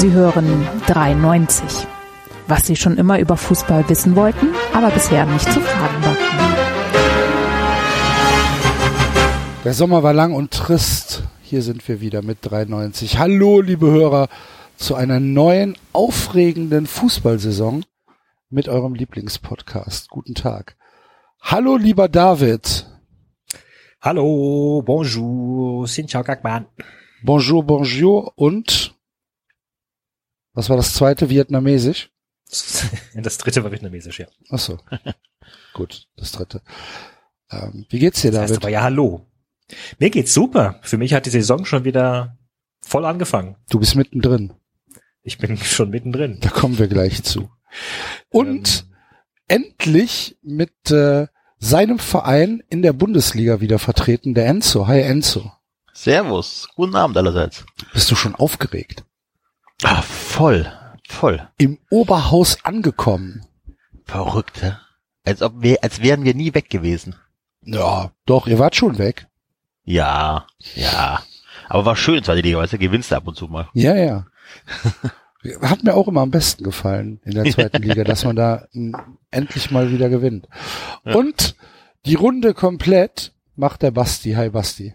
Sie hören 93. Was Sie schon immer über Fußball wissen wollten, aber bisher nicht zu fragen war. Der Sommer war lang und trist. Hier sind wir wieder mit 93. Hallo, liebe Hörer, zu einer neuen, aufregenden Fußballsaison mit eurem Lieblingspodcast. Guten Tag. Hallo, lieber David. Hallo, bonjour, xin bạn. Bonjour, bonjour und was war das zweite? Vietnamesisch? Das dritte war vietnamesisch, ja. Ach so. Gut, das dritte. Ähm, wie geht's dir, Das heißt David? aber ja Hallo. Mir geht's super. Für mich hat die Saison schon wieder voll angefangen. Du bist mittendrin. Ich bin schon mittendrin. Da kommen wir gleich zu. Und Ähm, endlich mit äh, seinem Verein in der Bundesliga wieder vertreten, der Enzo. Hi Enzo. Servus, guten Abend allerseits. Bist du schon aufgeregt? Ah, voll, voll. Im Oberhaus angekommen. Verrückt, hä? Als ob wir, als wären wir nie weg gewesen. Ja, doch, ihr wart schon weg. Ja, ja. Aber war schön, zweite Liga, weißt du, gewinnst du ab und zu mal. Ja, ja. Hat mir auch immer am besten gefallen in der zweiten Liga, dass man da endlich mal wieder gewinnt. Und die Runde komplett macht der Basti. Hi Basti.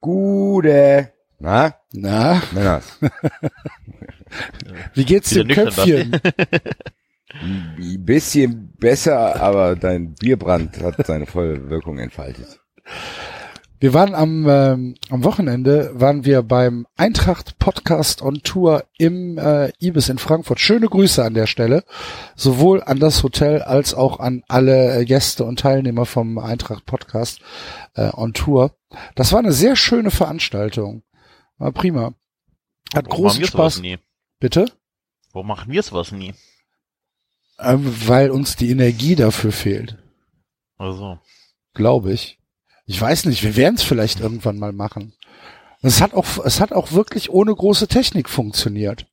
Gute. Na, Na, Männer. wie geht's dem nüchtern, Köpfchen? Ein bisschen besser, aber dein Bierbrand hat seine volle Wirkung entfaltet. Wir waren am, ähm, am Wochenende, waren wir beim Eintracht Podcast on Tour im äh, Ibis in Frankfurt. Schöne Grüße an der Stelle, sowohl an das Hotel als auch an alle äh, Gäste und Teilnehmer vom Eintracht Podcast äh, on Tour. Das war eine sehr schöne Veranstaltung. War prima. Hat Warum großen Spaß. nie? Bitte? Warum machen wir sowas nie? Ähm, weil uns die Energie dafür fehlt, Also, glaube ich. Ich weiß nicht, wir werden es vielleicht irgendwann mal machen. Es hat auch, es hat auch wirklich ohne große Technik funktioniert.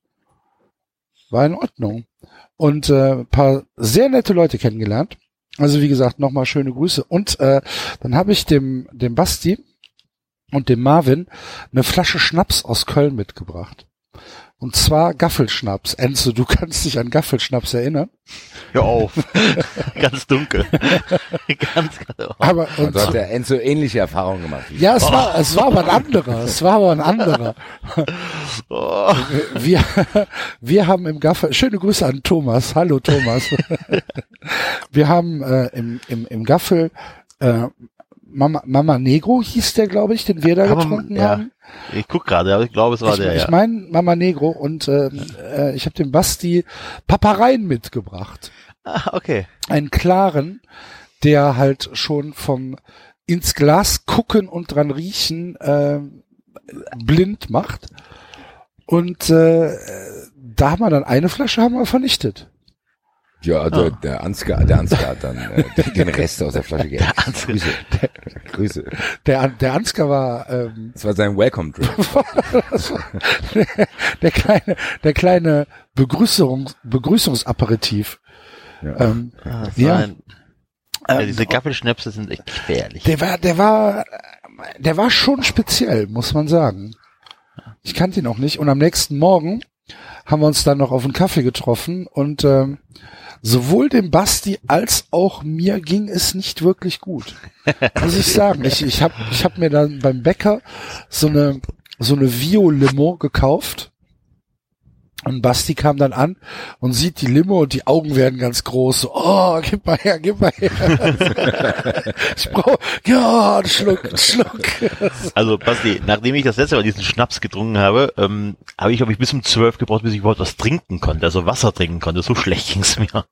War in Ordnung. Und äh, paar sehr nette Leute kennengelernt. Also wie gesagt, nochmal schöne Grüße. Und äh, dann habe ich dem, dem Basti und dem Marvin eine Flasche Schnaps aus Köln mitgebracht. Und zwar Gaffelschnaps. Enzo, du kannst dich an Gaffelschnaps erinnern. hör auf. ganz dunkel. ganz, ganz Aber und, Und hat der Enzo ähnliche Erfahrungen gemacht. ja, es war, es war aber ein anderer. Es war aber ein anderer. oh. Wir, wir haben im Gaffel, schöne Grüße an Thomas. Hallo Thomas. Wir haben äh, im, im, im Gaffel äh, Mama, Mama Negro hieß der, glaube ich, den wir da getrunken ja. haben. Ich guck gerade, aber ich glaube, es war ich der, ich ja. meine Mama Negro und ähm, äh, ich habe dem Basti Papareien mitgebracht. Ah, okay. Einen klaren, der halt schon vom ins Glas gucken und dran riechen äh, blind macht. Und äh, da haben wir dann eine Flasche haben wir vernichtet. Ja, der, der Ansgar, der Ansgar hat dann äh, den Rest aus der Flasche gegessen. Grüße. Grüße. Der, der Ansgar war ähm, Das war sein Welcome Drink. der kleine, der kleine Begrüßung, Begrüßungsaperitif. Ja. Ähm, Ah, Ja. ein, ja, ähm, diese Gaffelschnäpse sind echt gefährlich. der war, der war, der war schon speziell, muss man sagen. Ich kannte ihn auch nicht. Und am nächsten Morgen haben wir uns dann noch auf einen Kaffee getroffen und ähm, sowohl dem Basti als auch mir ging es nicht wirklich gut. Muss ich sagen. Ich, ich habe ich hab mir dann beim Bäcker so eine so eine Vio-Limo gekauft. Und Basti kam dann an und sieht die Limo und die Augen werden ganz groß. So, oh, gib mal her, gib mal her. ich brauch, ja, einen Schluck, einen Schluck. Also, Basti, nachdem ich das letzte Mal diesen Schnaps getrunken habe, ähm, habe ich, glaube ich, bis um zwölf gebraucht, bis ich überhaupt was trinken konnte, also Wasser trinken konnte. So schlecht ging's mir.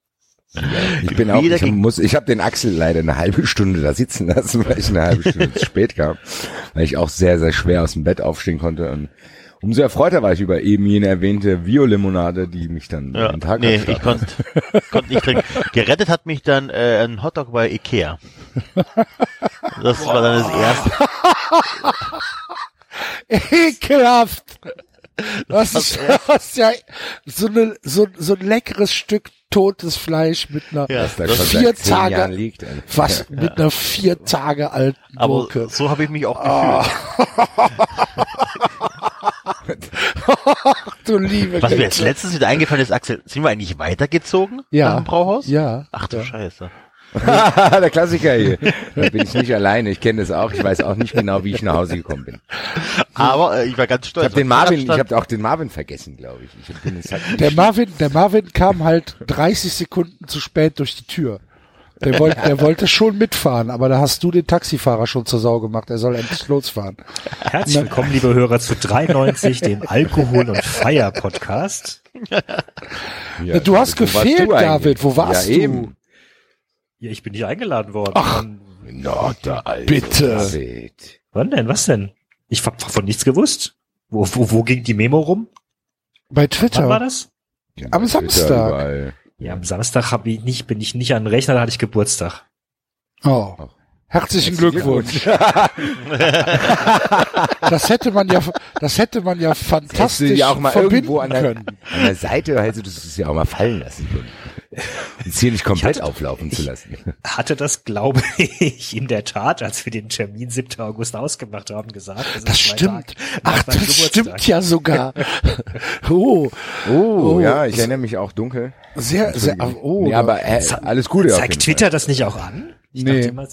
Ich bin auch, Wieder ich muss, ich habe den Axel leider eine halbe Stunde da sitzen lassen, weil ich eine halbe Stunde zu spät kam, weil ich auch sehr, sehr schwer aus dem Bett aufstehen konnte und umso erfreuter war ich über eben jene erwähnte Vio-Limonade, die mich dann Ja, den Tag nee, ich konnte konnt nicht trinken. Gerettet hat mich dann äh, ein Hotdog bei Ikea. Das war dann das erste. Ekelhaft. Das ist, das ist ja so, eine, so, so ein leckeres Stück totes Fleisch mit einer Ja, das, vier Tage- liegt. was mit einer vier Tage alten aber Gurke. so habe ich mich auch gefühlt. Ach du liebe Was mir jetzt letztens wieder eingefallen ist, Axel, sind wir eigentlich weitergezogen? Ja. Nach dem Brauhaus? Ja. Ach du ja. Scheiße. Der Klassiker hier. Da bin ich nicht alleine. Ich kenne das auch. Ich weiß auch nicht genau, wie ich nach Hause gekommen bin. Aber äh, ich war ganz Ich stolz. habe den Marvin, ich habe auch den Marvin vergessen, glaube ich. Ich bin jetzt halt Der Marvin, der Marvin kam halt 30 Sekunden zu spät durch die Tür. Der wollte, der wollte schon mitfahren, aber da hast du den Taxifahrer schon zur Sau gemacht. Er soll endlich losfahren. Herzlich willkommen, liebe Hörer, zu 93, dem Alkohol- und Feier-Podcast. Ja, du hast wo gefehlt, du? David. Wo warst ja, du? Eben. Ja, ich bin nicht eingeladen worden. Ach. Na, der alte Bitte. David. Wann denn? Was denn? Ich hab von nichts gewusst. Wo, wo, wo ging die Memo rum? Bei Wann war Twitter. das? Am Twitter Samstag. überall. Ja, am Samstag hab ich nicht, bin ich nicht an den Rechner, da hatte ich Geburtstag. Oh. Herzlichen Glückwunsch. Das hätte man ja, das hätte man ja fantastisch ja auch mal verbinden irgendwo an der, können. an der Seite hättest du das ja auch mal fallen lassen können. Und hier nicht komplett hatte- auflaufen zu lassen. Hatte das, glaube ich, in der Tat, als wir den Termin 7. August ausgemacht haben, gesagt. Das zwei stimmt. Ach, das Geburtstag. stimmt ja sogar. Oh, Oh, Oh. ja, ich erinnere mich auch dunkel. sehr, sehr, oh. ja, aber äh, alles Gute Zeigt Twitter das nicht auch an? Ich Nee. dachte immer,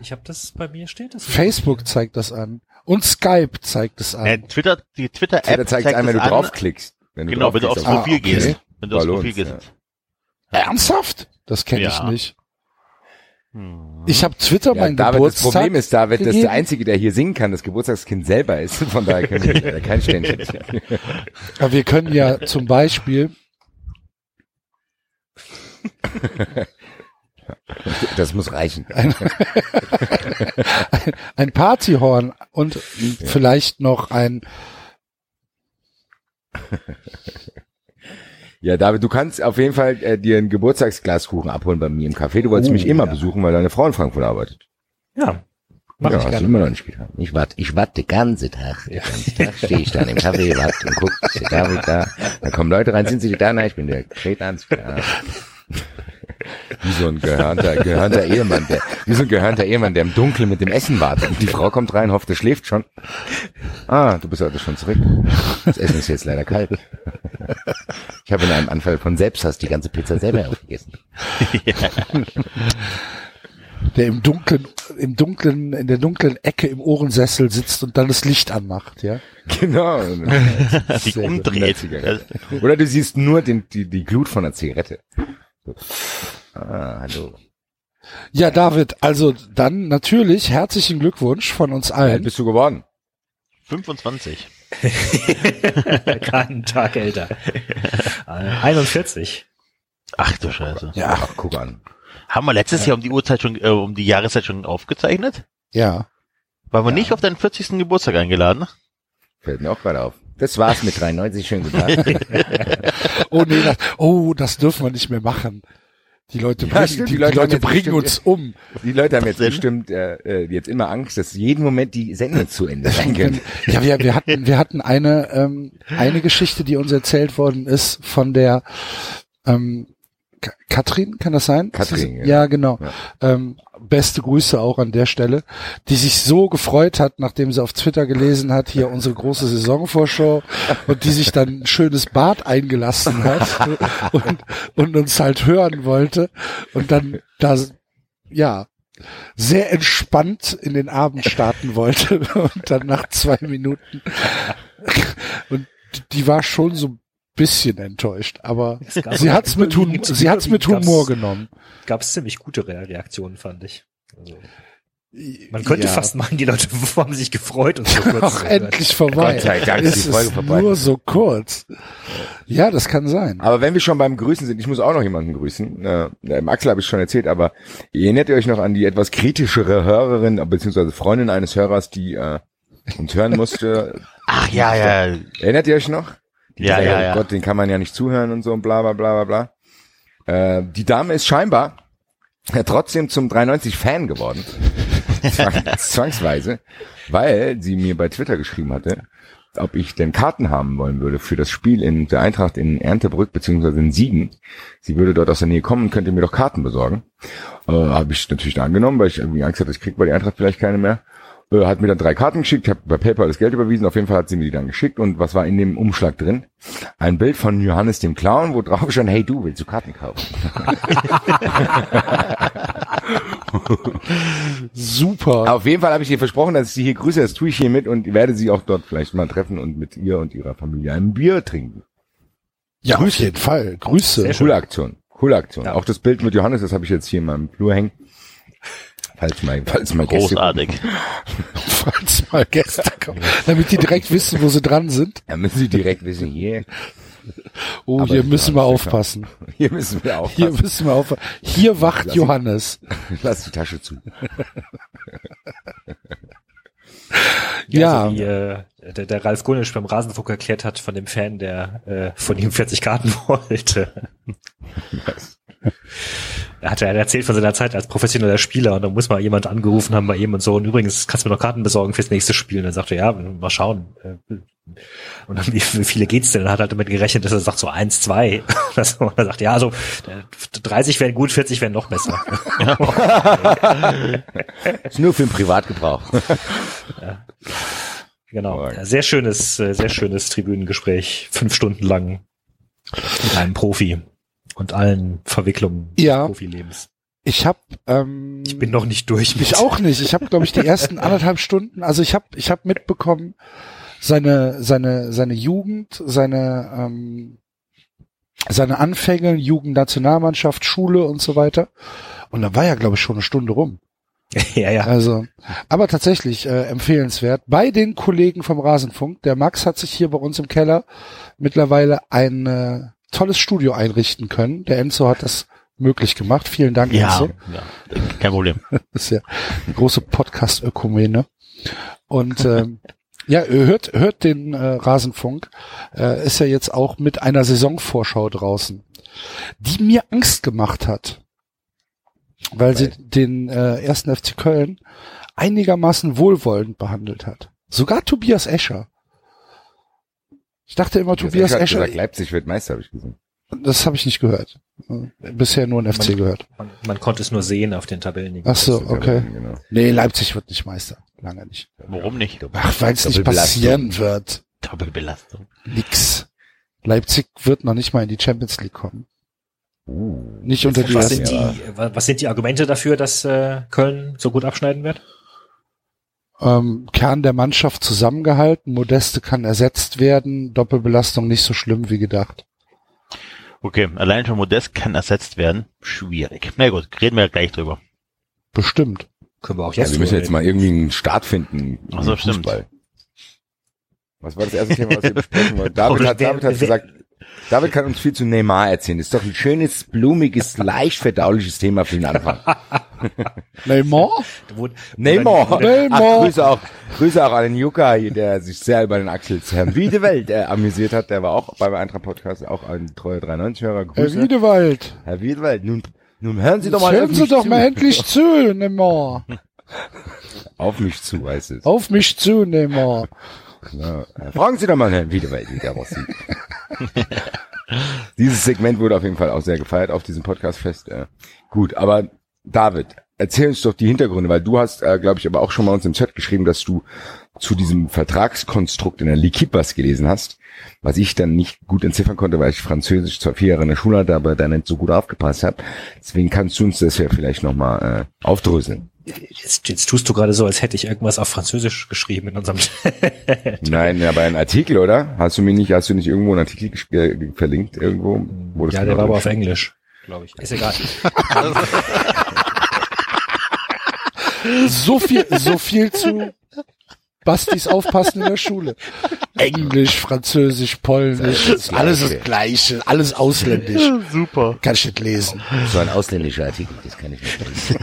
ich habe das bei mir steht das. nicht. Facebook zeigt das an. Und Skype zeigt es an. Äh, Twitter, die Twitter-App. Twitter zeigt an, wenn du es an. draufklickst. Wenn du Genau, wenn du aufs draufklickst Ah, Profil okay. gehst. Wenn du aufs Profil ja. Ernsthaft? Das kenne ich Ja. nicht. Hm. Ich habe Twitter Ja, mein David, das Geburtstag. Problem ist, David, dass gegeben. der Einzige, der hier singen kann, das Geburtstagskind selber ist. Von daher können wir leider kein Ständchen. Aber wir können ja zum Beispiel, Das muss reichen. ein Partyhorn und vielleicht noch ein, Ja, David, du kannst auf jeden Fall äh, dir ein Geburtstagsglaskuchen abholen bei mir im Café. Du wolltest Oh, mich immer ja. besuchen, weil deine Frau in Frankfurt arbeitet. Ja, mach ja, ich hast du immer noch nicht getan. Ich warte, ich warte den ganzen Tag. Den ganzen Tag stehe ich dann im Café, warte und guck, ist der David da? Da kommen Leute rein, sind sie da? Nein, ich bin der Tretanz. Ja. Wie so ein gehörnter, gehörnter Ehemann, der, wie so ein gehörnter Ehemann, der im Dunkeln mit dem Essen wartet. Und die Frau kommt rein, hofft, er schläft schon. Ah, du bist heute schon zurück. Das Essen ist jetzt leider kalt. Ich habe in einem Anfall von Selbsthass die ganze Pizza selber aufgegessen. der im dunklen, im dunklen, in der dunklen Ecke im Ohrensessel sitzt und dann das Licht anmacht, ja. Genau. Sich umdreht. Oder du siehst nur den, die, die Glut von der Zigarette. So. Ah, hallo. Ja, David, also dann natürlich herzlichen Glückwunsch von uns Wie alt allen. bist du geworden? 25. Keinen Tag älter. Äh, 41. Ach du Scheiße. Ja, Ach, guck an. Haben wir letztes Jahr um die Uhrzeit schon, äh, um die Jahreszeit schon aufgezeichnet? ja. Waren wir nicht auf deinen 40. Geburtstag eingeladen? Fällt mir auch gerade auf. Das war's mit 93. Schönen guten Tag. Oh nee, das, oh, das dürfen wir nicht mehr machen. Die Leute Ja, bringen, stimmt, die, die die Leute Leute, bringen bestimmt- uns um. Die Leute haben jetzt bestimmt äh, äh, jetzt immer Angst, dass jeden Moment die Sendung zu Ende sein könnte. Ja, wir, wir hatten, wir hatten eine, ähm, eine Geschichte, die uns erzählt worden ist von der ähm, Katrin, kann das sein? Katrin, das, ja. ja. genau. Ähm, beste Grüße auch an der Stelle, die sich so gefreut hat, nachdem sie auf Twitter gelesen hat, hier unsere große Saisonvorschau und die sich dann ein schönes Bad eingelassen hat und, und uns halt hören wollte und dann da, ja, sehr entspannt in den Abend starten wollte und dann nach zwei Minuten und die war schon so bisschen enttäuscht, aber Es gab sie hat's mit, Hum sie hat's mit Humor gab's- genommen. Gab es ziemlich gute Re Reaktionen, fand ich. Also, man könnte Ja. fast meinen, die Leute haben sich gefreut und so kurz Ach, endlich vorbei. Gott sei Dank ist es die Folge vorbei. nur so kurz. Ja, das kann sein. Aber wenn wir schon beim Grüßen sind, ich muss auch noch jemanden grüßen. Äh, Axel habe ich schon erzählt, aber erinnert ihr euch noch an die etwas kritischere Hörerin, beziehungsweise Freundin eines Hörers, die äh, uns hören musste? Ach ja, ja. Erinnert ihr euch noch? Die Ja, ja, ja. Gott, den kann man ja nicht zuhören und so und bla bla bla bla bla. Äh, die Dame ist scheinbar äh, trotzdem zum 93 Fan geworden. Zwang, zwangsweise, weil sie mir bei Twitter geschrieben hatte, ob ich denn Karten haben wollen würde für das Spiel in der Eintracht in Erntebrück beziehungsweise in Siegen. Sie würde dort aus der Nähe kommen und könnte mir doch Karten besorgen. Äh, Habe ich natürlich angenommen, weil ich irgendwie Angst hatte, ich krieg bei der Eintracht vielleicht keine mehr. Äh, hat mir dann drei Karten geschickt, habe bei PayPal das Geld überwiesen, auf jeden Fall hat sie mir die dann geschickt und was war in dem Umschlag drin? Ein Bild von Johannes dem Clown, wo drauf stand, hey du, willst du Karten kaufen? Super. Auf jeden Fall habe ich ihr versprochen, dass ich sie hier grüße, das tue ich hiermit und werde sie auch dort vielleicht mal treffen und mit ihr und ihrer Familie ein Bier trinken. Ja, auf jeden Fall. Grüße. Coole Aktion. Coole Aktion. Ja. Auch das Bild mit Johannes, das habe ich jetzt hier in meinem Flur hängen. Falls mal, falls mal Gäste Großartig. Falls mal Gäste kommen. Damit die direkt wissen, wo sie dran sind. Da müssen Sie direkt wissen, hier, Oh, Aber hier ich müssen wir aufpassen. hier müssen wir Hier aufpassen. müssen wir aufpassen. Hier wacht Lass Johannes. Lass die Tasche zu. Ja. so wie äh, der, der Ralf Gunisch beim Rasenfunk erklärt hat von dem Fan, der äh, von ihm 40 Karten wollte. Er hat ja erzählt von seiner Zeit als professioneller Spieler und dann muss mal jemand angerufen haben bei ihm und so. Und übrigens kannst du mir noch Karten besorgen fürs nächste Spiel. Und dann sagte er, ja, mal schauen. Äh, Und dann, wie, viele geht's denn? Dann hat er damit gerechnet, dass er sagt so eins, zwei. Und er sagt, ja, also äh, 30 wären gut, 40 wären noch besser. Ist nur für den Privatgebrauch. Genau. Ja, sehr schönes, äh, sehr schönes Tribünengespräch. Fünf Stunden lang mit einem Profi und allen Verwicklungen Ja. des Profilebens. Ich habe ähm, Ich bin noch nicht durch. mit- Ich auch nicht. Ich habe, glaube ich, die ersten anderthalb Stunden, also ich habe ich hab mitbekommen, seine, seine, seine Jugend, seine, ähm, seine Anfänge, Jugendnationalmannschaft, Schule und so weiter. Und da war ja, glaube ich, schon eine Stunde rum. ja, ja. Also, aber tatsächlich äh, empfehlenswert. Bei den Kollegen vom Rasenfunk, der Max hat sich hier bei uns im Keller mittlerweile ein äh, tolles Studio einrichten können. Der Enzo hat das möglich gemacht. Vielen Dank, Ja, Enzo. ja, kein Problem. Das ist ja eine große Podcast-Ökumene. Und ähm, ja, hört, hört den äh, Rasenfunk. Äh, ist ja jetzt auch mit einer Saisonvorschau draußen, die mir Angst gemacht hat. Weil sie den äh, ersten FC Köln einigermaßen wohlwollend behandelt hat. Sogar Tobias Escher. Ich dachte immer, Tobias hat Escher, gesagt, Leipzig wird Meister, habe ich gesehen. das habe ich nicht gehört. Bisher nur ein FC Man- gehört. Man, man konnte es nur sehen auf den Tabellen. Ach so, okay. Genau. Nee, Leipzig wird nicht Meister. Lange nicht. Warum nicht? Ach, weil es nicht passieren wird. Doppelbelastung. Nix. Leipzig wird noch nicht mal in die Champions League kommen. Uh, Nicht unter die Was ersten. sind, die, wa- was sind die Argumente dafür, dass äh, Köln so gut abschneiden wird? Ähm, Kern der Mannschaft zusammengehalten. Modeste kann ersetzt werden. Doppelbelastung nicht so schlimm wie gedacht. Okay, allein schon Modest kann ersetzt werden. Schwierig. Na gut, reden wir ja gleich drüber. Bestimmt. Können wir auch ja, jetzt wir müssen jetzt mal irgendwie einen Start finden. Ach so, im stimmt. Was war das erste Thema, was wir besprechen wollten? David hat, David hat gesagt, David kann uns viel zu Neymar erzählen. Das ist doch ein schönes, blumiges, leicht verdauliches Thema für den Anfang. Neymar? Neymar. Neymar. Grüße auch, Grüße auch an den Juka, hier, der sich sehr über den Axel Herrn Wiedewelt äh, amüsiert hat. Der war auch beim Eintracht Podcast auch ein treuer 93-Hörer. Herr. Wiedewald. Herr Wiedewelt, nun, nun hören Sie doch mal hören Sie doch zu. mal endlich zu, Neymar. Auf mich zu, heißt es. Auf mich zu, Neymar. Ja. Fragen Sie doch mal Herrn Wiedewelt, wie der aussieht. Dieses Segment wurde auf jeden Fall auch sehr gefeiert auf diesem Podcastfest. Äh, gut, aber David, erzähl uns doch die Hintergründe, weil du hast, äh, glaube ich, aber auch schon mal uns im Chat geschrieben, dass du zu diesem Vertragskonstrukt in der Liquid was gelesen hast, was ich dann nicht gut entziffern konnte, weil ich Französisch zwar vier Jahre in der Schule hatte, aber da nicht so gut aufgepasst habe. Deswegen kannst du uns das ja vielleicht nochmal äh, aufdröseln. Jetzt, jetzt tust du gerade so, als hätte ich irgendwas auf Französisch geschrieben in unserem Nein, aber ein Artikel, oder? Hast du mir nicht, hast du nicht irgendwo einen Artikel äh, verlinkt irgendwo? Wo das Ja, genau der war aber auf? Englisch, glaube ich. Ist egal. So viel, so viel zu Bastis Aufpassen in der Schule. Englisch, Französisch, Polnisch, Das ist alles das Gleiche, alles ausländisch. Super. Kann ich nicht lesen. So ein ausländischer Artikel, das kann ich nicht lesen.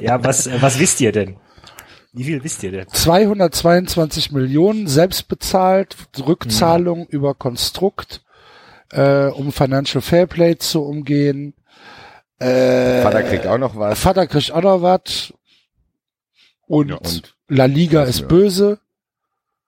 Ja, was, was wisst ihr denn? Wie viel wisst ihr denn? 222 Millionen selbst bezahlt, Rückzahlung über Konstrukt, äh, um Financial Fairplay zu umgehen. Äh, Vater kriegt auch noch was. Vater kriegt auch noch was. Und, Ja, und- La Liga Ja. ist böse.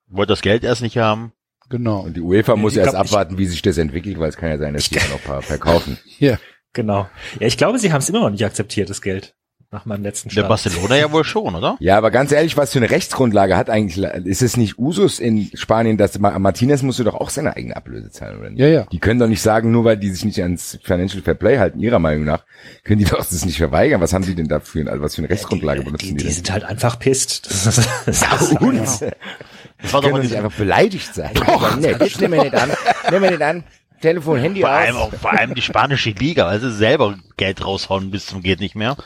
Wollt das Geld erst nicht haben? Genau. Und die UEFA muss Ich erst glaub, ich- abwarten, wie sich das entwickelt, weil es kann ja sein, dass die auch noch ein paar verkaufen. Hier. Genau. Ja, ich glaube, sie haben es immer noch nicht akzeptiert, das Geld. Nach meinem letzten Der Stand. Barcelona ja wohl schon, oder? Ja, aber ganz ehrlich, was für eine Rechtsgrundlage hat eigentlich, ist es nicht Usus in Spanien, dass Ma- Martinez musste doch auch seine eigene Ablöse zahlen, oder nicht? Ja, ja. Die können doch nicht sagen, nur weil die sich nicht ans Financial Fair Play halten, ihrer Meinung nach, können die doch das nicht verweigern. Was haben die denn dafür, also was für eine Rechtsgrundlage die, benutzen die, die, die sind halt einfach pisst. Das ist, das ist Und? Das war Können doch mal nicht einfach beleidigt sein. Doch, nee, das nehmen wir nicht an. Nehmen wir nicht an. Telefon, Handy vor allem aus. auch, vor allem die spanische Liga, also selber Geld raushauen bis zum geht nicht mehr.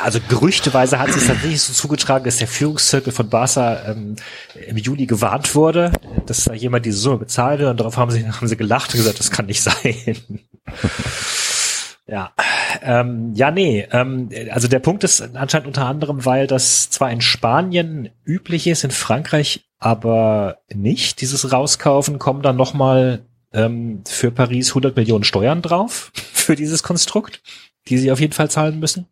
Also gerüchteweise hat sich tatsächlich so zugetragen, dass der Führungszirkel von Barca ähm, im Juli gewarnt wurde, dass da jemand diese Summe bezahlen will und darauf haben sie, haben sie gelacht und gesagt, das kann nicht sein. ja, ähm, ja, nee, ähm, also der Punkt ist anscheinend unter anderem, weil das zwar in Spanien üblich ist, in Frankreich aber nicht, dieses Rauskaufen, kommen dann nochmal ähm, für Paris 100 Millionen Steuern drauf für dieses Konstrukt, die sie auf jeden Fall zahlen müssen.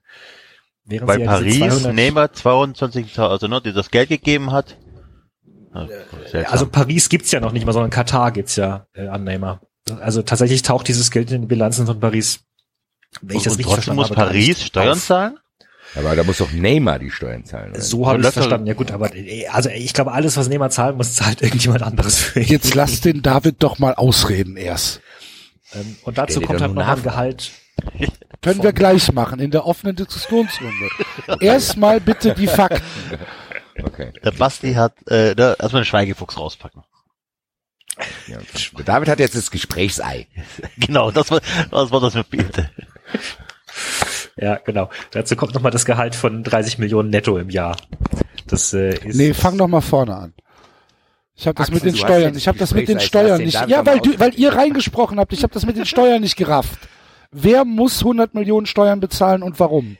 Während Weil sie ja diese Paris 200 Neymar 22.000, also ne, die das Geld gegeben hat. Ja, seltsam. Also Paris gibt's ja noch nicht mal, sondern Katar gibt's ja äh, an Neymar. Also tatsächlich taucht dieses Geld in den Bilanzen von Paris. Wenn ich das und richtig trotzdem verstanden muss habe, Paris Steuern auf. zahlen? Aber da muss doch Neymar die Steuern zahlen. oder? So habe ich verstanden. Ja gut, aber äh, also ich glaube, alles, was Neymar zahlen muss, zahlt irgendjemand anderes für ihn. Jetzt lass den David doch mal ausreden erst. Ähm, Und dazu Stell kommt halt noch ein. Gehalt. Können wir gleich machen, in der offenen Diskussionsrunde. Erstmal bitte die Fakten. Okay. Der Basti hat, äh, da erstmal den Schweigefuchs rauspacken. Ja. David hat jetzt das Gesprächsei. Genau, das war, das war das mit Bild. Ja, genau. Dazu kommt nochmal das Gehalt von 30 Millionen netto im Jahr. Das äh, ist Nee, fang doch mal vorne an. Ich habe das Axel, mit den Steuern, ich habe das mit den Steuern nicht. Ja, weil du, weil ihr reingesprochen habt, ich habe das mit den Steuern nicht gerafft. Wer muss 100 Millionen Steuern bezahlen und warum?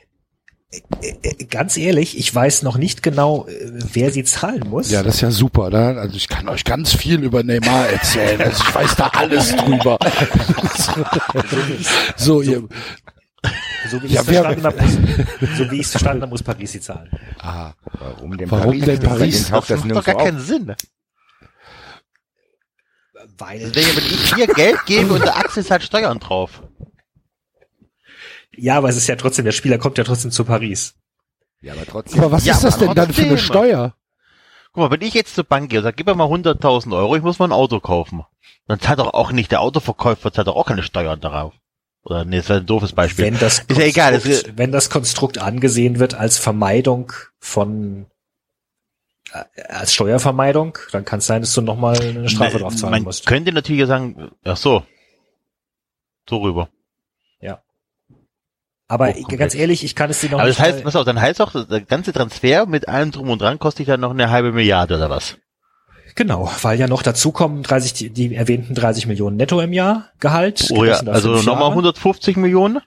äh, ganz ehrlich, ich weiß noch nicht genau, äh, wer sie zahlen muss. Ja, das ist ja super. Da, also ich kann euch ganz viel über Neymar erzählen. Also ich weiß da alles drüber. so, ihr, so wie ich Ja, es verstanden habe, muss, so wie ich es verstanden habe, muss Paris sie zahlen. ah, Warum denn Warum denn Paris? Den taucht Das das macht doch gar auf. keinen Sinn. Weil Ich denke, wenn ich hier Geld gebe und der Axel ist halt Steuern drauf. Ja, aber es ist ja trotzdem, der Spieler kommt ja trotzdem zu Paris. Ja, aber trotzdem. aber was Ja, ist das denn dann für eine. Steuer? Guck mal, wenn ich jetzt zur Bank gehe und sage, gib mir mal 100.000 Euro, ich muss mal ein Auto kaufen. Dann zahlt doch auch nicht der Autoverkäufer, zahlt doch auch keine Steuern darauf. Oder nee, das wäre ein doofes Beispiel. Wenn das, Ist ja egal, das Konstrukt- wenn das Konstrukt angesehen wird als Vermeidung von äh, als Steuervermeidung, dann kann es sein, dass du nochmal eine Strafe drauf zahlen Man musst. könnte natürlich sagen, ach so, so rüber. Aber hochkomplex. ganz ehrlich, ich kann es dir noch Aber nicht das heißt, pass auf, dann heißt auch, der ganze Transfer mit allem drum und dran kostet dann noch eine halbe Milliarde oder was? Genau, weil ja noch dazu kommen 30, die, die erwähnten 30 Millionen netto im Jahr Gehalt. Oh ja, also nochmal Jahre. 150 Millionen?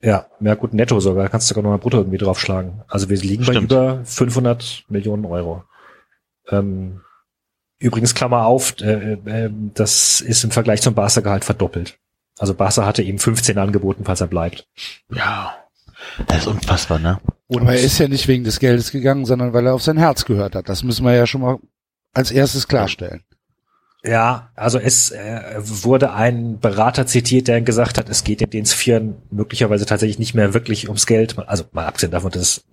Ja, ja gut, netto sogar. Da kannst du sogar nochmal brutto irgendwie draufschlagen. Also wir liegen Stimmt. bei über 500 Millionen Euro. Ähm, übrigens, Klammer auf, äh, äh, das ist im Vergleich zum Barca-Gehalt verdoppelt. Also Barca hatte ihm 15 angeboten, falls er bleibt. Ja. Das ist unfassbar, ne? Und Aber er ist ja nicht wegen des Geldes gegangen, sondern weil er auf sein Herz gehört hat. Das müssen wir ja schon mal als erstes klarstellen. Ja, also es äh, wurde ein Berater zitiert, der gesagt hat, es geht in den Sphären möglicherweise tatsächlich nicht mehr wirklich ums Geld. Also mal abgesehen davon, dass es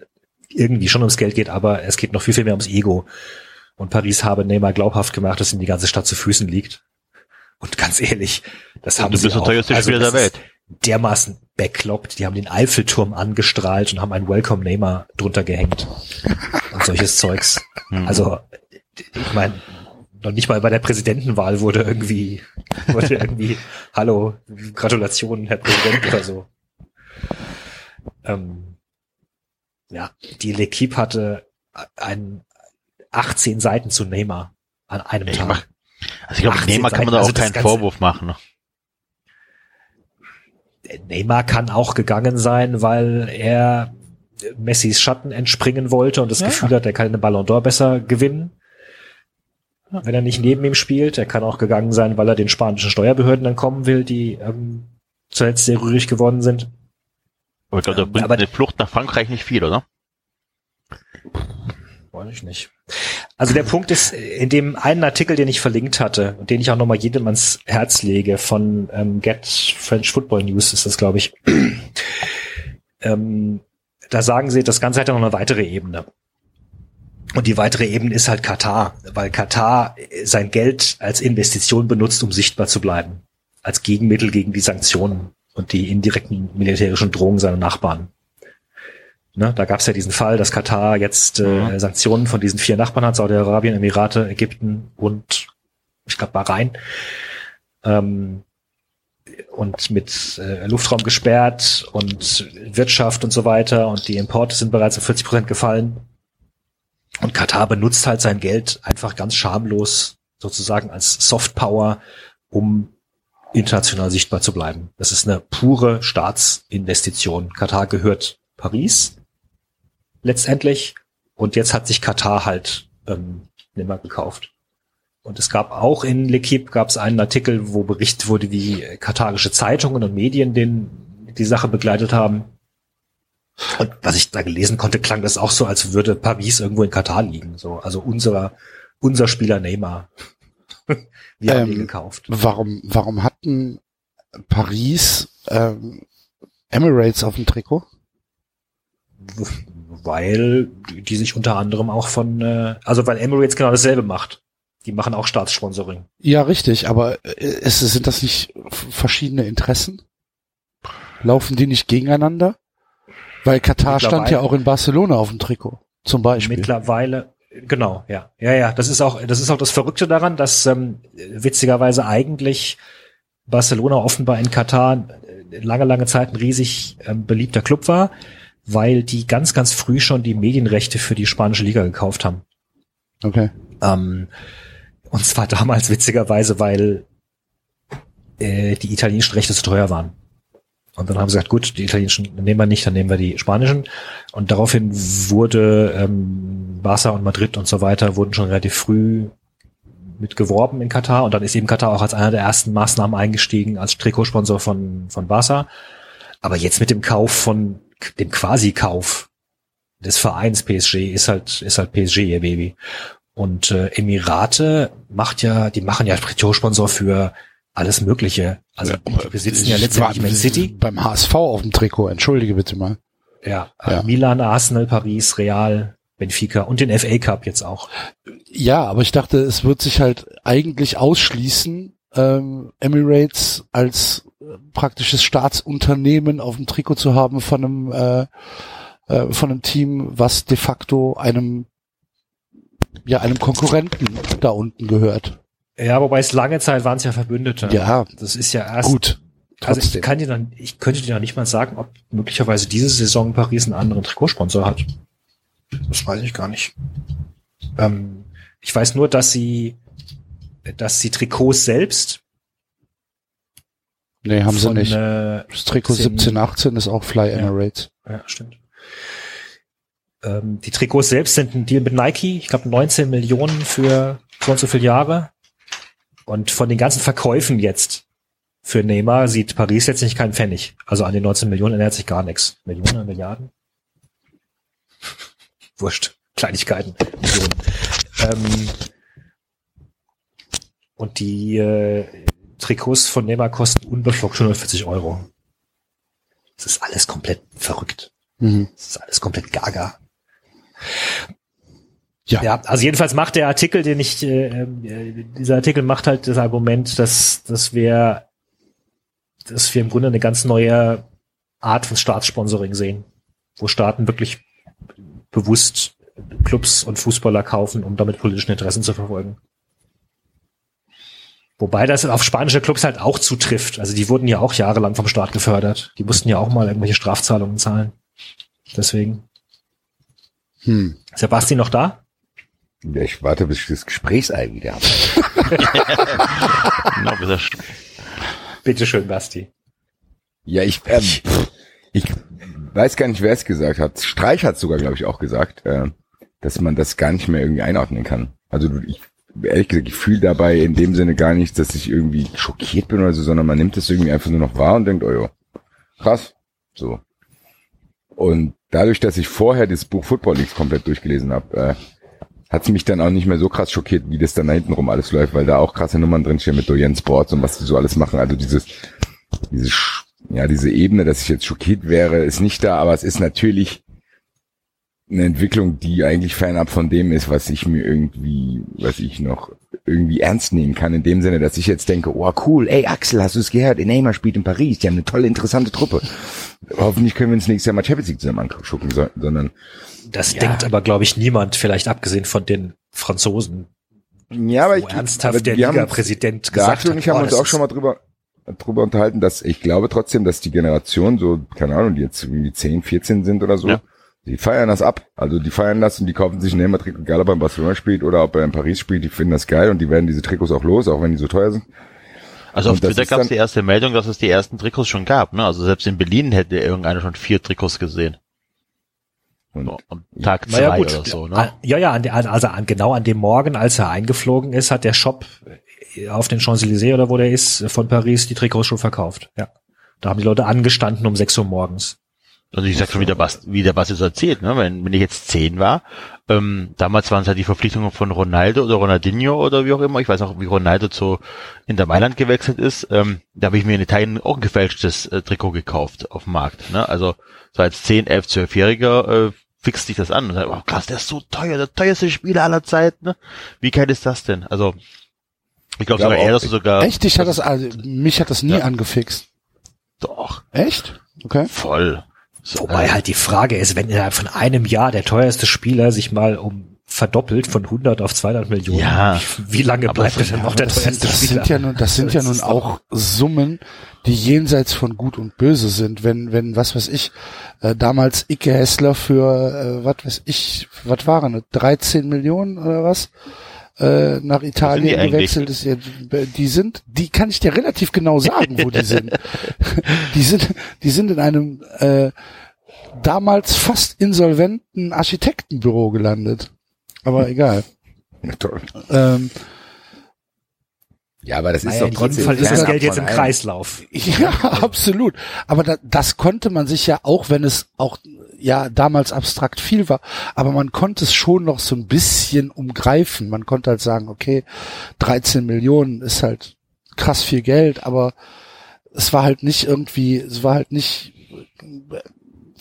irgendwie schon ums Geld geht, aber es geht noch viel, viel mehr ums Ego. Und Paris habe Neymar glaubhaft gemacht, dass ihm die ganze Stadt zu Füßen liegt. Und ganz ehrlich, das haben du sie bist der auch. teuerste Also Spieler der Welt. Dermaßen bekloppt. Die haben den Eiffelturm angestrahlt und haben ein Welcome Neymar drunter gehängt. Und solches Zeugs. Hm. Also, ich meine, noch nicht mal bei der Präsidentenwahl wurde irgendwie, wurde irgendwie, hallo, Gratulation, Herr Präsident oder so. Ähm, ja, die L'Equipe hatte ein 18 Seiten zu Neymar an einem Ich Tag. mach, also ich glaube, 18 Neymar kann man da also auch keinen Ganze- Vorwurf machen. Ne? Neymar kann auch gegangen sein, weil er Messis Schatten entspringen wollte und das Ja. Gefühl hat, er kann den Ballon d'Or besser gewinnen, wenn er nicht neben ihm spielt. Er kann auch gegangen sein, weil er den spanischen Steuerbehörden dann kommen will, die ähm, zuletzt sehr rührig geworden sind. Aber ich glaube, da bringt aber- eine Flucht nach Frankreich nicht viel, oder? Weiß ich nicht. Also der Punkt ist, in dem einen Artikel, den ich verlinkt hatte und den ich auch nochmal jedem ans Herz lege, von ähm, Get French Football News ist das, glaube ich, ähm, da sagen sie, das Ganze hat ja noch eine weitere Ebene. Und die weitere Ebene ist halt Katar, weil Katar sein Geld als Investition benutzt, um sichtbar zu bleiben. Als Gegenmittel gegen die Sanktionen und die indirekten militärischen Drohungen seiner Nachbarn. Ne, da gab es ja diesen Fall, dass Katar jetzt äh, Mhm. Sanktionen von diesen vier Nachbarn hat, Saudi-Arabien, Emirate, Ägypten und ich glaube Bahrain. Ähm, und mit äh, Luftraum gesperrt und Wirtschaft und so weiter und die Importe sind bereits um 40 Prozent gefallen. Und Katar benutzt halt sein Geld einfach ganz schamlos sozusagen als Softpower, um international sichtbar zu bleiben. Das ist eine pure Staatsinvestition. Katar gehört Paris letztendlich und jetzt hat sich Katar halt ähm, nimmer gekauft. Und es gab auch in L'Equipe gab es einen Artikel, wo berichtet wurde, wie äh, katarische Zeitungen und Medien den, die Sache begleitet haben. Und was ich da gelesen konnte, klang das auch so, als würde Paris irgendwo in Katar liegen. So, also unser, unser Spieler Neymar. Wir haben Ähm, ihn gekauft. Warum, warum hatten Paris ähm, Emirates auf dem Trikot? Weil die sich unter anderem auch von, äh, also weil Emirates genau dasselbe macht. Die machen auch Staatssponsoring. Ja, richtig, aber äh, ist, sind das nicht verschiedene Interessen? Laufen die nicht gegeneinander? Weil Katar stand ja auch in Barcelona auf dem Trikot, zum Beispiel. Mittlerweile, genau, ja. Ja, ja, das ist auch, das ist auch das Verrückte daran, dass ähm, witzigerweise eigentlich Barcelona offenbar in Katar äh, lange, lange Zeit ein riesig ähm, beliebter Club war, weil die ganz, ganz früh schon die Medienrechte für die spanische Liga gekauft haben. Okay. Ähm, und zwar damals witzigerweise, weil äh, die italienischen Rechte zu teuer waren. Und dann haben sie gesagt, gut, die italienischen nehmen wir nicht, dann nehmen wir die spanischen. Und daraufhin wurde ähm, Barca und Madrid und so weiter wurden schon relativ früh mit geworben in Katar. Und dann ist eben Katar auch als einer der ersten Maßnahmen eingestiegen als Trikotsponsor von, von Barca. Aber jetzt mit dem Kauf von, dem Quasi-Kauf des Vereins PSG ist halt, ist halt PSG ihr Baby. Und äh, Emirate macht ja, die machen ja Trikotsponsor für alles Mögliche. Also die besitzen ja Ich letztendlich Man City, Beim HSV auf dem Trikot, entschuldige bitte mal. ja, Ja. Äh, Milan, Arsenal, Paris, Real, Benfica und den FA Cup jetzt auch. Ja, aber ich dachte, es wird sich halt eigentlich ausschließen, ähm, Emirates als praktisches Staatsunternehmen auf dem Trikot zu haben von einem äh, äh, von einem Team, was de facto einem ja einem Konkurrenten da unten gehört. Ja, wobei es lange Zeit waren es ja Verbündete. Ja, Das ist ja erst. gut. Also ich kann dir dann, ich könnte dir noch nicht mal sagen, ob möglicherweise diese Saison Paris einen anderen Trikotsponsor hat. Das weiß ich gar nicht. Ähm, ich weiß nur, dass sie, dass sie Trikots selbst nee, haben sie nicht. Äh, Das Trikot sind- 17, 18 ist auch Fly Ja. Emirates. ja, stimmt. Ähm, die Trikots selbst sind ein Deal mit Nike. Ich glaube 19 Millionen für so und so viele Jahre. Und von den ganzen Verkäufen jetzt für Neymar sieht Paris jetzt nicht keinen Pfennig. Also an den 19 Millionen ändert sich gar nichts. Millionen, Milliarden? Wurscht. Kleinigkeiten. Millionen. Ähm, und die äh, Trikots von Neymar kosten unbeflockt 140 Euro. Das ist alles komplett verrückt. Mhm. Das ist alles komplett gaga. Ja. Ja, also jedenfalls macht der Artikel, den ich, äh, äh, dieser Artikel macht halt das Argument, dass, dass wir, dass wir im Grunde eine ganz neue Art von Staatssponsoring sehen, wo Staaten wirklich bewusst Clubs und Fußballer kaufen, um damit politischen Interessen zu verfolgen. Wobei das auf spanische Clubs halt auch zutrifft. Also die wurden ja auch jahrelang vom Staat gefördert. Die mussten ja auch mal irgendwelche Strafzahlungen zahlen. Deswegen. Hm. Ist der Basti noch da? Ja, ich warte, bis ich das Gesprächsei wieder habe. Bitte schön, Basti. Ja, ich, ähm, ich weiß gar nicht, wer es gesagt hat. Streich hat sogar, glaube ich, auch gesagt, äh, dass man das gar nicht mehr irgendwie einordnen kann. Also du- ich, ehrlich gesagt, ich fühle dabei in dem Sinne gar nicht, dass ich irgendwie schockiert bin oder so, sondern man nimmt das irgendwie einfach nur noch wahr und denkt, oh jo, krass, so. Und dadurch, dass ich vorher das Buch Football Leagues komplett durchgelesen habe, äh, hat es mich dann auch nicht mehr so krass schockiert, wie das dann da hinten rum alles läuft, weil da auch krasse Nummern drinstehen mit Doyen Sports und was die so alles machen. Also dieses, diese, Sch- ja, diese Ebene, dass ich jetzt schockiert wäre, ist nicht da, aber es ist natürlich eine Entwicklung, die eigentlich fernab von dem ist, was ich mir irgendwie, was ich noch irgendwie ernst nehmen kann, in dem Sinne, dass ich jetzt denke, oh cool, ey Axel, hast du es gehört? Neymar spielt in Paris, die haben eine tolle, interessante Truppe. Hoffentlich können wir uns nächstes Jahr mal Champions League zusammen angucken, so- sondern Das denkt aber, glaube ich, niemand, vielleicht abgesehen von den Franzosen, ja, aber ich, ernsthaft aber der Liga-Präsident gesagt Axel und hat, ich haben oh, uns auch schon mal drüber, drüber unterhalten, dass ich glaube trotzdem, dass die Generation so, keine Ahnung, die jetzt irgendwie 10, 14 sind oder so, Ja. Die feiern das ab. Also die feiern das und die kaufen sich ein Neymar-Trikot, egal ob er in Barcelona spielt oder ob er in Paris spielt, die finden das geil und die werden diese Trikots auch los, auch wenn die so teuer sind. Also auf Und Twitter gab es die erste Meldung, dass es die ersten Trikots schon gab. Ne? Also selbst in Berlin hätte irgendeiner schon vier Trikots gesehen. Und am Tag zwei gut. oder so. Ne? Ja, ja, an der, also an, genau an dem Morgen, als er eingeflogen ist, hat der Shop äh, auf den Champs-Élysées oder wo der ist, von Paris, die Trikots schon verkauft. Ja. Da haben die Leute angestanden um 6 Uhr morgens. Also ich sag schon, wie der Bas, wie der Bas es erzählt, ne? wenn, wenn ich jetzt zehn war, ähm, damals waren es ja die Verpflichtungen von Ronaldo oder Ronaldinho oder wie auch immer, ich weiß auch, wie Ronaldo zu Inter Mailand gewechselt ist, ähm, da habe ich mir in Italien auch ein gefälschtes äh, Trikot gekauft auf dem Markt. Ne? Also so als 10, 11, 12-Jähriger äh, fixt dich das an und sagt, oh krass, der ist so teuer, der teuerste Spieler aller Zeiten. Ne? Wie geil ist das denn? Also ich glaube Ja, sogar aber eher, auch- dass du sogar Echt? Ich hat das, also, mich hat das nie Ja. angefixt. doch Echt? Okay. voll. So, Wobei äh, halt die Frage ist, wenn innerhalb von einem Jahr der teuerste Spieler sich mal um verdoppelt von 100 auf 200 Millionen, Ja. wie lange bleibt das- denn Ja, noch der das, sind, teuerste das Spieler? sind ja nun, das sind ja Das nun ist doch- auch Summen, die jenseits von Gut und Böse sind. Wenn, wenn, was weiß ich, äh, damals Icke Hessler für, äh, was weiß ich, was waren das, 13 Millionen oder was? Äh, nach Italien gewechselt ist, ja, die sind, die kann ich dir relativ genau sagen, wo die sind. die sind, die sind in einem äh, damals fast insolventen Architektenbüro gelandet. Aber egal. Ja, toll. Ähm, Ja, aber das ist Naja, doch in jedem trotzdem Fall ist das Geld jetzt im. Kreislauf. Ja, absolut. Aber da, das konnte man sich ja auch, wenn es auch ja damals abstrakt viel war, aber man konnte es schon noch so ein bisschen umgreifen. Man konnte halt sagen, okay, 13 Millionen ist halt krass viel Geld, aber es war halt nicht irgendwie, es war halt nicht,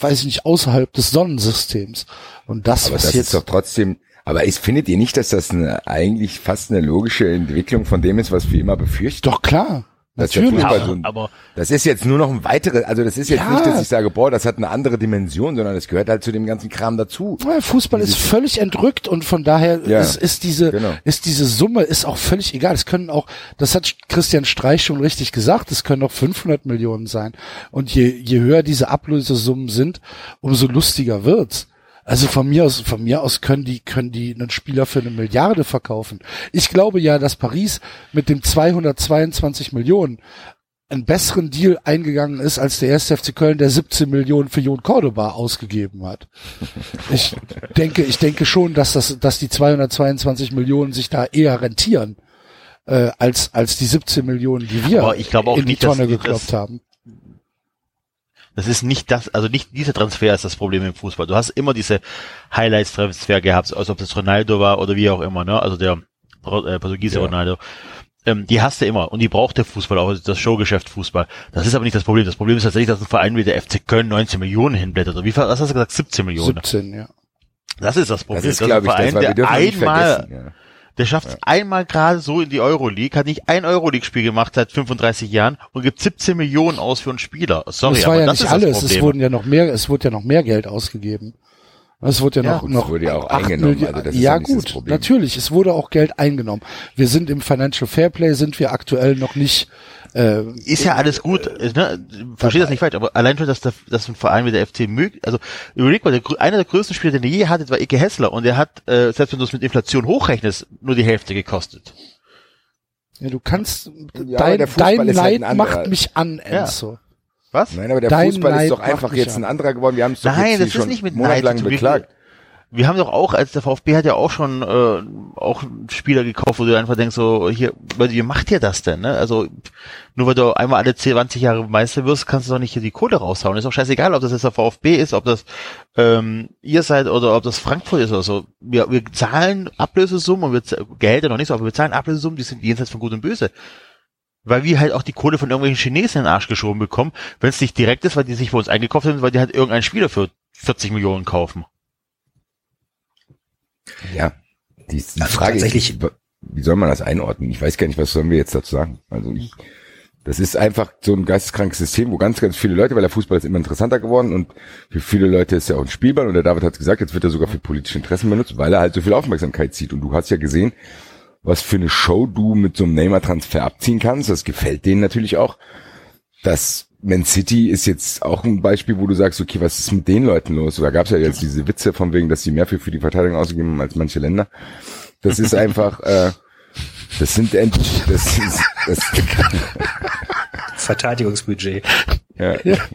weiß ich nicht, außerhalb des Sonnensystems. Und das, Aber was das jetzt ist doch trotzdem, aber ist, findet ihr nicht, dass das eine, eigentlich fast eine logische Entwicklung von dem ist, was wir immer befürchten? doch klar, Das ist ja natürlich. Fußball aber, so ein- aber Das ist jetzt nur noch ein weiteres, also das ist jetzt Ja. nicht, dass ich sage, boah, das hat eine andere Dimension, sondern es gehört halt zu dem ganzen Kram dazu. Ja, Fußball ist völlig entrückt und von daher Ja, ist, ist diese genau. ist diese Summe ist auch völlig egal. Es können auch, das hat Christian Streich schon richtig gesagt, es können auch 500 Millionen sein. Und je je höher diese Ablösesummen sind, umso lustiger wird's. Also von mir aus, von mir aus können die, können die einen Spieler für eine Milliarde verkaufen. Ich glaube ja, dass Paris mit dem 222 Millionen einen besseren Deal eingegangen ist, als der erste FC Köln, der 17 Millionen für Jon Cordoba ausgegeben hat. Ich denke, ich denke schon, dass das, dass die 222 Millionen sich da eher rentieren, äh, als, als die 17 Millionen, die wir Aber ich glaube auch in die nicht, dass Tonne die geklopft haben. Das ist nicht das, also nicht dieser Transfer ist das Problem im Fußball. Du hast immer diese Highlights-Transfer gehabt, also ob das Ronaldo war oder wie auch immer, ne? Also der äh, Portugiese Ja. Ronaldo. Ähm, die hast du immer und die braucht der Fußball auch, also das Showgeschäft Fußball. Das ist aber nicht das Problem. Das Problem ist tatsächlich, dass ein Verein wie der FC Köln 19 Millionen hinblättert. Oder wie viel, was hast du gesagt? 17 Millionen. 17, ja. Das ist das Problem. Das ist, glaube ich, das, Verein, weil wir der dürfen nicht einmal, vergessen. Ja. Der schafft es einmal gerade so in die Euroleague, hat nicht ein Euroleague-Spiel gemacht seit 35 Jahren und gibt 17 Millionen aus für einen Spieler. Sorry, das war aber ja das nicht ist alles. das Es wurden ja noch mehr, es wurde ja noch mehr Geld ausgegeben. Es wurde ja, Ja, noch, gut, noch es wurde ja auch eingenommen, Milli- also das ist ja ja gut, natürlich. Es wurde auch Geld eingenommen. Wir sind im Financial Fairplay, sind wir aktuell noch nicht. Äh, ist ja alles gut, ne? Verstehe das nicht falsch, aber allein schon, dass, der, dass ein Verein wie der FC möglich, also überleg mal, der, einer der größten Spieler, den er je hatte, war Ike Hessler und der hat, äh, selbst wenn du es mit Inflation hochrechnest, nur die Hälfte gekostet. ja, du kannst. Ja, dein dein ist halt Leid ein macht mich an, Ja. Enzo. Was? Nein, aber der Dein Fußball Neid ist doch einfach jetzt an. ein anderer geworden. Wir haben es doch Nein, jetzt das ist schon nicht mit monatelang Neid. Beklagt. Wir haben doch auch, als der VfB hat ja auch schon äh, auch Spieler gekauft, wo du einfach denkst, so, hier, wie macht ihr das denn? Ne? Also nur weil du einmal alle 20 Jahre Meister wirst, kannst du doch nicht hier die Kohle raushauen. Ist doch scheißegal, ob das jetzt der VfB ist, ob das ähm, ihr seid oder ob das Frankfurt ist oder so. Wir, wir zahlen Ablösesummen und wir Gehälter noch nicht so, aber wir zahlen Ablösesummen, die sind jenseits von Gut und Böse. Weil wir halt auch die Kohle von irgendwelchen Chinesen in den Arsch geschoben bekommen, wenn es nicht direkt ist, weil die sich bei uns eingekauft haben, weil die halt irgendeinen Spieler für 40 Millionen kaufen. Ja, die, die also Frage ist, wie soll man das einordnen? Ich weiß gar nicht, was sollen wir jetzt dazu sagen? Also ich, das ist einfach so ein geisteskrankes System, wo ganz, ganz viele Leute, weil der Fußball ist immer interessanter geworden und für viele Leute ist ja auch ein Spielball und der David hat gesagt, jetzt wird er sogar für politische Interessen benutzt, weil er halt so viel Aufmerksamkeit zieht. Und du hast ja gesehen, was für eine Show du mit so einem Neymar-Transfer abziehen kannst. Das gefällt denen natürlich auch. Das Man City ist jetzt auch ein Beispiel, wo du sagst, okay, was ist mit den Leuten los? Da gab es ja jetzt diese Witze von wegen, dass sie mehr für, für die Verteidigung ausgegeben haben als manche Länder. Das ist einfach, äh, das sind endlich, das ist, das Verteidigungsbudget. Ja. ja.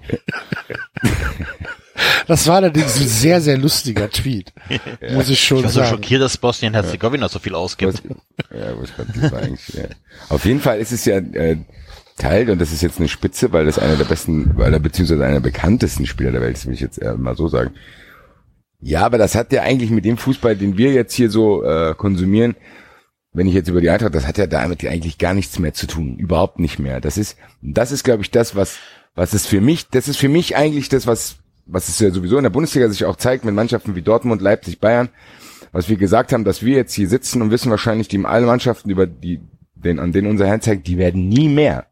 Das war allerdings ein sehr, sehr lustiger Tweet. Ja. Muss ich schon ich war sagen. so schockiert, dass Bosnien-Herzegowina ja. so viel ausgibt. Ja, was das war eigentlich, ja. Auf jeden Fall ist es ja äh, Teil, und das ist jetzt eine Spitze, weil das einer der besten, weil er beziehungsweise einer der bekanntesten Spieler der Welt ist, will ich jetzt mal so sagen. Ja, aber das hat ja eigentlich mit dem Fußball, den wir jetzt hier so äh, konsumieren, wenn ich jetzt über die Eintracht, das hat ja damit eigentlich gar nichts mehr zu tun, überhaupt nicht mehr. Das ist, das ist, glaube ich, das, was, was es für mich, das ist für mich eigentlich das, was, was es ja sowieso in der Bundesliga sich auch zeigt mit Mannschaften wie Dortmund, Leipzig, Bayern, was wir gesagt haben, dass wir jetzt hier sitzen und wissen wahrscheinlich, die alle Mannschaften über die, den, an denen unser Hand zeigt, die werden nie mehr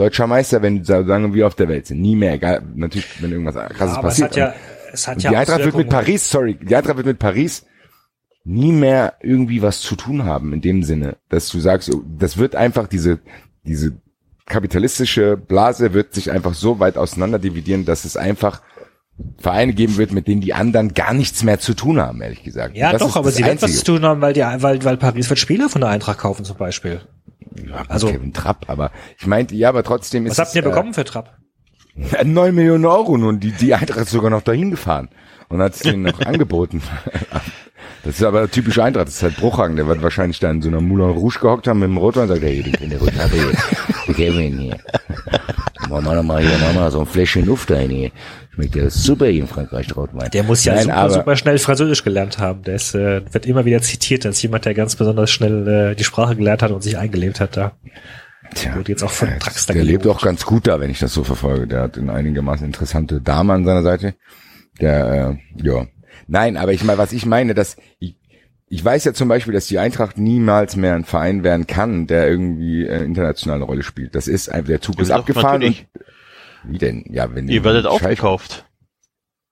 deutscher Meister, wenn sagen wir auf der Welt sind, nie mehr, egal, natürlich, wenn irgendwas krasses ja, passiert. Es hat ja, es hat ja die Eintracht wird mit Paris, sorry, die Eintracht wird mit Paris nie mehr irgendwie was zu tun haben in dem Sinne, dass du sagst, oh, das wird einfach diese, diese kapitalistische Blase wird sich einfach so weit auseinander dividieren, dass es einfach Vereine geben wird, mit denen die anderen gar nichts mehr zu tun haben, ehrlich gesagt. Ja, doch, aber sie werden was zu tun haben, weil die, weil, weil Paris wird Spieler von der Eintracht kaufen zum Beispiel. Ja, also Kevin Trapp, aber ich meinte, ja, aber trotzdem ist. Was habt ihr äh, bekommen für Trapp? Neun Millionen Euro nun, die, die Eintracht ist sogar noch dahin gefahren und hat es denen noch angeboten. Das ist aber typisch Eintracht, das ist halt Bruchhagen, der wird wahrscheinlich da in so einer Moulin Rouge gehockt haben mit dem Rotwein und sagt, hey, ich bin der Rotwein hier, der Kevin hier. Machen wir mal hier nochmal so ein Fläschchen Luft rein hier. Schmeckt ja super hier in Frankreich, Rotwein. Der muss ja Nein, super, aber, super schnell Französisch gelernt haben. Der ist, äh, wird immer wieder zitiert als jemand, der ganz besonders schnell äh, die Sprache gelernt hat und sich eingelebt hat da. Tja, Wird jetzt auch von Traxter Der lebt auch ganz gut da, wenn ich das so verfolge. Der hat in einigermaßen interessante Dame an seiner Seite. Der, äh, ja, Nein, aber ich meine, was ich meine, dass ich, ich weiß ja zum Beispiel, dass die Eintracht niemals mehr ein Verein werden kann, der irgendwie äh, internationale Rolle spielt. Das ist einfach, der Zug ist abgefahren. Und, wie denn? Ja, wenn ihr werdet aufgekauft.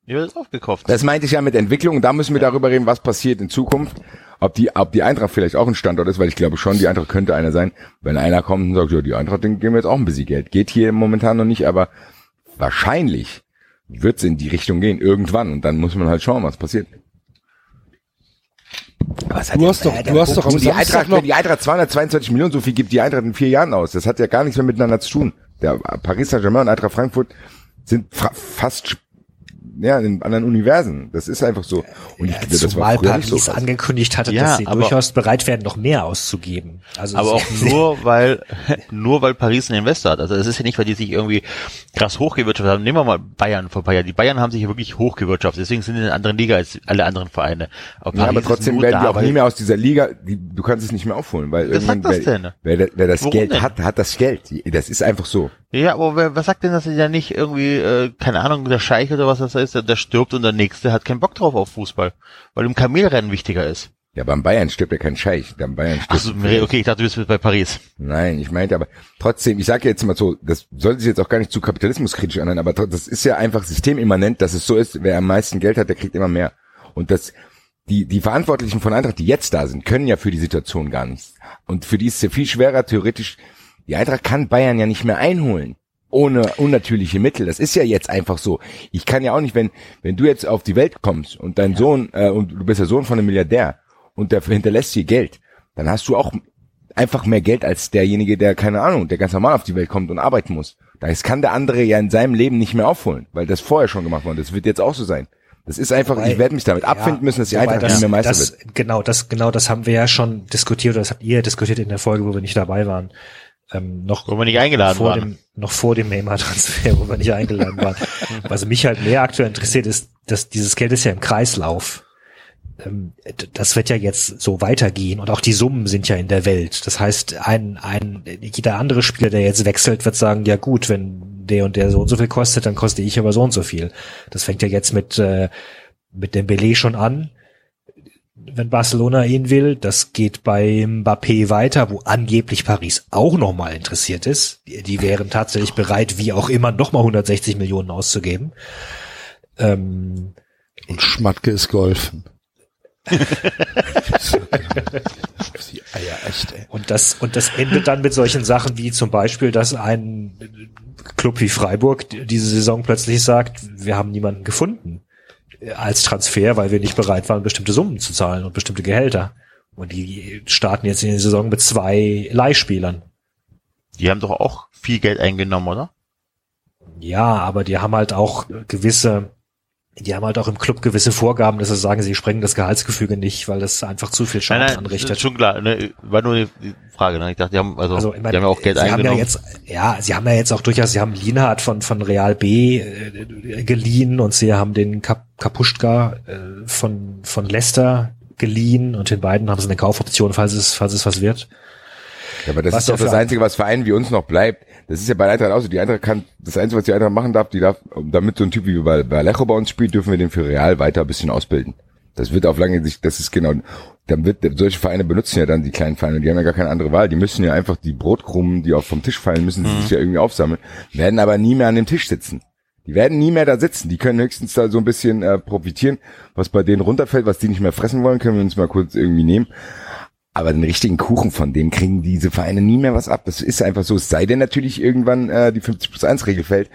Ihr werdet aufgekauft. Das meinte ich ja mit Entwicklung. Da müssen wir ja. darüber reden, was passiert in Zukunft. Ob die, ob die Eintracht vielleicht auch ein Standort ist, weil ich glaube schon, die Eintracht könnte einer sein. Wenn einer kommt und sagt, ja, die Eintracht, den geben wir jetzt auch ein bisschen Geld. Geht hier momentan noch nicht, aber wahrscheinlich wird es in die Richtung gehen, irgendwann. Und dann muss man halt schauen, was passiert. Was du hast doch, du hast doch am die Eintracht, wenn die Eintracht 222 Millionen, so viel gibt die Eintracht in vier Jahren aus. Das hat ja gar nichts mehr miteinander zu tun. Der Paris Saint-Germain und Eintracht Frankfurt sind fast ja, in anderen Universen. Das ist einfach so. Und ja, ich, das zumal war Paris so angekündigt hatte, ja, dass sie durchaus bereit werden, noch mehr auszugeben. Also aber auch nur, weil, nur weil Paris einen Investor hat. Also es ist ja nicht, weil die sich irgendwie krass hochgewirtschaftet haben. Nehmen wir mal Bayern vor Bayern. Die Bayern haben sich ja wirklich hochgewirtschaftet. Deswegen sind sie in einer anderen Liga als alle anderen Vereine. Aber, ja, aber trotzdem werden die auch nie mehr aus dieser Liga, die, du kannst es nicht mehr aufholen, weil irgendwann, wer, denn? Wer, wer das Warum Geld denn? hat, hat das Geld. Das ist einfach so. Ja, aber wer, was sagt denn, dass sie ja nicht irgendwie, äh, keine Ahnung, der Scheich oder was das ist, der, der stirbt und der Nächste hat keinen Bock drauf auf Fußball, weil ihm Kamelrennen wichtiger ist. Ja, beim Bayern stirbt ja kein Scheich. Beim Bayern stirbt Ach so, okay, ich dachte, du bist bei Paris. Nein, ich meinte aber trotzdem, ich sage jetzt mal so, das sollte sich jetzt auch gar nicht zu kapitalismuskritisch anhören, aber das ist ja einfach systemimmanent, dass es so ist, wer am meisten Geld hat, der kriegt immer mehr. Und das, die, die Verantwortlichen von Eintracht, die jetzt da sind, können ja für die Situation gar nichts. Und für die ist es ja viel schwerer, theoretisch, die Eintracht kann Bayern ja nicht mehr einholen ohne unnatürliche Mittel. Das ist ja jetzt einfach so. Ich kann ja auch nicht, wenn wenn du jetzt auf die Welt kommst und dein ja. Sohn äh, und du bist der Sohn von einem Milliardär und der hinterlässt dir Geld, dann hast du auch einfach mehr Geld als derjenige, der keine Ahnung, der ganz normal auf die Welt kommt und arbeiten muss. Das kann der andere ja in seinem Leben nicht mehr aufholen, weil das vorher schon gemacht wurde. Das wird jetzt auch so sein. Das ist einfach, Wobei, ich werde mich damit abfinden müssen, dass die Eintracht das, nicht mehr Meister das, wird. Genau, das, genau, das haben wir ja schon diskutiert, oder das habt ihr diskutiert in der Folge, wo wir nicht dabei waren ähm, noch, wo wir nicht eingeladen vor waren. Dem, noch vor dem Neymar-Transfer, wo wir nicht eingeladen waren. Was mich halt mehr aktuell interessiert ist, dass dieses Geld ist ja im Kreislauf. Ähm, das wird ja jetzt so weitergehen und auch die Summen sind ja in der Welt. Das heißt, ein, ein, jeder andere Spieler, der jetzt wechselt, wird sagen, ja gut, wenn der und der so und so viel kostet, dann koste ich aber so und so viel. Das fängt ja jetzt mit, äh, mit dem Belay schon an wenn Barcelona ihn will. Das geht bei Mbappé weiter, wo angeblich Paris auch nochmal interessiert ist. Die, die wären tatsächlich bereit, wie auch immer, nochmal 160 Millionen auszugeben. Ähm, Und Schmatke ist geholfen. die Eier, echt, ey. Und das, und das endet dann mit solchen Sachen wie zum Beispiel, dass ein Club wie Freiburg diese Saison plötzlich sagt, wir haben niemanden gefunden als Transfer, weil wir nicht bereit waren, bestimmte Summen zu zahlen und bestimmte Gehälter. Und die starten jetzt in die Saison mit zwei Leihspielern. Die haben doch auch viel Geld eingenommen, oder? Ja, aber die haben halt auch gewisse, die haben halt auch im Club gewisse Vorgaben, dass sie sagen, sie sprengen das Gehaltsgefüge nicht, weil das einfach zu viel Schaden nein, nein, anrichtet. Ist schon klar, ne, war nur die Frage, ne? Ich dachte, die haben, also, Also, ich meine, die haben ja auch Geld sie haben eingenommen. ja jetzt, ja, sie haben ja jetzt auch durchaus, sie haben Lienhardt von, von Real B äh, geliehen und sie haben den Kap Kapuschka äh, von, von Leicester geliehen und den beiden haben sie eine Kaufoption, falls es, falls es was wird. Ja, aber das Was ist doch das Einzige, was Vereinen wie uns noch bleibt. Das ist ja bei Eintracht auch so. Die Eintracht kann, das Einzige, was die Eintracht machen darf, die darf, damit so ein Typ wie bei Vallejo bei uns spielt, dürfen wir den für Real weiter ein bisschen ausbilden. Das wird auf lange Sicht, das ist genau, dann wird, solche Vereine benutzen ja dann die kleinen Vereine, die haben ja gar keine andere Wahl. Die müssen ja einfach die Brotkrumen, die auch vom Tisch fallen, müssen sie sich ja irgendwie aufsammeln, werden aber nie mehr an dem Tisch sitzen. Die werden nie mehr da sitzen. Die können höchstens da so ein bisschen äh, profitieren. Was bei denen runterfällt, was die nicht mehr fressen wollen, können wir uns mal kurz irgendwie nehmen. Aber den richtigen Kuchen von dem kriegen diese Vereine nie mehr was ab. Das ist einfach so. Es sei denn natürlich irgendwann äh, die 50 plus 1 Regel fällt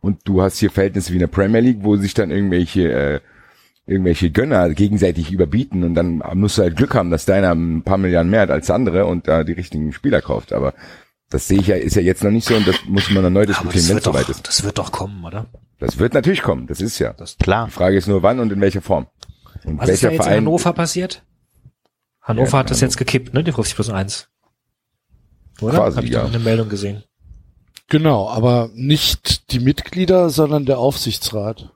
und du hast hier Verhältnisse wie in der Premier League, wo sich dann irgendwelche äh, irgendwelche Gönner gegenseitig überbieten und dann musst du halt Glück haben, dass deiner ein paar Milliarden mehr hat als der andere und da die richtigen Spieler kauft. Aber das sehe ich ja, ist ja jetzt noch nicht so und das muss man dann neu diskutieren, das wenn es wird, doch, soweit ist. das wird doch kommen, oder? Das wird natürlich kommen, das ist ja. Klar. Die Frage ist nur wann und in welcher Form. Und Was ist da welcher jetzt in Verein Hannover passiert? Hannover Ja, hat das Hannover. jetzt gekippt, ne? Die 50 plus 1. Oder? Quasi, Hab ich ja. eine Meldung gesehen. Genau, aber nicht die Mitglieder, sondern der Aufsichtsrat.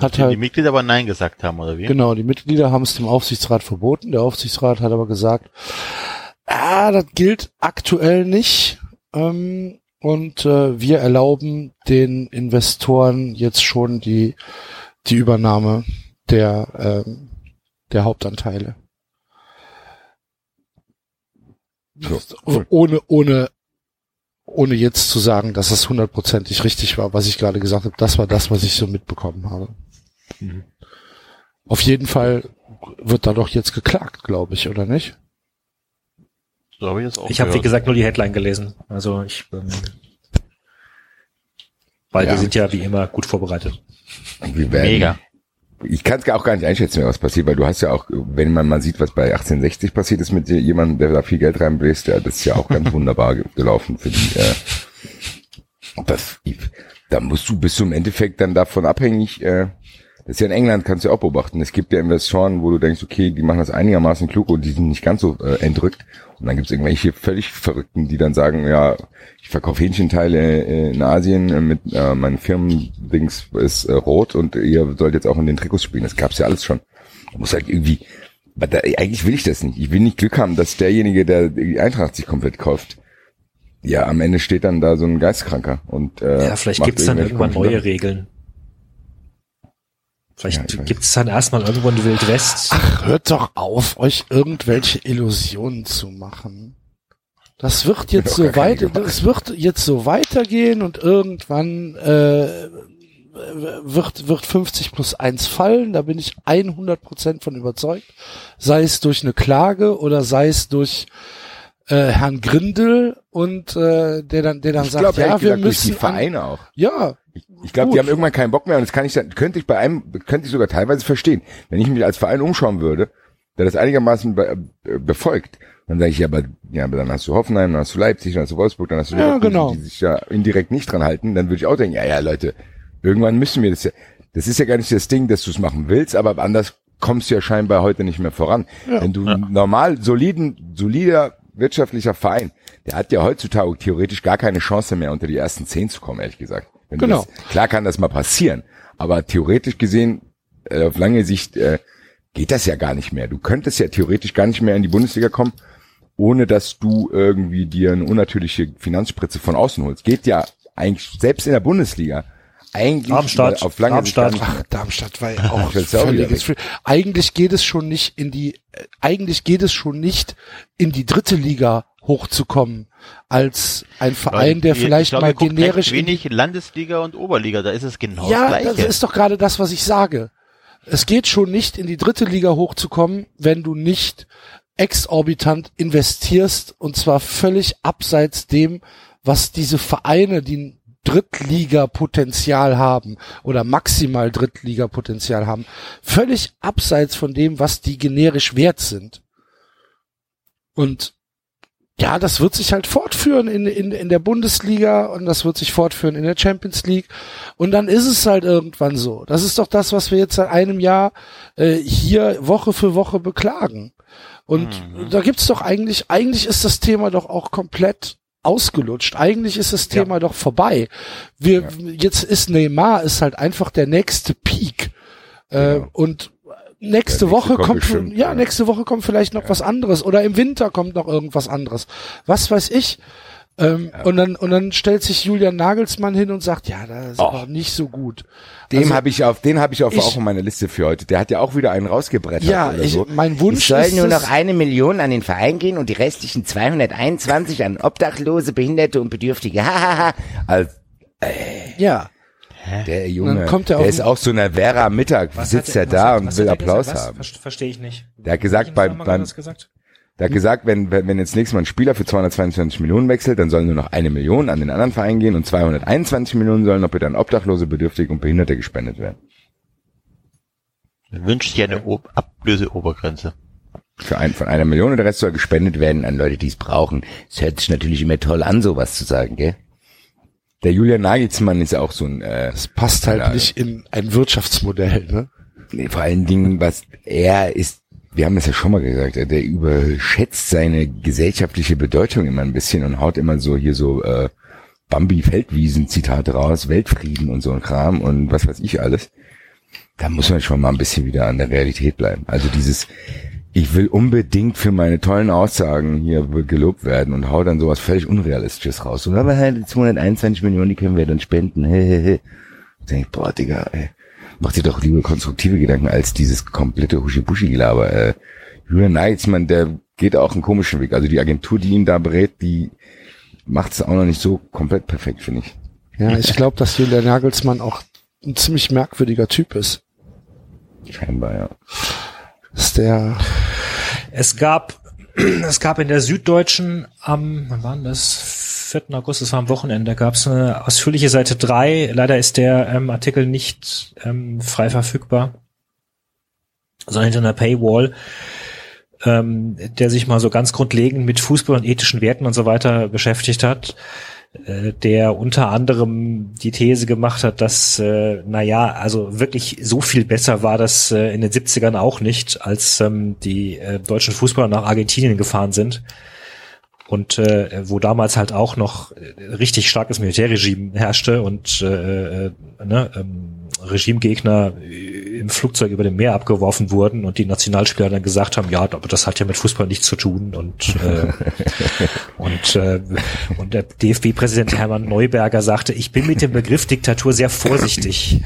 Hat Die, die halt, Mitglieder aber Nein gesagt haben, oder wie? genau, die Mitglieder haben es dem Aufsichtsrat verboten. Der Aufsichtsrat hat aber gesagt, ah, das gilt aktuell nicht. Ähm, und äh, wir erlauben den Investoren jetzt schon die, die Übernahme der, ähm, der Hauptanteile. So. Ohne, ohne, ohne jetzt zu sagen, dass es hundertprozentig richtig war, was ich gerade gesagt habe. Das war das, was ich so mitbekommen habe. Mhm. Auf jeden Fall wird da doch jetzt geklagt, glaube ich, oder nicht? So habe ich das auch Ich habe, wie gesagt, nur die Headline gelesen. Also ich, ähm, weil Ja. wir sind ja wie immer gut vorbereitet. wir werden, Mega. Ich kann es auch gar nicht einschätzen, was passiert, weil du hast ja auch, wenn man mal sieht, was bei 1860 passiert ist mit jemandem, der da viel Geld reinbläst, ja, das ist ja auch ganz wunderbar ge- gelaufen für die. Äh, das, da musst du bist du im Endeffekt dann davon abhängig. Äh, das ist ja in England, kannst du ja auch beobachten. Es gibt ja Investoren, wo du denkst, okay, die machen das einigermaßen klug und die sind nicht ganz so äh, entrückt. Und dann gibt's irgendwelche völlig Verrückten, die dann sagen, ja, ich verkaufe Hähnchenteile äh, in Asien äh, mit äh, meinem Firmendings ist äh, rot und ihr sollt jetzt auch in den Trikots spielen. Das gab's ja alles schon. Du musst halt irgendwie, aber da, eigentlich will ich das nicht. Ich will nicht Glück haben, dass derjenige, der die Eintracht sich komplett kauft, ja, am Ende steht dann da so ein Geistkranker und äh, Ja, vielleicht gibt's dann irgendwann neue Sachen. Regeln. Ja, Vielleicht weiß. gibt's dann erstmal irgendwo ein Wild West. Ach, hört doch auf, euch irgendwelche Illusionen zu machen. Das wird jetzt so weiter, das wird jetzt so weitergehen und irgendwann äh, wird wird 50 plus 1 fallen, da bin ich 100 Prozent von überzeugt. Sei es durch eine Klage oder sei es durch äh, Herrn Grindel und äh, der dann der dann Ich sagt, glaube, ja, wir gesagt, durch die müssen an, Vereine auch. ja, Ich glaube, die haben irgendwann keinen Bock mehr und das kann ich dann, könnte ich bei einem, könnte ich sogar teilweise verstehen. Wenn ich mich als Verein umschauen würde, der das einigermaßen be, äh, befolgt, dann sage ich, ja, aber, ja, aber dann hast du Hoffenheim, dann hast du Leipzig, dann hast du Wolfsburg, dann hast du Ja, Leverkusen, genau. die sich ja indirekt nicht dran halten, dann würde ich auch denken, ja, ja, Leute, irgendwann müssen wir das ja, das ist ja gar nicht das Ding, dass du es machen willst, aber anders kommst du ja scheinbar heute nicht mehr voran. Ja. Wenn du normal, soliden, solider wirtschaftlicher Verein, der hat ja heutzutage theoretisch gar keine Chance mehr, unter die ersten zehn zu kommen, ehrlich gesagt. Wenn Genau. Das, klar kann das mal passieren, aber theoretisch gesehen, äh, auf lange Sicht, äh, geht das ja gar nicht mehr. Du könntest ja theoretisch gar nicht mehr in die Bundesliga kommen, ohne dass du irgendwie dir eine unnatürliche Finanzspritze von außen holst. Geht ja eigentlich selbst in der Bundesliga eigentlich Darmstadt, auf lange Sicht Darmstadt. nicht Ach, Darmstadt war ja auch völliges Free. Eigentlich geht es schon nicht in die, äh, eigentlich geht es schon nicht in die dritte Liga hochzukommen als ein Verein, der Ich- vielleicht ich glaub, mal generisch wenig Landesliga und Oberliga, da ist es genau Ja, das das Gleiche. ist doch gerade das, was ich sage. Es geht schon nicht in die dritte Liga hochzukommen, wenn du nicht exorbitant investierst und zwar völlig abseits dem, was diese Vereine, die ein Drittliga-Potenzial haben oder maximal Drittliga-Potenzial haben, völlig abseits von dem, was die generisch wert sind. Und ja, das wird sich halt fortführen in, in, in der Bundesliga und das wird sich fortführen in der Champions League. Und dann ist es halt irgendwann so. Das ist doch das, was wir jetzt seit einem Jahr äh, hier Woche für Woche beklagen. Und da gibt's doch eigentlich, eigentlich ist das Thema doch auch komplett ausgelutscht. Eigentlich ist das Thema doch vorbei. Wir, jetzt ist Neymar ist halt einfach der nächste Peak. Äh, und nächste nächste Woche kommt kommt, ja, ja. nächste Woche kommt vielleicht noch was anderes oder im Winter kommt noch irgendwas anderes. Was weiß ich. Ähm, Und dann und dann stellt sich Julian Nagelsmann hin und sagt, ja, das ist Oh. nicht so gut. Dem Also, habe ich auf, den habe ich auf ich- auch in meiner Liste für heute. Der hat ja auch wieder einen rausgebrettert. Ja, oder ich, so. mein Wunsch Es soll ist nur noch eine Million an den Verein gehen und die restlichen 221 an Obdachlose, Behinderte und Bedürftige. Hahaha. Als ja. Der Junge, Dann kommt er der auf ist auch so einer Vera am Mittag, sitzt er da und will Applaus haben. Verstehe ich nicht. Der hat gesagt, beim, beim, gesagt? der hat gesagt, wenn, wenn wenn jetzt nächstes Mal ein Spieler für 222 Millionen wechselt, dann sollen nur noch eine Million an den anderen Verein gehen und 221 Millionen sollen noch bitte an Obdachlose, Bedürftige und Behinderte gespendet werden. Wünscht sich eine Ob Ablöseobergrenze. Für ein, von einer Million und der Rest soll gespendet werden an Leute, die es brauchen. Es hört sich natürlich immer toll an, sowas zu sagen, gell? Der Julian Nagelsmann ist auch so ein, äh, Es passt halt Ja. nicht in ein Wirtschaftsmodell, ne? Nee, vor allen Dingen, was er ist, wir haben das ja schon mal gesagt, der der überschätzt seine gesellschaftliche Bedeutung immer ein bisschen und haut immer so hier so äh, Bambi-Feldwiesen-Zitate raus, Weltfrieden und so ein Kram und was weiß ich alles. Da muss man schon mal ein bisschen wieder an der Realität bleiben. Also dieses, ich will unbedingt für meine tollen Aussagen hier gelobt werden und hau dann sowas völlig Unrealistisches raus. Und aber halt 221 Millionen, die können wir dann spenden. Hehehe. Denk ich, boah, Digga, ey, mach dir doch lieber konstruktive Gedanken als dieses komplette Huschi-Buschi-Gelaber. Äh, Julian Nagelsmann, der geht auch einen komischen Weg. Also die Agentur, die ihn da berät, die macht es auch noch nicht so komplett perfekt, finde ich. Ja, ich glaube, dass Julian Nagelsmann auch ein ziemlich merkwürdiger Typ ist. Scheinbar, ja. Dass der, Es gab, es gab in der Süddeutschen am, wann war das? 4. August, das war am Wochenende, gab es eine ausführliche Seite 3. Leider ist der ähm, Artikel nicht ähm, frei verfügbar, sondern hinter einer Paywall, ähm, der sich mal so ganz grundlegend mit Fußball und ethischen Werten und so weiter beschäftigt hat äh, der unter anderem die These gemacht hat, dass, äh, naja, also wirklich so viel besser war das äh, in den 70ern auch nicht, als ähm, die äh, deutschen Fußballer nach Argentinien gefahren sind. Und äh, wo damals halt auch noch äh, richtig starkes Militärregime herrschte und äh, äh, ne, ähm, Regimegegner im Flugzeug über dem Meer abgeworfen wurden und die Nationalspieler dann gesagt haben, ja, aber das hat ja mit Fußball nichts zu tun und äh, und äh, und der DFB-Präsident Hermann Neuberger sagte, ich bin mit dem Begriff Diktatur sehr vorsichtig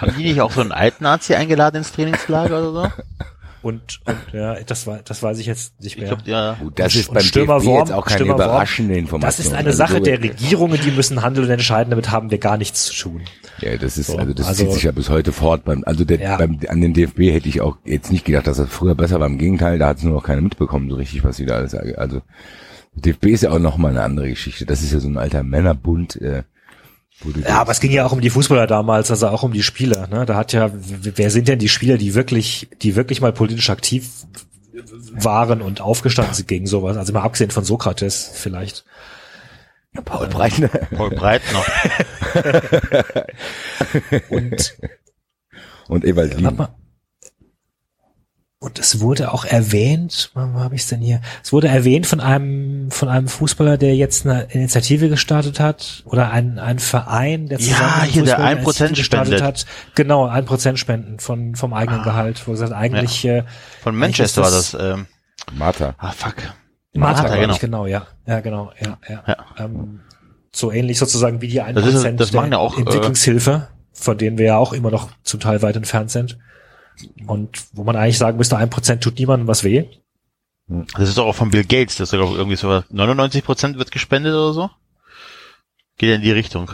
Haben die nicht auch so einen alten Nazi eingeladen ins Trainingslager oder so? und und ja, das war das weiß ich jetzt nicht Ich mehr. glaube, ja. Gut, das ist und beim Stürmer DFB Worm- jetzt auch keine Stürmer überraschende Information. Das ist eine Also Sache so- der Regierungen, die müssen handeln und entscheiden, damit haben wir gar nichts zu tun. Ja, das ist, So, also das also- zieht sich ja bis heute fort. Beim, also der, Ja. beim, an den DFB hätte ich auch jetzt nicht gedacht, dass das früher besser war. Im Gegenteil, da hat es nur noch keiner mitbekommen, so richtig, was sie da alles sagen. Also der DFB ist ja auch nochmal eine andere Geschichte. Das ist ja so ein alter Männerbund. Äh, Ja, aber es ging ja auch um die Fußballer damals, also auch um die Spieler. Ne? Da hat ja, wer sind denn die Spieler, die wirklich, die wirklich mal politisch aktiv waren und aufgestanden sind gegen sowas? Also mal abgesehen von Sokrates vielleicht. Paul Breitner. Paul Breitner. Und Und Ewald Lien. Und es wurde auch erwähnt, wo habe ich denn hier? Es wurde erwähnt von einem von einem Fußballer, der jetzt eine Initiative gestartet hat oder ein, ein Verein, der Ja, zusammen mit hier der Fußballern eine 1% Initiative gestartet hat. Genau, ein Prozent spenden von vom eigenen Gehalt. Wo gesagt eigentlich äh, Von Manchester war ist das. Ähm, Martha. ah, fuck. Martha, Martha, genau. genau, ja. Ja, genau, ja, ja. Ja. Ähm, So ähnlich sozusagen wie die 1% Das ist- das machen ja auch, äh, Entwicklungshilfe, von denen wir ja auch immer noch zum Teil weit entfernt sind. Und wo man eigentlich sagen müsste, 1% tut niemandem was weh. Das ist doch auch von Bill Gates, das ist doch irgendwie so 99 Prozent wird gespendet oder so. Geht ja in die Richtung.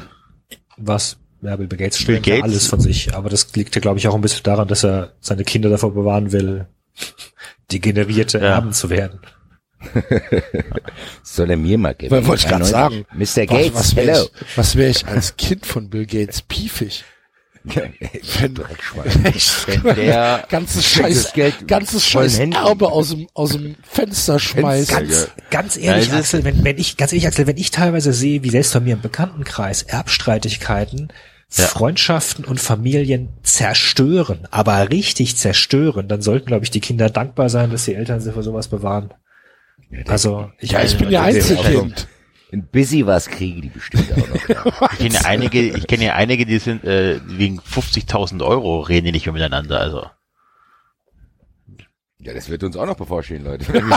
Was? Ja, Bill Gates Bill stellt ja Gates? alles von sich. Aber das liegt ja, glaube ich, auch ein bisschen daran, dass er seine Kinder davor bewahren will, degenerierte Ja. Erben zu werden. Soll er mir mal geben? Wollte ich gerade 93. sagen. Mr. Gates, was, was wäre hello. ich, was wär ich als Kind von Bill Gates piefig? Wenn, echt, Wenn der ganzes Scheiß, Geld ganzes Scheiß. Erbe aus dem, aus dem Fenster schmeißt. Ganz, ganz ehrlich, Ja, ist- Axel, wenn, wenn ich, ganz ehrlich, Axel, wenn ich teilweise sehe, wie selbst bei mir im Bekanntenkreis Erbstreitigkeiten Ja. Freundschaften und Familien zerstören, aber richtig zerstören, dann sollten, glaube ich, die Kinder dankbar sein, dass die Eltern sie vor sowas bewahren. Also, ich, Ja, ich bin ja also, Einzelkind. In Busy was kriegen die bestimmt auch noch. Ja. Ich kenne ja einige, ich kenne ja einige, die sind äh, wegen 50.000 Euro reden die nicht mehr miteinander. Also ja, das wird uns auch noch bevorstehen, Leute. wenn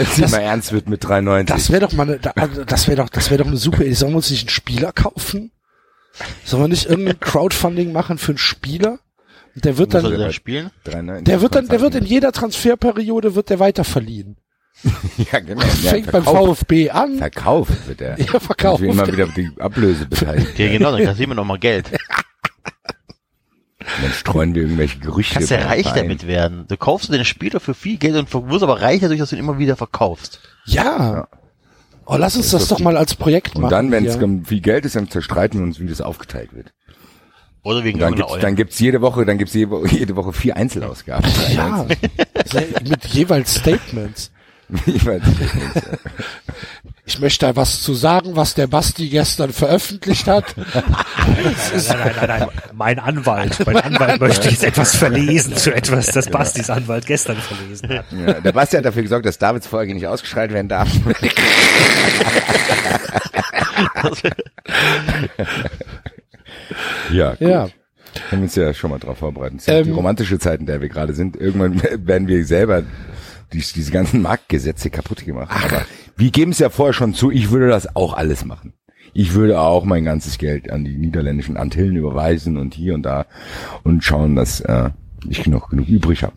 es nicht mal ernst wird mit 3,90. Das wäre doch mal eine, also das wäre doch, das wäre doch eine super Idee. Sollen wir uns nicht einen Spieler kaufen? Sollen wir nicht irgendein Crowdfunding machen für einen Spieler? Und der wird dann, der spielen? 3,90. der wird dann, der wird in jeder Transferperiode wird der weiter verliehen. ja, genau. Ja, Fängt beim verkauft. VfB an. Verkauft wird er. Ja, verkauft. Und wir immer wieder die Ablöse beteiligt. Ja, genau, dann kassieren wir noch mal Geld. Und dann streuen wir irgendwelche Gerüchte. Kannst ja beim reich Verein. damit werden. Du kaufst den Spieler für viel Geld und wirst aber reich dadurch, dass du ihn immer wieder verkaufst. Ja. Oh, lass uns das ist doch mal als Projekt machen. Und dann, wenn es viel Geld ist, dann zerstreiten wir uns, wie das aufgeteilt wird. Oder wegen Und dann gibt's, dann gibt's jede Woche, dann gibt's jede, Woche- jede Woche vier Einzelausgaben. ja, mit jeweils Statements. Jeweils. Ich möchte da was zu sagen, was der Basti gestern veröffentlicht hat. Nein, nein, nein, nein, mein Anwalt, mein Anwalt möchte jetzt etwas verlesen zu etwas, das Bastis Anwalt gestern verlesen hat. ja, der Basti hat dafür gesorgt, dass Davids Folge nicht ausgestrahlt werden darf. Ja, gut. Ja. Haben uns ja schon mal drauf vorbereitet. Das sind die Ähm, romantische Zeit, in der wir gerade sind. Irgendwann werden wir selber die, diese ganzen Marktgesetze kaputt gemacht. Aber wir geben es ja vorher schon zu, ich würde das auch alles machen. Ich würde auch mein ganzes Geld an die niederländischen Antillen überweisen und hier und da und schauen, dass äh, ich noch genug übrig habe.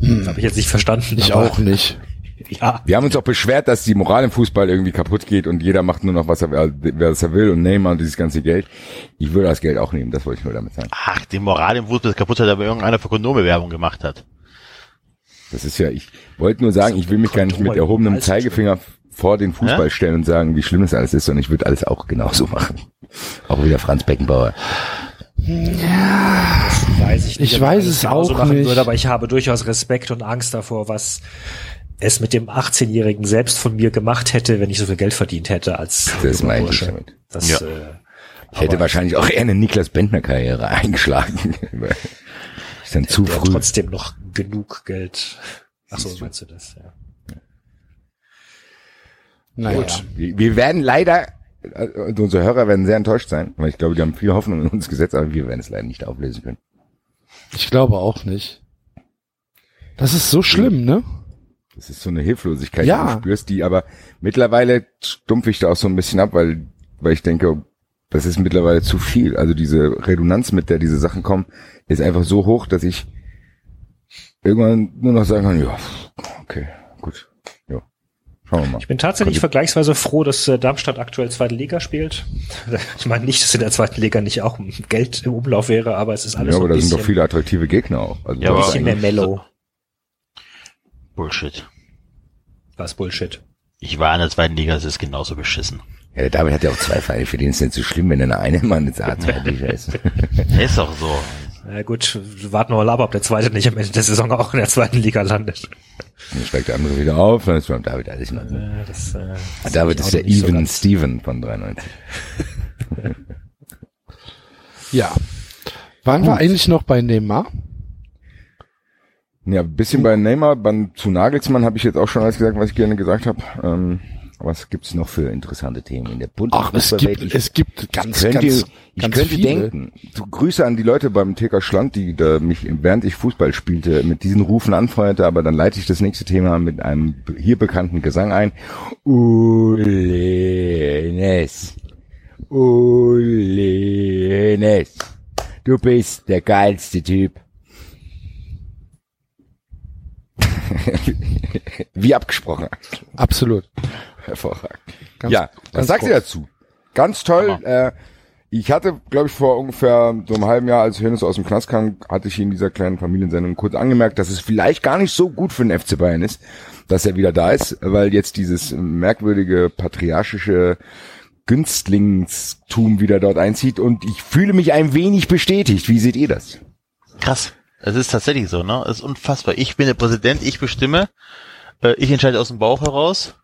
Das habe ich jetzt nicht verstanden. Ich aber- auch nicht. Ja, Wir haben uns auch beschwert, dass die Moral im Fußball irgendwie kaputt geht und jeder macht nur noch, was er, was er will und Neymar und dieses ganze Geld. Ich würde das Geld auch nehmen, das wollte ich nur damit sagen. Ach, die Moral im Fußball ist kaputt, hat aber irgendeiner für Kondome Werbung gemacht hat. Das ist ja, ich wollte nur sagen, ich will mich gar nicht mit erhobenem Zeigefinger vor den Fußball Ja? stellen und sagen, wie schlimm es alles ist, sondern ich würde alles auch genauso machen. Auch wieder Franz Beckenbauer. weiß ich nicht. Ich weiß es auch machen nicht. Würde, aber ich habe durchaus Respekt und Angst davor, was es mit dem 18-Jährigen selbst von mir gemacht hätte, wenn ich so viel Geld verdient hätte als Das meine ich damit. Das, Ja. äh, Ich hätte wahrscheinlich auch eher eine Niklas Bentner Karriere eingeschlagen. ist dann zu früh. trotzdem noch genug Geld. Ach so, meinst du das? Ja. Naja. Gut. Wir wir werden leider, äh, unsere Hörer werden sehr enttäuscht sein, weil ich glaube, die haben viel Hoffnung in uns gesetzt, aber wir werden es leider nicht auflösen können. Ich glaube auch nicht. Das ist so schlimm, ne? Das ist so eine Hilflosigkeit, Ja. die du spürst, die aber mittlerweile stumpfe ich da auch so ein bisschen ab, weil, weil ich denke, das ist mittlerweile zu viel. Also diese Redundanz, mit der diese Sachen kommen, ist einfach so hoch, dass ich irgendwann nur noch sagen kann, ja, okay, gut, ja, schauen wir mal. Ich bin tatsächlich vergleichsweise froh, dass äh, Darmstadt aktuell zweite Liga spielt. Ich meine nicht, dass in der zweiten Liga nicht auch Geld im Umlauf wäre, aber es ist alles Ja, so aber ein da sind doch viele attraktive Gegner auch. Also Ja, aber- ist bisschen mehr mellow. Bullshit. Was Bullshit. Ich war in der zweiten Liga, es ist genauso beschissen. ja, der David hat ja auch zwei Vereine, für den ist es nicht so schlimm, wenn er eine Mann ins A zweite Liga ist. Ist doch so. Na gut, warten wir mal ab, ob der zweite nicht am Ende der Saison auch in der zweiten Liga landet. Dann steigt der andere wieder auf, dann ist beim David alles in Ordnung. Äh, Das, äh, das David ist der so Even ganz- Steven von 93. Ja. Waren wir eigentlich noch bei Neymar? Ja, ein bisschen bei Neymar, beim, zu Nagelsmann habe ich jetzt auch schon alles gesagt, was ich gerne gesagt habe. Ähm, Was gibt's noch für interessante Themen in der Ach, es Bundesliga? gibt, es gibt ganz, könnte, ganz, ich ganz könnte viele. denken, so Grüße an die Leute beim TK Schland, die da mich, während ich Fußball spielte, mit diesen Rufen anfeuerte, aber dann leite ich das nächste Thema mit einem hier bekannten Gesang ein. Ulenes. Ulenes. Du bist der geilste Typ. Wie abgesprochen. Absolut. Hervorragend. Ganz- ja, was du groß. dazu? Ganz toll. Äh, ich hatte, glaube ich, vor ungefähr so einem halben Jahr, als Hönes aus dem Knast kam, hatte ich in dieser kleinen Familiensendung kurz angemerkt, dass es vielleicht gar nicht so gut für den FC Bayern ist, dass er wieder da ist, weil jetzt dieses merkwürdige patriarchische Günstlingstum wieder dort einzieht und ich fühle mich ein wenig bestätigt. Wie seht ihr das? Krass. Es ist tatsächlich so, ne? Es ist unfassbar. Ich bin der Präsident, ich bestimme, äh, ich entscheide aus dem Bauch heraus.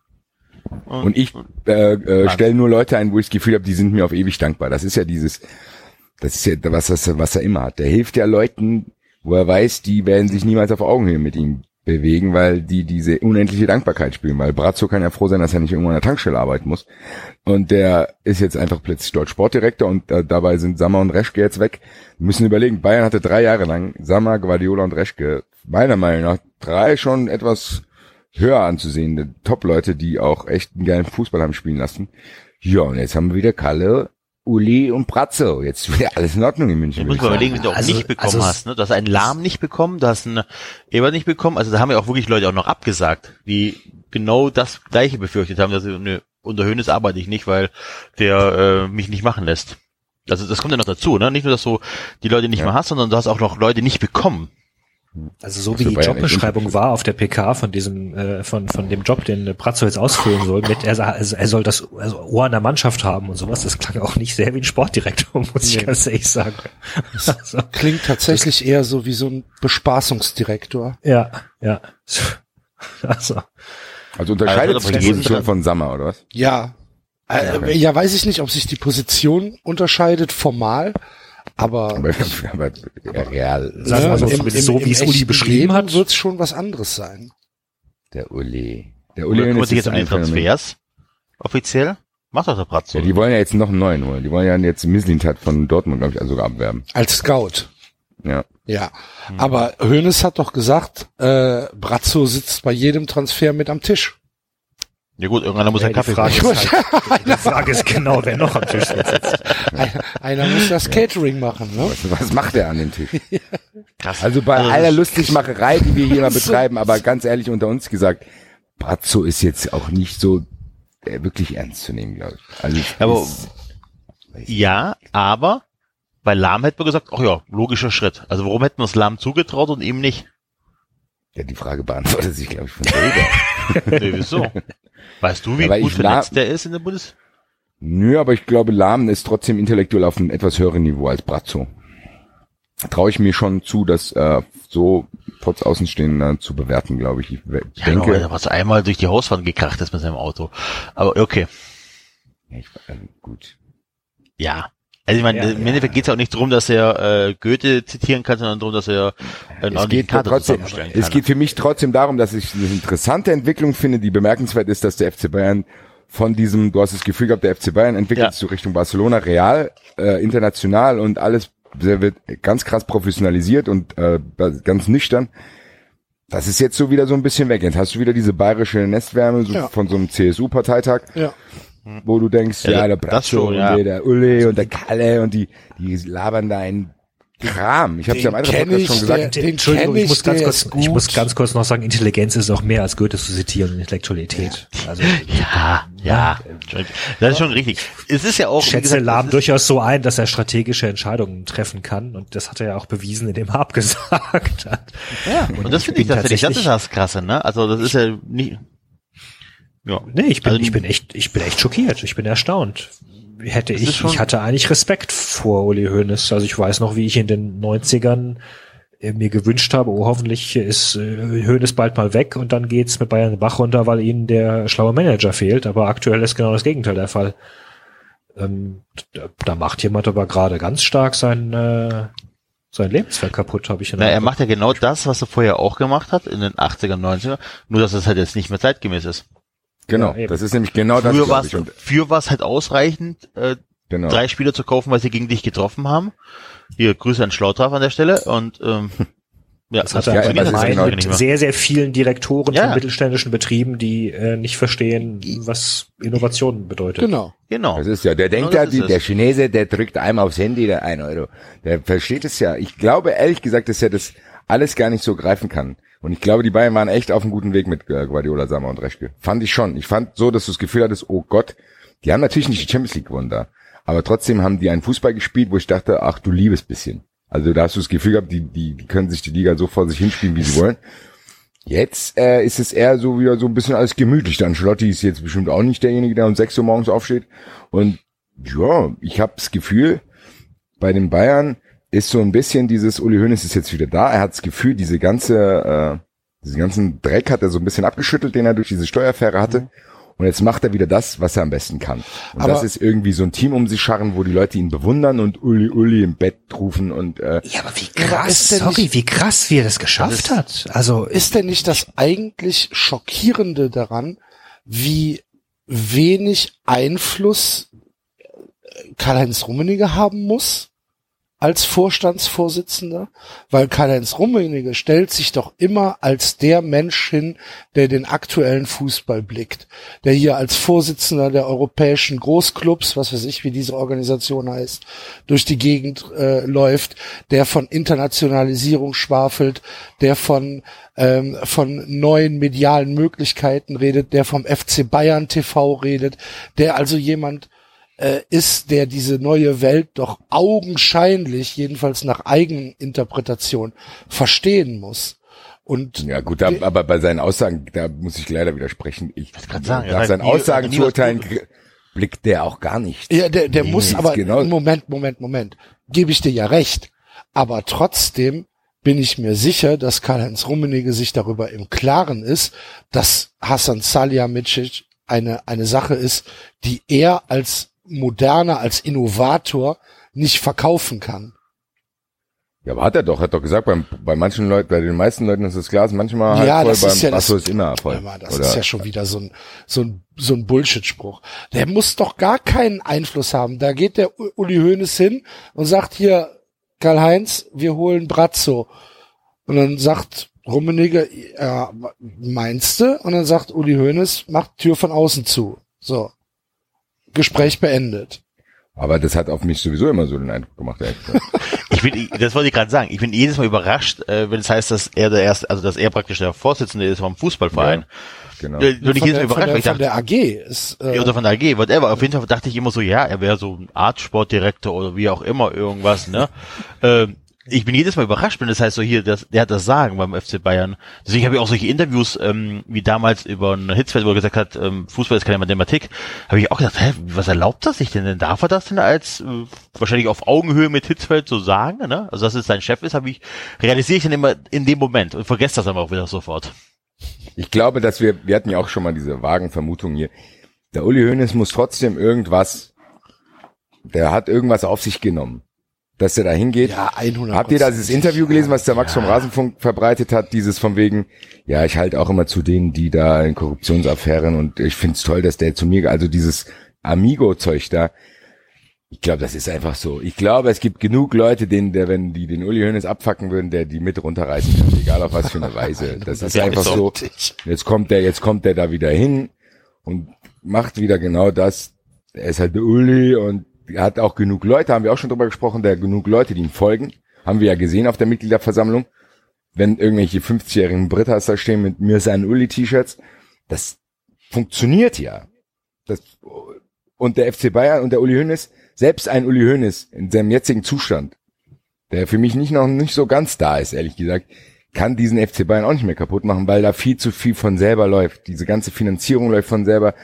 Und ich äh, äh, stelle nur Leute ein, wo ich das Gefühl habe, die sind mir auf ewig dankbar. Das ist ja dieses, das ist ja was, was, was er immer hat. Der hilft ja Leuten, wo er weiß, die werden sich niemals auf Augenhöhe mit ihm bewegen, weil die diese unendliche Dankbarkeit spielen. Weil Brazzo kann ja froh sein, dass er nicht irgendwo an der Tankstelle arbeiten muss. Und der ist jetzt einfach plötzlich dort Sportdirektor und äh, dabei sind Sammer und Reschke jetzt weg. Wir müssen überlegen, Bayern hatte drei Jahre lang Sammer, Guardiola und Reschke, meiner Meinung nach drei schon etwas höher anzusehende Top-Leute, die auch echt einen geilen Fußball haben spielen lassen. Ja, und jetzt haben wir wieder Kalle, Uli und Brazzo. Jetzt wieder alles in Ordnung in München. Du musst würde mal ich überlegen, wenn du auch Also- nicht bekommen also- hast, ne? Du hast einen Lahm nicht bekommen, du hast einen Eber nicht bekommen, also da haben ja auch wirklich Leute auch noch abgesagt, die genau das gleiche befürchtet haben, dass sie, nö, unter Hönes arbeite ich nicht, weil der äh, mich nicht machen lässt. Also das kommt ja noch dazu, ne? Nicht nur, dass du die Leute nicht Ja. mehr hast, sondern du hast auch noch Leute nicht bekommen. Also so wie die Jobbeschreibung war auf der PK von diesem äh, von von dem Job, den Brazzo jetzt ausfüllen soll, mit er, also er soll das also Ohr an der Mannschaft haben und sowas. Das klang auch nicht sehr wie ein Sportdirektor, muss ich Nee. ganz ehrlich sagen. Also, Klingt tatsächlich eher so wie so ein Bespaßungsdirektor. ja, ja. Also Also unterscheidet Also, sich die Position von Sammer, oder was? Ja. Äh, ja, weiß ich nicht, ob sich die Position unterscheidet formal, aber, Aber, aber ja, real. Sagen wir mal so, im, so, wie es Uli beschrieben Leben hat. wird es schon was anderes sein. Der Uli. Der Uli kümmert sich jetzt um Phänomen. Transfers offiziell? Macht doch der Bratzo. Ja, die wollen ja jetzt noch einen neuen holen. Die wollen ja jetzt Mislintat von Dortmund, glaube ich, also sogar abwerben. Als Scout. Ja. Ja. Aber Hoeneß hat doch gesagt, äh, Brazzo sitzt bei jedem Transfer mit am Tisch. Ja gut, irgendeiner muss ja, ja die Kaffee Frage trinken. ist halt, die Frage ist genau, wer noch am Tisch sitzt. Einer, muss das Catering machen, ne? Was, was macht er an dem Tisch? Krass. Also bei Also aller Lustigmacherei, die wir hier mal betreiben, aber ganz ehrlich unter uns gesagt, Brazzo ist jetzt auch nicht so äh, wirklich ernst zu nehmen, glaube ich. Also es Aber- ist, Ja, aber bei Lahm hätte man gesagt, ach ja, logischer Schritt. Also warum hätten wir es Lahm zugetraut und ihm nicht? ja, die Frage beantwortet sich, glaube ich, von selber. Nee, wieso? Weißt du, wie Ja, gut ich vernetzt der ist in der Bundes? Nö, aber ich glaube, Lahm ist trotzdem intellektuell auf einem etwas höheren Niveau als Brazzo. Traue ich mir schon zu, das äh, so trotz Außenstehender zu bewerten, glaube ich. Ich Ja, denke, der was einmal durch die Hauswand gekracht ist mit seinem Auto. Aber okay, Ja, ich, äh, gut. ja. Also ich meine, Ja, im ja. Endeffekt geht es auch nicht darum, dass er äh, Goethe zitieren kann, sondern darum, dass er einen Es geht trotzdem, es geht für mich trotzdem darum, dass ich eine interessante Entwicklung finde, die bemerkenswert ist, dass der FC Bayern von diesem, du hast das Gefühl gehabt, der FC Bayern entwickelt Ja. sich so Richtung Barcelona, real, äh, international und alles wird ganz krass professionalisiert und äh, ganz nüchtern. Das ist jetzt so wieder so ein bisschen weg. Jetzt hast du wieder diese bayerische Nestwärme so Ja. von so einem CSU-Parteitag, Ja. wo du denkst, Ja, ja, der Brazzo schon, und ja. der, der Ulle und der Kalle und die, die labern da einen Kram. Ich habe ja im anderen kenn Podcast ich, schon gesagt. der- Den Entschuldigung, ich muss ganz kurz, ich muss ganz kurz noch sagen, Intelligenz ist auch mehr als Goethe zu zitieren und Intellektualität. Also Ja, ja. Das ist schon richtig. Es ist ja auch, schätze gesagt, es Lahm durchaus so ein, dass er strategische Entscheidungen treffen kann und das hat er ja auch bewiesen, indem er abgesagt hat. Ja, und, das ich finde ich tatsächlich, das ist das Krasse, ne? Also das ist ja nicht. Ja. Nee, ich bin, Also- ich bin echt, ich bin echt schockiert. Ich bin erstaunt. Hätte Das ich, ich hatte eigentlich Respekt vor Uli Hoeneß. Also ich weiß noch, wie ich in den 90ern äh, mir gewünscht habe, oh, hoffentlich ist äh, Hoeneß bald mal weg und dann geht's mit Bayern Bach runter, weil ihnen der schlaue Manager fehlt. Aber aktuell ist genau das Gegenteil der Fall. Ähm, da, da macht jemand aber gerade ganz stark sein, äh, sein Lebenswerk kaputt, habe ich in Na, er macht ja genau das, was er vorher auch gemacht hat, in den 80er, 90er, nur dass es halt jetzt nicht mehr zeitgemäß ist. Genau, Ja, das ist nämlich genau das, glaub war ich. Und, für was halt ausreichend, äh, genau. drei Spieler zu kaufen, weil sie gegen dich getroffen haben. Hier, Grüße an Schlautraff an der Stelle und ähm, ja, Das hat Ja, er das allgemein ist mit genau- sehr, sehr vielen Direktoren Ja. von mittelständischen Betrieben, die äh, nicht verstehen, was Innovation bedeutet. Genau. Genau. Das ist ja, der denkt Genau ja, das die, der es. Chinese, der drückt einmal aufs Handy, der ein Euro. Der versteht es ja. Ich glaube ehrlich gesagt, dass er das alles gar nicht so greifen kann. Und ich glaube, die Bayern waren echt auf einem guten Weg mit äh, Guardiola, Sammer und Reschke. Fand ich schon. Ich fand so, dass du das Gefühl hattest, oh Gott, die haben natürlich nicht die Champions League gewonnen da. Aber trotzdem haben die einen Fußball gespielt, wo ich dachte, ach du liebes bisschen. Also da hast du das Gefühl gehabt, die, die, die können sich die Liga so vor sich hinspielen, wie sie wollen. Jetzt äh, ist es eher so wieder so ein bisschen alles gemütlich. Der Ancelotti ist jetzt bestimmt auch nicht derjenige, der um 6 Uhr morgens aufsteht. Und ja, ich habe das Gefühl, bei den Bayern ist so ein bisschen dieses, Uli Hoeneß ist jetzt wieder da. Er hat das Gefühl, diese ganze, äh, diesen ganzen Dreck hat er so ein bisschen abgeschüttelt, den er durch diese Steueraffäre hatte. Und jetzt macht er wieder das, was er am besten kann. Und Aber- das ist irgendwie so ein Team um sich scharren, wo die Leute ihn bewundern und Uli Uli im Bett rufen und äh, Ja, aber wie krass, ist denn sorry, nicht- wie krass, wie er das geschafft hat. Also, Ist denn nicht das eigentlich Schockierende daran, wie wenig Einfluss Karl-Heinz Rummenigge haben muss als Vorstandsvorsitzender? Weil Karl-Heinz Rummenigge stellt sich doch immer als der Mensch hin, der den aktuellen Fußball blickt, der hier als Vorsitzender der europäischen Großclubs, was weiß ich, wie diese Organisation heißt, durch die Gegend äh, läuft, der von Internationalisierung schwafelt, der von ähm, von neuen medialen Möglichkeiten redet, der vom FC Bayern TV redet, der also jemand äh, ist, der diese neue Welt doch augenscheinlich, jedenfalls nach Eigeninterpretation, verstehen muss. Und ja gut, da, aber bei seinen Aussagen, da muss ich leider widersprechen. Ich grad sagen, nach seinen Aussagen zu urteilen, blickt der auch gar nicht. Ja, der, der Nee, muss aber, genau- Moment, Moment, Moment, gebe ich dir ja recht. Aber trotzdem bin ich mir sicher, dass Karl-Heinz Rummenigge sich darüber im Klaren ist, dass Hassan Salihamidzic eine, eine Sache ist, die er als Moderner, als Innovator nicht verkaufen kann. Ja, aber hat er doch, hat doch gesagt, beim, bei manchen Leuten, bei den meisten Leuten ist das Glas manchmal halb Ja, voll, das beim ist ja das- Basso ist immer voll. Mal, das Oder- ist ja schon wieder so ein, so ein, so ein Bullshit-Spruch. Der muss doch gar keinen Einfluss haben. Da geht der Uli Hoeneß hin und sagt hier, Karl-Heinz, wir holen Brazzo. Und dann sagt Rummenigge, ja, meinst du? Und dann sagt Uli Hoeneß, macht Tür von außen zu. So. Gespräch beendet. Aber das hat auf mich sowieso immer so den Eindruck gemacht. Ich bin, das wollte ich gerade sagen. Ich bin jedes Mal überrascht, äh, wenn es heißt, dass er der erste, also dass er praktisch der Vorsitzende ist vom Fußballverein. genau. Äh, Bin ich jedes Mal der, überrascht, von weil der, ich von dachte, der AG ist, äh, Ja, oder von der AG, whatever. Auf jeden Fall dachte ich immer so, ja, er wäre so ein Artsportdirektor oder wie auch immer irgendwas, ne? ähm, ich bin jedes Mal überrascht, wenn das heißt so hier, das, der hat das Sagen beim FC Bayern. Deswegen habe ich auch solche Interviews, ähm, wie damals über einen Hitzfeld, wo er gesagt hat, ähm, Fußball ist keine Mathematik, habe ich auch gedacht, hä, was erlaubt er sich denn? denn? Darf er das denn als äh, wahrscheinlich auf Augenhöhe mit Hitzfeld so sagen, ne? Also dass es sein Chef ist, habe ich, realisiere ich dann immer in dem Moment und vergesse das aber auch wieder sofort. Ich glaube, dass wir, wir hatten ja auch schon mal diese vagen Vermutungen hier. Der Uli Hoeneß muss trotzdem irgendwas, der hat irgendwas auf sich genommen, dass er da hingeht. ja, 100 Habt ihr da dieses Interview gelesen, was der Max vom Rasenfunk verbreitet hat? Dieses von wegen, ja, ich halte auch immer zu denen, die da in Korruptionsaffären und ich find's toll, dass der zu mir, also dieses Amigo-Zeug da. Ich glaube, das ist einfach so. Ich glaube, es gibt genug Leute, denen, der, wenn die den Uli Hoeneß abfacken würden, der die mit runterreißen kann, egal auf was für eine Weise. Das ist Ja, einfach so. Jetzt kommt der, jetzt kommt der da wieder hin und macht wieder genau das. Er ist halt der Uli und er hat auch genug Leute, haben wir auch schon drüber gesprochen, der genug Leute, die ihm folgen. Haben wir ja gesehen auf der Mitgliederversammlung. Wenn irgendwelche 50-jährigen Britas da stehen mit mir sein Uli-T-Shirts, das funktioniert ja. Das, und der FC Bayern und der Uli Hoeneß, selbst ein Uli Hoeneß in seinem jetzigen Zustand, der für mich nicht noch nicht so ganz da ist, ehrlich gesagt, kann diesen FC Bayern auch nicht mehr kaputt machen, weil da viel zu viel von selber läuft. Diese ganze Finanzierung läuft von selber.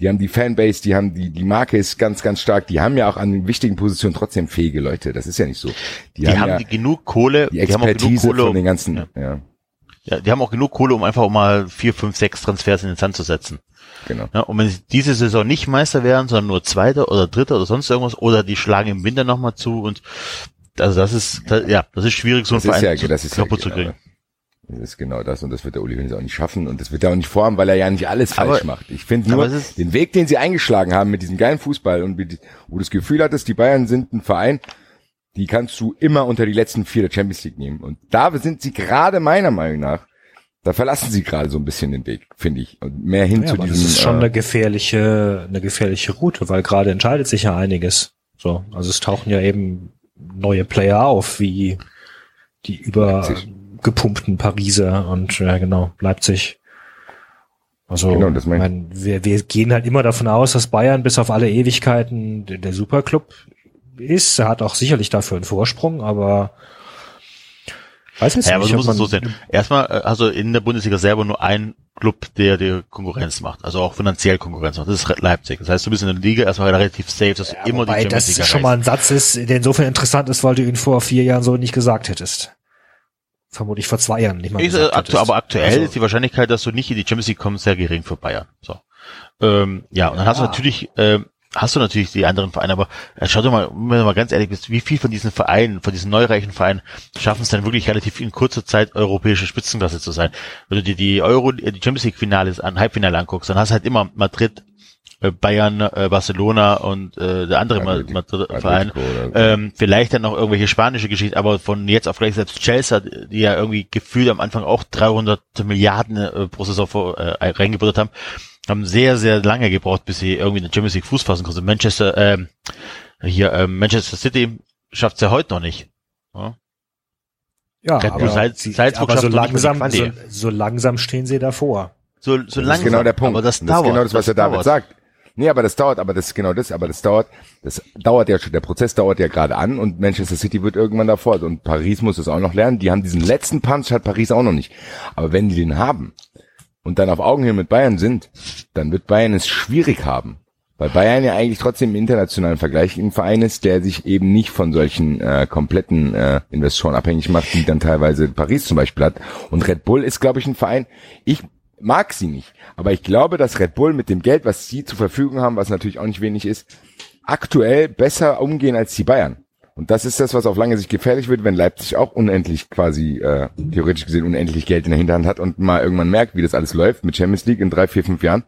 Die haben die Fanbase, die haben die, die Marke ist ganz, ganz stark. Die haben ja auch an wichtigen Positionen trotzdem fähige Leute. Das ist ja nicht so. Die, Die, haben, haben ja die genug Kohle, die die haben auch genug Expertise Kohle, von den ganzen, ja. ja, Ja, die haben auch genug Kohle, um einfach mal vier, fünf, sechs Transfers in den Sand zu setzen. genau. Ja, und wenn sie diese Saison nicht Meister werden, sondern nur Zweiter oder Dritter oder sonst irgendwas, oder die schlagen im Winter nochmal zu und also das ist, da, ja, das ist schwierig, so Das ist Verein ja, zu, das kaputt zu kriegen. Das ist genau das und das wird der Uli Hoeneß auch nicht schaffen und das wird er auch nicht vorhaben, weil er ja nicht alles Aber- falsch macht. Ich finde nur den Weg, den sie eingeschlagen haben mit diesem geilen Fußball und mit, wo du das Gefühl hattest, die Bayern sind ein Verein, die kannst du immer unter die letzten vier der Champions League nehmen. Und da sind sie gerade meiner Meinung nach, da verlassen sie gerade so ein bisschen den Weg, finde ich. Und mehr hin Ja, zu aber diesem. das ist schon äh, eine gefährliche, eine gefährliche Route, weil gerade entscheidet sich ja einiges. So, also es tauchen ja eben neue Player auf, wie die Leipzig. Übergepumpten Pariser und ja genau, Leipzig. Also Genau, das mein- mein, wir, wir gehen halt immer davon aus, dass Bayern bis auf alle Ewigkeiten der Superclub ist. Er hat auch sicherlich dafür einen Vorsprung, aber weiß jetzt Ja, aber nicht, du ob musst es so man- sehen. Erstmal, äh, also in der Bundesliga selber nur ein Club, der dir Konkurrenz macht, also auch finanziell Konkurrenz macht. Das ist Leipzig. Das heißt, du bist in der Liga erstmal relativ safe, dass du Ja, immer die wobei Champions das League schon mal ein Satz ist, der insofern interessant ist, weil du ihn vor vier Jahren so nicht gesagt hättest. Vermutlich vor zwei Jahren nicht mal Ich, äh, gesagt aktu aber aktuell Also, ist die Wahrscheinlichkeit, dass du nicht in die Champions League kommst, sehr gering für Bayern. So. Ähm, ja, und dann hast du Ja. natürlich, ähm, hast du natürlich die anderen Vereine, aber äh, schau dir mal, wenn du mal ganz ehrlich bist, wie viel von diesen Vereinen, von diesen neureichen Vereinen, schaffen es dann wirklich relativ in kurzer Zeit europäische Spitzenklasse zu sein. Wenn du dir die Euro, äh, die Champions League Finales an, Halbfinale anguckst, dann hast du halt immer Madrid, äh, Bayern, äh, Barcelona und äh, der andere Ma- Atletico- Madrid Verein. So. Ähm, vielleicht dann noch irgendwelche spanische Geschichten, aber von jetzt auf gleich selbst Chelsea, die ja irgendwie gefühlt am Anfang auch 300 Milliarden äh, pro Saison vor, äh, reingebuttert haben, haben sehr, sehr lange gebraucht, bis sie irgendwie in der Champions League Fuß fassen konnten. Manchester, ähm, hier, ähm, Manchester City schafft es ja heute noch nicht. Ja? ja, Red Bull aber, Salz- aber so langsam, so, so langsam stehen sie davor. So, so Das langsam. ist genau der Punkt. Aber das dauert. ist genau das, was der David dauert. sagt. Nee, aber das dauert, aber das ist genau das, aber das dauert, das dauert ja schon, der Prozess dauert ja gerade an und Manchester City wird irgendwann davor und Paris muss es auch noch lernen. Die haben diesen letzten Punch, hat Paris auch noch nicht. Aber wenn die den haben und dann auf Augenhöhe mit Bayern sind, dann wird Bayern es schwierig haben. Weil Bayern ja eigentlich trotzdem im internationalen Vergleich ein Verein ist, der sich eben nicht von solchen äh, kompletten äh, Investoren abhängig macht, die dann teilweise Paris zum Beispiel hat. Und Red Bull ist, glaube ich, ein Verein. Ich mag sie nicht, aber ich glaube, dass Red Bull mit dem Geld, was sie zur Verfügung haben, was natürlich auch nicht wenig ist, aktuell besser umgehen als die Bayern. Und das ist das, was auf lange Sicht gefährlich wird, wenn Leipzig auch unendlich quasi, äh, theoretisch gesehen, unendlich Geld in der Hinterhand hat und mal irgendwann merkt, wie das alles läuft mit Champions League in drei, vier, fünf Jahren.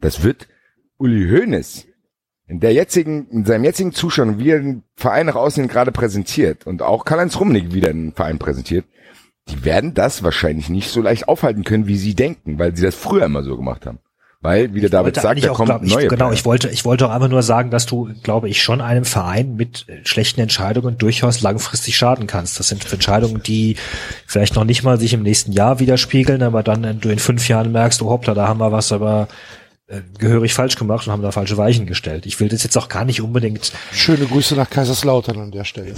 Das wird Uli Hoeneß in der jetzigen, in seinem jetzigen Zustand, wie er den Verein nach außen gerade präsentiert und auch Karl-Heinz Rummenigge wieder den Verein präsentiert, die werden das wahrscheinlich nicht so leicht aufhalten können, wie sie denken, weil sie das früher immer so gemacht haben. Weil, wie der David wollte sagt, da auch, kommen glaub ich, neue. Genau, Player. ich wollte, ich wollte auch einfach nur sagen, dass du, glaube ich, schon einem Verein mit schlechten Entscheidungen durchaus langfristig schaden kannst. Das sind Entscheidungen, die vielleicht noch nicht mal sich im nächsten Jahr widerspiegeln, aber dann äh, du in fünf Jahren merkst, oh hoppla, da haben wir was aber äh, gehörig falsch gemacht und haben da falsche Weichen gestellt. Ich will das jetzt auch gar nicht unbedingt Schöne Grüße nach Kaiserslautern an der Stelle.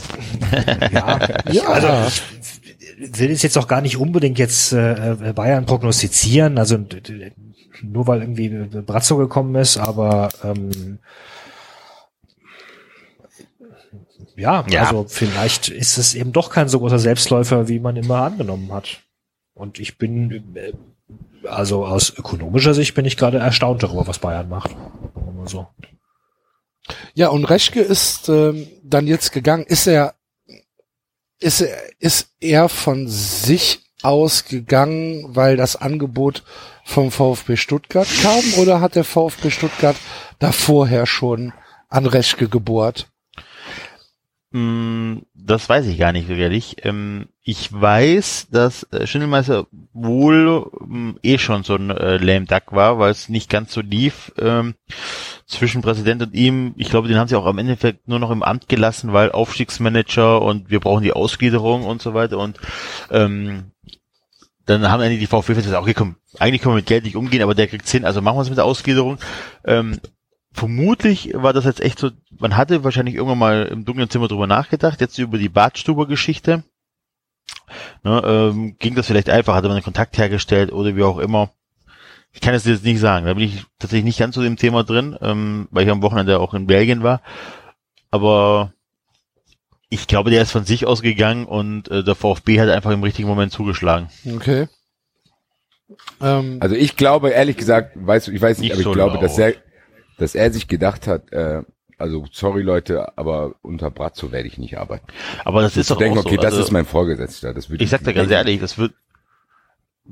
ja, Ja, also ich will es jetzt auch gar nicht unbedingt jetzt äh, Bayern prognostizieren, also nur weil irgendwie Brazzo gekommen ist, aber ähm, ja, Ja. also vielleicht ist es eben doch kein so großer Selbstläufer, wie man immer angenommen hat. Und ich bin, äh, also aus ökonomischer Sicht bin ich gerade erstaunt darüber, was Bayern macht. So. Ja, und Reschke ist ähm, dann jetzt gegangen. Ist er, ist er, ist er von sich aus gegangen, weil das Angebot vom VfB Stuttgart kam, oder hat der VfB Stuttgart da vorher schon an Reschke gebohrt? Mm, Das weiß ich gar nicht wirklich. Ähm, Ich weiß, dass äh, Schindelmeister wohl ähm, eh schon so ein äh, lame duck war, weil es nicht ganz so lief ähm, zwischen Präsident und ihm. Ich glaube, den haben sie auch am Endeffekt nur noch im Amt gelassen, weil Aufstiegsmanager und wir brauchen die Ausgliederung und so weiter und ähm, dann haben eigentlich die VfB-Fans gesagt, okay, komm, eigentlich können wir mit Geld nicht umgehen, aber der kriegt's hin, also machen wir es mit der Ausgliederung. Ähm, vermutlich war das jetzt echt so, man hatte wahrscheinlich irgendwann mal im dunklen Zimmer drüber nachgedacht, jetzt über die Badstuber-Geschichte. Ne, ähm, ging das vielleicht einfach, hatte man einen Kontakt hergestellt oder wie auch immer. Ich kann es jetzt nicht sagen, da bin ich tatsächlich nicht ganz so im Thema drin, ähm, weil ich am Wochenende auch in Belgien war. Aber ich glaube, der ist von sich ausgegangen und äh, der VfB hat einfach im richtigen Moment zugeschlagen. Okay. Ähm, Also ich glaube, ehrlich gesagt, weißt du, ich weiß nicht, Nicht aber ich so glaube, dass er, dass er sich gedacht hat, äh, also sorry Leute, aber unter Brazzo werde ich nicht arbeiten. Aber das ist zu doch denken, auch so. okay, das also, ist mein Vorgesetzter. Das würde ich sag dir ganz ehrlich, das wird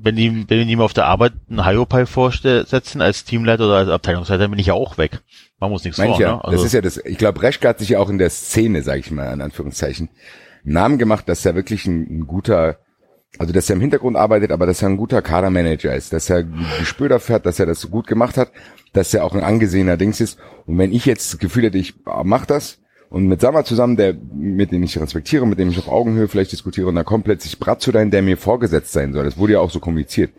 wenn die, wenn die mir auf der Arbeit einen Hyopai vorsetzen als Teamleiter oder als Abteilungsleiter, dann bin ich ja auch weg. Man muss nichts Meine vor, ich ja. ne? Also, das ist ja das, ich glaube, Reschke hat sich ja auch in der Szene, sage ich mal, in Anführungszeichen, einen Namen gemacht, dass er wirklich ein, ein guter, also dass er im Hintergrund arbeitet, aber dass er ein guter Kadermanager ist, dass er ein Gespür dafür hat, dass er das so gut gemacht hat, dass er auch ein angesehener Dings ist. Und wenn ich jetzt das Gefühl hätte, ich mach das und mit Sammer zusammen, der, mit dem ich respektiere, mit dem ich auf Augenhöhe vielleicht diskutiere, und dann kommt plötzlich Bratzo dahin, der mir vorgesetzt sein soll. Das wurde ja auch so kommuniziert.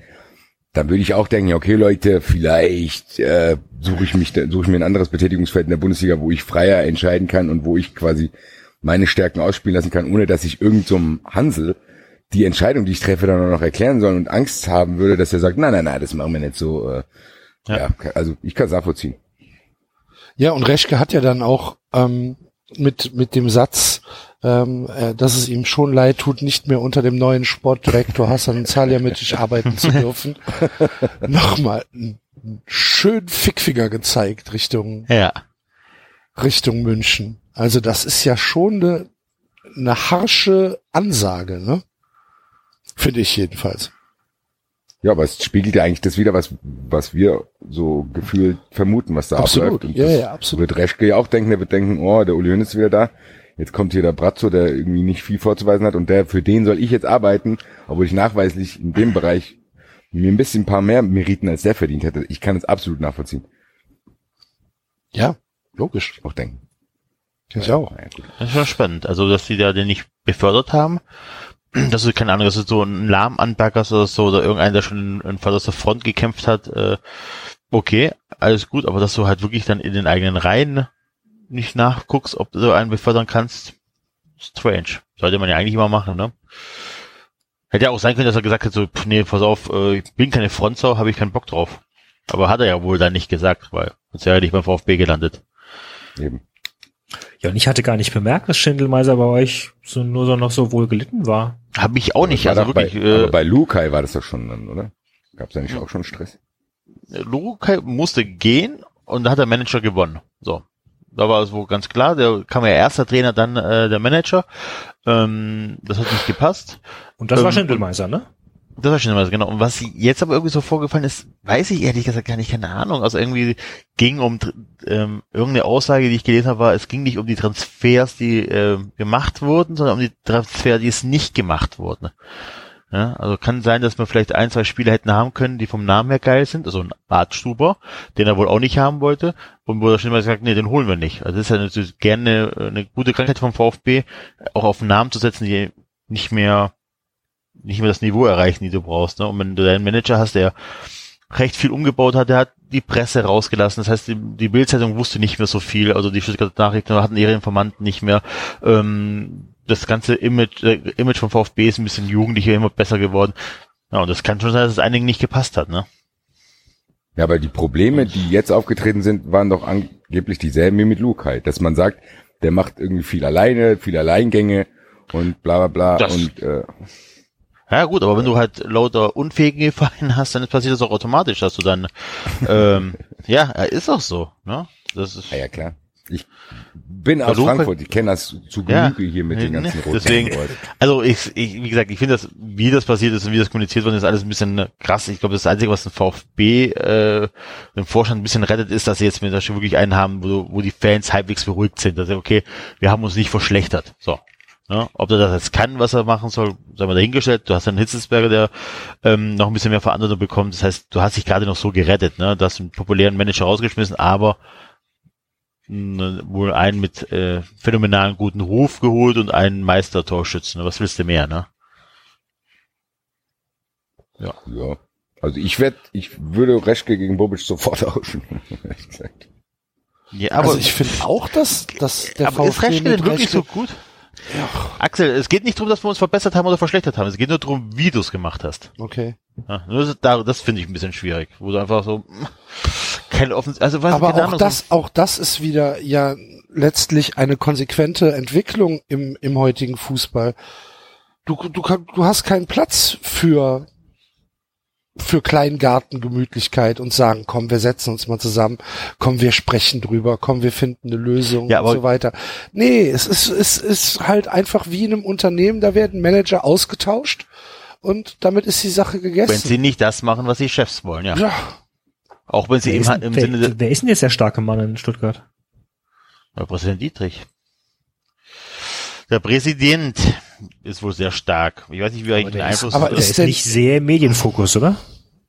Dann würde ich auch denken, ja, okay, Leute, vielleicht äh, suche ich mich, suche ich mir ein anderes Betätigungsfeld in der Bundesliga, wo ich freier entscheiden kann und wo ich quasi meine Stärken ausspielen lassen kann, ohne dass ich irgendeinem so einem Hansel die Entscheidung, die ich treffe, dann auch noch erklären soll und Angst haben würde, dass er sagt, nein, nein, nein, das machen wir nicht so. Äh, ja. Ja. also ich kann es nachvollziehen. Ja, und Reschke hat ja dann auch ähm, mit, mit dem Satz, ähm, äh, dass es ihm schon leid tut, nicht mehr unter dem neuen Sportdirektor Hassan Salihamidzic arbeiten zu dürfen, nochmal einen schönen Fickfinger gezeigt Richtung, ja. Richtung München. Also das ist ja schon eine, eine harsche Ansage, ne? Finde ich jedenfalls. Ja, aber es spiegelt ja eigentlich das wieder, was, was wir so gefühlt vermuten, was da Absolut. abläuft. Und Ja, das ja, absolut. Wird Reschke ja auch denken, der wird denken, oh, der Uli Hoeneß ist wieder da. Jetzt kommt hier der Bratzo, der irgendwie nicht viel vorzuweisen hat und der, für den soll ich jetzt arbeiten, obwohl ich nachweislich in dem Bereich mir ein bisschen ein paar mehr Meriten als der verdient hätte. Ich kann es absolut nachvollziehen. Ja, logisch. Auch denken. Ich auch. Gut. Das ist schon spannend. Also, dass die da den nicht befördert haben. Das ist keine Ahnung, das ist so ein Lahmanbergers oder so, oder irgendeiner, der schon in vorderster Front gekämpft hat. Äh, okay, alles gut, aber dass du halt wirklich dann in den eigenen Reihen nicht nachguckst, ob du einen befördern kannst, strange. Sollte man ja eigentlich immer machen, ne? Hätte ja auch sein können, dass er gesagt hat, so, pff, nee, pass auf, äh, ich bin keine Frontsau, habe ich keinen Bock drauf. Aber hat er ja wohl dann nicht gesagt, weil sonst wäre er nicht beim VfB gelandet. Eben. Ja, und ich hatte gar nicht bemerkt, dass Schindelmeiser bei euch so nur so noch so wohl gelitten war. Habe ich auch nicht, War also wirklich. bei, äh, aber bei Lukai war das doch schon dann, oder? Gab es da nicht auch schon Stress? Lukai musste gehen und da hat der Manager gewonnen. So. Da war es wohl ganz klar, der kam ja erster Trainer, dann äh, der Manager. Ähm, das hat nicht gepasst. Und das war Ähm, Schindelmeiser, ne? Das war schon immer so, genau. Und was jetzt aber irgendwie so vorgefallen ist, weiß ich ehrlich gesagt gar nicht, keine Ahnung. Also irgendwie ging um ähm, irgendeine Aussage, die ich gelesen habe, war, es ging nicht um die Transfers, die äh, gemacht wurden, sondern um die Transfers, die es nicht gemacht wurden. Ja, also kann sein, dass wir vielleicht ein, zwei Spieler hätten haben können, die vom Namen her geil sind, also ein Bartstuber, den er wohl auch nicht haben wollte, und er schon mal gesagt, nee, den holen wir nicht. Also das ist ja natürlich gerne eine, eine gute Krankheit vom VfB, auch auf Namen zu setzen, die nicht mehr nicht mehr das Niveau erreichen, die du brauchst. Ne? Und wenn du deinen Manager hast, der recht viel umgebaut hat, der hat die Presse rausgelassen. Das heißt, die, die Bildzeitung wusste nicht mehr so viel, also die Stuttgarter Nachrichten hatten ihre Informanten nicht mehr. Ähm, das ganze Image, äh, Image vom VfB ist ein bisschen jugendlicher, immer besser geworden. Ja, und das kann schon sein, dass es einigen nicht gepasst hat, ne? Ja, aber die Probleme, die jetzt aufgetreten sind, waren doch angeblich dieselben wie mit Lukai. Dass man sagt, der macht irgendwie viel alleine, viel Alleingänge und bla bla bla. Das- und äh, Ja gut, aber wenn du halt lauter unfähige Vereine hast, dann passiert das auch automatisch, dass du dann ähm, ja, ist auch so, ne? Das ist ja, ja klar. Ich bin aus Frankfurt, ich kenne das zu Ja. Genüge hier mit den ganzen roten deswegen- Leuten. Also ich, ich wie gesagt, ich finde das, wie das passiert ist und wie das kommuniziert worden ist, alles ein bisschen krass. Ich glaube, das Einzige, was den VfB, äh, den Vorstand ein bisschen rettet, ist, dass sie jetzt mit der wirklich einen haben, wo, wo die Fans halbwegs beruhigt sind. Dass sie, okay, wir haben uns nicht verschlechtert. So. Ja, ob er das jetzt kann, was er machen soll, sei mal dahingestellt. Du hast einen Hitzelsberger, der ähm, noch ein bisschen mehr Verantwortung bekommt. Das heißt, du hast dich gerade noch so gerettet. Ne? Du hast einen populären Manager rausgeschmissen, aber mh, wohl einen mit äh, phänomenalen guten Ruf geholt und einen Meistertorschützen. Was willst du mehr, ne? Ja. Also ich werd, ich würde Reschke gegen Bobic sofort tauschen. Ja, also ich finde auch, dass, dass der aber ist VfB Reschke mit denn wirklich Reschke- so gut? Axel, es geht nicht darum, dass wir uns verbessert haben oder verschlechtert haben. Es geht nur darum, wie du es gemacht hast. Okay. Ja, das, da- das finde ich ein bisschen schwierig, wo du einfach so keine offen, also was Aber keine auch das, auch das ist wieder ja letztlich eine konsequente Entwicklung im, im heutigen Fußball. Du, du, du hast keinen Platz für, für Kleingartengemütlichkeit und sagen, komm, wir setzen uns mal zusammen, komm, wir sprechen drüber, komm, wir finden eine Lösung Ja, und so weiter. Nee, es ist, es ist halt einfach wie in einem Unternehmen, da werden Manager ausgetauscht und damit ist die Sache gegessen. Wenn sie nicht das machen, was die Chefs wollen, ja. ja, Auch wenn sie Wer im, ist, im Sinne wer, der wer ist denn jetzt der starke Mann in Stuttgart? der Präsident Dietrich. Der Präsident ist wohl sehr stark. Ich weiß nicht, wie er Aber den Einfluss aber Der ist ist nicht sehr Medienfokus, oder?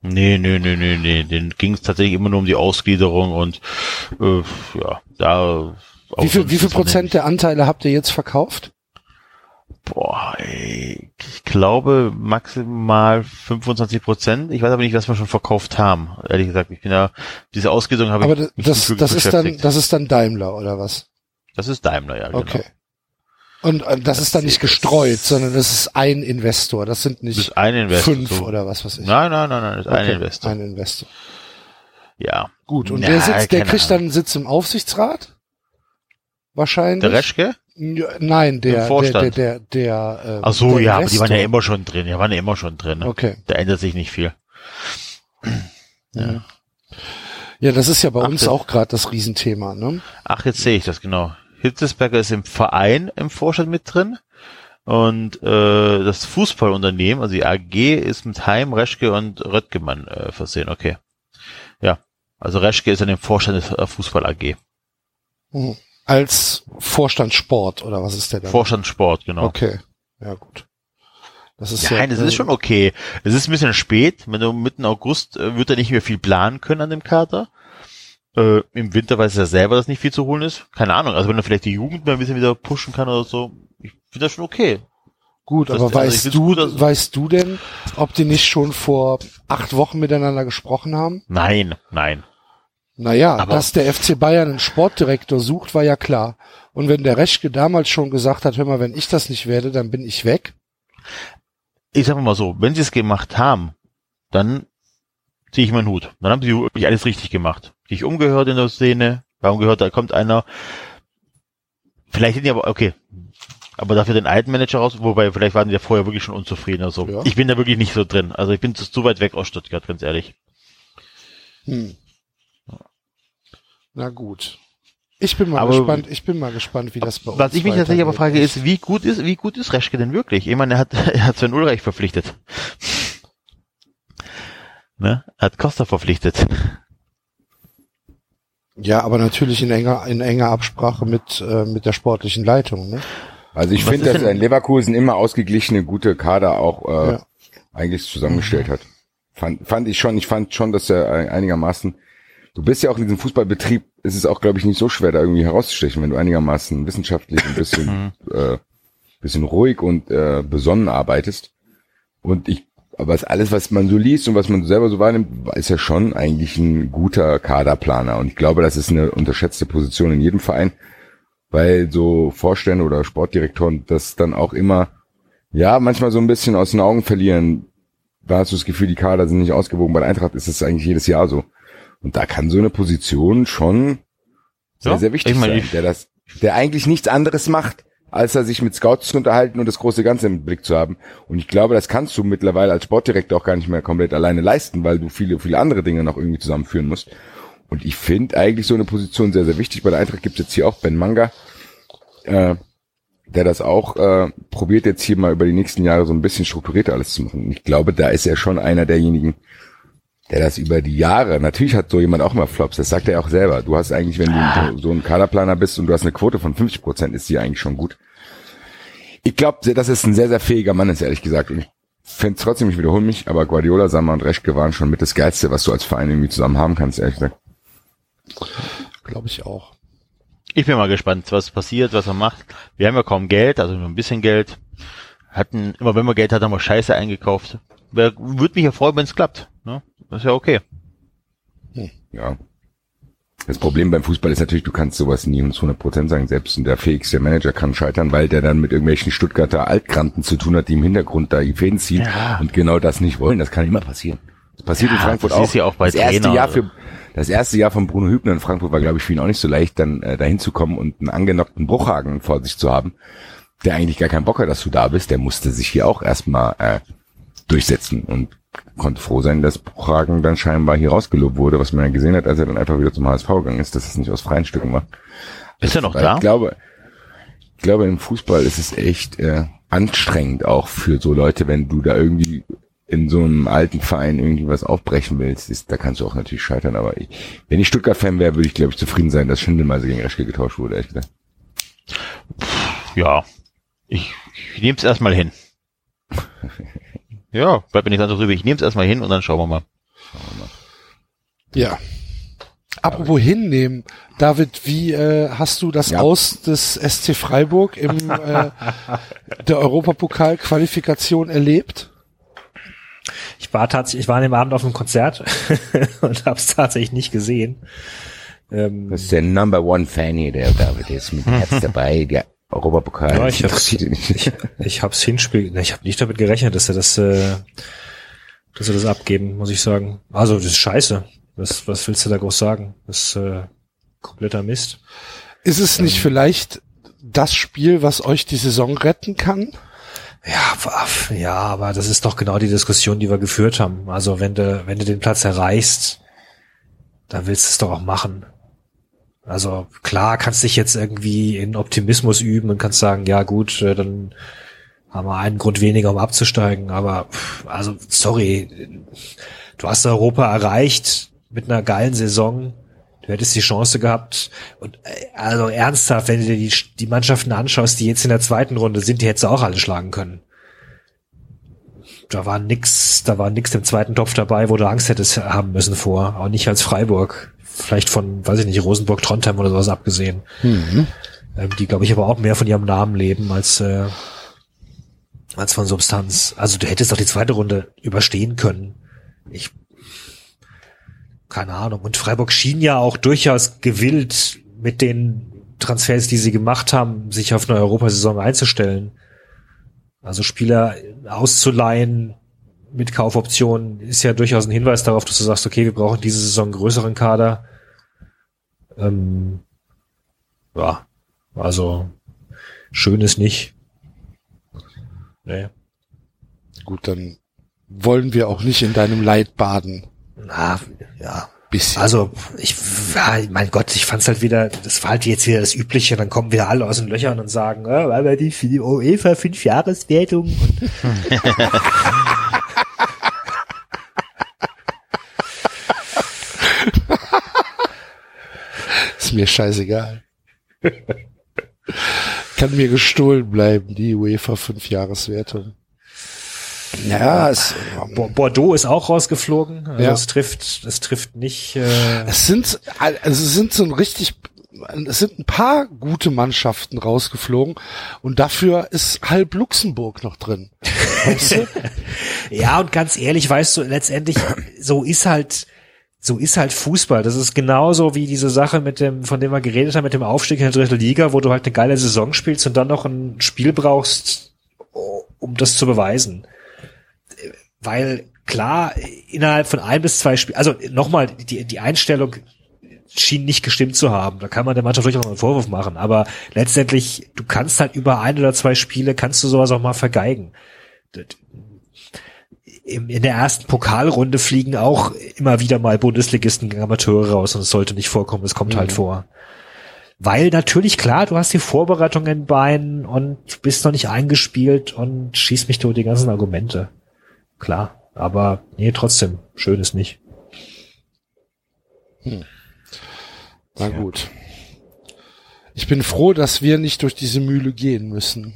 Nee, nee, nee, nee, nee. Den ging es tatsächlich immer nur um die Ausgliederung und äh, ja, da wie viel, wie viel Prozent der Anteile habt ihr jetzt verkauft? Boah, ey, ich glaube maximal 25 Prozent. Ich weiß aber nicht, was wir schon verkauft haben. Ehrlich gesagt, ich bin ja, diese Ausgliederung habe Aber ich mich das, nicht wirklich das ist dann, beschäftigt. das ist dann Daimler oder was? Das ist Daimler, ja. Genau. Okay. Und äh, das ist dann nicht gestreut, sondern das ist ein Investor. Das sind Das nicht ein Investor. fünf so. oder was weiß ich. Nein, nein, nein, nein, das ist ein Okay, Investor. Ein Investor. Ja. Gut. Und Na, der sitzt, der kriegt dann Ahnung. einen Sitz im Aufsichtsrat? Wahrscheinlich. Der Reschke? Ja, Nein, der, der, der, der, der, äh, Ach so, ja, aber die waren ja immer schon drin. Die waren ja immer schon drin. Ne? Okay. Da ändert sich nicht viel. Ja. ja, das ist ja bei Ach, uns das- auch gerade das Riesenthema, ne? Ach, jetzt sehe ich das genau. Hitzesberger ist im Verein im Vorstand mit drin. Und äh, das Fußballunternehmen, also die AG, ist mit Heim, Reschke und Röttgemann äh, versehen. Okay. Ja. Also Reschke ist in dem Vorstand der Fußball AG. Mhm. Als Vorstand Sport oder was ist der da? Vorstand Sport, genau. Okay. Ja, gut. Das ist Ja, ja, nein, das ist schon okay. Es ist ein bisschen spät. Wenn du mitten August äh, wird er nicht mehr viel planen können an dem Kater. Äh, Im Winter weiß er selber, dass nicht viel zu holen ist. Keine Ahnung. Also wenn er vielleicht die Jugend mal ein bisschen wieder pushen kann oder so, ich finde das schon okay. Gut, Das- aber also weißt du, gut, dass- weißt du denn, ob die nicht schon vor acht Wochen miteinander gesprochen haben? Nein, nein. Naja, Aber- dass der FC Bayern einen Sportdirektor sucht, war ja klar. Und wenn der Reschke damals schon gesagt hat, hör mal, wenn ich das nicht werde, dann bin ich weg. Ich sag mal so, wenn sie es gemacht haben, dann ziehe ich meinen Hut. Dann haben sie wirklich alles richtig gemacht. Sich umgehört in der Szene, warum gehört, da kommt einer. Vielleicht sind die aber, okay. Aber dafür den alten Manager raus, wobei vielleicht waren die ja vorher wirklich schon unzufrieden oder so. Ja. Ich bin da wirklich nicht so drin. Also ich bin zu, zu weit weg aus Stuttgart, ganz ehrlich. Hm. Na gut. Ich bin mal Aber- gespannt, ich bin mal gespannt, wie das bei uns Was ich mich tatsächlich aber frage, ist, wie gut ist, wie gut ist Reschke denn wirklich? Ich meine, er hat, er hat Sven Ulreich verpflichtet. Ne? Er hat Costa verpflichtet. Ja, aber natürlich in enger, in enger Absprache mit, äh, mit der sportlichen Leitung, ne? Also ich finde, dass denn- ein Leverkusen immer ausgeglichene, gute Kader auch äh, Ja. eigentlich zusammengestellt hat. Fand, fand ich schon, ich fand schon, dass er ein- einigermaßen, du bist ja auch in diesem Fußballbetrieb, ist es auch, glaube ich, nicht so schwer, da irgendwie herauszustechen, wenn du einigermaßen wissenschaftlich ein bisschen, äh, bisschen ruhig und äh, besonnen arbeitest. Und ich, aber es- alles, was man so liest und was man selber so wahrnimmt, ist ja schon eigentlich ein guter Kaderplaner. Und ich glaube, das ist eine unterschätzte Position in jedem Verein, weil so Vorstände oder Sportdirektoren das dann auch immer, ja, manchmal so ein bisschen aus den Augen verlieren. Da hast du das Gefühl, die Kader sind nicht ausgewogen. Bei der Eintracht ist es eigentlich jedes Jahr so. Und da kann so eine Position schon sehr, Ja, sehr wichtig ich meine, sein, der das, der eigentlich nichts anderes macht, als er sich mit Scouts zu unterhalten und das große Ganze im Blick zu haben. Und ich glaube, das kannst du mittlerweile als Sportdirektor auch gar nicht mehr komplett alleine leisten, weil du viele, viele andere Dinge noch irgendwie zusammenführen musst. Und ich finde eigentlich so eine Position sehr, sehr wichtig. Bei der Eintracht gibt es jetzt hier auch Ben Manga, äh, der das auch äh, probiert jetzt hier mal über die nächsten Jahre so ein bisschen strukturierter alles zu machen. Und ich glaube, da ist er schon einer derjenigen, der das über die Jahre, natürlich hat so jemand auch mal Flops, das sagt er ja auch selber. Du hast eigentlich, wenn du so ein Kaderplaner bist und du hast eine Quote von 50 Prozent, ist die eigentlich schon gut. Ich glaube, das ist ein sehr, sehr fähiger Mann, ist ehrlich gesagt. Und ich finde trotzdem, ich wiederhole mich, aber Guardiola, Sammer und Reschke waren schon mit das Geilste, was du als Verein irgendwie zusammen haben kannst, ehrlich gesagt. Glaube ich auch. Ich bin mal gespannt, was passiert, was er macht. Wir haben ja kaum Geld, also nur ein bisschen Geld. Hatten, immer wenn wir Geld hatten, haben wir Scheiße eingekauft. Wer- Würde mich ja freuen, wenn es klappt. Das ist ja okay. Ja. Das Problem beim Fußball ist natürlich, du kannst sowas nie zu 100 Prozent sagen. Selbst der fähigste Manager kann scheitern, weil der dann mit irgendwelchen Stuttgarter Altkranten zu tun hat, die im Hintergrund da die Fäden ziehen Ja. und genau das nicht wollen. Das kann immer passieren. Das passiert in Ja, Frankfurt das auch. ist ja auch bei das erste. Jahr für das erste Jahr von Bruno Hübner in Frankfurt war, glaube ich, für ihn auch nicht so leicht, dann äh, dahin zu kommen und einen angenockten Bruchhagen vor sich zu haben, der eigentlich gar keinen Bock hat, dass du da bist. Der musste sich hier auch erstmal äh, durchsetzen und konnte froh sein, dass Bruchhagen dann scheinbar hier rausgelobt wurde, was man ja gesehen hat, als er dann einfach wieder zum HSV gegangen ist, dass es nicht aus freien Stücken war. Ist er noch Weil da? Ich glaube, ich glaube, im Fußball ist es echt, äh, anstrengend auch für so Leute, wenn du da irgendwie in so einem alten Verein irgendwie was aufbrechen willst, ist, da kannst du auch natürlich scheitern, aber ich, wenn ich Stuttgart-Fan wäre, würde ich, glaube ich, zufrieden sein, dass Schindelmeiser gegen Reschke getauscht wurde, ehrlich gesagt. Ja, ich, ich nehme es erstmal hin. ja, bleibt mir nicht ganz so drüber. Ich nehme es erstmal hin und dann schauen wir mal. Ja. Apropos hinnehmen, David, wie äh, hast du das Ja. Aus des SC Freiburg im äh, der Europapokal-Qualifikation erlebt? Ich war tatsächlich, ich war an dem Abend auf einem Konzert und habe es tatsächlich nicht gesehen. Ähm, Das ist der Number One Fan hier, der David, ist mit Herz dabei, der Europapokal. Ja, ich hab's- nicht. ich hab's Hinspiel, ich habe nicht damit gerechnet, dass er das, äh, dass er das abgeben, muss ich sagen. Also das ist scheiße. Was, was willst du da groß sagen? Das ist äh, kompletter Mist. Ist es nicht vielleicht das Spiel, was euch die Saison retten kann? Ja, ja, aber das ist doch genau die Diskussion, die wir geführt haben. Also wenn du, wenn du den Platz erreichst, dann willst du es doch auch machen. Also klar, kannst dich jetzt irgendwie in Optimismus üben und kannst sagen, ja gut, äh, dann haben wir einen Grund weniger, um abzusteigen. Aber also sorry, du hast Europa erreicht mit einer geilen Saison. Du hättest die Chance gehabt. Und äh, also ernsthaft, wenn du dir die, die Mannschaften anschaust, die jetzt in der zweiten Runde sind, die hättest du auch alle schlagen können. Da war nix, da war nix im zweiten Topf dabei, wo du Angst hättest haben müssen vor. Auch nicht als Freiburg. Vielleicht von, weiß ich nicht, Rosenburg, Trondheim oder sowas abgesehen. Ähm, die, glaube ich, aber auch mehr von ihrem Namen leben als, äh, als von Substanz. Also du hättest doch die zweite Runde überstehen können. Ich keine Ahnung. Und Freiburg schien ja auch durchaus gewillt, mit den Transfers, die sie gemacht haben, sich auf eine Europasaison einzustellen. Also Spieler auszuleihen mit Kaufoptionen ist ja durchaus ein Hinweis darauf, dass du sagst, okay, wir brauchen diese Saison einen größeren Kader. Ähm, ja, also schön ist nicht. Nee. Gut, dann wollen wir auch nicht in deinem Leid baden. Na, ja, Bisschen. Also ich, ja, mein Gott, ich fand's halt wieder, das war halt jetzt wieder das Übliche, dann kommen wieder alle aus den Löchern und sagen, äh, weil wir die für die UEFA fünf Jahreswertung und Ist mir scheißegal. Kann mir gestohlen bleiben, die UEFA Fünfjahreswertung. Ja, es, Bo- Bordeaux ist auch rausgeflogen. Also Ja. es trifft, es trifft nicht. Äh, es sind, also es sind so ein richtig, es sind ein paar gute Mannschaften rausgeflogen und dafür ist halb Luxemburg noch drin. Weißt du? ja, und ganz ehrlich, weißt du, letztendlich, so ist halt, so ist halt Fußball. Das ist genauso wie diese Sache mit dem, von dem wir geredet haben, mit dem Aufstieg in der dritten Liga, wo du halt eine geile Saison spielst und dann noch ein Spiel brauchst, um das zu beweisen. Weil klar, innerhalb von ein bis zwei Spielen, also nochmal, die, die Einstellung schien nicht gestimmt zu haben. Da kann man der Mannschaft durchaus einen Vorwurf machen. Aber letztendlich, du kannst halt über ein oder zwei Spiele, kannst du sowas auch mal vergeigen. In der ersten Pokalrunde fliegen auch immer wieder mal Bundesligisten gegen Amateure raus und es sollte nicht vorkommen, es kommt halt vor. Weil natürlich, klar, du hast die Vorbereitung in Beinen und bist noch nicht eingespielt und schießt mich durch die ganzen Argumente. Klar. Aber nee, trotzdem, schön ist nicht. Na gut. Ich bin froh, dass wir nicht durch diese Mühle gehen müssen.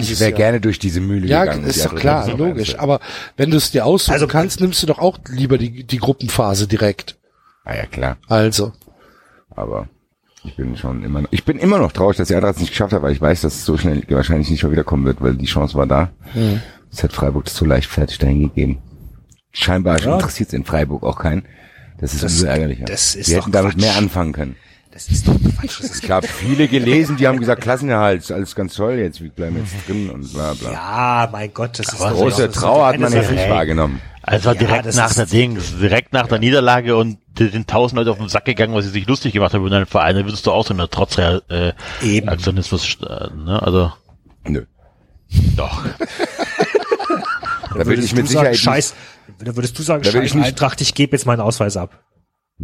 Ich wäre gerne durch diese Mühle Ja, gegangen. ist Die doch klar, logisch. Aber wenn du es dir aussuchen Also- kannst, nimmst du doch auch lieber die, die Gruppenphase direkt. Ah ja, klar. Also. Aber ich bin schon immer noch, ich bin immer noch traurig, dass die Eintracht es nicht geschafft hat, weil ich weiß, dass es so schnell wahrscheinlich nicht mehr wiederkommen wird, weil die Chance war da. Es hat Freiburg das so leichtfertig dahin gegeben. Scheinbar Ja. interessiert es in Freiburg auch keinen. Das ist Das- umso ärgerlicher. das ist doch hätten damit Quatsch. mehr anfangen können. Das ist doch Quatsch. Das ist Ich habe viele gelesen, die haben gesagt, Klassenerhalt, ist alles ganz toll jetzt, wir bleiben jetzt drin und bla bla. ja, mein Gott, das ist doch Große das ist Trauer hat man jetzt nicht wahrgenommen. Also Ja, direkt nach der Dings, direkt nach der Niederlage und die sind tausend Leute auf den Sack gegangen, weil sie sich lustig gemacht haben über deinen Verein, dann würdest du auch so eine trotz äh, Eben. Aktionismus, äh, ne, also Nö. doch. Da Würdest ich du mit sagen, Sicherheit Scheiß, da würdest du sagen, Scheiß Eintracht, ich gebe jetzt meinen Ausweis ab.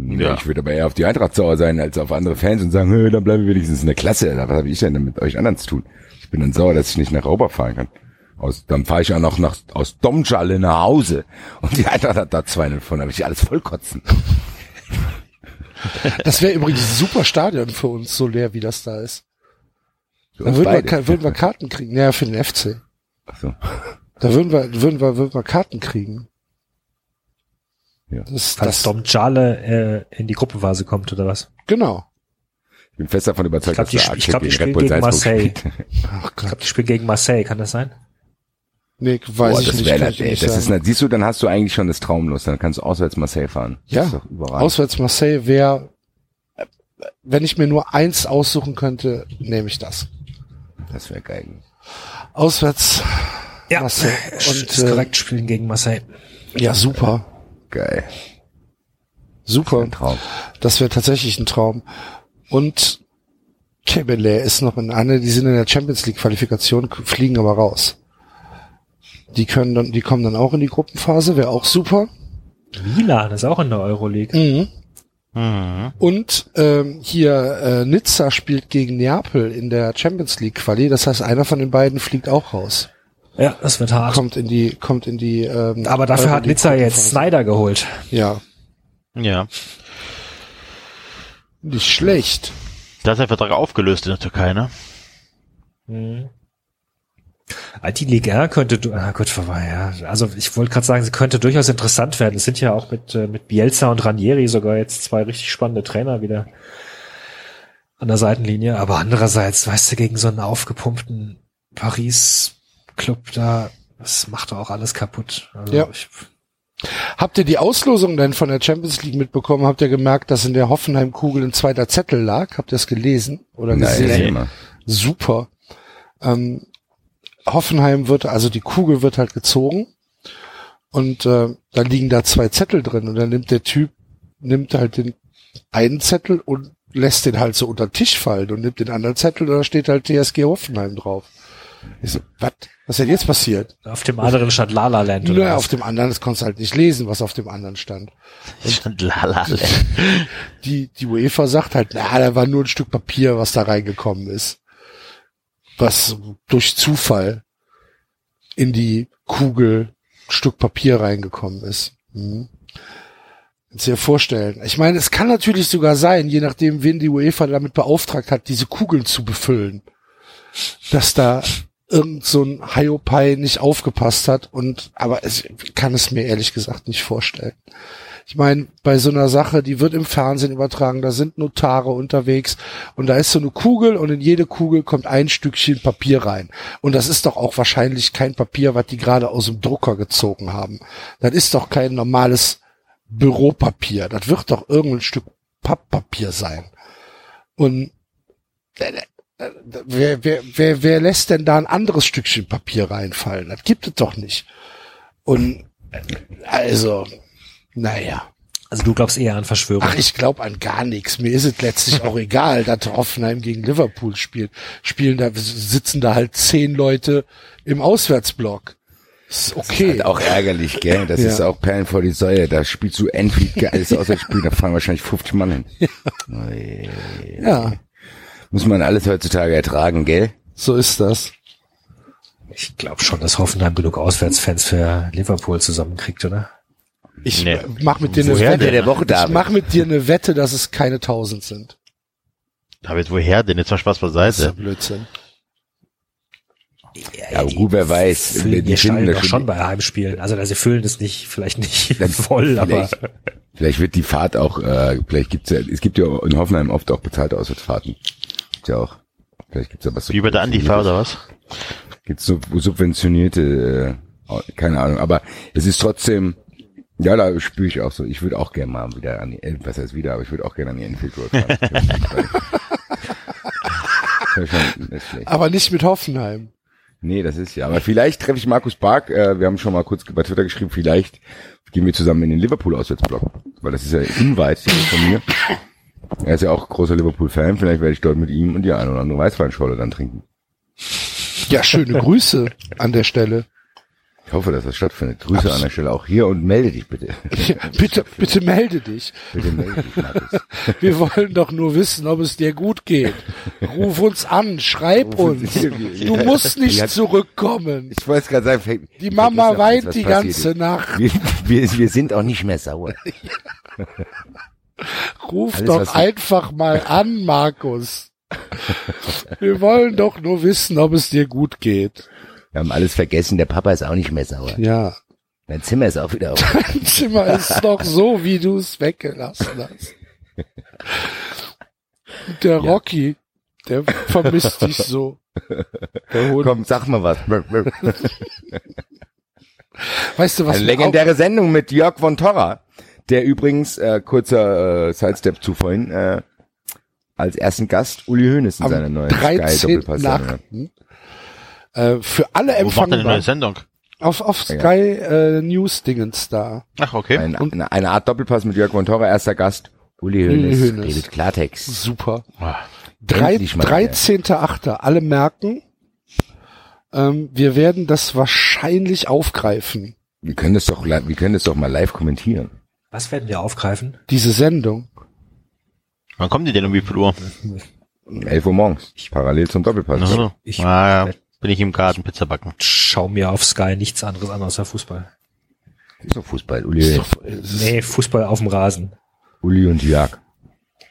Ja. Ich würde aber eher auf die Eintracht sauer sein, als auf andere Fans und sagen, hey, dann bleiben wir wenigstens in der Klasse. Was habe ich denn mit euch anderen zu tun? Ich bin dann sauer, dass ich nicht nach Europa fahren kann. Aus, dann fahre ich auch noch nach, aus Domschale nach Hause. Und die Eintracht hat da 2 von, da will ich alles vollkotzen. Das wäre übrigens ein super Stadion für uns, so leer wie das da ist. Da würden wir, beide. Würden wir Karten kriegen. Ja, für den FC. Ach so. Da würden wir, würden wir, würden wir Karten kriegen. Ja. Das, Falls das, Dom Jale äh, in die Gruppenphase kommt oder was? genau. Ich bin fest davon überzeugt, Ich glaub, dass die der ich Arctic glaub, die gegen Red spielen Bull gegen Salzburg Marseille. spielt. Ach Ich glaube, die spielen gegen Marseille, kann das sein? Nee, weiß Boah, ich das nicht. wäre, kann ich ey, nicht das ist, sagen. eine- siehst du, dann hast du eigentlich schon das Traumlos. Dann kannst du auswärts Marseille fahren. Ja. Das ist. Auswärts Marseille wäre, wenn ich mir nur eins aussuchen könnte, nehme ich das. Das wäre geil. Auswärts Ja, Marseille. und Und, ist äh, korrekt, spielen gegen Marseille. ja, super. Geil. Super. Ein Traum. Das wäre tatsächlich ein Traum. Und Kebele ist noch in einer, die sind in der Champions League Qualifikation, fliegen aber raus. Die können dann, die kommen dann auch in die Gruppenphase, wäre auch super. Milan ist auch in der Euroleague. Mhm. Mhm. Und ähm, hier äh, Nizza spielt gegen Neapel in der Champions League Quali. Das heißt, einer von den beiden fliegt auch raus. Ja, das wird hart. Kommt in die, kommt in die. Ähm, Aber dafür hat Nizza jetzt. Snyder geholt. Ja, Ja. nicht schlecht. Da ist der Vertrag aufgelöst in der Türkei, ne? Mhm. Ah, Die Liga könnte, du- ah gut, vorbei, ja. Also ich wollte gerade sagen, sie könnte durchaus interessant werden. Es sind ja auch mit, äh, mit Bielsa und Ranieri sogar jetzt zwei richtig spannende Trainer wieder an der Seitenlinie. Aber andererseits, weißt du, gegen so einen aufgepumpten Paris-Club da, das macht doch auch alles kaputt. Also Ja. ich, Habt ihr die Auslosung denn von der Champions League mitbekommen? Habt ihr gemerkt, dass in der Hoffenheim-Kugel ein zweiter Zettel lag? Habt ihr es gelesen oder Nein, gesehen? mal. Super. Ähm, Hoffenheim wird, also die Kugel wird halt gezogen und äh, da liegen da zwei Zettel drin und dann nimmt der Typ, nimmt halt den einen Zettel und lässt den halt so unter den Tisch fallen und nimmt den anderen Zettel und da steht halt TSG Hoffenheim drauf. Ich so, was? Was ist denn jetzt passiert? auf dem anderen stand Lala Land oder Naja, was? auf dem anderen, das konntest du halt nicht lesen, was auf dem anderen stand. Stand lala. die, die UEFA sagt halt, na, da war nur ein Stück Papier, was da reingekommen ist. Was durch Zufall in die Kugel ein Stück Papier reingekommen ist. Mhm. Kannst dir vorstellen. Ich meine, es kann natürlich sogar sein, je nachdem, wen die UEFA damit beauftragt hat, diese Kugeln zu befüllen, dass da irgend so ein Hiopai nicht aufgepasst hat und, aber es, ich kann es mir ehrlich gesagt nicht vorstellen. Ich meine, bei so einer Sache, die wird im Fernsehen übertragen, da sind Notare unterwegs und da ist so eine Kugel und in jede Kugel kommt ein Stückchen Papier rein. Und das ist doch auch wahrscheinlich kein Papier, was die gerade aus dem Drucker gezogen haben. Das ist doch kein normales Büropapier. Das wird doch irgendein Stück Papppapier sein. Und äh, wer, wer, wer, wer lässt denn da ein anderes Stückchen Papier reinfallen? Das gibt es doch nicht. Und also, naja. Also du glaubst eher an Verschwörung. Ach, ich glaube an gar nichts. Mir ist es letztlich auch egal, dass Hoffenheim gegen Liverpool spielt. Spielen da, sitzen da halt zehn Leute im Auswärtsblock. Ist okay. Halt auch ärgerlich, gell? Das Ja. ist auch Perlen vor die Säue. Da spielst du Enfield geiles Auswärtsspiel, da fahren wahrscheinlich 50 Mann hin. Ui. ja, Muss man alles heutzutage ertragen, gell? so ist das. Ich glaube schon, dass Hoffenheim genug Auswärtsfans für Liverpool zusammenkriegt, oder? Ich Nee. mach mit dir eine Woher Wette. der Woche, Ich mach mit dir eine Wette, dass es keine tausend sind. David, woher denn? Jetzt mal Spaß Das ist ja beiseite. Blödsinn. Ja, aber gut, wer weiß. Füllen Die das doch schon- bei Heimspielen. Also, also sie füllen es nicht, vielleicht nicht Dann voll, aber vielleicht, vielleicht wird die Fahrt auch, äh, vielleicht gibt's ja, es gibt ja in Hoffenheim oft auch bezahlte Auswärtsfahrten. Gibt's ja auch. Vielleicht gibt's ja was. Wie bei der Antifa oder was? Gibt's so subventionierte, äh, keine Ahnung. Aber es ist trotzdem, ja, da spüre ich auch so. Ich würde auch gerne mal wieder an die, äh, was heißt wieder, aber ich würde auch gerne an die Enfield Road fahren. Aber nicht mit Hoffenheim. Nee, das ist ja. Aber vielleicht treffe ich Markus Bark. Äh, wir haben schon mal kurz bei Twitter geschrieben. Vielleicht gehen wir zusammen in den Liverpool Auswärtsblock, weil das ist ja unweit von mir. Er ist ja auch großer Liverpool-Fan. Vielleicht werde ich dort mit ihm und die eine oder andere Weißweinschorle dann trinken. Ja, schöne Grüße an der Stelle. Ich hoffe, dass das stattfindet. Grüße an der Stelle auch hier und melde dich bitte. bitte, bitte melde dich. bitte melde dich, Markus. Wir wollen doch nur wissen, ob es dir gut geht. Ruf uns an, schreib Ruf uns uns. Du musst nicht Ja. zurückkommen. Ich wollte gerade sagen, fängt- Die Mama weint die ganze ist. Nacht. Wir, wir, wir sind auch nicht mehr sauer. Ruf Alles, doch einfach mal an, Markus. Wir wollen doch nur wissen, ob es dir gut geht. Wir haben alles vergessen, der Papa ist auch nicht mehr sauer. Ja. Dein Zimmer ist auch wieder auf. Dein Zimmer ist doch so, wie du es weggelassen hast. Und Der Rocky, der vermisst dich so. Komm, sag mal was. Weißt du, was Eine legendäre Sendung mit Jörg von Torra, der übrigens, äh, kurzer äh, Sidestep zu vorhin, äh, als ersten Gast Uli Hoeneß in am seiner neuen 13. Sky-Doppelpass-Sendung äh, für alle Wo macht er eine neue empfangbar Sendung? auf, auf Ja. Sky äh, News Dingens da. Ach, okay. Ein, eine, eine Art Doppelpass mit Jörg von Torra, erster Gast Uli Hoeneß. Hoeneß. Redet Klartext. Super. Ah. Drei- Endlich mal, 13.8. Alle merken, ähm, wir werden das wahrscheinlich aufgreifen, Wir können das doch, wir können das doch mal live kommentieren. Was werden wir aufgreifen? diese Sendung. Wann kommen die denn um wie viel Uhr? 11 Uhr morgens. Parallel zum Doppelpass. Also, Ich- ah, ja. Bin ich im Garten Pizza backen. Schau mir auf Sky nichts anderes an außer Fußball. Ist doch Fußball. Uli, Nee, Fußball auf dem Rasen. Uli und Jörg.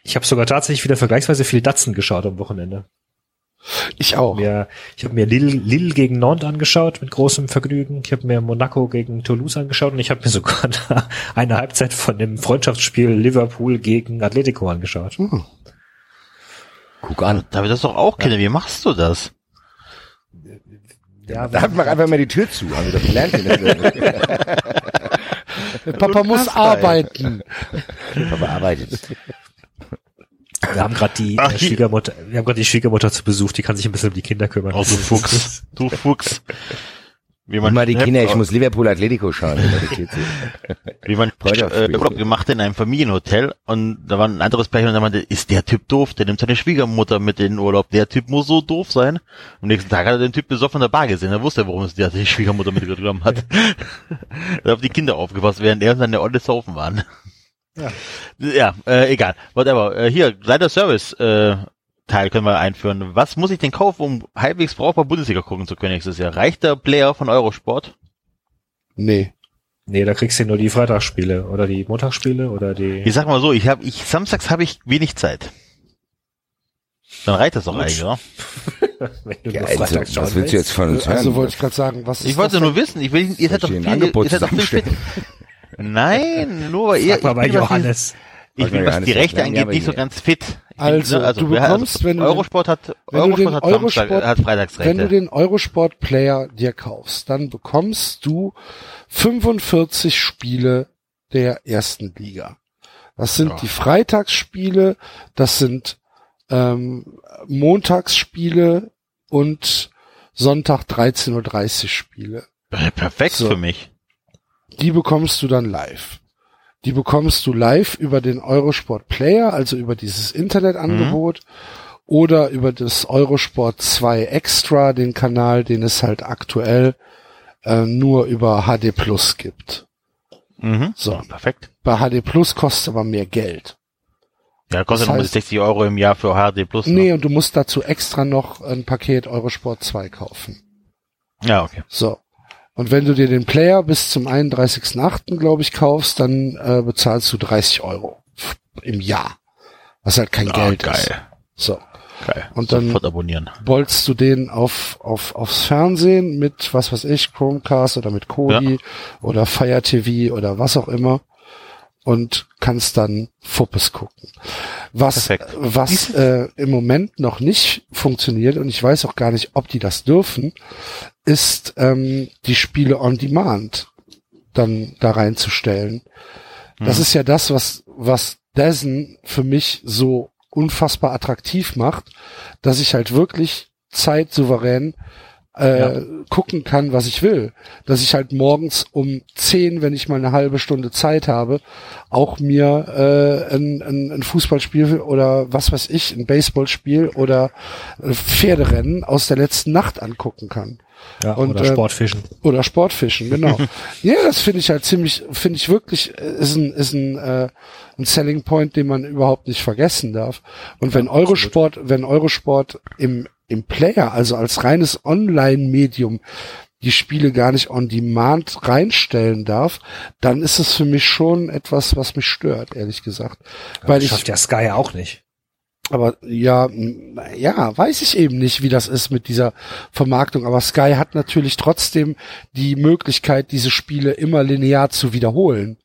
Ich habe sogar tatsächlich wieder vergleichsweise viel Datsen geschaut am Wochenende. Ich auch. Mir, ich habe mir Lille, Lille gegen Nantes angeschaut mit großem Vergnügen. Ich habe mir Monaco gegen Toulouse angeschaut und ich habe mir sogar eine Halbzeit von dem Freundschaftsspiel Liverpool gegen Atletico angeschaut. Guck an. David, das ist doch auch Kinder. Wie machst du das? Ja, Da mach einfach mal die Tür zu. Haben wir doch gelernt. Papa muss arbeiten. Aber arbeitet. Wir haben gerade die Ach, äh, hier- Schwiegermutter, wir haben gerade die Schwiegermutter zu Besuch, die kann sich ein bisschen um die Kinder kümmern. Oh, du Fuchs. Du Fuchs. Wie Und mal die Kinder, ich muss Liverpool Atletico schauen. wie man äh, Urlaub gemacht in einem Familienhotel und da war ein anderes Pärchen und da meinte, ist der Typ doof, der nimmt seine Schwiegermutter mit in den Urlaub, der Typ muss so doof sein. Am nächsten Tag hat er den Typ besoffen in der Bar gesehen, er wusste, warum es der die Schwiegermutter mitgenommen hat. er hat auf die Kinder aufgepasst, während er und seine Olle saufen waren. Ja. Ja, äh, egal. Whatever. Äh, hier, leider Service äh, Teil können wir einführen. Was muss ich denn kaufen, um halbwegs brauchbar Bundesliga gucken zu können nächstes Jahr? Reicht der Player von Eurosport? Nee. Nee, da kriegst du nur die Freitagsspiele oder die Montagsspiele oder die. Ich sag mal so, ich habe, ich samstags habe ich wenig Zeit. Dann reicht das doch eigentlich, oder? wenn du Ja, also, was willst du jetzt von uns Also hören? wollte ich gerade sagen, was ist Ich wollte nur wissen, ich will, ihr seid doch viel, dir ein Angebot ihr seid doch viel? Nein, nur weil ihr, Frag mal bei ich Johannes. ich Frag bin, was die Rechte angeht, nicht so ganz fit. Ich Also, du bekommst, wenn du den- Eurosport hat, wenn du Eurosport den hat Eurosport- Samstag, hat Freitagsrechte. Wenn du den Eurosport Player dir kaufst, dann bekommst du 45 Spiele der ersten Liga. Das sind Ja. die Freitagsspiele, das sind ähm, Montagsspiele und Sonntag 13.30 Uhr Spiele. Äh, Perfekt So. für mich. Die bekommst du dann live. Die bekommst du live über den Eurosport Player, also über dieses Internetangebot oder über das Eurosport 2 Extra, den Kanal, den es halt aktuell äh, nur über HD Plus gibt. Mhm. So. Perfekt. Bei HD Plus kostet aber mehr Geld. Ja, kostet Das heißt- 60 Euro im Jahr für HD Plus. ne? Nee, und du musst dazu extra noch ein Paket Eurosport 2 kaufen. Ja, okay. So. Und wenn du dir den Player bis zum 31.8., glaube ich, kaufst, dann äh, bezahlst du 30 Euro im Jahr. Was halt kein Ah, Geld geil. ist. So. Geil. Und dann-. Bolzt du den auf, auf, aufs Fernsehen mit, was weiß ich, Chromecast oder mit Kodi oder Fire TV oder was auch immer und kannst dann Fuppes gucken. Was, Perfekt. was äh, im Moment noch nicht funktioniert und ich weiß auch gar nicht, ob die das dürfen, ist ähm, die Spiele on Demand dann da reinzustellen. Das Mhm. ist ja das, was, was Dazen für mich so unfassbar attraktiv macht, dass ich halt wirklich zeitsouverän äh, gucken kann, was ich will. Dass ich halt morgens um 10, wenn ich mal eine halbe Stunde Zeit habe, auch mir äh, ein, ein, ein Fußballspiel oder was weiß ich, ein Baseballspiel oder äh, Pferderennen aus der letzten Nacht angucken kann. Ja, Und, oder äh, Sportfischen. Oder Sportfischen, genau. ja, das finde ich halt ziemlich, finde ich wirklich, äh, ist ein, ist ein, äh, ein Selling Point, den man überhaupt nicht vergessen darf. Und wenn Eurosport, wenn Eurosport im, im Player, also als reines Online-Medium, die Spiele gar nicht on demand reinstellen darf, dann ist es für mich schon etwas, was mich stört, ehrlich gesagt. Weil das ich, schafft ja Sky auch nicht. aber ja, ja, weiß ich eben nicht, wie das ist mit dieser Vermarktung. Aber Sky hat natürlich trotzdem die Möglichkeit, diese Spiele immer linear zu wiederholen.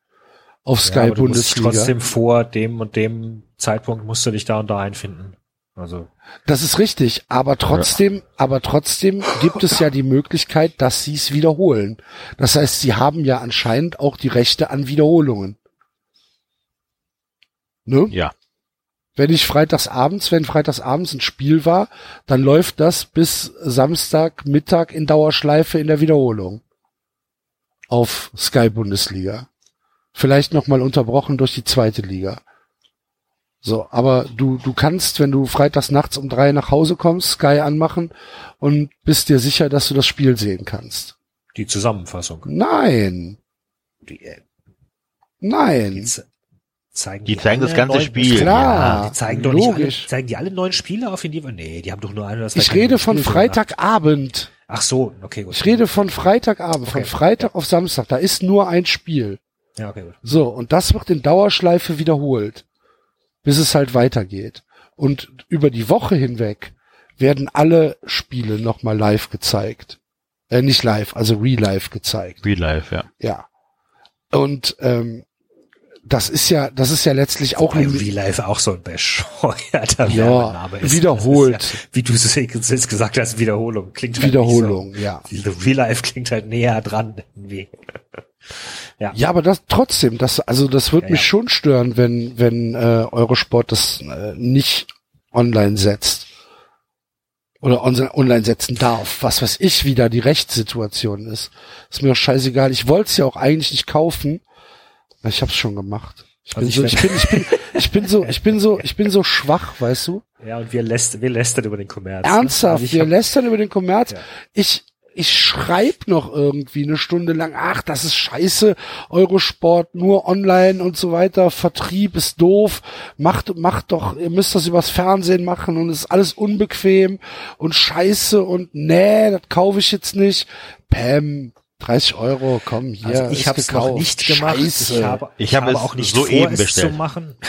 Auf Ja, Sky aber du musst Bundesliga. trotzdem vor dem und dem Zeitpunkt musst du dich da und da einfinden. Also Das ist richtig, aber trotzdem, aber trotzdem gibt es ja die Möglichkeit, dass sie es wiederholen. Das heißt, sie haben ja anscheinend auch die Rechte an Wiederholungen. Ne? Ja. Wenn ich freitagsabends, wenn freitagsabends ein Spiel war, dann läuft das bis Samstag Mittag in Dauerschleife in der Wiederholung. Auf Sky Bundesliga. Vielleicht nochmal unterbrochen durch die zweite Liga. So, aber du, du kannst, wenn du freitags nachts um drei nach Hause kommst, Sky anmachen und bist dir sicher, dass du das Spiel sehen kannst. die Zusammenfassung. Nein. Die, äh, die Nein. ze- zeigen Die zeigen das ganze Spiel. Klar. Ja, die zeigen doch nicht alle, logisch. zeigen die alle neun Spiele auf in die Nee, die haben doch nur eine oder zwei Ich rede von Spiele Freitagabend. Ach so, okay, gut. Ich rede von Freitagabend, von Okay. Freitag auf Samstag. Da ist nur ein Spiel. Ja, okay, gut. So, und das wird in Dauerschleife wiederholt, bis es halt weitergeht. Und über die Woche hinweg werden alle Spiele nochmal live gezeigt. Äh, nicht live, also re-live gezeigt. Real Life, ja. Ja. Und ähm, das ist ja, das ist ja letztlich auch Real Life auch so ein bescheuerter Ja, Werbename ist. wiederholt. Ist Ja, wie du es jetzt gesagt hast, Wiederholung. Klingt halt Wiederholung, ja. Nicht so. Real Life klingt halt näher dran irgendwie. Ja. Ja, aber das trotzdem, das also das wird Ja, mich ja. schon stören, wenn wenn äh, Eurosport das äh, nicht online setzt oder on online setzen darf. Was weiß ich, wie da die Rechtssituation ist. Ist mir doch scheißegal. Ich wollte es ja auch eigentlich nicht kaufen. Ich hab's schon gemacht. Ich bin Also so, ich bin, ich bin, ich bin so, ich bin so, ich bin so schwach, weißt du? Ja, und wir, lässt, wir lästern über den Kommerz. ne? Ernsthaft, Also wir hab- lästern über den Kommerz. Ja. Ich, ich schreib noch irgendwie eine Stunde lang, ach, das ist scheiße, Eurosport nur online und so weiter, Vertrieb ist doof, macht, macht doch, ihr müsst das übers Fernsehen machen und ist alles unbequem und scheiße und nee, das kaufe ich jetzt nicht. Pam, 30 Euro, komm, hier. Also ich habe es noch nicht gemacht. Scheiße. Ich habe, Ich habe es auch nicht vor, soeben es bestellt. zu machen.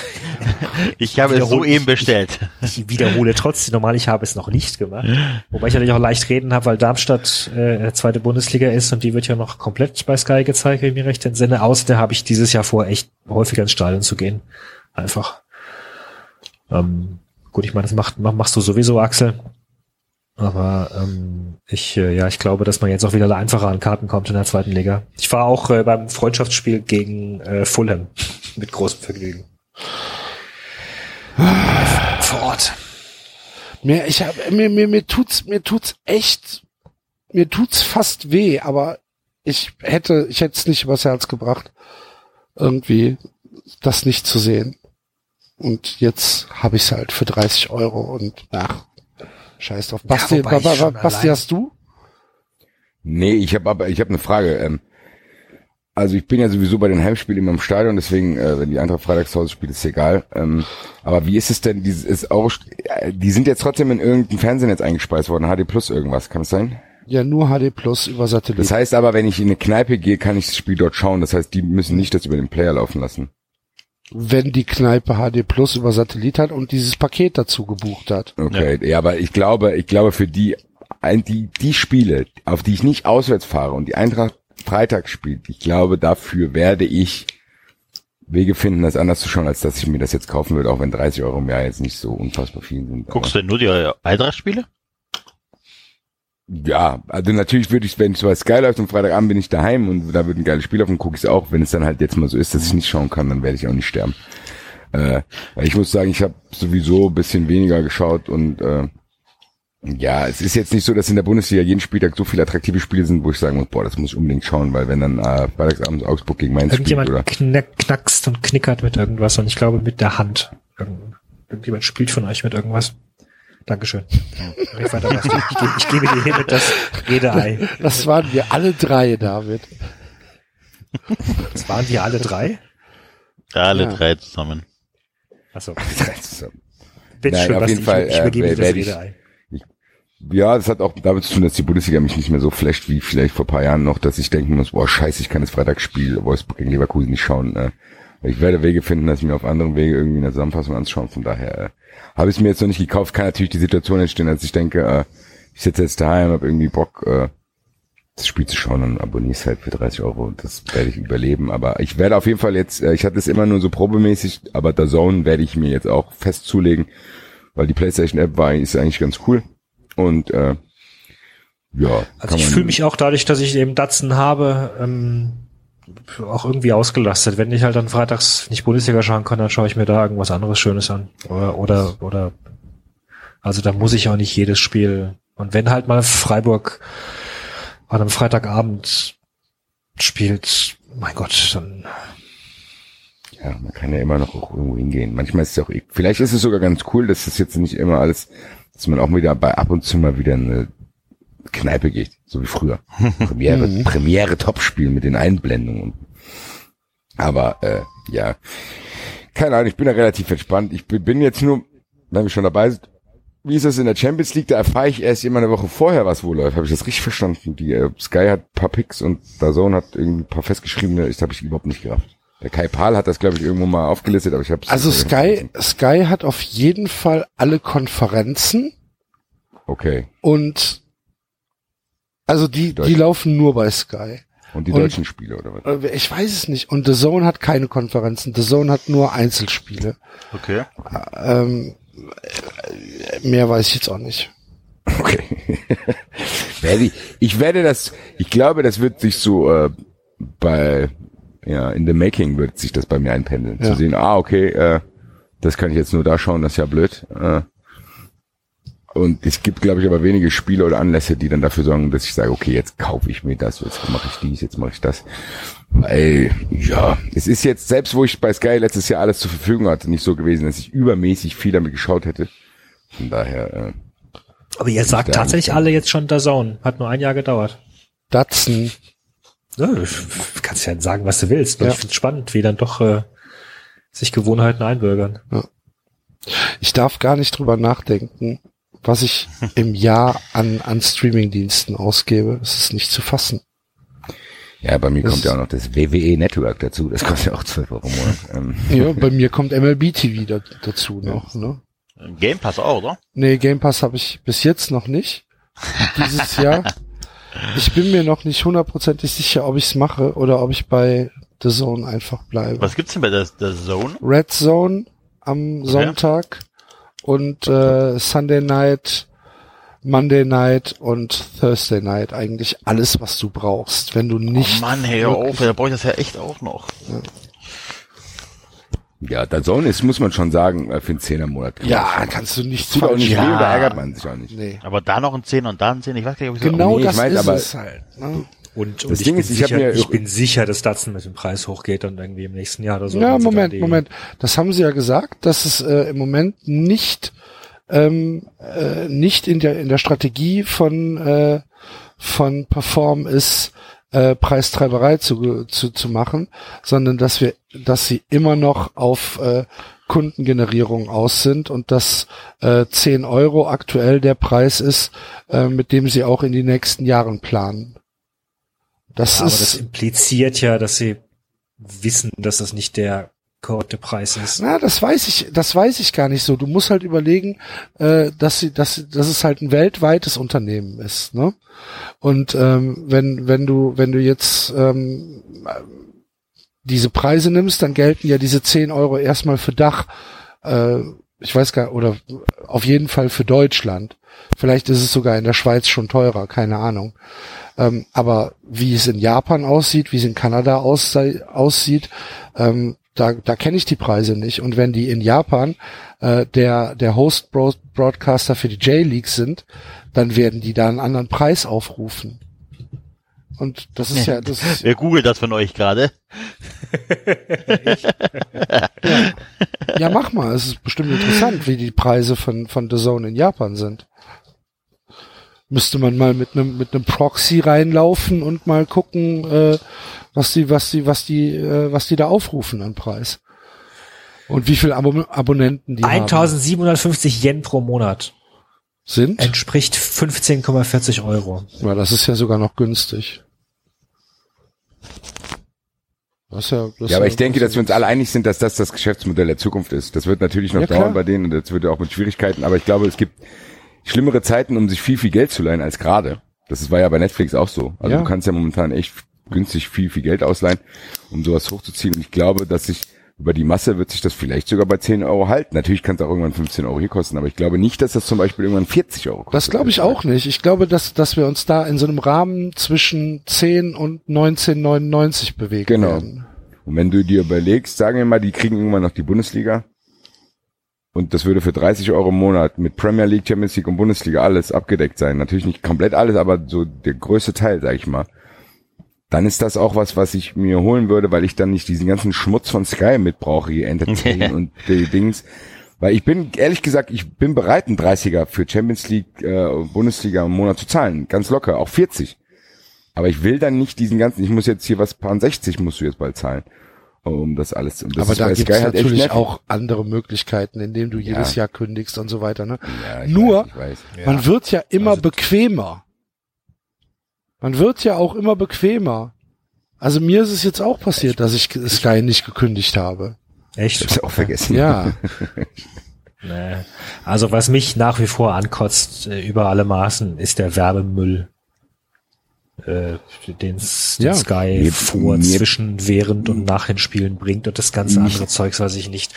Ich habe es soeben ich- bestellt. Ich wiederhole trotzdem normal, ich habe es noch nicht gemacht. Wobei ich natürlich auch leicht reden habe, weil Darmstadt äh, zweite Bundesliga ist und die wird ja noch komplett bei Sky gezeigt, wenn ich mich recht entsinne. Außerdem habe ich dieses Jahr vor, echt häufiger ins Stadion zu gehen. Einfach. Ähm, gut, ich meine, das macht, mach, machst du sowieso, Axel. Aber ähm, ich, äh, ja, ich glaube, dass man jetzt auch wieder einfacher an Karten kommt in der zweiten Liga. Ich war auch äh, beim Freundschaftsspiel gegen äh, Fulham mit großem Vergnügen. Vor Ort. Mir, ich hab, mir, mir, mir tut's, mir tut's echt, mir tut's fast weh, aber ich hätte, ich hätte es nicht übers Herz gebracht, irgendwie das nicht zu sehen. Und jetzt habe ich's halt für 30 Euro und ach, scheiß drauf. Basti, ich Ba- Basti hast du? Nee, ich habe aber ich habe eine Frage. Ähm, also ich bin ja sowieso bei den Heimspielen immer im Stadion, deswegen, äh, wenn die Eintracht freitags zu Hause spielt, ist egal. Ähm, aber wie ist es denn? Dieses ist auch, äh, die sind jetzt trotzdem in irgendein Fernsehnetz eingespeist worden, HD Plus irgendwas, kann es sein? Ja, nur HD Plus über Satellit. Das heißt aber, wenn ich in eine Kneipe gehe, kann ich das Spiel dort schauen. Das heißt, die müssen nicht das über den Player laufen lassen. Wenn die Kneipe HD Plus über Satellit hat und dieses Paket dazu gebucht hat. Okay, ja, aber ich glaube, ich glaube für die, die, die Spiele, auf die ich nicht auswärts fahre und die Eintracht Freitag spielt, ich glaube, dafür werde ich Wege finden, das anders zu schauen, als dass ich mir das jetzt kaufen würde, auch wenn 30 Euro im Jahr jetzt nicht so unfassbar viel sind. Guckst du denn nur die Eintracht-Spiele? Ja, also natürlich würde ich, wenn es bei Sky läuft und Freitagabend bin ich daheim und da wird ein geiles Spiel auf und gucke ich es auch. Wenn es dann halt jetzt mal so ist, dass ich nicht schauen kann, dann werde ich auch nicht sterben. Äh, ich muss sagen, ich habe sowieso ein bisschen weniger geschaut und äh, ja, es ist jetzt nicht so, dass in der Bundesliga jeden Spieltag so viele attraktive Spiele sind, wo ich sagen muss, boah, das muss ich unbedingt schauen, weil wenn dann äh, Freitagsabends Augsburg gegen Mainz spielt Irgendjemand oder knack, knackst und knickert mit irgendwas und ich glaube mit der Hand. Irgend- Irgendjemand spielt von euch mit irgendwas. Dankeschön. Ich, weiter, ich, ich, gebe- ich gebe dir hiermit das Redeei. Das waren wir alle drei, David. Das waren wir alle drei? Alle Ja. drei zusammen. Achso, So. bitte Nein, schön, auf jeden ich, Fall, ich äh, übergebe dir das ich- Redeei. Ja, das hat auch damit zu tun, dass die Bundesliga mich nicht mehr so flasht wie vielleicht vor ein paar Jahren noch, dass ich denken muss, boah, scheiße, ich kann das Freitagsspiel Wolfsburg gegen Leverkusen nicht schauen. Äh, ich werde Wege finden, dass ich mir auf anderen Wege irgendwie eine Zusammenfassung anschauen. Von daher äh, habe ich es mir jetzt noch nicht gekauft. Kann natürlich die Situation entstehen, als ich denke, äh, ich sitze jetzt daheim, habe irgendwie Bock, äh, das Spiel zu schauen und abonniere es halt für 30 Euro. Das werde ich überleben. Aber ich werde auf jeden Fall jetzt, äh, ich hatte es immer nur so probemäßig, aber der Zone werde ich mir jetzt auch fest zulegen, weil die PlayStation App war ist eigentlich ganz cool. Und äh, ja, Also ich fühle mich auch dadurch, dass ich eben Datsen habe, ähm, auch irgendwie ausgelastet. Wenn ich halt dann freitags nicht Bundesliga schauen kann, dann schaue ich mir da irgendwas anderes Schönes an. Oder, oder, oder, also da muss ich auch nicht jedes Spiel. Und wenn halt mal Freiburg an einem Freitagabend spielt, mein Gott, dann Ja, man kann ja immer noch auch irgendwo hingehen. Manchmal ist es ja auch, vielleicht ist es sogar ganz cool, dass es jetzt nicht immer alles, dass man auch wieder bei ab und zu mal wieder eine Kneipe geht, so wie früher. Premiere, Premiere Topspiel mit den Einblendungen. Aber äh, ja, keine Ahnung, ich bin da relativ entspannt. Ich bin jetzt nur, wenn wir schon dabei sind, wie ist das in der Champions League? Da erfahre ich erst immer eine Woche vorher, was wo läuft. Habe ich das richtig verstanden? Die äh, Sky hat ein paar Picks und Dazone hat irgendwie ein paar festgeschriebene, das habe ich überhaupt nicht gerafft. Der Kai Pahl hat das, glaube ich, irgendwo mal aufgelistet, aber ich habe Also Sky, Sky hat auf jeden Fall alle Konferenzen Okay. und also die, die Deutsch. laufen nur bei Sky. Und die Und- deutschen Spiele, oder was? Äh, Ich weiß es nicht. Und The Zone hat keine Konferenzen. The Zone hat nur Einzelspiele. Okay. Ähm, äh, mehr weiß ich jetzt auch nicht. Okay. ich werde das, ich glaube, das wird sich so äh, bei, ja, in the making wird sich das bei mir einpendeln. Ja. Zu sehen, ah, okay, äh, das kann ich jetzt nur da schauen, das ist ja blöd. Äh, und es gibt, glaube ich, aber wenige Spiele oder Anlässe, die dann dafür sorgen, dass ich sage, okay, jetzt kaufe ich mir das, jetzt mache ich dies, jetzt mache ich das. Weil, ja, es ist jetzt, selbst wo ich bei Sky letztes Jahr alles zur Verfügung hatte, nicht so gewesen, dass ich übermäßig viel damit geschaut hätte. Von daher, äh, Aber ihr sagt da tatsächlich alle jetzt schon Zone. Hat nur ein Jahr gedauert. Datsen. Ja, du kannst ja sagen, was du willst. Ja. Ich finde es spannend, wie dann doch äh, sich Gewohnheiten einbürgern. Ich darf gar nicht drüber nachdenken, was ich im Jahr an, an Streamingdiensten ausgebe. Es ist nicht zu fassen. Ja, bei mir Das- kommt ja auch noch das WWE Network dazu. Das kostet ja auch 12 Euro im Monat. Ähm, Ja, bei mir kommt MLB TV da, dazu noch. Ne? Game Pass auch, oder? Nee, Game Pass habe ich bis jetzt noch nicht. Dieses Jahr. Ich bin mir noch nicht hundertprozentig sicher, ob ich es mache oder ob ich bei The Zone einfach bleibe. Was gibt's denn bei der, der Zone? Red Zone am Sonntag und äh, Sunday Night, Monday Night und Thursday Night. Eigentlich alles, was du brauchst, wenn du nicht. oh Mann, hey, hör auf, da brauche ich das ja echt auch noch. ja, der Zone ist, muss man schon sagen, äh, für einen Zehner Monat. Ja, kannst du nicht tut auch nicht Ja. weh und da ärgert man sich auch nicht. Nee. Aber da noch ein 10 und da ein 10, ich weiß gar nicht, ob ich Genau nee, ich das mein, ist aber- es halt. Ne? Und, und Das ich, Ding bin ist, ich sicher, mir- ich bin sicher, dass Datsun mit dem Preis hochgeht und irgendwie im nächsten Jahr oder so. Ja, Moment, Moment. Das haben sie ja gesagt, dass es äh, im Moment nicht ähm, äh, nicht in der in der Strategie von äh, von Perform ist äh, Preistreiberei zu, zu zu machen, sondern dass wir dass sie immer noch auf äh, Kundengenerierung aus sind und dass äh, 10 Euro aktuell der Preis ist, äh, mit dem sie auch in die nächsten Jahren planen. Das Ja, aber ist das impliziert ja, dass sie wissen, dass das nicht der korrekte Preis ist. Na, das weiß ich, das weiß ich gar nicht so. Du musst halt überlegen, äh, dass sie, dass, dass es halt ein weltweites Unternehmen ist, ne? Und ähm, wenn, wenn du, wenn du jetzt ähm, diese Preise nimmst, dann gelten ja diese 10 Euro erstmal für Dach. Äh, ich weiß gar, oder auf jeden Fall für Deutschland. Vielleicht ist es sogar in der Schweiz schon teurer, keine Ahnung. Ähm, aber wie es in Japan aussieht, wie es in Kanada aussei- aussieht, ähm, da, da kenne ich die Preise nicht. Und wenn die in Japan äh, der, der Host-Broadcaster für die J-League sind, dann werden die da einen anderen Preis aufrufen. Und das ist ja, das ist, Wer googelt das von euch gerade? ja, Ja, mach mal. Es ist bestimmt interessant, wie die Preise von, von The Zone in Japan sind. Müsste man mal mit einem mit einem Proxy reinlaufen und mal gucken, äh, was die was die was die äh, was die da aufrufen an Preis und wie viele Abo Abonnenten die haben 1750 Yen pro Monat sind. entspricht 15,40 Euro. Ja, das ist ja sogar noch günstig. Das ist ja, das Ja, aber ich denke, das dass wir uns alle einig sind, dass das das Geschäftsmodell der Zukunft ist. Das wird natürlich noch Ja, klar. dauern bei denen und das wird auch mit Schwierigkeiten, aber ich glaube, es gibt schlimmere Zeiten, um sich viel, viel Geld zu leihen als gerade. Das war ja bei Netflix auch so. Also Ja. du kannst ja momentan echt günstig viel, viel Geld ausleihen, um sowas hochzuziehen. Und ich glaube, dass sich über die Masse wird sich das vielleicht sogar bei 10 Euro halten. Natürlich kann es auch irgendwann 15 Euro hier kosten, aber ich glaube nicht, dass das zum Beispiel irgendwann 40 Euro kostet. Das glaube ich auch nicht. Ich glaube, dass, dass wir uns da in so einem Rahmen zwischen 10 und 1999 bewegen Genau. werden. Und wenn du dir überlegst, sagen wir mal, die kriegen irgendwann noch die Bundesliga. Und das würde für 30 Euro im Monat mit Premier League, Champions League und Bundesliga alles abgedeckt sein. Natürlich nicht komplett alles, aber so der größte Teil, sag ich mal. Dann ist das auch was, was ich mir holen würde, weil ich dann nicht diesen ganzen Schmutz von Sky mitbrauche, hier Entertain und die Dings. Weil ich bin, ehrlich gesagt, ich bin bereit, einen 30er für Champions League, äh, Bundesliga im Monat zu zahlen. Ganz locker, auch 40. Aber ich will dann nicht diesen ganzen, ich muss jetzt hier was, paar 60 musst du jetzt bald zahlen. Um das alles, und das Aber da gibt Sky es halt natürlich auch andere Möglichkeiten, indem du jedes Ja. Jahr kündigst und so weiter. Ne? Ja, ich Nur, weiß, ich weiß. man wird ja immer Also- bequemer. Man wird ja auch immer bequemer. Also mir ist es jetzt auch passiert, dass ich Sky nicht gekündigt habe. Echt? Ich hab's auch vergessen. Ja, Nee. Also was mich nach wie vor ankotzt äh, über alle Maßen, ist der Werbemüll, äh, den, den Ja. Sky Mir- vor, mir- zwischen, während und nach den Spielen bringt und das ganze Mich- andere Zeugs, was ich nicht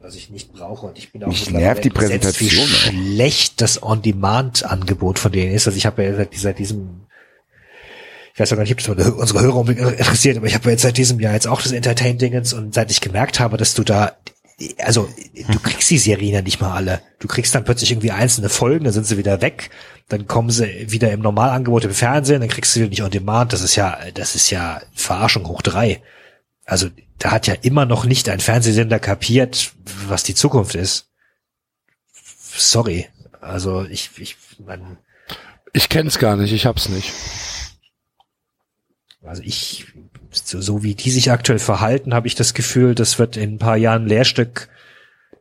was ich nicht brauche und ich bin auch Mich nervt die wie Präsentation auch. schlecht das On-Demand-Angebot von denen ist. Also ich habe ja seit, seit diesem ich weiß auch gar nicht, ob das unsere Hörer unbedingt interessiert, aber ich habe jetzt seit diesem Jahr jetzt auch das Entertain-Dingens und seit ich gemerkt habe, dass du da, also du kriegst die Serien ja nicht mal alle. Du kriegst dann plötzlich irgendwie einzelne Folgen, dann sind sie wieder weg, dann kommen sie wieder im Normalangebot im Fernsehen, dann kriegst du wieder nicht on demand. Das ist ja, das ist ja Verarschung hoch drei. Also da hat ja immer noch nicht ein Fernsehsender kapiert, was die Zukunft ist. Sorry. Also ich, ich, man, ich kenn's gar nicht, ich hab's nicht. Also ich, so, so wie die sich aktuell verhalten, habe ich das Gefühl, das wird in ein paar Jahren Lehrstück,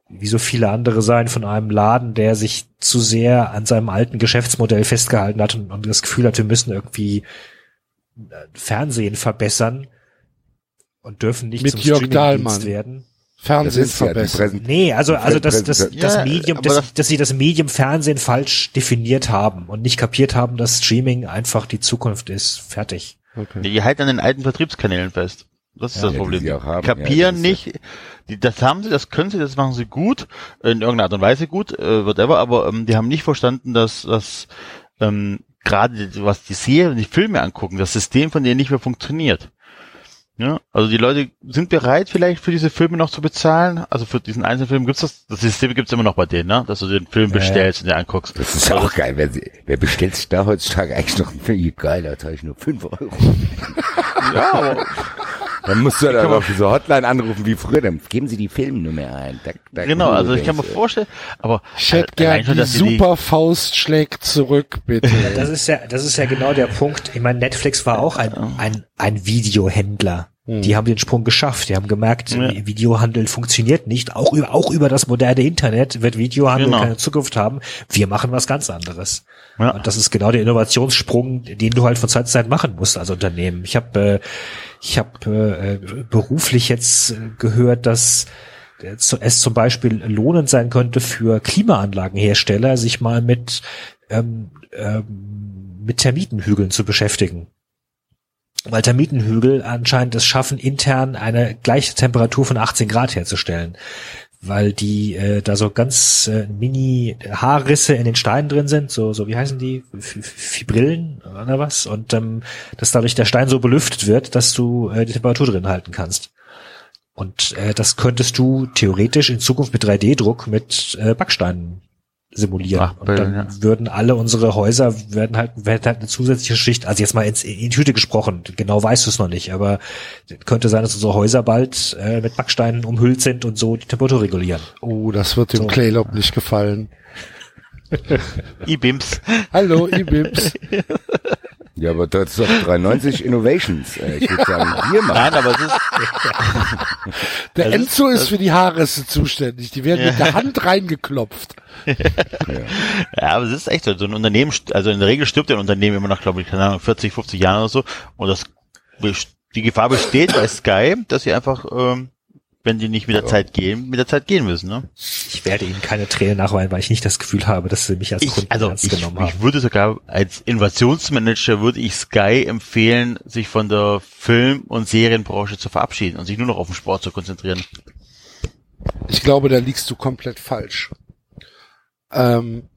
wie so viele andere sein, von einem Laden, der sich zu sehr an seinem alten Geschäftsmodell festgehalten hat und, und das Gefühl hat, wir müssen irgendwie äh, Fernsehen verbessern und dürfen nicht Mit zum Jörg Streamingdienst Dahlmann. werden. Fernsehen Das ja verbessern. Präsent Nee, also, also das, das, das Ja, Medium, dass, das- dass sie das Medium Fernsehen falsch definiert haben und nicht kapiert haben, dass Streaming einfach die Zukunft ist. Fertig. Okay. Die halten an den alten Vertriebskanälen fest. Das ist Ja, das die Problem. auch haben. Kapieren Ja, nicht, die, das haben sie, das können sie, das machen sie gut, in irgendeiner Art und Weise gut, äh, whatever, aber ähm, die haben nicht verstanden, dass, dass ähm, gerade was die Serien, die Filme angucken, das System von denen nicht mehr funktioniert. Ja, also die Leute sind bereit, vielleicht für diese Filme noch zu bezahlen. Also für diesen einzelnen Film gibt's das, das System gibt's immer noch bei denen, ne? Dass du den Film Ja, ja. bestellst und dir anguckst. Das ist auch geil. Wer, wer bestellt sich da heutzutage eigentlich noch einen Film? Geil, da zahle ich nur 5 Euro. Ja, aber Dann musst du dann auf diese Hotline anrufen wie früher. Dann geben Sie die Filmnummer ein. Da, da genau, also ich kann mir vorstellen, aber Ich hätte allein gern schon, die dass sie die- super Faust schlägt zurück, bitte. Das ist ja, das ist ja genau der Punkt. Ich meine, Netflix war auch ein, ein, ein Videohändler. Die haben den Sprung geschafft. Die haben gemerkt, Ja. Videohandel funktioniert nicht. Auch über, auch über das moderne Internet wird Videohandel Genau. keine Zukunft haben. Wir machen was ganz anderes. Ja. Und das ist genau der Innovationssprung, den du halt von Zeit zu Zeit machen musst als Unternehmen. Ich habe äh, ich hab, äh, beruflich jetzt äh, gehört, dass es zum Beispiel lohnend sein könnte für Klimaanlagenhersteller, sich mal mit, ähm, ähm, mit Termitenhügeln zu beschäftigen. Weil Termitenhügel anscheinend es schaffen, intern eine gleiche Temperatur von 18 Grad herzustellen. Weil die äh, da so ganz äh, mini Haarrisse in den Steinen drin sind, so, so wie heißen die? F- Fibrillen oder was? Und ähm, dass dadurch der Stein so belüftet wird, dass du äh, die Temperatur drin halten kannst. Und äh, das könntest du theoretisch in Zukunft mit 3D-Druck mit äh, Backsteinen simulieren. Ach, und dann ja. würden alle unsere Häuser werden halt, werden halt eine zusätzliche Schicht, also jetzt mal ins, in die Tüte gesprochen, genau weißt du es noch nicht, aber könnte sein, dass unsere Häuser bald äh, mit Backsteinen umhüllt sind und so die Temperatur regulieren. Oh, das wird dem So. Claylock nicht gefallen. E-Bims. Hallo, Ibims. Ja, aber das ist doch 93 Innovations. Äh, Ich würde sagen, wir machen. Nein, aber es ist, Der Das ist- Enzo ist für die Haare zuständig. Die werden mit der Hand reingeklopft. ja, aber es ist echt so. So ein Unternehmen, also in der Regel stirbt ja ein Unternehmen immer nach, glaube ich, keine Ahnung, 40, 50 Jahren oder so. Und das, die Gefahr besteht bei Sky, dass sie einfach, ähm, wenn die nicht mit der Zeit gehen, mit der Zeit gehen müssen, ne? Ich werde ihnen keine Tränen nachweinen, weil ich nicht das Gefühl habe, dass sie mich als Ich, Kunden also ernst ich, genommen haben. ich würde sogar als Innovationsmanager würde ich Sky empfehlen, sich von der Film- und Serienbranche zu verabschieden und sich nur noch auf den Sport zu konzentrieren. Ich glaube, da liegst du komplett falsch. Ähm,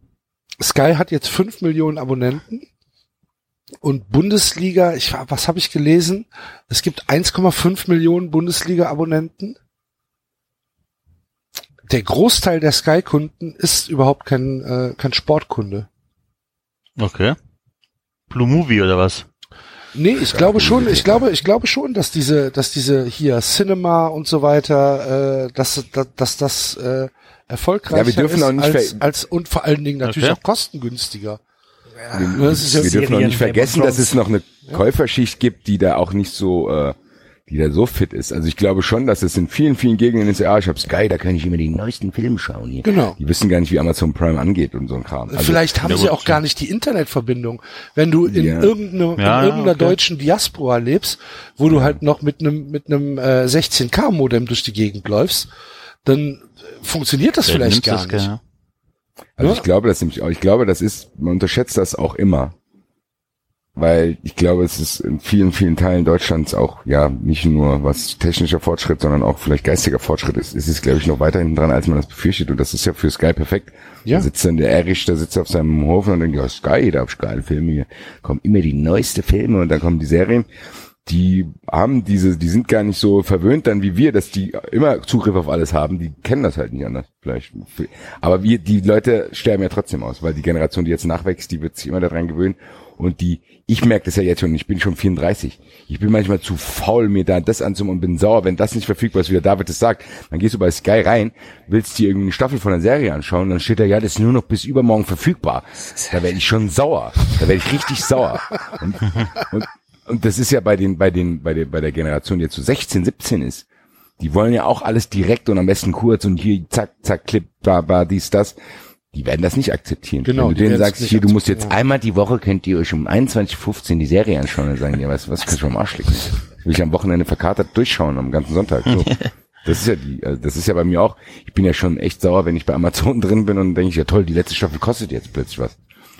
Sky hat jetzt fünf Millionen Abonnenten und Bundesliga, ich, was habe ich gelesen? Es gibt 1,5 Millionen Bundesliga-Abonnenten. Der Großteil der Sky-Kunden ist überhaupt kein, äh, kein Sportkunde. Okay. Blue Movie oder was? Nee, ich glaube schon, ich glaube, ich glaube schon, dass diese, dass diese hier Cinema und so weiter, äh, dass, dass, dass das äh, erfolgreicher Ja, wir dürfen ist auch nicht als, als und vor allen Dingen natürlich Okay. auch kostengünstiger. Wir, ja wir dürfen auch nicht vergessen, dass es noch eine Käuferschicht gibt, die da auch nicht so, äh, die da so fit ist. Also ich glaube schon, dass es in vielen, vielen Gegenden ist, ja, ich habe Sky, da kann ich immer die neuesten Filme schauen hier. Genau. Die wissen gar nicht, wie Amazon Prime angeht und so ein Kram. Also, Vielleicht haben sie auch gar nicht die Internetverbindung. Wenn du in Ja. irgendeiner, Ja, in irgendeiner okay. deutschen Diaspora lebst, wo du halt noch mit einem mit einem äh, 16K Modem durch die Gegend läufst, dann äh, funktioniert das vielleicht gar das, nicht. gell? Also Ja. ich glaube das nämlich auch. Ich glaube, das ist, man unterschätzt das auch immer. Weil ich glaube, es ist in vielen, vielen Teilen Deutschlands auch, ja, nicht nur was technischer Fortschritt, sondern auch vielleicht geistiger Fortschritt ist. Es ist, glaube ich, noch weiter hinten dran, als man das befürchtet. Und das ist ja für Sky perfekt. Ja. Da sitzt dann der Erich, der sitzt auf seinem Hof und denkt, ja, Sky, da hab ich geile Filme hier. Kommen immer die neueste Filme und dann kommen die Serien. Die haben diese, die sind gar nicht so verwöhnt dann wie wir, dass die immer Zugriff auf alles haben. Die kennen das halt nicht anders, vielleicht. Aber wir, die Leute sterben ja trotzdem aus, weil die Generation, die jetzt nachwächst, die wird sich immer daran gewöhnen. Und die, ich merke das ja jetzt schon, ich bin schon 34. Ich bin manchmal zu faul, mir da das anzumachen und bin sauer, wenn das nicht verfügbar ist, wie der David es sagt. Dann gehst du bei Sky rein, willst dir irgendwie eine Staffel von einer Serie anschauen, dann steht da, ja, das ist nur noch bis übermorgen verfügbar. Da werde ich schon sauer. Da werde ich richtig sauer. Und, und, und das ist ja bei den, bei den, bei der, bei der Generation, die jetzt so 16, 17 ist. Die wollen ja auch alles direkt und am besten kurz und hier zack, zack, Clip, bla, bla, dies, das. Die werden das nicht akzeptieren. Genau, Wenn du denen sagst, hier, du musst jetzt einmal die Woche könnt ihr euch um 21.15 die Serie anschauen, dann sagen ja, weißt du was, kannst du am Arsch liegen. Will ich am Wochenende verkatert durchschauen, am ganzen Sonntag. So. Das ist ja die, also das ist ja bei mir auch, ich bin ja schon echt sauer, wenn ich bei Amazon drin bin und denke ich, ja toll, die letzte Staffel kostet jetzt plötzlich was.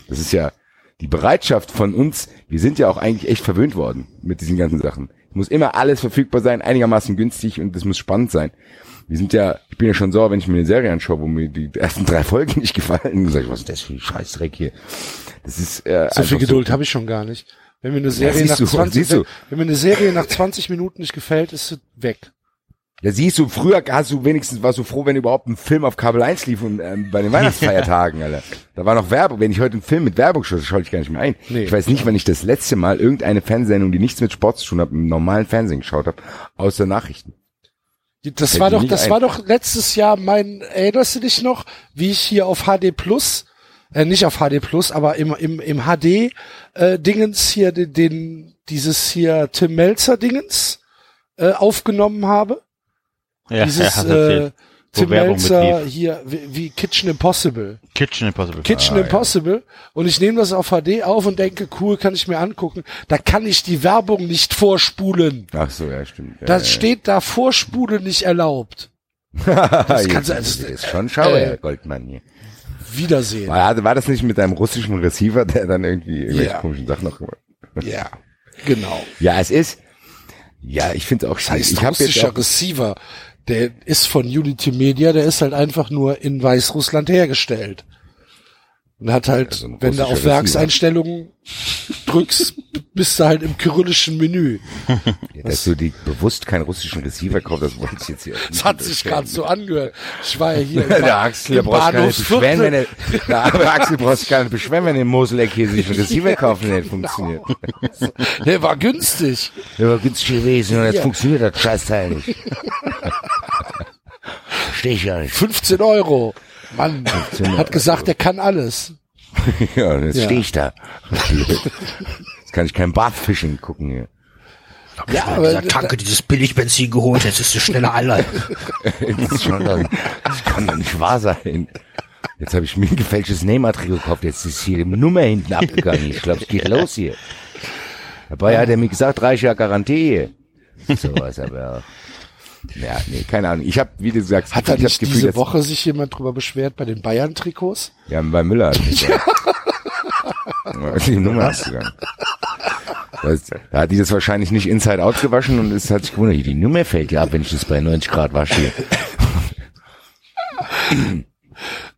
Das ist ja die Bereitschaft von uns, wir sind ja auch eigentlich echt verwöhnt worden mit diesen ganzen Sachen. Es muss immer alles verfügbar sein, einigermaßen günstig und es muss spannend sein. Wir sind ja, ich bin ja schon sauer, wenn ich mir eine Serie anschaue, wo mir die ersten drei Folgen nicht gefallen. Sag ich, was ist das für ein Scheißdreck hier? Das ist äh, So viel Geduld habe ich schon gar nicht. Wenn mir eine Serie siehst nach du, 20, siehst du. wenn, wenn mir eine Serie nach 20 Minuten nicht gefällt, ist sie weg. Ja, siehst du, früher hast du wenigstens, warst du froh, wenn überhaupt ein Film auf Kabel 1 lief und ähm, bei den Weihnachtsfeiertagen, Alter. Da war noch Werbung. Wenn ich heute einen Film mit Werbung schaue, schaue ich gar nicht mehr ein. Nee. ich weiß nicht, wann ich das letzte Mal irgendeine Fernsehsendung, die nichts mit Sport zu tun hat, im normalen Fernsehen geschaut habe, außer Nachrichten. Das Fällt war doch, das ein. war doch letztes Jahr mein, erinnerst du dich noch, wie ich hier auf HD Plus, äh, nicht auf HD Plus, aber im, im, im HD äh, Dingens hier den, den dieses hier Tim Melzer Dingens äh, aufgenommen habe? Ja, dieses hast äh, Tim Melzer hier wie, wie Kitchen Impossible. Kitchen Impossible. Kitchen Impossible und ich nehme das auf HD auf und denke, cool, kann ich mir angucken. Da kann ich die Werbung nicht vorspulen. Ach so, ja, stimmt. Ja, Das steht da Vorspulen nicht erlaubt. das kannst du- das ist schon schauer, äh, Herr Goldmann hier. Wiedersehen. War, war das nicht mit deinem russischen Receiver, der dann irgendwie irgendwelche Ja. komischen Sachen noch gemacht Ja, genau. Ja, es ist, ja, ich finde es auch Das heißt, ich habe jetzt russischer auch, Receiver, der ist von Unity Media, der ist halt einfach nur in Weißrussland hergestellt. Und hat halt, Ja, so ein wenn du auf. Werkseinstellungen drückst, bist du halt im kyrillischen Menü. Ja, dass du die bewusst keinen russischen Receiver kaufst, das wollte ich jetzt hier. Das hat sich gerade so angehört. Ich war ja hier Der Axel, der braucht gar nicht beschweren, wenn er, der Axel brauchst beschweren, wenn er im Moseleck hier sich einen Receiver kaufen, der nicht funktioniert. Der war günstig. Der war günstig gewesen und jetzt Ja. funktioniert das Scheißteil nicht. Versteh ich ja nicht. 15 Euro. Mann, 15 hat gesagt, er kann alles. Ja, und jetzt Ja. stehe ich da. Jetzt kann ich kein Barfishing gucken hier. Ja, aber Tanke dieses Billigbenzin geholt, jetzt ist es schneller alle. Das, ist schon, das kann doch nicht wahr sein. Jetzt habe ich mir ein gefälschtes Nähmaterial gekauft. Jetzt ist hier die Nummer hinten abgegangen. Ich glaube, es geht los hier. Dabei hat er mir gesagt, drei Jahre Garantie. Sowas, aber ja, nee, keine Ahnung. Ich habe, wie du sagst, hat da nicht das diese Woche sich jemand drüber beschwert bei den Bayern-Trikots? Ja, bei Müller. die Nummer abgegangen. Das, da hat die das wahrscheinlich nicht inside out gewaschen und es hat sich gewundert, die Nummer fällt ja ab, wenn ich das bei 90 Grad wasche.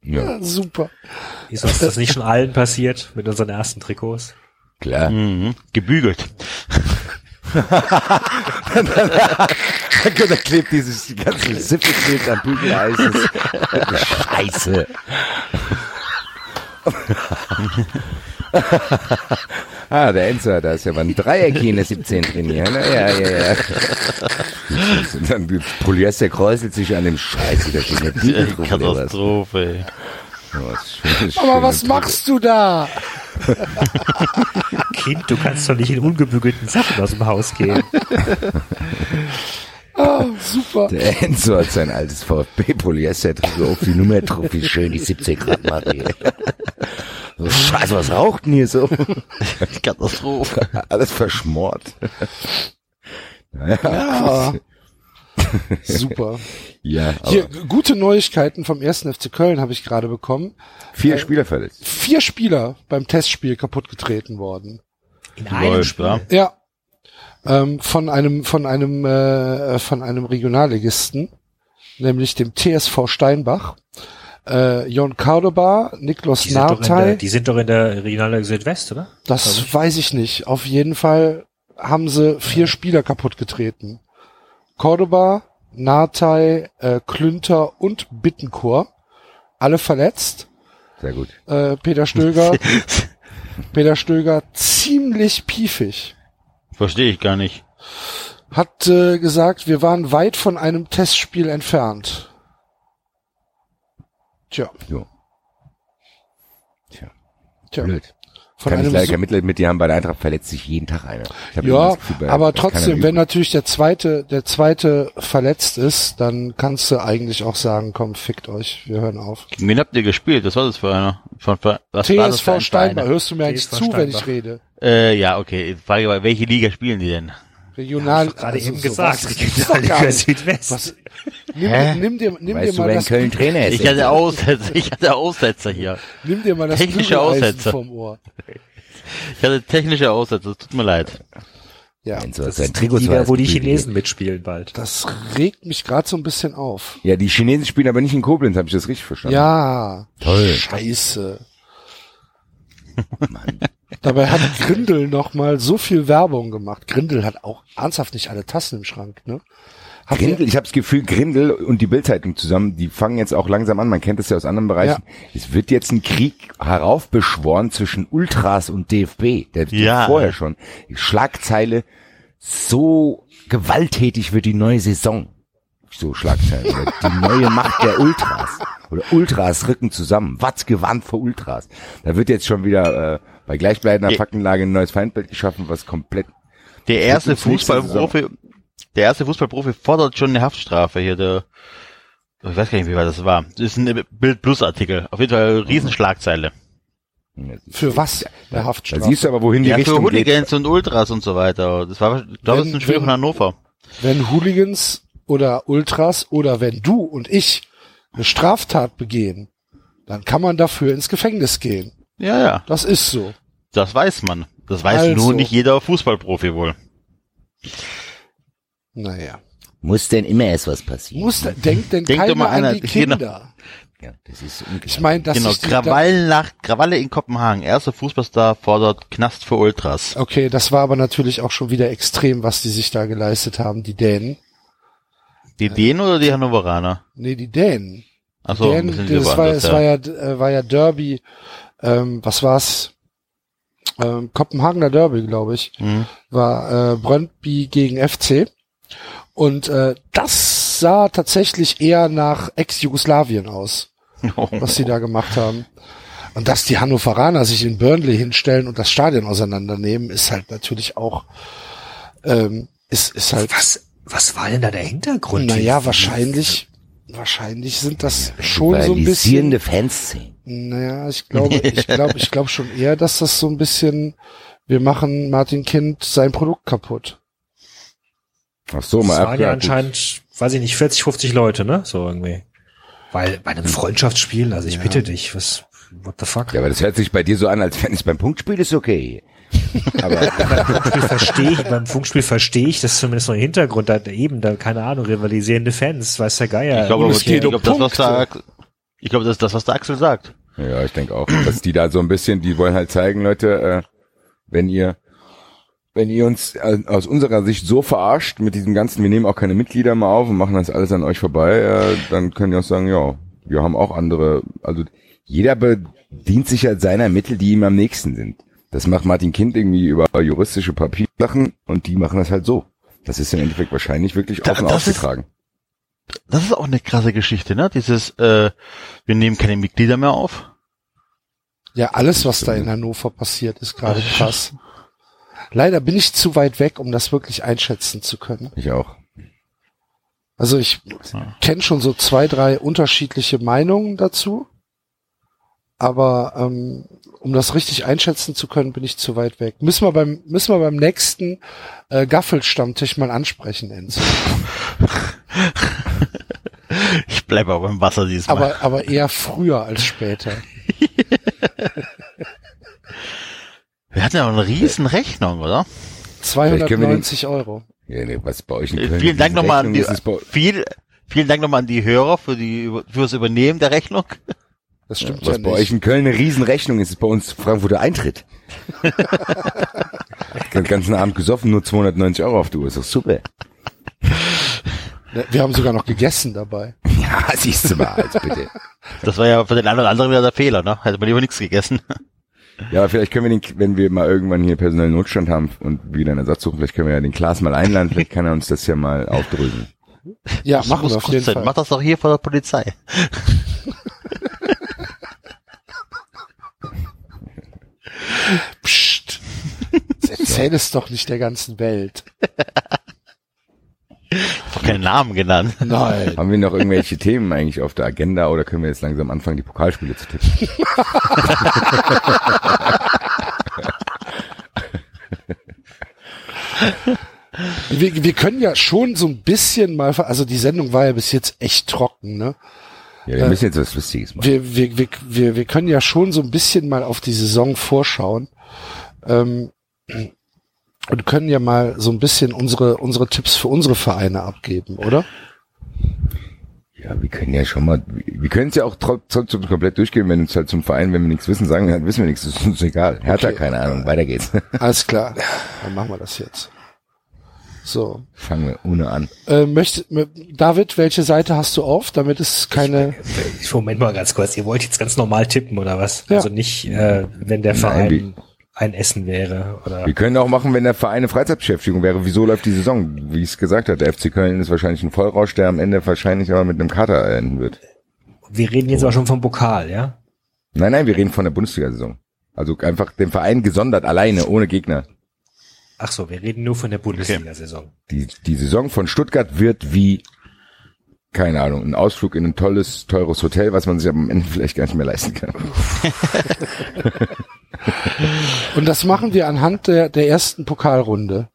ja, Ja, super. Ist uns das nicht schon allen passiert mit unseren ersten Trikots? klar. Mhm. Gebügelt. Da klebt dieses die ganze Sippe klebt am Bügeleis. Scheiße. ah, der Enzo, da ist ja mal ein Dreieck hier in der 17 drin. Ja, na, ja, ja, ja. Und dann Polyester kräuselt sich an dem Scheiße, da steht eine oder was. Oh, Aber was machst du da? Kind, du kannst doch nicht in ungebügelten Sachen aus dem Haus gehen. Ah, super. Der Enzo hat sein altes VfB-Polyester-Trikot auf die Nummer drauf, wie schön die 17 Grad macht hier. So, Scheiße, was raucht denn hier so? Katastrophe. Alles verschmort. Naja, Ja. Super. Ja aber Hier, gute Neuigkeiten vom 1. FC Köln habe ich gerade bekommen. vier Spieler verletzt. Vier Spieler beim Testspiel kaputt getreten worden. In einem Läuft, Spiel. ja. Ähm, von einem, von einem, äh, von einem Regionalligisten, nämlich dem TSV Steinbach. Äh, Jon Cordoba, Niklas Nartey, die sind doch in der Regionalliga Südwest, oder? das weiß ich nicht. Auf jeden Fall haben sie vier Spieler kaputt getreten. Cordoba, Nartey, äh, Klünter und Bittencourt. Alle verletzt. Sehr gut. Äh, Peter Stöger, Peter Stöger ziemlich piefig. Verstehe ich gar nicht. Hat äh, gesagt, wir waren weit von einem Testspiel entfernt. Tja, Jo. Tja, tja. blöd. Von Kann ich einem leider so- kein Mitleid mit dir haben, bei der Eintracht verletzt sich jeden Tag einer. Ich ja, das Gefühl, aber trotzdem, wenn natürlich der zweite, der zweite verletzt ist, dann kannst du eigentlich auch sagen, komm, fickt euch, wir hören auf. Wen habt ihr gespielt? Was war das für einer? Von, was war das für TSV ein Steinbach, hörst du mir eigentlich TSV zu, wenn ich Steinbach. rede? Äh, ja, okay. Frage war, welche Liga spielen die denn? Regional, Gerade also eben gesagt, gar Regionalliga. Südwest. Was, nimm, Hä? nimm dir, nimm Weißt dir du, mal wer in das, Köln Trainer ist? Ich hatte Aussetzer, ich hatte Aussetzer hier. nimm dir mal das technische Aussetzer. vom Ohr. Ich hatte technische Aussetzer, tut mir leid. Ja, Enzo, Das ist die Trikot Liga, wo die Chinesen mitspielen bald. das regt mich gerade so ein bisschen auf. Ja, die Chinesen spielen aber nicht in Koblenz, habe ich das richtig verstanden? Ja, Toll. scheiße. Dabei hat Grindel noch mal so viel Werbung gemacht. Grindel hat auch ernsthaft nicht alle Tassen im Schrank, ne? Hat Grindel, ich habe das Gefühl, Grindel und die Bildzeitung zusammen, die fangen jetzt auch langsam an, man kennt das ja aus anderen Bereichen. Es wird jetzt ein Krieg heraufbeschworen zwischen Ultras und DFB. Der Ja. vorher schon. Schlagzeile, so gewalttätig wird die neue Saison. So Schlagzeile. Oder die neue Macht der Ultras. Oder Ultras rücken zusammen. Watz gewandt vor Ultras. Da wird jetzt schon wieder äh, bei gleichbleibender. Faktenlage ein neues Feindbild geschaffen, was komplett Der erste Fußballprofi, der erste Fußballprofi fordert schon eine Haftstrafe hier, der, ich weiß gar nicht, wie weit das war. Das ist ein Bild Plus Artikel. Auf jeden Fall eine Riesenschlagzeile. für was? Da Haftstrafe. siehst du aber, wohin die Ja, für Richtung geht. Hooligans und Ultras und so weiter. Das war, ich glaube, das ist Wenn- ein Spiel wenn- von Hannover. wenn Hooligans oder Ultras oder wenn du und ich eine Straftat begehen, dann kann man dafür ins Gefängnis gehen. Ja, ja, Das ist so. das weiß man. Das weiß Also. nur nicht jeder Fußballprofi wohl. Naja. Muss denn immer erst was passieren? Muss, denkt denn Denk doch keiner mal an einer- die genau. Kinder? Ja, das ist Ich meine, dass genau, da- Krawallnacht, Krawalle in Kopenhagen. Erster Fußballstar fordert Knast für Ultras. Okay, das war aber natürlich auch schon wieder extrem, was die sich da geleistet haben, die Dänen. Die Dänen oder die Hannoveraner? Nee, die Dänen. Achso, Dänen, das war, es war ja, äh, war ja Derby, ähm, was war's? Ähm, Kopenhagener Derby, glaube ich, Mhm. war äh, Brøndby gegen FC. Und äh, das sah tatsächlich eher nach Ex-Jugoslawien aus, was sie da gemacht haben. Und dass die Hannoveraner sich in Burnley hinstellen und das Stadion auseinandernehmen, ist halt natürlich auch, ähm, ist, ist halt, Was, was war denn da der Hintergrund? naja, wahrscheinlich, wahrscheinlich sind das schon so ein bisschen, Fanszene. naja, ich glaube, ich glaube, ich glaube schon eher, dass das so ein bisschen, wir machen Martin Kind sein Produkt kaputt. Ach so, Das mal waren ja anscheinend, weiß ich nicht, 40, 50 Leute, ne? So irgendwie. Weil bei einem Freundschaftsspiel, also ich bitte dich, was, what the fuck? Ja, aber das hört sich bei dir so an, als wenn es beim Punktspiel ist okay. Aber beim Funkspiel verstehe ich, beim Funkspiel verstehe ich, das ist zumindest noch ein Hintergrund, da eben, da, keine Ahnung, rivalisierende Fans, weiß der Geier. Ich glaube, geht ich um glaube, das, was ich glaube, das ist das, was der Axel sagt. ja, ich denke auch, dass die da so ein bisschen, die wollen halt zeigen, Leute, äh, wenn ihr wenn ihr uns äh, aus unserer Sicht so verarscht mit diesem ganzen, wir nehmen auch keine Mitglieder mehr auf und machen das alles an euch vorbei, äh, dann könnt ihr auch sagen, ja, wir haben auch andere, also jeder bedient sich halt seiner Mittel, die ihm am nächsten sind. Das macht Martin Kind irgendwie über juristische Papiersachen und die machen das halt so. Das ist im Endeffekt wahrscheinlich wirklich Da- offen ist- ausgetragen. Das ist auch eine krasse Geschichte, ne? Dieses, äh, wir nehmen keine Mitglieder mehr auf. Ja, alles, was da in Hannover passiert, ist gerade krass. Leider bin ich zu weit weg, um das wirklich einschätzen zu können. Ich auch. Also ich kenne schon so zwei, drei unterschiedliche Meinungen dazu. Aber ähm, um das richtig einschätzen zu können, bin ich zu weit weg. Müssen wir beim, müssen wir beim nächsten äh, Gaffelstammtisch mal ansprechen, Enzo. Ich bleibe aber im Wasser diesmal. Aber, aber eher früher als später. wir hatten ja auch eine riesen Rechnung, oder? können wir den- 290 Euro. Ja, nee, was bei euch in Äh, Köln vielen Dank nochmal an die, viel, vielen Dank nochmal an die Hörer für die, fürs Übernehmen der Rechnung. Das stimmt was ja bei euch nicht. in Köln eine Riesenrechnung ist, ist bei uns Frankfurter Eintritt. Den ganzen Abend gesoffen, nur 290 Euro auf die Uhr, ist doch super. Ne, Wir haben sogar noch gegessen dabei. Ja, siehst du mal, als bitte. Das war ja für den einen oder anderen wieder der Fehler, ne? Hätte man lieber nichts gegessen. Ja, vielleicht können wir den, wenn wir mal irgendwann hier personellen Notstand haben und wieder einen Ersatz suchen, vielleicht können wir ja den Klaas mal einladen, vielleicht kann er uns das ja mal aufdröseln. Ja, Das machen wir auf jeden. Fall. Mach das doch hier vor der Polizei. Psst. Erzähl es doch nicht der ganzen Welt. Doch keinen Namen genannt. Nein. Haben wir noch irgendwelche Themen eigentlich auf der Agenda oder können wir jetzt langsam anfangen, die Pokalspiele zu tippen? Wir, wir können ja schon so ein bisschen mal, ver- also die Sendung war ja bis jetzt echt trocken, ne? Ja, wir müssen jetzt was Lustiges machen. Wir, wir, wir, wir, wir können ja schon so ein bisschen mal auf die Saison vorschauen. Ähm, und können ja mal so ein bisschen unsere, unsere Tipps für unsere Vereine abgeben, oder? Ja, wir können ja schon mal, wir können es ja auch tro- trotzdem komplett durchgehen, wenn uns halt zum Verein, wenn wir nichts wissen, sagen, dann wissen wir nichts, ist uns egal. Hertha, Okay. keine Ahnung, weiter geht's. Alles klar. Dann machen wir das jetzt. So. Fangen wir ohne an. Äh, möchte, David, welche Seite hast du auf, damit es keine, Moment mal ganz kurz, ihr wollt jetzt ganz normal tippen oder was? Ja. Also nicht, äh, wenn der Nein, Verein wie- ein Essen wäre oder Wir können auch machen, wenn der Verein eine Freizeitbeschäftigung wäre. Wieso läuft die Saison? Wie ich es gesagt habe, der FC Köln ist wahrscheinlich ein Vollrausch, der am Ende wahrscheinlich aber mit einem Kater enden wird. wir reden jetzt aber schon vom Pokal, ja? Nein, nein, wir reden von der Bundesliga-Saison. Also einfach den Verein gesondert, alleine, ohne Gegner. Ach so, wir reden nur von der Bundesliga-Saison. Die, die Saison von Stuttgart wird wie, keine Ahnung, ein Ausflug in ein tolles, teures Hotel, was man sich am Ende vielleicht gar nicht mehr leisten kann. und das machen wir anhand der, der ersten Pokalrunde.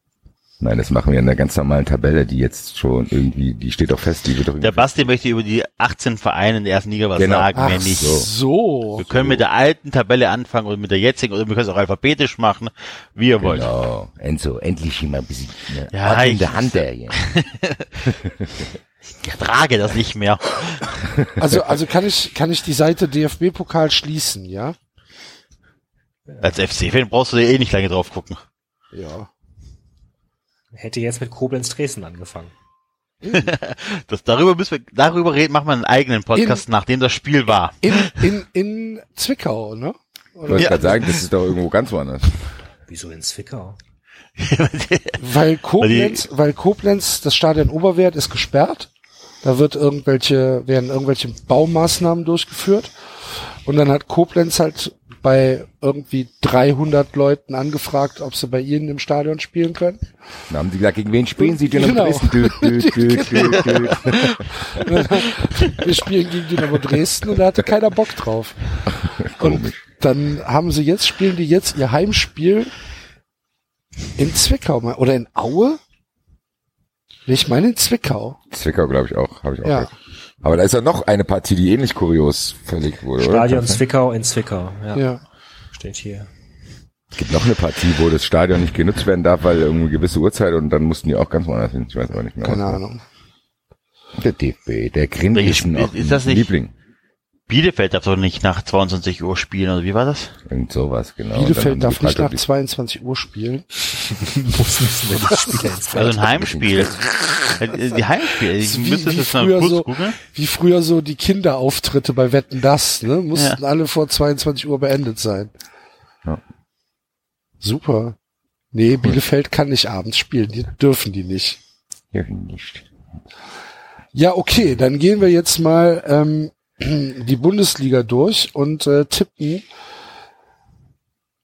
Nein, das machen wir in der ganz normalen Tabelle, die jetzt schon irgendwie, die steht doch fest, die wird doch Der Basti möchte über die 18 Vereine in der ersten Liga was Genau. sagen, Ach mehr nicht. so. Wir können mit der alten Tabelle anfangen oder mit der jetzigen oder wir können es auch alphabetisch machen, wie ihr wollt. Genau. Enzo, endlich mal ein bisschen eine Ja, ich- der Hand der hier. Ich trage das nicht mehr. Also, also kann ich, kann ich die Seite DFB-Pokal schließen, ja? Als FC-Fan brauchst du da eh nicht lange drauf gucken. Ja. Hätte jetzt mit Koblenz Dresden angefangen. Das, darüber müssen wir, darüber reden, machen wir einen eigenen Podcast, nachdem das Spiel war. In, in, in Zwickau, ne? Ich wollte Ja. gerade sagen, das ist doch irgendwo ganz woanders. Wieso in Zwickau? Weil Koblenz, weil Koblenz, das Stadion Oberwert ist gesperrt. Da wird irgendwelche, werden irgendwelche Baumaßnahmen durchgeführt. Und dann hat Koblenz halt bei irgendwie 300 Leuten angefragt, ob sie bei ihnen im Stadion spielen können. Dann haben sie gesagt, gegen wen spielen sie denn Genau. Dü, dü. Und dann, wir spielen gegen Dynamo Dresden und da hatte keiner Bock drauf. Und dann haben sie jetzt, spielen die jetzt ihr Heimspiel in Zwickau oder in Aue? Ich meine in Zwickau. Zwickau, glaube ich auch. Habe ich auch Ja. gehört. Aber da ist ja noch eine Partie, die ähnlich kurios verlegt wurde, oder? Stadion sein? Zwickau in Zwickau. Ja, Ja. steht hier. Es gibt noch eine Partie, wo das Stadion nicht genutzt werden darf, weil irgendwie gewisse Uhrzeit und dann mussten die auch ganz woanders hin. Ich weiß aber nicht mehr. Keine. Ahnung. Der DFB, der Grind Welches ist, Spiel- ist das nicht- Liebling. Bielefeld darf doch nicht nach 22 Uhr spielen, oder wie war das? Irgend sowas, genau. Bielefeld darf nicht nach die- 22 Uhr spielen. Muss müssen wir das Spiel ins Also ein Heimspiel. Äh, Die Heimspiel. Ich Wie- müsste wie das mal früher kurz so-. Wie früher so die Kinderauftritte bei Wetten das, ne? Mussten alle vor 22 Uhr beendet sein. Ja. Super. Nee, Bielefeld kann nicht abends spielen, die dürfen die nicht. Ja, nicht. Ja, okay, dann gehen wir jetzt mal ähm, die Bundesliga durch und äh, tippen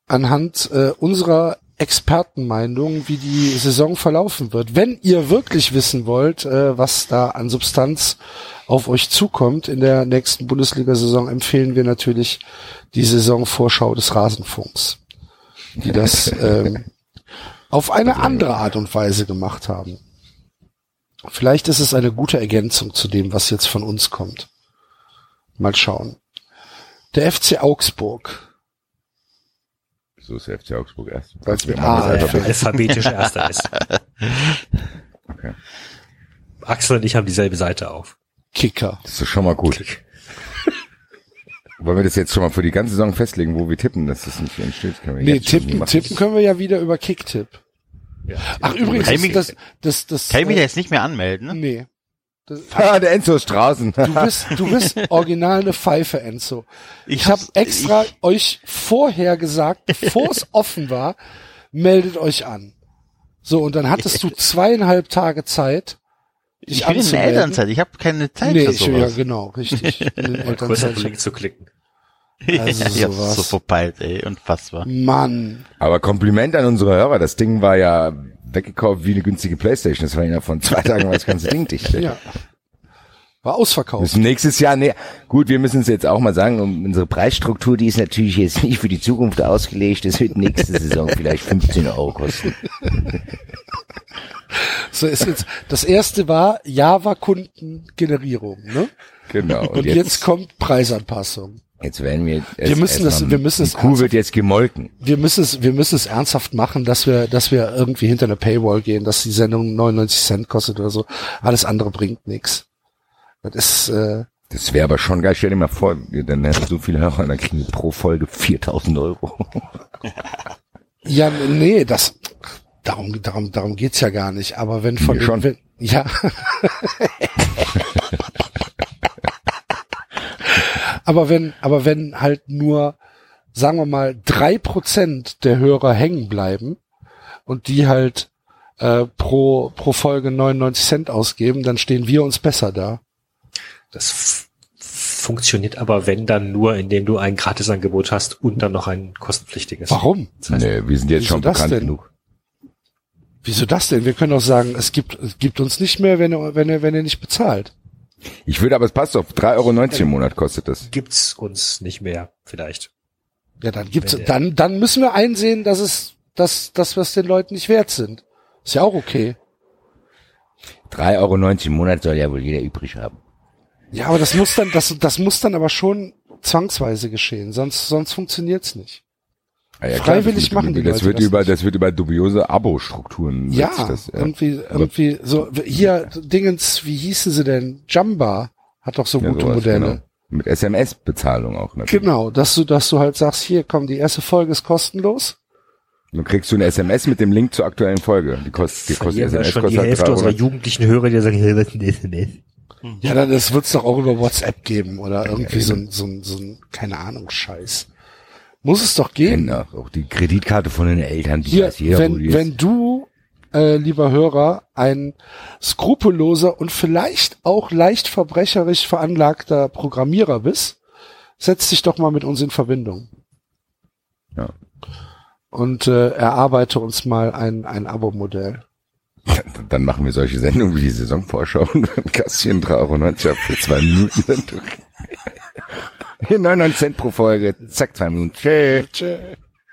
anhand äh, unserer Expertenmeinung, wie die Saison verlaufen wird. Wenn ihr wirklich wissen wollt, äh, was da an Substanz auf euch zukommt in der nächsten Bundesliga-Saison, empfehlen wir natürlich die Saisonvorschau des Rasenfunks, die das ähm, auf eine andere Art und Weise gemacht haben. Vielleicht ist es eine gute Ergänzung zu dem, was jetzt von uns kommt. Mal schauen. Der FC Augsburg. So ist der FC Augsburg erst. Weil's mit Wir machen das A alphabetisch erster ist. Okay. Axel und ich haben dieselbe Seite auf. Kicker. Das ist schon mal gut. Wollen wir das jetzt schon mal für die ganze Saison festlegen, wo wir tippen, dass das nicht entsteht? Können wir Nee, tippen, tippen können wir ja wieder über Kicktipp. Ja. Ach, übrigens, Kann ich mich- das, das, das, Kann ich mich da äh, jetzt nicht mehr anmelden? Ne? nee. Das, Ah, der Enzo ist draußen. du bist, du bist original eine Pfeife, Enzo. Ich, Ich habe extra euch vorher gesagt, bevor es offen war, meldet euch an. So, und dann hattest du zweieinhalb Tage Zeit, Ich bin in der. Elternzeit. Ich habe keine Zeit Nee, für ich, ja, sowas. genau, richtig. Ich bin in Kurz auf Elternzeit. den Link zu klicken. Also ich hab's sowas. so verpeilt, ey. Unfassbar. Mann. Aber Kompliment an unsere Hörer. Das Ding war ja weggekauft wie eine günstige Playstation. Das war ja von zwei Tagen war das ganze Ding dicht. Ja. War ausverkauft. Müssen nächstes Jahr, nee, gut, wir müssen es jetzt auch mal sagen, unsere Preisstruktur, die ist natürlich jetzt nicht für die Zukunft ausgelegt. Das wird nächste Saison vielleicht 15 Euro kosten. So ist jetzt, das erste war Java-Kundengenerierung, ne? genau. Und, jetzt, kommt Preisanpassung. Jetzt werden wir, Wir müssen erstmal- wir müssen die es Kuh wird jetzt gemolken. Wir müssen es, wir müssen es ernsthaft machen, dass wir, dass wir irgendwie hinter eine Paywall gehen, dass die Sendung 99 Cent kostet oder so. Alles andere bringt nichts. Das ist, äh, Das wäre aber schon geil. Stell dir mal vor, dann hätten so viele Hörer, dann kriegen wir pro Folge 4000 Euro. ja, nee, das, darum, darum, darum geht's ja gar nicht. Aber wenn von den, wenn, ja. aber wenn, aber wenn halt nur, sagen wir mal, drei Prozent der Hörer hängen bleiben und die halt äh, pro, pro Folge 99 Cent ausgeben, dann stehen wir uns besser da. Das funktioniert aber, wenn dann nur, indem du ein Gratisangebot hast und dann noch ein kostenpflichtiges. Warum? Das heißt, nee, wir sind jetzt schon bekannt denn? genug. Wieso das denn? Wir können doch sagen, es gibt, es gibt uns nicht mehr, wenn er, wenn er, wenn er nicht bezahlt. Ich würde, aber es passt auf 3,90 Euro im Monat kostet das. gibt's uns nicht mehr, vielleicht. Ja, dann gibt's, dann, dann müssen wir einsehen, dass es, dass, dass wir es den Leuten nicht wert sind. Ist ja auch okay. 3,90 Euro im Monat soll ja wohl jeder übrig haben. Ja, aber das muss dann, das, das muss dann aber schon zwangsweise geschehen, sonst, sonst funktioniert's nicht. Ah ja, Freiwillig das wird, machen die das Leute wird das über, nicht. das wird über dubiose Abo-Strukturen. Ja, setzt das, ja. irgendwie, irgendwie, so, hier, Dingens, wie hießen sie denn? Jamba Hat doch so Ja, gute sowas, Modelle. genau. Mit SMS-Bezahlung auch natürlich. Genau, dass du, dass du halt sagst, hier, komm, die erste Folge ist kostenlos. Dann kriegst du eine SMS mit dem Link zur aktuellen Folge. Die kostet, die kostet SMS schon die kostet halt Hälfte 3 unserer jugendlichen Hörer, die sagen, hey, was ist denn SMS? Ja, dann das wird's doch auch über WhatsApp geben oder irgendwie so ein, so ein, so ein, keine Ahnung, Scheiß. Muss es doch geben. Genau, auch die Kreditkarte von den Eltern, die Hier, weiß jeder, wo wenn, ist. wenn du, äh, lieber Hörer, ein skrupelloser und vielleicht auch leicht verbrecherisch veranlagter Programmierer bist, setz dich doch mal mit uns in Verbindung. Ja. Und äh, erarbeite uns mal ein, ein Abo-Modell. Dann machen wir solche Sendungen wie die Saisonvorschau und 3,90 Euro ab für zwei Minuten Sendung. Hier 99 Cent pro Folge, zack, zwei Minuten. Tschö.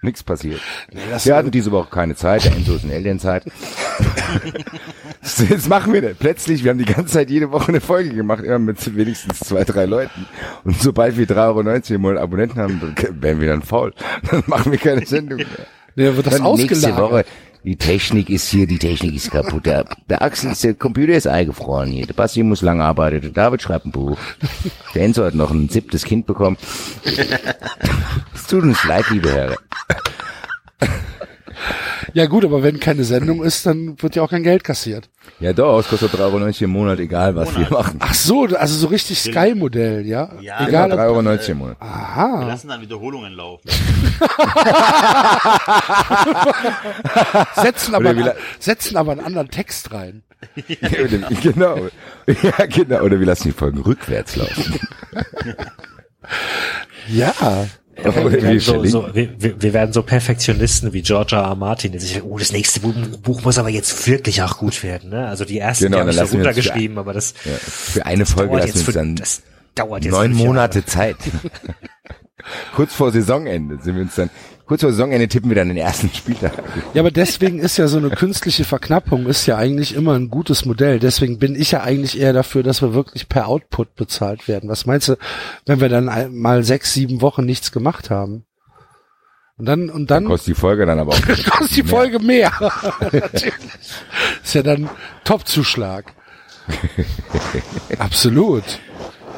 Nix passiert. Nee, Wir hatten diese Woche keine Zeit, der Enzo ist in Elternzeit. Jetzt machen wir das. Plötzlich, wir haben die ganze Zeit jede Woche eine Folge gemacht, immer mit wenigstens zwei, drei Leuten. Und sobald wir 3,90 Euro im Monat Abonnenten haben, werden wir dann faul. Dann machen wir keine Sendung mehr. nee, wird das Dann nächste ausgelagert. Woche. Die Technik ist hier, die Technik ist kaputt. Der, der Axel ist, der Computer ist eingefroren hier. Der Basti muss lange arbeiten. Der David schreibt ein Buch. Der Enzo hat noch ein siebtes Kind bekommen. Es tut uns leid, liebe Herren. Ja gut, aber wenn keine Sendung ist, dann wird ja auch kein Geld kassiert. Ja doch, es kostet 3,90 Euro im Monat, egal was wir machen. Ach so, also so richtig Sky-Modell, ja? Ja, Egal. Ja, ob- 3,90 Euro im Monat. Wir Aha. lassen dann Wiederholungen laufen. Setzen aber, la- setzen aber einen anderen Text rein. Oder- genau. Ja, genau. Oder wir lassen die Folgen rückwärts laufen. Ja. Wir werden, so, so, wir, wir werden so Perfektionisten wie Georgia R. Martin, der sich oh, das nächste Buch, Buch muss aber jetzt wirklich auch gut werden. Ne? Also die ersten, Genau, die habe ich dann so runtergeschrieben, aber das Ja, für eine Folge dauert lassen jetzt wir dann das dauert jetzt neun. Monate Zeit. kurz vor Saisonende sind wir uns dann, kurz vor Saisonende tippen wir dann den ersten Spieltag. Ja, aber deswegen ist ja so eine künstliche Verknappung ist ja eigentlich immer ein gutes Modell. Deswegen bin ich ja eigentlich eher dafür, dass wir wirklich per Output bezahlt werden. Was meinst du, wenn wir dann mal sechs, sieben Wochen nichts gemacht haben? Und dann, und dann Kostet die Folge dann aber auch. kostet die Folge mehr. Natürlich. Ist ja dann Top-Zuschlag. Absolut.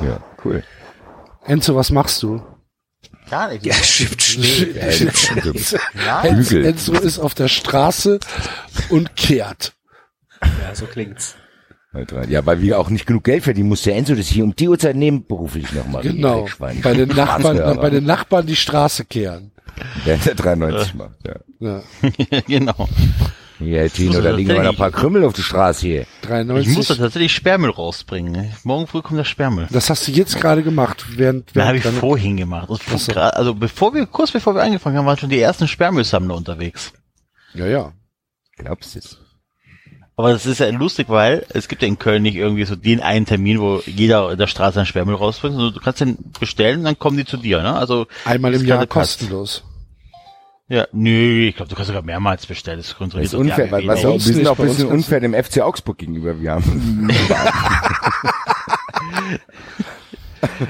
Ja, cool. Enzo, was machst du? Gar nicht. Ja, schippt Schnee. Enzo, Hügel. Enzo ist auf der Straße und kehrt. Ja, so klingt's. Halt. Ja, weil wir auch nicht genug Geld verdienen, muss der Enzo das hier um die Uhrzeit nebenberuflich noch machen. Genau. Bei den Nachbarn, bei den Nachbarn die Straße kehren. Der der 93 macht, ja. Ja, genau. Ja, Tino, muss da liegen aber noch ein paar Krümmel auf der Straße hier. Ich 93. muss da tatsächlich Sperrmüll rausbringen. Morgen früh kommt der Sperrmüll. das hast du jetzt gerade gemacht, während, Da habe ich während vorhin gemacht. Und Ach so. gra- also bevor wir, kurz bevor wir angefangen haben, waren schon die ersten Sperrmüllsammler unterwegs. Ja, ja. Glaubst du es? Aber das ist ja lustig, weil es gibt ja in Köln nicht irgendwie so den einen Termin, wo jeder in der Straße einen Sperrmüll rausbringt, sondern du kannst den bestellen und dann kommen die zu dir, ne? Also Einmal im ist Jahr kostenlos. Ja, nö, ich glaube, du kannst sogar mehrmals bestellen. Das Das ist doch die unfair, weil, was wir sind auch ein bisschen unfair dem FC Augsburg gegenüber. Wir haben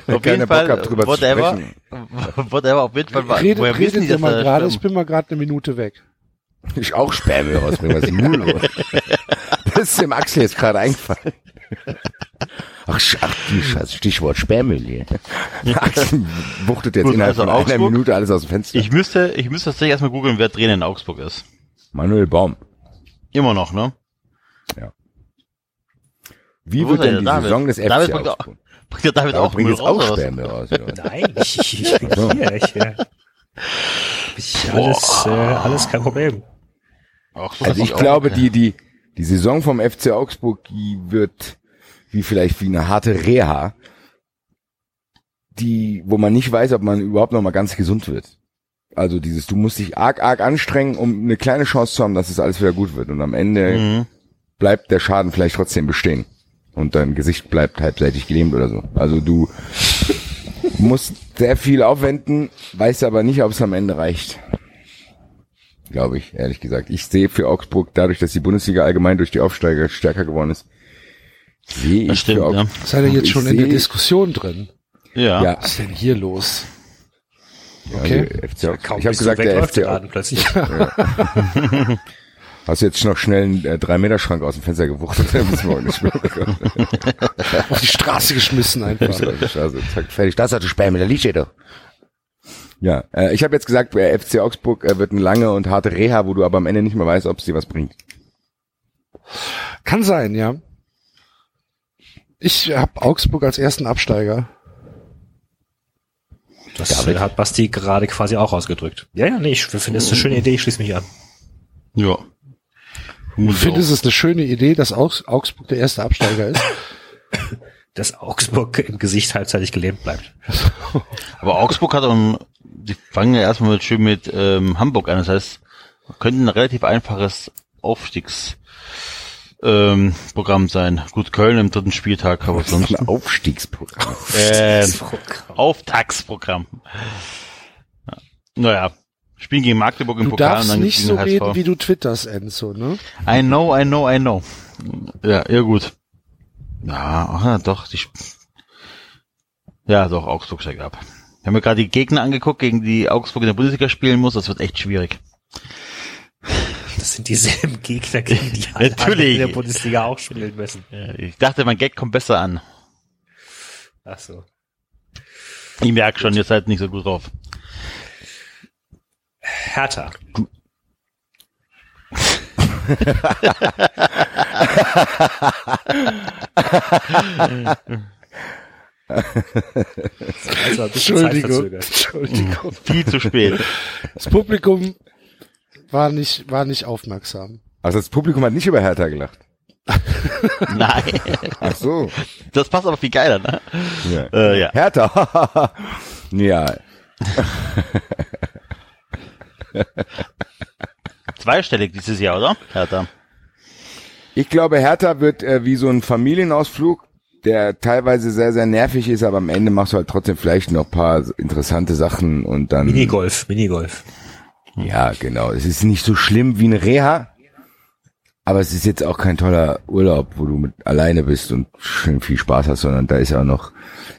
Auf keine jeden Bock Fall, gehabt, drüber zu whatever, sprechen. whatever, auf jeden Fall, war- Redet, woher wissen redet die, ihr dass mal gerade, ich bin mal gerade eine Minute weg. ich auch Sperrmüll rausbringen, was ist denn los? Das ist dem Axel jetzt gerade eingefallen. Ach, ach die Scheiße, Stichwort Sperrmüll hier. Axel wuchtet jetzt Gut, innerhalb also von einer Augsburg? Minute alles aus dem Fenster. Ich müsste, ich müsste tatsächlich erstmal googeln, wer Trainer in Augsburg ist. Manuel Baum. Immer noch, ne? Wie Wo wird denn die David? Saison des FC David bringt auch- Augsburg? Bringt der David Da auch Müll jetzt raus, auch? Sperrmüll raus. Nein, ich, ich, ich bin hier. Ich, äh, ich, alles, äh, alles kein Problem. So, Also ich glaube, die, die, die Saison vom FC Augsburg, die wird wie vielleicht wie eine harte Reha, die, wo man nicht weiß, ob man überhaupt noch mal ganz gesund wird. Also dieses, du musst dich arg, arg anstrengen, um eine kleine Chance zu haben, dass es alles wieder gut wird. Und am Ende Mhm. bleibt der Schaden vielleicht trotzdem bestehen. Und dein Gesicht bleibt halbseitig gelähmt oder so. Also du musst sehr viel aufwenden, weißt aber nicht, ob es am Ende reicht. Glaube ich, ehrlich gesagt. Ich sehe für Augsburg, dadurch, dass die Bundesliga allgemein durch die Aufsteiger stärker geworden ist, sehe ich stimmt, für ja. Seid ihr jetzt schon in der Diskussion drin? Ja. Ja, Was ist denn hier los? ja, Okay. der FC Ich habe gesagt, der FC. Laden plötzlich. Hast du jetzt noch schnell einen äh, 3-Meter-Schrank aus dem Fenster gewuchtet? Auf die Straße geschmissen einfach. Also, zack, Fertig, das hat du Sperr mit der doch. Ja, äh, ich habe jetzt gesagt, äh, FC Augsburg äh, wird eine lange und harte Reha, wo du aber am Ende nicht mehr weißt, ob es dir was bringt. Kann sein, ja. Ich habe Augsburg als ersten Absteiger. Das hat Basti gerade quasi auch ausgedrückt. Ja, ja, nee, ich finde es eine schöne Idee, ich schließe mich an. Ja. Ich finde es ist eine schöne Idee, dass Augs Augsburg der erste Absteiger ist. Dass Augsburg im Gesicht halbzeitig gelähmt bleibt. Aber Augsburg hat auch, die fangen ja erstmal mit, schön mit ähm, Hamburg an. Das heißt, könnte ein relativ einfaches Aufstiegs ähm, Programm sein. Gut, Köln im dritten Spieltag, aber Das sonst ein Aufstiegsprogramm. ähm, Auftaktsprogramm. Ja. Naja, spielen gegen Magdeburg im Du Pokal darfst nicht gegen so HSV. reden, wie du twitterst, Enzo, ne? I know, I know, I know. Ja, ja gut. Ja, ach, doch, die Sp- Ja, doch, Augsburg steigt ab. Wir haben mir gerade die Gegner angeguckt, gegen die Augsburg in der Bundesliga spielen muss. Das wird echt schwierig. Das sind dieselben Gegner, gegen die alle Natürlich. in der Bundesliga auch spielen müssen. Ich dachte, mein Gag kommt besser an. Ach so. Ich merke schon, ihr seid nicht so gut drauf. Hertha. Also Entschuldigung. Entschuldigung. Viel zu spät. Das Publikum war nicht, war nicht aufmerksam. Also das Publikum hat nicht über Hertha gelacht. Nein. Ach so. Das passt aber viel geiler, ne? Ja. Äh, ja. Hertha. ja. Zweistellig dieses Jahr, oder? Hertha. Ich glaube, Hertha wird äh, wie so ein Familienausflug, der teilweise sehr, sehr nervig ist, aber am Ende machst du halt trotzdem vielleicht noch paar interessante Sachen und dann. Minigolf, Minigolf. Ja, genau. Es ist nicht so schlimm wie eine Reha, aber es ist jetzt auch kein toller Urlaub, wo du mit alleine bist und schön viel Spaß hast, sondern da ist ja auch noch,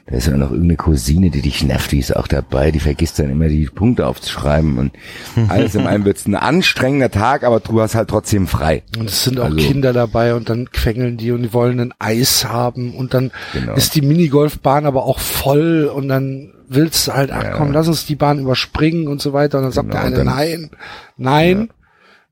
da ist ja auch noch irgendeine Cousine, die dich nervt, die ist auch dabei, die vergisst dann immer die Punkte aufzuschreiben und alles in allem wird es ein anstrengender Tag, aber du hast halt trotzdem frei. Und es sind auch Also- Kinder dabei und dann quengeln die und die wollen ein Eis haben und dann Genau. ist die Minigolfbahn aber auch voll und dann willst du halt, ach Ja. komm, lass uns die Bahn überspringen und so weiter und dann sagt Genau, der eine, dann- nein, nein,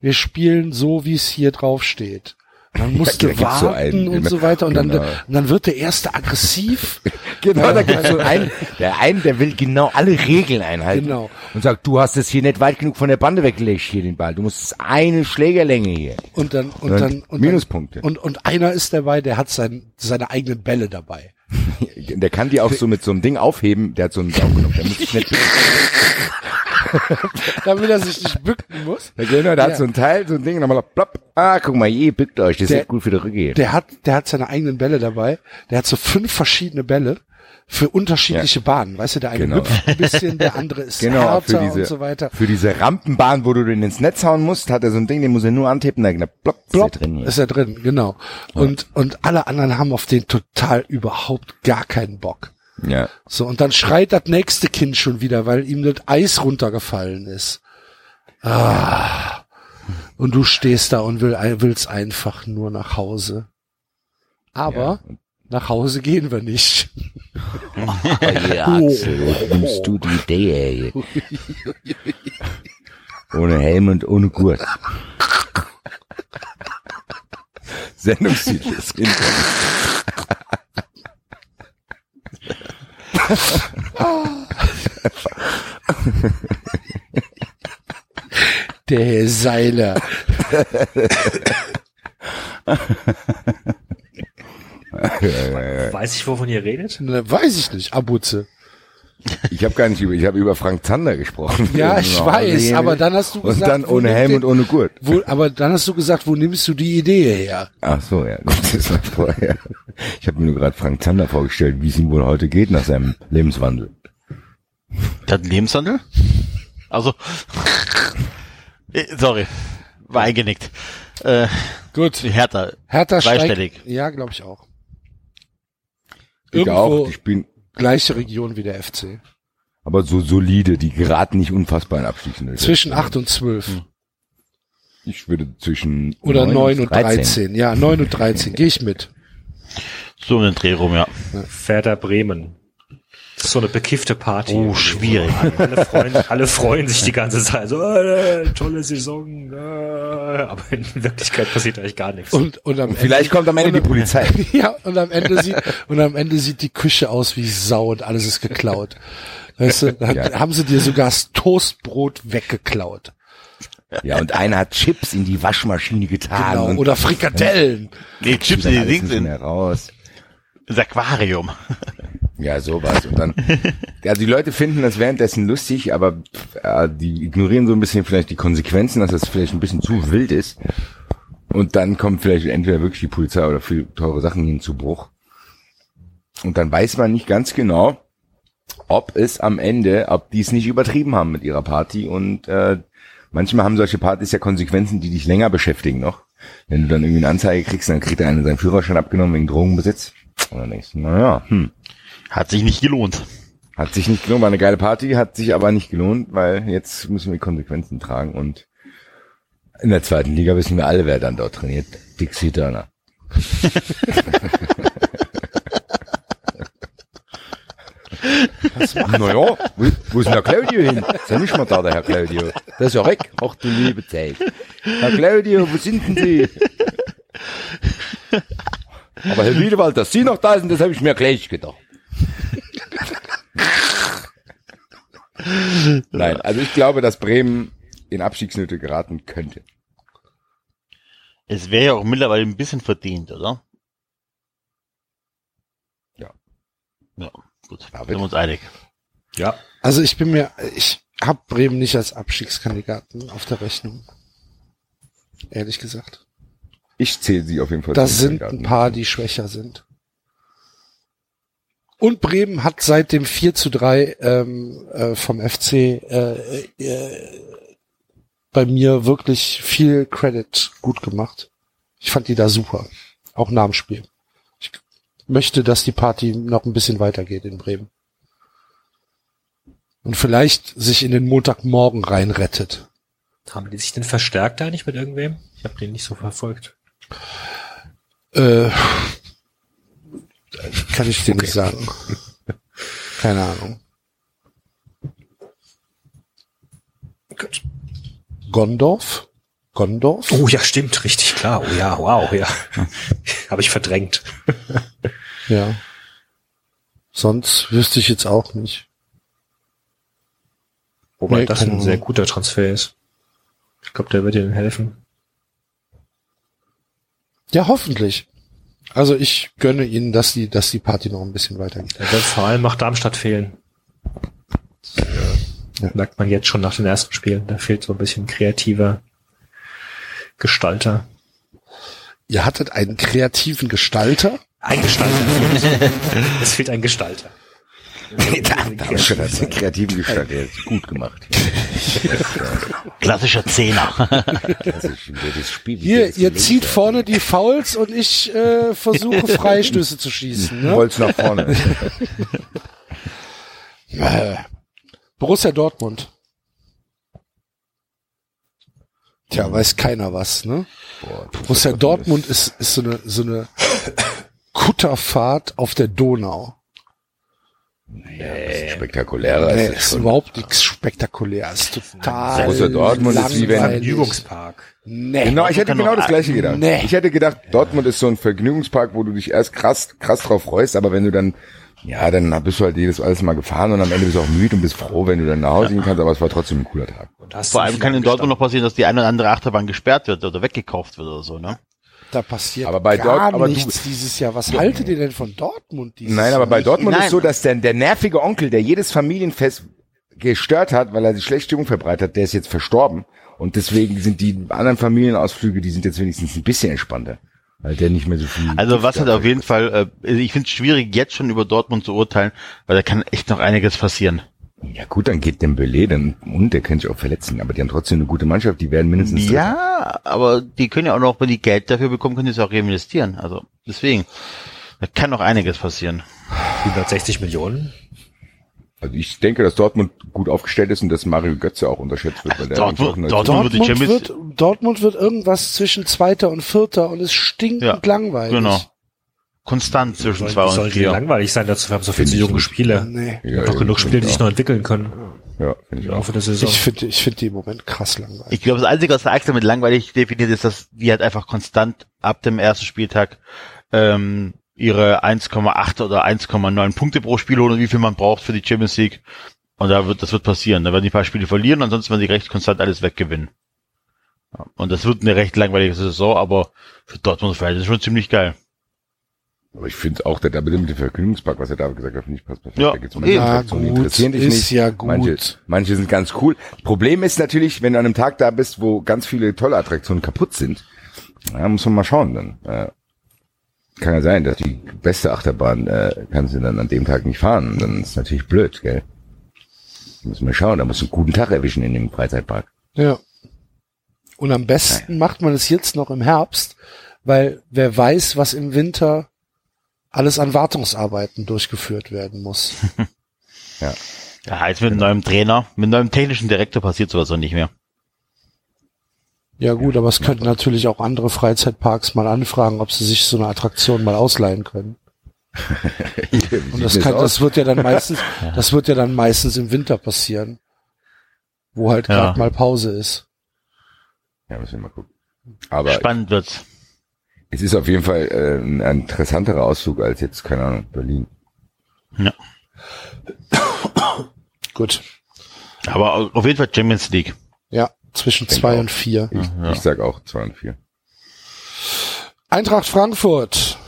wir spielen so, wie es hier drauf steht. Und Dann musst da du gibt's so warten einen, und so weiter und dann, genau. und dann wird der erste aggressiv. Genau, da gibt's so einen, der einen, der will genau alle Regeln einhalten. Genau. Und sagt, du hast es hier nicht weit genug von der Bande weggelegt, hier den Ball. Du musst eine Schlägerlänge hier. Und dann, und Und dann, und Minuspunkte. Dann, und, und einer ist dabei, der hat sein, seine eigenen Bälle dabei. Der kann die auch so mit so einem Ding aufheben, der hat so einen Saugnopf, der muss sich nicht Damit er sich nicht bücken muss. Der Genau, der Ja. hat so ein Teil, so ein Ding, und dann mal plopp. Ah, guck mal, ihr bückt euch, das ist Der- ja gut für die Rückkehr. Der hat, der hat seine eigenen Bälle dabei. Der hat so fünf verschiedene Bälle für unterschiedliche Bahnen. Weißt du, der eine Genau. hüpft ein bisschen, der andere ist Genau, härter diese, und so weiter. für diese Rampenbahn, wo du den ins Netz hauen musst, hat er so ein Ding, den muss er nur antippen, dann plopp, Plopp, drin hier. ist er drin, genau. Und, und alle anderen haben auf den total überhaupt gar keinen Bock. Ja. So, und dann schreit das nächste Kind schon wieder, weil ihm das Eis runtergefallen ist. Ah. Und du stehst da und will, willst einfach nur nach Hause. Aber nach Hause gehen wir nicht. Oh, je, Axel, wo nimmst du die Idee? Ohne Helm und ohne Gurt. Sendungstitel ist. Der Herr Seiler. Weiß ich, wovon ihr redet? Ne, weiß ich nicht, Abuze. Ich habe gar nicht über, ich habe über Frank Zander gesprochen. Ja, ich weiß, aber dann hast du Und gesagt, dann wo ohne Helm und ohne Gurt. Wo, aber dann hast du gesagt, wo nimmst du die Idee her? Ach so, ja, gut, das war vorher. Ich habe mir nur gerade Frank Zander vorgestellt, wie es ihm wohl heute geht nach seinem Lebenswandel. Der hat einen Lebenswandel? Also, äh, sorry, war eingenickt. Äh, Gut. Hertha, Hertha Zweistellig. steigt. Ja, glaube ich auch. Ich Irgendwo auch, die spielen gleiche Region wie der FC. aber so solide, die geraten nicht unfassbar in Abstiegsnöte. Zwischen 8 und 12. Ich würde zwischen Oder 9 und 13. 13. Ja, 9 und 13. Gehe ich mit. So um den Dreh rum, ja. Werder Bremen. Das ist so eine bekiffte Party. Oh, schwierig. Alle freuen, alle freuen sich die ganze Zeit. So, äh, tolle Saison. Äh, aber in Wirklichkeit passiert eigentlich gar nichts. Und, und am Vielleicht kommt am Ende die Polizei. Ende, ja, und am Ende sieht, und am Ende sieht die Küche aus wie Sau und alles ist geklaut. Weißt du, dann Ja. haben sie dir sogar das Toastbrot weggeklaut. Ja, und einer hat Chips in die Waschmaschine getan. Genau. und Oder Frikadellen. Nee, Chips in die Dings nicht in mehr raus. das Aquarium. Ja, sowas. Und dann, also die Leute finden das währenddessen lustig, aber äh, die ignorieren so ein bisschen vielleicht die Konsequenzen, dass das vielleicht ein bisschen zu wild ist. Und dann kommt vielleicht entweder wirklich die Polizei oder viel teure Sachen hin zu Bruch. Und dann weiß man nicht ganz genau, ob es am Ende, ob die es nicht übertrieben haben mit ihrer Party. Und äh, manchmal haben solche Partys ja Konsequenzen, die dich länger beschäftigen noch. Wenn du dann irgendwie eine Anzeige kriegst, dann kriegt der eine seinen Führerschein abgenommen wegen Drogenbesitz. Und dann denkst du, naja, hm. Hat sich nicht gelohnt. Hat sich nicht gelohnt, war eine geile Party, hat sich aber nicht gelohnt, weil jetzt müssen wir Konsequenzen tragen und in der zweiten Liga wissen wir alle, wer dann dort trainiert. Dixie Turner. naja, wo, wo ist denn der Claudio hin? Ist ja nicht mal da, der Herr Claudio. Der ist ja weg. Ach du liebe Zeit. Herr Claudio, wo sind denn Sie? Aber Herr Wiedewald, dass Sie noch da sind, das habe ich mir gleich gedacht. Nein, also ich glaube, dass Bremen in Abstiegsnöte geraten könnte. Es wäre ja auch mittlerweile ein bisschen verdient, oder? Ja. Ja, gut. David? Sind wir uns einig. Ja. Also ich bin mir, ich habe Bremen nicht als Abstiegskandidaten auf der Rechnung. Ehrlich gesagt. Ich zähle sie auf jeden Fall. Das sind ein paar, die schwächer sind. Und Bremen hat seit dem 4 zu 3 ähm, äh, vom FC äh, äh, bei mir wirklich viel Credit gut gemacht. Ich fand die da super. Auch nach dem Spiel. Ich möchte, dass die Party noch ein bisschen weitergeht in Bremen. Und vielleicht sich in den Montagmorgen reinrettet. Haben die sich denn verstärkt eigentlich mit irgendwem? Ich habe den nicht so verfolgt. Äh, kann ich dir nicht sagen. Keine Ahnung. Gut. Gondorf? Gondorf? Oh ja, stimmt, richtig klar. Oh ja, wow, ja. habe ich verdrängt. Ja. Sonst wüsste ich jetzt auch nicht. Wobei Nee, das ein sehr guter Transfer ist. Ich glaube, der wird ihnen helfen. Ja, hoffentlich. Also ich gönne ihnen, dass die, dass die Party noch ein bisschen weitergeht. Der wird vor allem nach Darmstadt fehlen. Das, Ja. Merkt man jetzt schon nach den ersten Spielen. Da fehlt so ein bisschen kreativer Gestalter. Ihr hattet einen kreativen Gestalter. Ein Gestalter. es fehlt ein Gestalter. Darmstadt hat den kreativen Gestalt, der ist gut gemacht. Klassischer Zehner. Das das Spiel, Hier, das ihr zieht da. vorne die Fouls und ich äh, versuche Freistöße zu schießen. Ne? Holz nach vorne. Borussia Dortmund. Tja, weiß keiner was, ne? Boah, Borussia Dortmund ist, ist so eine, so eine Kutterfahrt auf der Donau. Ja, ein bisschen spektakulärer Nee, ist es ist schon. überhaupt nichts spektakuläres. Total. Borussia Dortmund ist wie wenn- langweilig. Übungspark. Nee. Genau, ich hätte genau das gleiche gedacht. Nee. Ich hätte gedacht, Dortmund ist so ein Vergnügungspark, wo du dich erst krass, krass drauf freust, aber wenn du dann, ja, dann bist du halt jedes alles mal gefahren und am Ende bist du auch müde und bist froh, wenn du dann nach Hause gehen kannst, aber es war trotzdem ein cooler Tag. Vor allem kann in Dortmund noch passieren, dass die eine oder andere Achterbahn gesperrt wird oder weggekauft wird oder so, ne? Da passiert Aber bei gar Dort- aber du- nichts dieses Jahr. Was haltet ihr denn von Dortmund dieses Nein, aber bei? Dortmund nein. ist so, dass der, der nervige Onkel, der jedes Familienfest gestört hat, weil er die schlechte Stimmung verbreitet hat, der ist jetzt verstorben. Und deswegen sind die anderen Familienausflüge, die sind jetzt wenigstens ein bisschen entspannter. Weil der nicht mehr so viel. Also was halt auf jeden Fall, äh, ich finde es schwierig, jetzt schon über Dortmund zu urteilen, weil da kann echt noch einiges passieren. Ja gut, dann geht Dembele, dann, und der kann sich auch verletzen, aber die haben trotzdem eine gute Mannschaft, die werden mindestens. Ja, aber die können ja auch noch, wenn die Geld dafür bekommen, können die es auch reinvestieren. Also deswegen, da kann noch einiges passieren. 160 Millionen. Also ich denke, dass Dortmund gut aufgestellt ist und dass Mario Götze auch unterschätzt wird. Weil der Dortmund- Dortmund- wird die Dortmund wird, Dortmund wird irgendwas zwischen Zweiter und Vierter und ist stinkend Ja, langweilig. Genau. Konstant zwischen Soll, zwei und soll vier. langweilig sein, dazu wir haben so viel Finde zu ich junge nicht. Spieler. Nee. Ja, noch ja, genug finde Spieler, die ich sich noch entwickeln können Ja, finde ich auch. Ich finde ich finde die im Moment krass langweilig. Ich glaube, das Einzige, was der Axel mit langweilig definiert, ist, dass die halt einfach konstant ab dem ersten Spieltag ähm, ihre 1,8 oder 1,9 Punkte pro Spiel holen und wie viel man braucht für die Champions League. Und da wird, das wird passieren. Da werden die ein paar Spiele verlieren, ansonsten werden die recht konstant alles weggewinnen. Und das wird eine recht langweilige Saison, aber für Dortmund Verhältnis schon ziemlich geil. Aber ich finde auch, der Double mit dem Vergnügungspark, was er da gesagt hat, finde ich passt perfekt. Ja, da eben. manche Ja, gut, interessieren dich ist nicht. ja gut. Manche, manche sind ganz cool. Problem ist natürlich, wenn du an einem Tag da bist, wo ganz viele tolle Attraktionen kaputt sind, ja, muss man mal schauen dann. Äh, kann ja sein, dass die beste Achterbahn äh, kannst du dann an dem Tag nicht fahren. Dann ist natürlich blöd, gell? Müssen wir schauen, da musst du einen guten Tag erwischen in dem Freizeitpark. Ja. Und am besten macht man es jetzt noch im Herbst, weil wer weiß, was im Winter alles an Wartungsarbeiten durchgeführt werden muss. Ja. Ja, jetzt mit einem neuen Trainer, mit einem neuen technischen Direktor passiert sowas auch nicht mehr. Ja gut, aber es könnten natürlich auch andere Freizeitparks mal anfragen, ob sie sich so eine Attraktion mal ausleihen können. Und das kann, das wird ja dann meistens, das wird ja dann meistens im Winter passieren, wo halt Ja. gerade mal Pause ist. Ja, müssen wir mal gucken. Aber Spannend wird's. Es ist auf jeden Fall äh, ein interessanterer Ausflug als jetzt, keine Ahnung, Berlin. Ja. Gut. Aber auf jeden Fall Champions League. Ja, zwischen zwei auch. und vier. Ich, Ja. ich sag auch zwei und vier. Eintracht Frankfurt.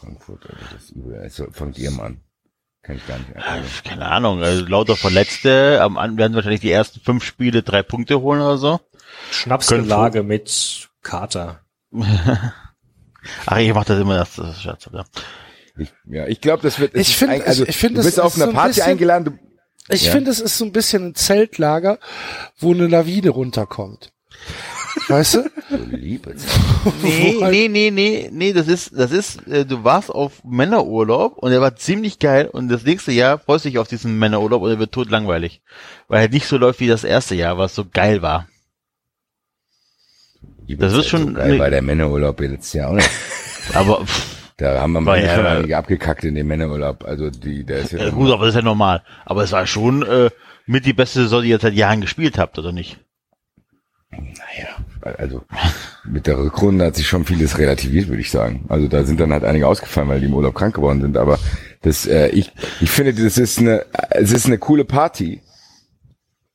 Frankfurt, Alter, das ist übel. Also, fangt ihr mal an. Kann ich gar nicht. Also, Keine Ahnung, also lauter Verletzte. Am Anfang werden wahrscheinlich die ersten fünf Spiele drei Punkte holen oder so. Schnapsgelage mit Kater. Ach, ich mach das immer das, das ist Scherz, ja. ich, ja, ich glaube, das wird. Ich ist find- ein- also, ich- ich find, du das bist auf ist einer so ein Party bisschen- eingeladen. Du, Ich Ja. finde, es ist so ein bisschen ein Zeltlager, wo eine Lawine runterkommt. Weißt du? du liebes. Nee, halt- nee, nee, nee, nee, das ist, das ist, äh, du warst auf Männerurlaub und der war ziemlich geil und das nächste Jahr freust du dich auf diesen Männerurlaub und er wird tot langweilig. Weil er nicht so läuft wie das erste Jahr, was so geil war. Das wird schon- So geil bei der Männerurlaub letztes Jahr auch nicht. Aber, pff, Da haben wir mal ja- schon einige abgekackt in dem Männerurlaub. Also die, der ist ja. ja, gut, aber das ist ja normal. Aber es war schon äh, mit die beste Saison, die ihr seit Jahren gespielt habt, oder nicht? Naja, also mit der Rückrunde hat sich schon vieles relativiert, würde ich sagen. Also da sind dann halt einige ausgefallen, weil die im Urlaub krank geworden sind. Aber das, äh, ich, ich finde, das ist eine, es ist eine coole Party.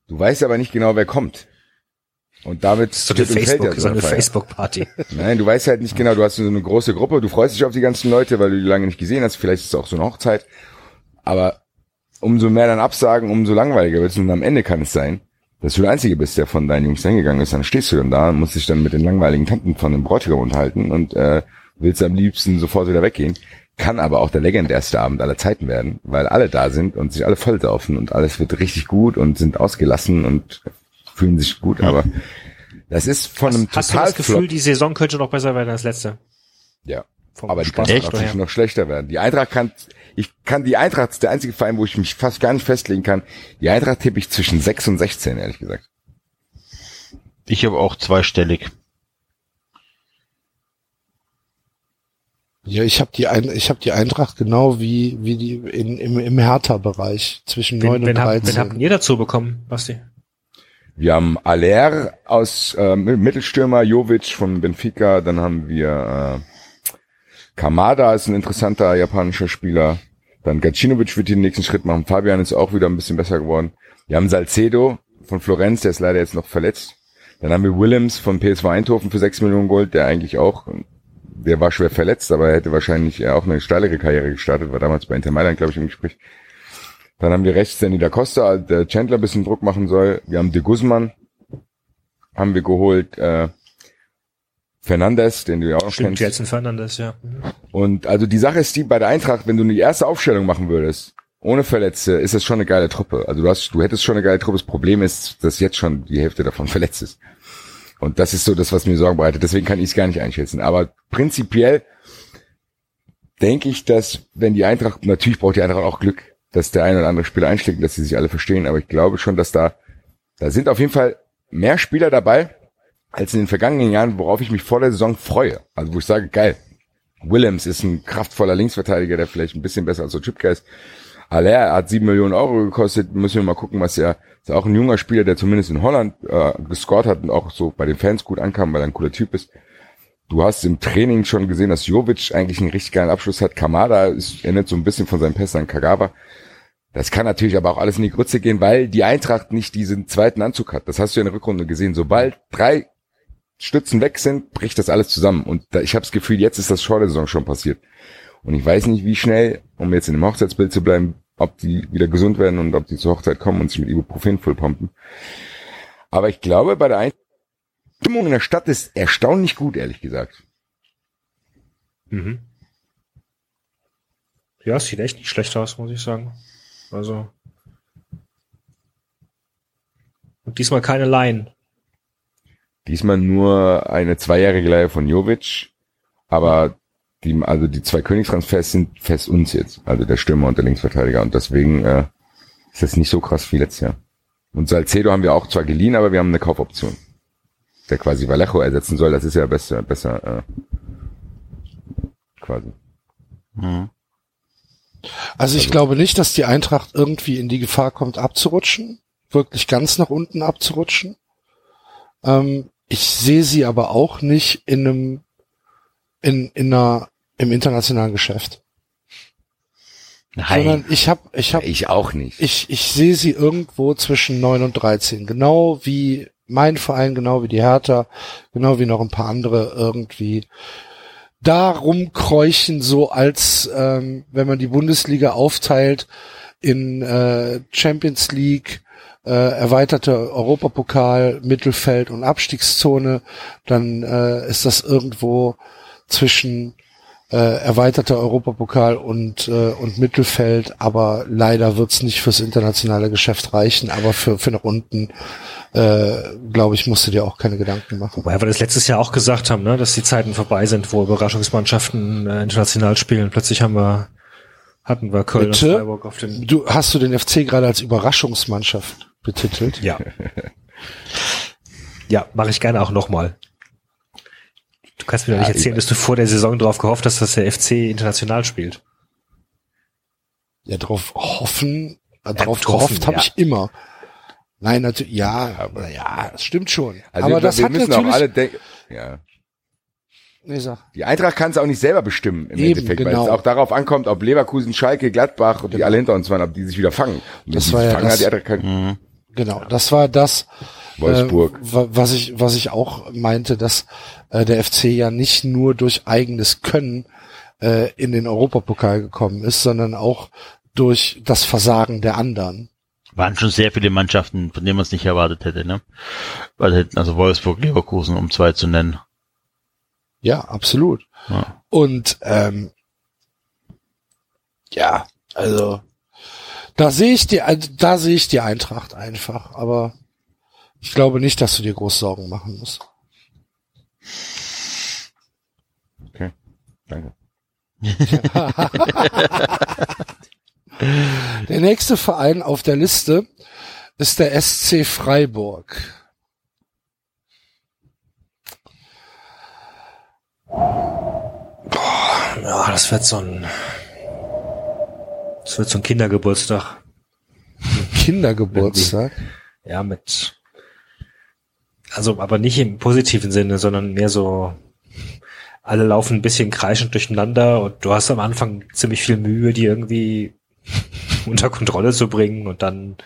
Du weißt aber nicht genau, wer kommt. Und damit So eine fällt ja Facebook, so eine. Facebook-Party. Nein, du weißt halt nicht genau, du hast so eine große Gruppe, du freust dich auf die ganzen Leute, weil du die lange nicht gesehen hast, vielleicht ist es auch so eine Hochzeit, aber umso mehr dann absagen, umso langweiliger wird es und am Ende kann es sein, dass du der Einzige bist, der von deinen Jungs hingegangen ist, dann stehst du dann da und musst dich dann mit den langweiligen Tanten von dem Bräutigam unterhalten und äh, willst am liebsten sofort wieder weggehen. Kann aber auch der legendärste Abend aller Zeiten werden, weil alle da sind und sich alle vollsaufen und alles wird richtig gut und sind ausgelassen und fühlen sich gut, aber das ist von einem Hast du total das Gefühl, die Saison könnte noch besser werden als letzte? ja. Vom Aber die kann natürlich noch schlechter werden. Die Eintracht kann, ich kann die Eintracht, ist der einzige Verein, wo ich mich fast gar nicht festlegen kann. Die Eintracht tippe ich zwischen 6 und 16, ehrlich gesagt. Ich habe auch zweistellig. Ja, ich habe die Ein ich habe die Eintracht genau wie wie die in, im im Hertha-Bereich zwischen 9 Wen, und wen, habt, wen 13. habt ihr dazu bekommen, Basti? Wir haben Aller aus äh, Mittelstürmer, Jovic von Benfica, dann haben wir äh, Kamada ist ein interessanter japanischer Spieler. Dann Gacinovic wird den nächsten Schritt machen. Fabian ist auch wieder ein bisschen besser geworden. Wir haben Salcedo von Florenz, der ist leider jetzt noch verletzt. Dann haben wir Willems von PSV Eindhoven für 6 Millionen Gold, der eigentlich auch, der war schwer verletzt, aber er hätte wahrscheinlich auch eine steilere Karriere gestartet, war damals bei Inter Mailand, glaube ich, im Gespräch. Dann haben wir rechts Danny da Costa, der Chandler ein bisschen Druck machen soll. Wir haben De Guzman, haben wir geholt, äh, Fernandes, den du ja auch Stimmt, kennst. Jelson Fernandes, ja. Und also die Sache ist die, bei der Eintracht, wenn du die erste Aufstellung machen würdest, ohne Verletzte, ist das schon eine geile Truppe. Also du hast, du hättest schon eine geile Truppe. Das Problem ist, dass jetzt schon die Hälfte davon verletzt ist. Und das ist so das, was mir Sorgen bereitet. Deswegen kann ich es gar nicht einschätzen. Aber prinzipiell denke ich, dass wenn die Eintracht, natürlich braucht die Eintracht auch Glück, dass der eine oder andere Spieler einschlägt, dass sie sich alle verstehen, aber ich glaube schon, dass da, da sind auf jeden Fall mehr Spieler dabei, als in den vergangenen Jahren, worauf ich mich vor der Saison freue. Also wo ich sage, geil, Willems ist ein kraftvoller Linksverteidiger, der vielleicht ein bisschen besser als so Chipka ist. Aller hat sieben Millionen Euro gekostet, müssen wir mal gucken, was er, ist auch ein junger Spieler, der zumindest in Holland äh, gescored hat und auch so bei den Fans gut ankam, weil er ein cooler Typ ist. Du hast im Training schon gesehen, dass Jovic eigentlich einen richtig geilen Abschluss hat. Kamada ist, erinnert so ein bisschen von seinem Pässen an Kagawa. Das kann natürlich aber auch alles in die Grütze gehen, weil die Eintracht nicht diesen zweiten Anzug hat. Das hast du in der Rückrunde gesehen. Sobald drei Stützen weg sind, bricht das alles zusammen. Und da, ich habe das Gefühl, jetzt ist das vor der Saison schon passiert. Und ich weiß nicht, wie schnell, um jetzt in dem Hochzeitsbild zu bleiben, ob die wieder gesund werden und ob die zur Hochzeit kommen und sich mit Ibuprofen vollpumpen. Aber ich glaube, bei der Stimmung in der Stadt ist erstaunlich gut, ehrlich gesagt. Mhm. Ja, es sieht echt nicht schlecht aus, muss ich sagen. Also. Und diesmal keine Laien. Diesmal nur eine zweijährige Leihe von Jovic, aber die, also die zwei Königstransfers sind fest uns jetzt, also der Stürmer und der Linksverteidiger und deswegen äh, ist das nicht so krass wie letztes Jahr. Und Salcedo haben wir auch zwar geliehen, aber wir haben eine Kaufoption, der quasi Vallejo ersetzen soll. Das ist ja besser, besser äh, quasi. Mhm. Also ich glaube nicht, dass die Eintracht irgendwie in die Gefahr kommt, abzurutschen, wirklich ganz nach unten abzurutschen. Ähm, ich sehe sie aber auch nicht in einem, in, in einer, im internationalen Geschäft. Sondern Nein. ich habe, ich habe, Ich auch nicht. ich, ich sehe sie irgendwo zwischen 9 und 13. Genau wie mein Verein, genau wie die Hertha, genau wie noch ein paar andere irgendwie da rumkräuchen, so als ähm, wenn man die Bundesliga aufteilt in äh, Champions League, äh, erweiterte Europapokal, Mittelfeld und Abstiegszone, dann äh, ist das irgendwo zwischen äh, erweiterter Europapokal und äh, und Mittelfeld, aber leider wird's nicht fürs internationale Geschäft reichen, aber für für nach unten äh, glaube ich, musst du dir auch keine Gedanken machen. Wobei wir das letztes Jahr auch gesagt haben, ne, dass die Zeiten vorbei sind, wo Überraschungsmannschaften äh, international spielen. Plötzlich haben wir, hatten wir Köln Bitte? und Freiburg auf den. Du hast du den FC gerade als Überraschungsmannschaft betitelt? Ja. ja, mache ich gerne auch nochmal. Du kannst mir doch nicht erzählen, dass du vor der Saison drauf gehofft hast, dass der FC international spielt. Ja, drauf hoffen, äh, Ja, drauf gehofft habe ja. ich immer. Nein, natürlich, ja, aber ja, das stimmt schon. Also aber wir, das wir hat müssen natürlich, auch alle denken, ja. Die Eintracht kann es auch nicht selber bestimmen im Eben, Endeffekt, weil genau. es auch darauf ankommt, ob Leverkusen, Schalke, Gladbach und die alle hinter uns waren, ob die sich wieder fangen. Und Das war ja fangen, das- hat die Eintracht kein, Genau, das war das, Wolfsburg. Äh, wa- was ich, was ich auch meinte, dass äh, der FC ja nicht nur durch eigenes Können äh, in den Europapokal gekommen ist, sondern auch durch das Versagen der anderen. Waren schon sehr viele Mannschaften, von denen man es nicht erwartet hätte, ne? Weil hätten also Wolfsburg, Leverkusen, um zwei zu nennen. Ja, absolut. Ja. Und ähm, ja, also da sehe ich die, also, da sehe ich die Eintracht einfach, aber ich glaube nicht, dass du dir groß Sorgen machen musst. Okay, danke. Der nächste Verein auf der Liste ist der SC Freiburg. Ja, das wird so ein, das wird so ein Kindergeburtstag. Kindergeburtstag. Ja, mit, also, aber nicht im positiven Sinne, sondern mehr so, alle laufen ein bisschen kreischend durcheinander und du hast am Anfang ziemlich viel Mühe, die irgendwie unter Kontrolle zu bringen und dann,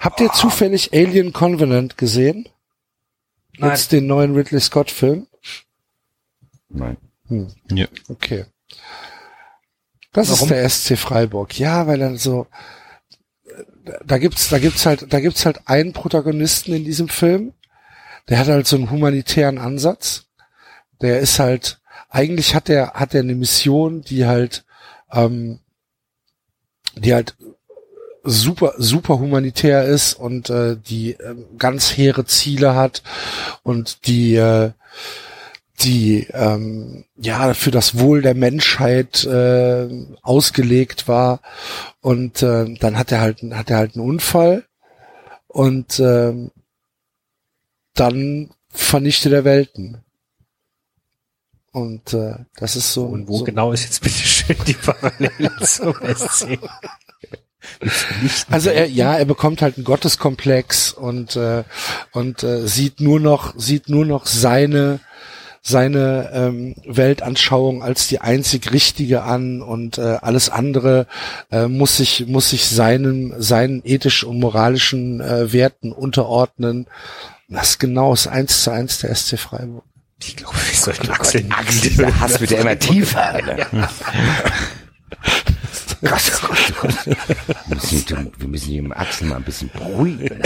Habt ihr zufällig Alien Covenant gesehen? Nein. Jetzt den neuen Ridley Scott Film? Nein. Hm. Ja. Okay. Das Warum? ist der SC Freiburg. Ja, weil er so, da gibt's, da gibt's halt, da gibt's halt einen Protagonisten in diesem Film. Der hat halt so einen humanitären Ansatz. Der ist halt, eigentlich hat er, hat er eine Mission, die halt, ähm, die halt super, super humanitär ist und äh, die ähm, ganz hehre Ziele hat und die, äh, die ähm, ja für das Wohl der Menschheit äh, ausgelegt war. Und äh, dann hat er halt hat er halt einen Unfall. Und äh, dann vernichtet er Welten. Und äh, das ist so Und wo so, genau ist jetzt bitte schön die Parallele zum SC? Also er, ja, er bekommt halt einen Gotteskomplex und äh, und äh, sieht nur noch sieht nur noch seine seine ähm, Weltanschauung als die einzig richtige an und äh, alles andere äh, muss sich muss sich seinen seinen ethisch und moralischen äh, Werten unterordnen. Das ist genau das eins zu eins der SC Freiburg. Ich glaube, wir sollten Axel Axel, dieser Hass wird ja immer tiefer. Alter. Gott, oh Gott, oh Gott. Wir müssen, wir müssen im Axel mal ein bisschen beruhigen.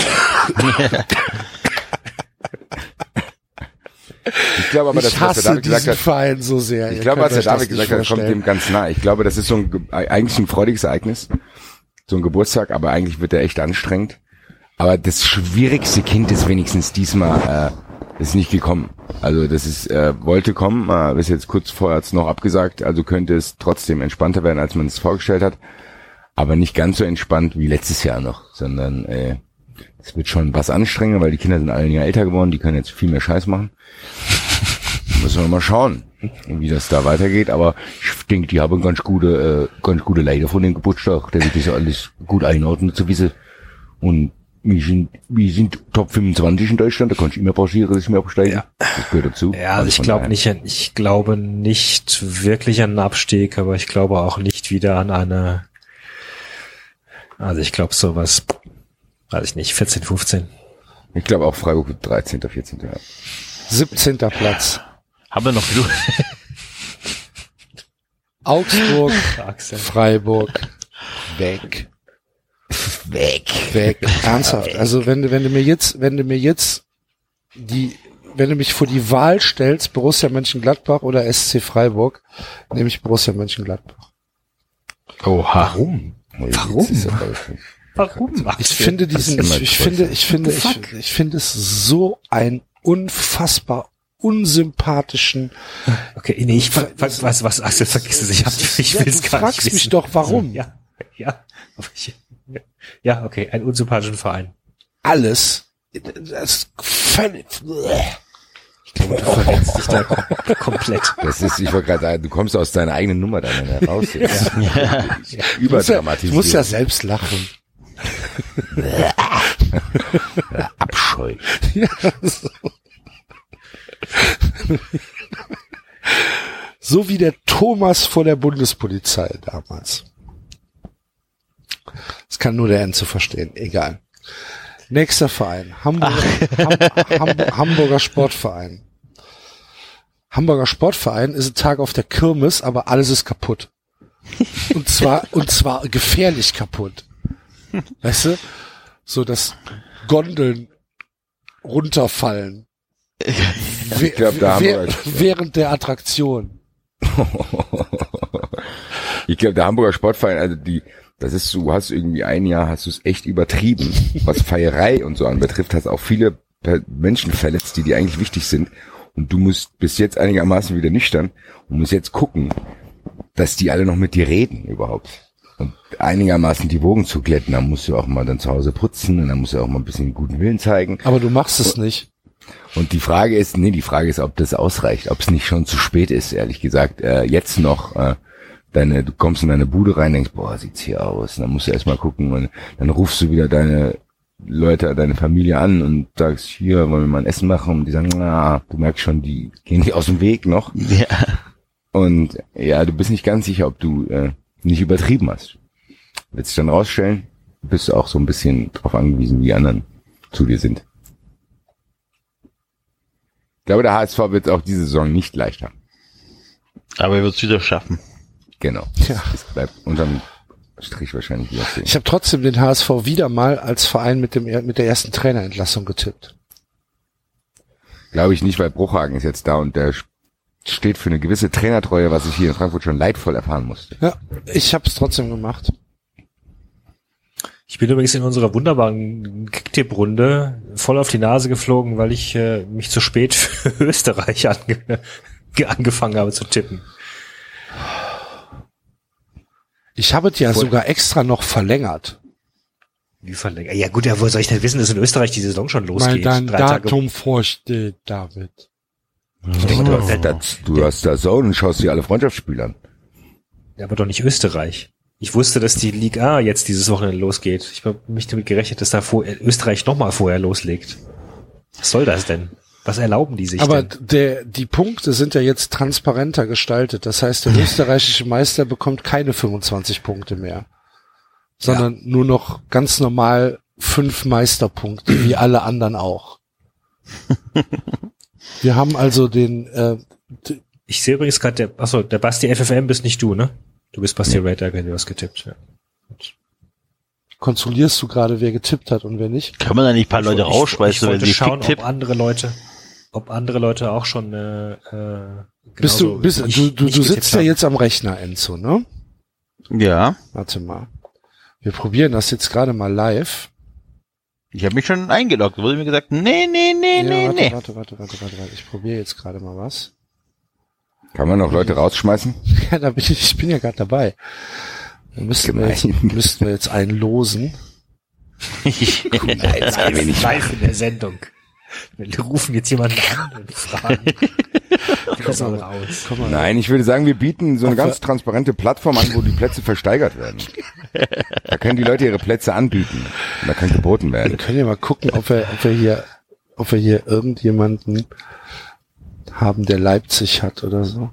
Ich glaube aber, ich das, was der hasse David gesagt hat, Verein so sehr. ich Ihr glaube, was der das David gesagt hat, kommt dem ganz nah. Ich glaube, das ist so ein, ge- eigentlich ein freudiges Ereignis. So ein Geburtstag, aber eigentlich wird er echt anstrengend. Aber das schwierigste Kind ist wenigstens diesmal, äh, ist nicht gekommen. Also das ist, äh, wollte kommen, äh, bis jetzt kurz vorher hat's noch abgesagt, also könnte es trotzdem entspannter werden, als man es vorgestellt hat. Aber nicht ganz so entspannt wie letztes Jahr noch, sondern äh, es wird schon was anstrengender, weil die Kinder sind alle ein älter geworden, die können jetzt viel mehr Scheiß machen. Müssen wir mal schauen, wie das da weitergeht. Aber ich denke, die haben ganz gute, äh, ganz gute Leiter von dem Geburtstag. Der wird das alles gut einordnen zu wissen. Und wir sind, wir sind Top 25 in Deutschland. Da kann ich immer passieren, dass ich mir absteige. Ja. Das gehört dazu. Ja, also ich von glaube nicht, an- ich glaube nicht wirklich an einen Abstieg, aber ich glaube auch nicht wieder an eine, also ich glaube sowas, weiß ich nicht, 14, 15. Ich glaube auch Freiburg wird 13., 14. Ja. 17. Platz. Haben wir noch genug? Augsburg. Freiburg, weg. Weg. weg. Ernsthaft. Also wenn du, wenn du mir jetzt, wenn du mir jetzt die, wenn du mich vor die Wahl stellst, Borussia Mönchengladbach oder SC Freiburg, nehme ich Borussia Mönchengladbach. Oha. Warum? Warum? Warum? Ich finde diesen, ich, ich finde, ich finde, ich, ich finde es so ein unfassbar unsympathischen. Okay, nee, ich, was, was, was, Axel, vergiss es, ich hab, ich Ja, will's du gar fragst nicht mich wissen. doch, warum? Ja, ja, ja, okay, einen unsympathischen Verein. Alles. Das ist völlig. Ich glaube, du verletzt dich da kom- komplett. Das ist, ich wollte gerade sagen, du kommst aus deiner eigenen Nummer dann heraus. Jetzt. Ich ja, ich Überdramatisiert. muss ja selbst lachen. Abscheu. So wie der Thomas vor der Bundespolizei damals. Das kann nur der Enzo verstehen. Egal. Nächster Verein. Hamburger, Ham, Ham, Hamburger Sportverein. Hamburger Sportverein ist ein Tag auf der Kirmes, aber alles ist kaputt. Und zwar, und zwar gefährlich kaputt. Weißt du? So, dass Gondeln runterfallen. We- glaub, der we- Hamburger- während der Attraktion. Ich glaube, der Hamburger Sportverein, also die, das ist du hast irgendwie ein Jahr, hast du es echt übertrieben. Was Feierei und so anbetrifft, hast auch viele Menschen verletzt, die dir eigentlich wichtig sind. Und du musst bis jetzt einigermaßen wieder nüchtern und musst jetzt gucken, dass die alle noch mit dir reden überhaupt. Und einigermaßen die Wogen zu glätten, dann musst du auch mal dann zu Hause putzen und dann musst du auch mal ein bisschen guten Willen zeigen. Aber du machst es nicht. Und die Frage ist, nee, die Frage ist, ob das ausreicht, ob es nicht schon zu spät ist, ehrlich gesagt. Äh, jetzt noch, äh, deine, du kommst in deine Bude rein, denkst, boah, sieht's hier aus. Und dann musst du erstmal gucken und dann rufst du wieder deine Leute, deine Familie an und sagst, hier, wollen wir mal ein Essen machen? Und die sagen, na, du merkst schon, die gehen dir aus dem Weg noch. Ja. Und ja, du bist nicht ganz sicher, ob du äh, nicht übertrieben hast. Wird sich dann rausstellen, bist du auch so ein bisschen drauf angewiesen, wie die anderen zu dir sind. Ich glaube, der HSV wird auch diese Saison nicht leicht haben. Aber er wird es wieder schaffen. Genau. Ja. Es bleibt unterm Strich wahrscheinlich wieder stehen. Ich habe trotzdem den HSV wieder mal als Verein mit dem mit der ersten Trainerentlassung getippt. Glaube ich nicht, weil Bruchhagen ist jetzt da und der steht für eine gewisse Trainertreue, was ich hier in Frankfurt schon leidvoll erfahren musste. Ja, ich habe es trotzdem gemacht. Ich bin übrigens in unserer wunderbaren Kicktipp-Runde voll auf die Nase geflogen, weil ich äh, mich zu spät für Österreich ange angefangen habe zu tippen. Ich habe es ja sogar extra noch verlängert. Wie verlängert? Ja gut, ja, wo soll ich denn wissen, dass in Österreich die Saison schon Weil losgeht? dein Drei Tage- Datum vorsteht, David. Du, hast, das, du hast da so und schaust dir alle Freundschaftsspiele an. Ja, aber doch nicht Österreich. Ich wusste, dass die Liga A jetzt dieses Wochenende losgeht. Ich habe mich damit gerechnet, dass da vor, Österreich nochmal vorher loslegt. Was soll das denn? Was erlauben die sich Aber denn? der, die Punkte sind ja jetzt transparenter gestaltet. Das heißt, der österreichische Meister bekommt keine 25 Punkte mehr, sondern nur noch ganz normal fünf Meisterpunkte, wie alle anderen auch. Wir haben also den, äh, Ich sehe übrigens gerade, der, achso, der Basti FFM bist nicht du, ne? Du bist Basti nee. Rater, du hast getippt. Ja. kontrollierst du gerade, wer getippt hat und wer nicht. Kann man da nicht ein paar Leute ich, rausschmeißen, ich wenn wollte sie schauen, ob andere Leute, ob andere Leute auch schon äh, äh, Bist du, genauso bist, ich du, du, nicht du sitzt ja haben. jetzt am Rechner, Enzo, ne? Ja. Warte mal. Wir probieren das jetzt gerade mal live. Ich habe mich schon eingeloggt. Wurde mir gesagt, nee, nee, nee, Ja, nee, warte, nee. warte, warte, warte, warte, warte. Ich probiere jetzt gerade mal was. Kann man noch Leute rausschmeißen? Ja, da bin ich, ich bin ja gerade dabei. Da müssten wir, jetzt, müssten wir jetzt einen losen. Das ist live in der Sendung. Wir rufen jetzt jemanden an und fragen. Wer soll raus? Komm mal, Nein, ich würde sagen, wir bieten so eine ganz transparente Plattform an, wo die Plätze versteigert werden. Da können die Leute ihre Plätze anbieten. Und da kann geboten wir werden. können ja mal gucken, ob wir, ob wir hier, ob wir hier irgendjemanden haben, der Leipzig hat oder so.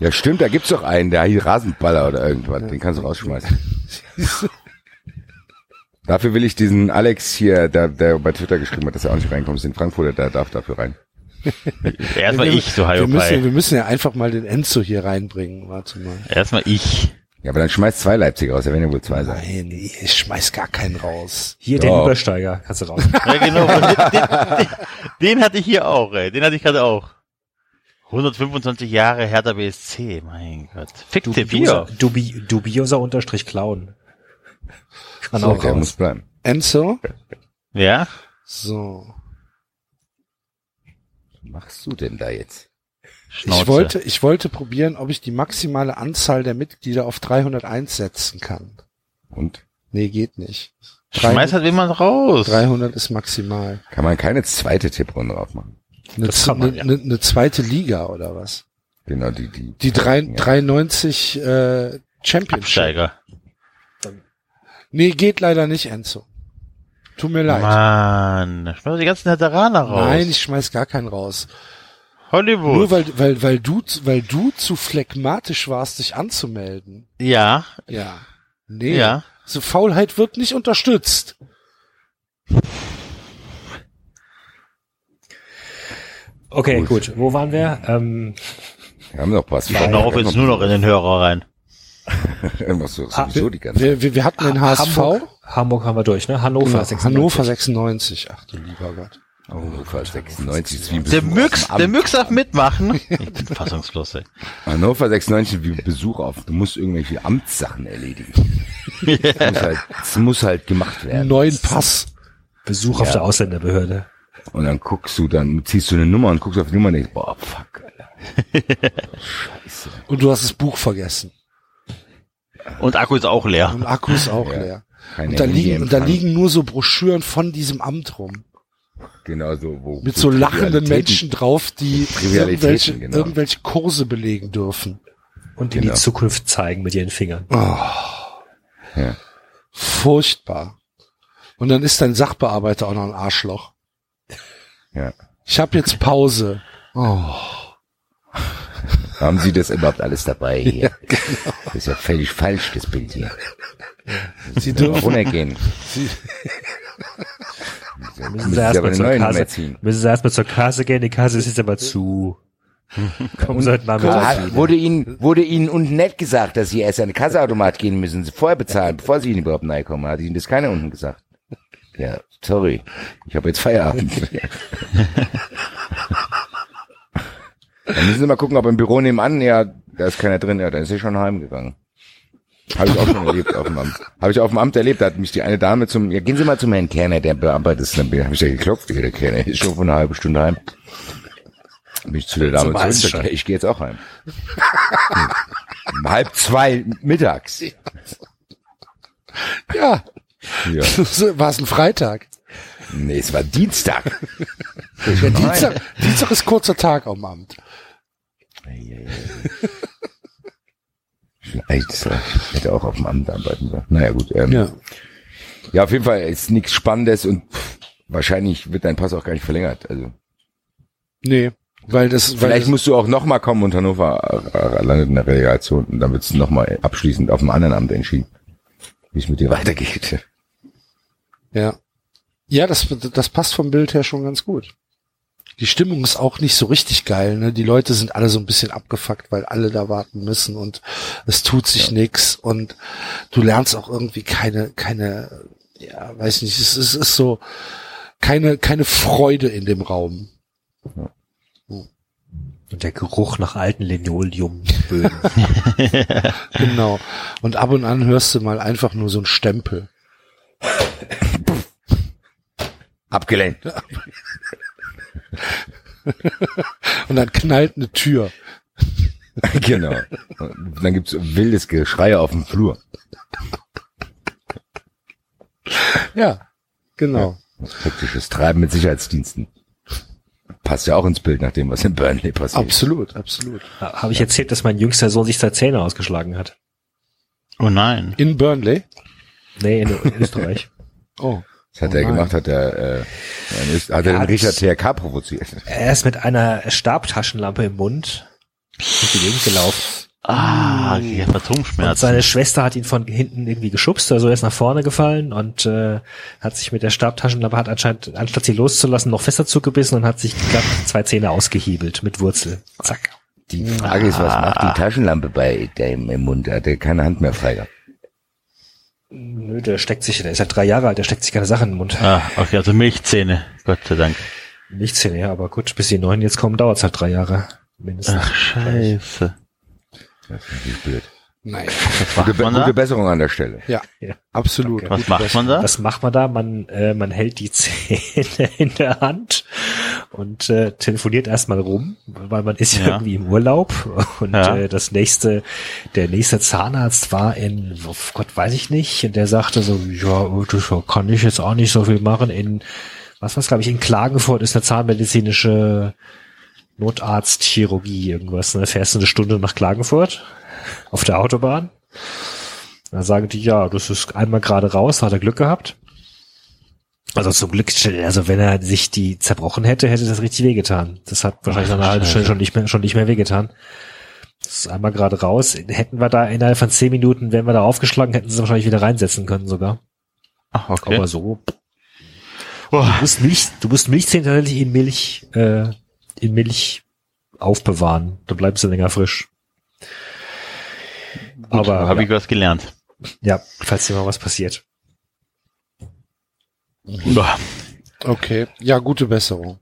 Ja, stimmt, da gibt's doch einen, der hier Rasenballer oder irgendwas. Den kannst du rausschmeißen. Dafür will ich diesen Alex hier, der, der bei Twitter geschrieben hat, dass er auch nicht reinkommt, ist in Frankfurter, der darf dafür rein. Erstmal ich, so wir müssen, wir müssen ja einfach mal den Enzo hier reinbringen. Warte mal. Erstmal ich. Ja, aber dann schmeißt zwei Leipziger raus, da werden ja wohl zwei sein. Nein, ich schmeiß gar keinen raus. Hier den. Übersteiger, kannst du raus. Ja, genau. Den, den, den hatte ich hier auch, ey. Den hatte ich gerade auch. 125 Jahre Hertha BSC, mein Gott. Hier. Dubioser, dubi, dubioser Unterstrich Clown. Kann So, auch Der raus. muss bleiben. Enzo? Ja? So. Was machst du denn da jetzt? Schnauze. Ich wollte, ich wollte probieren, ob ich die maximale Anzahl der Mitglieder auf 301 setzen kann. Und? Nee, geht nicht. Schmeiß halt jemand raus. 300 ist maximal. Kann man keine zweite Tipprunde drauf machen? Eine, Das kann man, eine, ja. eine, eine zweite Liga oder was? Genau, die, die. Die drei, Ja. 93 äh, Championship. Absteiger. Nee, geht leider nicht, Enzo. Tut mir leid. Mann, schmeiß die ganzen Veteraner raus. Nein, ich schmeiß gar keinen raus. Hollywood. Nur weil, weil, weil du, weil du zu phlegmatisch warst, dich anzumelden. ja, Ja. Nee. ja. So Faulheit wird nicht unterstützt. Okay, Gut. gut. Wo waren wir? Ähm, Wir haben noch was. Komm auf jetzt nur noch in den Hörer rein. Irgendwas so, sowieso die ganze Wir, wir, wir hatten den HSV. Hamburg, Hamburg haben wir durch, ne? Hannover, Genau, 96. Hannover 96. Ach du lieber Gott. Hannover 96 ist wie Der Besuch Müx, der. Müx darf mitmachen. Ich bin fassungslos, ey. Hannover 96 wie Besuch auf. Du musst irgendwelche Amtssachen erledigen. Es muss halt, es muss halt gemacht werden. Neuen Pass. Besuch auf der Ausländerbehörde. Und dann guckst du, dann ziehst du eine Nummer und guckst auf die Nummer und denkst, boah, fuck, Alter. Scheiße. Und du hast das Buch vergessen. Und Akku ist auch leer. Und Akku ist auch Ja. leer. Keine Und da liegen, und da liegen nur so Broschüren von diesem Amt rum. Genau so, wo. Mit so lachenden Menschen drauf, die irgendwelche, genau. irgendwelche Kurse belegen dürfen. Und in Genau. die Zukunft zeigen mit ihren Fingern. Ja. Furchtbar. Und dann ist dein Sachbearbeiter auch noch ein Arschloch. Ja. Ich habe jetzt Pause. Oh. Haben Sie das überhaupt alles Dabei hier. Das ist ja völlig falsch, das Bild hier. Sie Mal dürfen, runtergehen. Sie, Müssen Müssen Sie sie erstmal zur Kasse, müssen sie erstmal zur Kasse gehen, die Kasse ist jetzt aber zu. Kommen Sie heute Nachmittag Ah, wieder. wurde Ihnen, wurde Ihnen unten nicht gesagt, dass Sie erst an den Kasseautomat gehen müssen, Sie vorher bezahlen, bevor Sie überhaupt reinkommen? Hat Ihnen das keiner unten gesagt? Ja, sorry. Ich habe jetzt Feierabend. Dann müssen Sie mal gucken, ob im Büro nebenan, ja, da ist keiner drin, ja, da ist er schon heimgegangen. Habe ich auch schon erlebt auf dem Amt. Habe ich auf dem Amt erlebt, da hat mich die eine Dame zum, ja, gehen Sie mal zum Herrn Kerner, der bearbeitet ist. Dann habe ich ja geklopft, der Kerner ist schon vor einer halben Stunde heim. Dann bin ich zu der Dame zurück, Eisschein. sag, ja, ich gehe jetzt auch heim. um halb zwei mittags. Ja, Ja. so, war es ein Freitag. Nee, es war Dienstag. Der Dienstag, Dienstag ist kurzer Tag am Amt. Das hätte auch auf dem Amt arbeiten sollen. Naja, gut. Ähm, Ja. Ja, auf jeden Fall ist nichts Spannendes und pff, wahrscheinlich wird dein Pass auch gar nicht verlängert. Also Nee, weil das, weil vielleicht das, musst du auch nochmal kommen und Hannover äh, landet in der Relegation und dann wird es nochmal abschließend auf einem anderen Amt entschieden, wie es mit dir weitergeht. ja. Ja, das, das passt vom Bild her schon ganz gut. Die Stimmung ist auch nicht so richtig geil, ne? Die Leute sind alle so ein bisschen abgefuckt, weil alle da warten müssen und es tut sich nix und du lernst auch irgendwie keine, keine, ja, weiß nicht, es ist, es ist so keine, keine Freude in dem Raum. Und der Geruch nach alten Linoleumböden. Genau. Und ab und an hörst du mal einfach nur so ein Stempel. Abgelehnt. Und dann knallt eine Tür. genau. Und dann gibt's wildes Geschrei auf dem Flur. Ja, genau. Hektisches Treiben mit Sicherheitsdiensten. Passt ja auch ins Bild nach dem, was in Burnley passiert. Absolut, absolut. Habe ich erzählt, dass mein jüngster Sohn sich zwei Zähne ausgeschlagen hat? Oh nein. In Burnley? Nee, in, in Österreich. Oh. Was hat Oh er gemacht? Hat er, äh, hat er Ja, den Richard das- TRK provoziert? Er ist mit einer Stabtaschenlampe im Mund durch die Gegend gelaufen. Ah, okay, Und Phantomschmerzen. seine Schwester hat ihn von hinten irgendwie geschubst, also er ist nach vorne gefallen und äh, hat sich mit der Stabtaschenlampe, hat anscheinend, anstatt sie loszulassen, noch fester zugebissen und hat sich glatt zwei Zähne ausgehebelt mit Wurzel. Zack. Die Frage ist, was macht die Taschenlampe bei dem im Mund? Er hatte keine Hand mehr frei. gehabt. Nö, der steckt sich, der ist ja drei Jahre alt, der steckt sich keine Sache in den Mund. Ah, okay, also Milchzähne. Gott sei Dank. Nicht zehn, ja, aber gut, bis die neun jetzt kommen, dauert's halt drei Jahre. Mindestens. Ach, scheiße. Das ist natürlich blöd. Nein. Was Gute, gute? Besserung an der Stelle. Ja, Ja. absolut. Okay. Was macht man da? Was macht man da? Man, äh, man hält die Zähne in der Hand und äh, telefoniert erstmal rum, weil man ist ja, irgendwie im Urlaub. Und Ja. äh, das nächste, der nächste Zahnarzt war in, oh Gott weiß ich nicht, und der sagte so, ja, das kann ich jetzt auch nicht so viel machen. In, was was glaube ich, in Klagenfurt ist eine zahnmedizinische Notarztchirurgie irgendwas. Ne? Fährst du eine Stunde nach Klagenfurt auf der Autobahn. Da sagen die, ja, das ist einmal gerade raus, hat er Glück gehabt. Also zum Glück, also wenn er sich die zerbrochen hätte, hätte das richtig wehgetan. Das hat wahrscheinlich nach einer halben Stunde schon nicht mehr, schon nicht mehr wehgetan. Das ist einmal gerade raus. Hätten wir da innerhalb von zehn Minuten, wenn wir da aufgeschlagen, hätten sie wahrscheinlich wieder reinsetzen können sogar. Ach, okay. Aber so. Boah. Du musst Milch, du musst Milchzähne tatsächlich in Milch, äh, in Milch aufbewahren. Dann bleiben sie länger frisch. Aber habe ja, ich was gelernt. ja, falls dir mal was passiert. Boah. Okay. Ja, gute Besserung.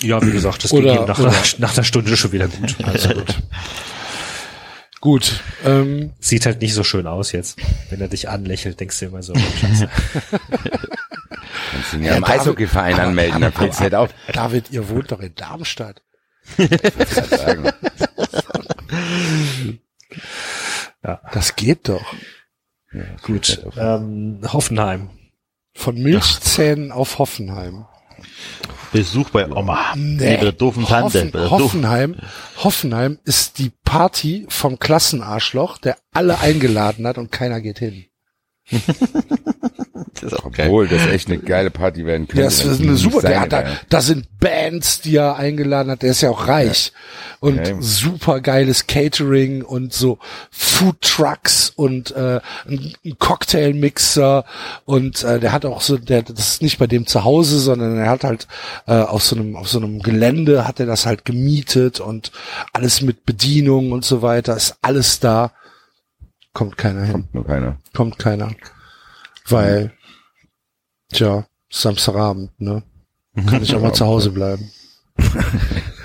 Ja, wie gesagt, das Oder- ging ihm nach, einer, nach einer Stunde schon wieder gut. Also gut. Gut. Ähm, Sieht halt nicht so schön aus jetzt. Wenn er dich anlächelt, denkst du immer so, Scheiße. Kannst du ihn ja im Eishockeyverein anmelden, dann fällt's nicht auf. David, ihr wohnt doch in Darmstadt. Sagen. Das geht doch. gut. Ähm, Hoffenheim. Von Milchzähnen auf Hoffenheim. Besuch bei Oma. Nee, bei der doofen Tante. Hoffen, Hoffenheim, Hoffenheim ist die Party vom Klassenarschloch, der alle eingeladen hat und keiner geht hin. Das ist auch geil. Obwohl, das echt eine geile Party werden könnte. Das wenn ist eine nicht super, der hat da, da sind Bands, die er eingeladen hat, der ist ja auch reich. Und Ja, eben. super geiles Catering und so Food Trucks und äh, ein, ein Cocktailmixer und äh, der hat auch so, der, das ist nicht bei dem zu Hause, sondern er hat halt äh, auf so einem, auf so einem Gelände hat er das halt gemietet und alles mit Bedienung und so weiter, ist alles da. Kommt keiner hin Kommt nur keiner. kommt keiner. Weil, tja, Samstagabend, ne? Kann ich auch mal zu Hause bleiben.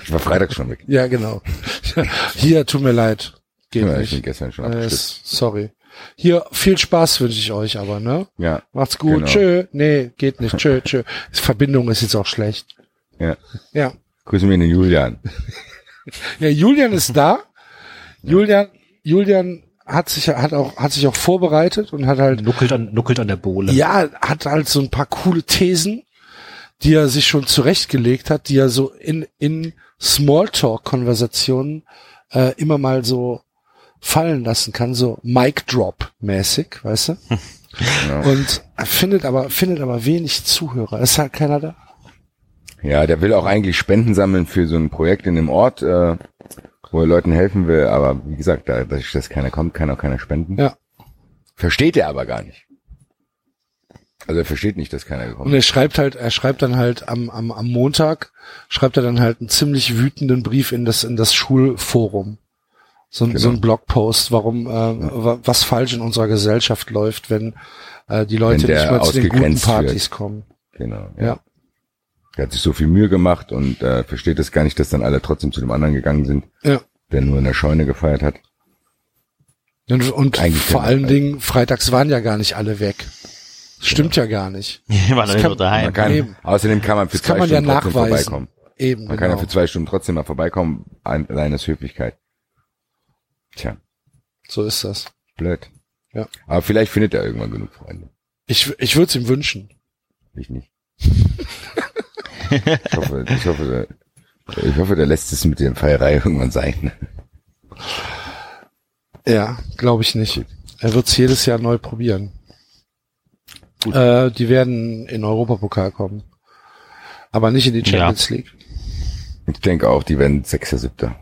Ich war Freitag schon weg. Ja, genau. Hier, tut mir leid. Geht Ja, ich bin nicht. gestern schon Äh, sorry. Hier, viel Spaß wünsche ich euch aber, ne? Ja. Macht's gut. Genau. Tschö. Nee, geht nicht. Tschö, tschö. Die Verbindung ist jetzt auch schlecht. Ja. Ja. Grüßen wir den Julian. Ja, Julian ist da. Julian, Julian hat sich, hat auch, hat sich auch vorbereitet und hat halt, Nuckelt an, nuckelt an der Bohle. ja, hat halt so ein paar coole Thesen, die er sich schon zurechtgelegt hat, die er so in, in Smalltalk-Konversationen äh, immer mal so fallen lassen kann, so Mic Drop mäßig, weißt du? Ja. Und findet aber, findet aber wenig Zuhörer. Ist halt keiner da. Ja, der will auch eigentlich Spenden sammeln für so ein Projekt in dem Ort, äh, wo er Leuten helfen will, aber wie gesagt, da, dass das keiner kommt, kann auch keiner spenden. Ja. Versteht er aber gar nicht. Also er versteht nicht, dass keiner gekommen Und er schreibt halt, er schreibt dann halt am, am, am Montag, schreibt er dann halt einen ziemlich wütenden Brief in das, in das Schulforum. So, ein Genau. so ein Blogpost, warum, äh, wa- was falsch in unserer Gesellschaft läuft, wenn äh, die Leute nicht mal zu den guten Partys wird. kommen. Genau. Ja. Er hat sich so viel Mühe gemacht und äh, versteht es gar nicht, dass dann alle trotzdem zu dem anderen gegangen sind, Ja. der nur in der Scheune gefeiert hat. Und, und Eigentlich vor ja. allen Dingen, freitags waren ja gar nicht alle weg. Stimmt ja, gar nicht. Waren doch kann- daheim. Man kann, außerdem kann man für Das kann zwei man ja Stunden trotzdem nachweisen. vorbeikommen. Eben, Man kann ja genau. für zwei Stunden trotzdem mal vorbeikommen, ein- allein aus Höflichkeit. Tja, So ist das. blöd. Ja. Aber vielleicht findet er irgendwann genug Freunde. Ich, ich würde es ihm wünschen. Ich nicht. ich hoffe, ich hoffe, der, ich hoffe, der lässt es mit der Feierei irgendwann sein. Ja, glaube ich nicht. Er wird es jedes Jahr neu probieren. Äh, die werden in Europapokal kommen. Aber nicht in die Champions League. Ich denke auch, die werden Sechster, Siebter.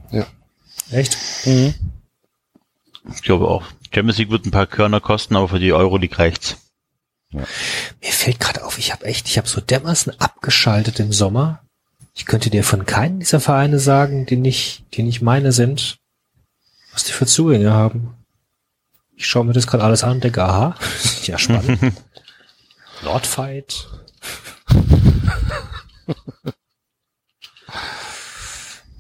Echt? Ich glaube auch. Champions League wird ein paar Körner kosten, aber für die Euroleague reicht's. Mir fällt gerade auf, ich habe echt, ich habe so dermaßen abgeschaltet im Sommer. Ich könnte dir von keinem dieser Vereine sagen, die nicht, die nicht meine sind, was die für Zugänge haben. Ich schaue mir das gerade alles an und denke, aha, ja spannend. Nordfight.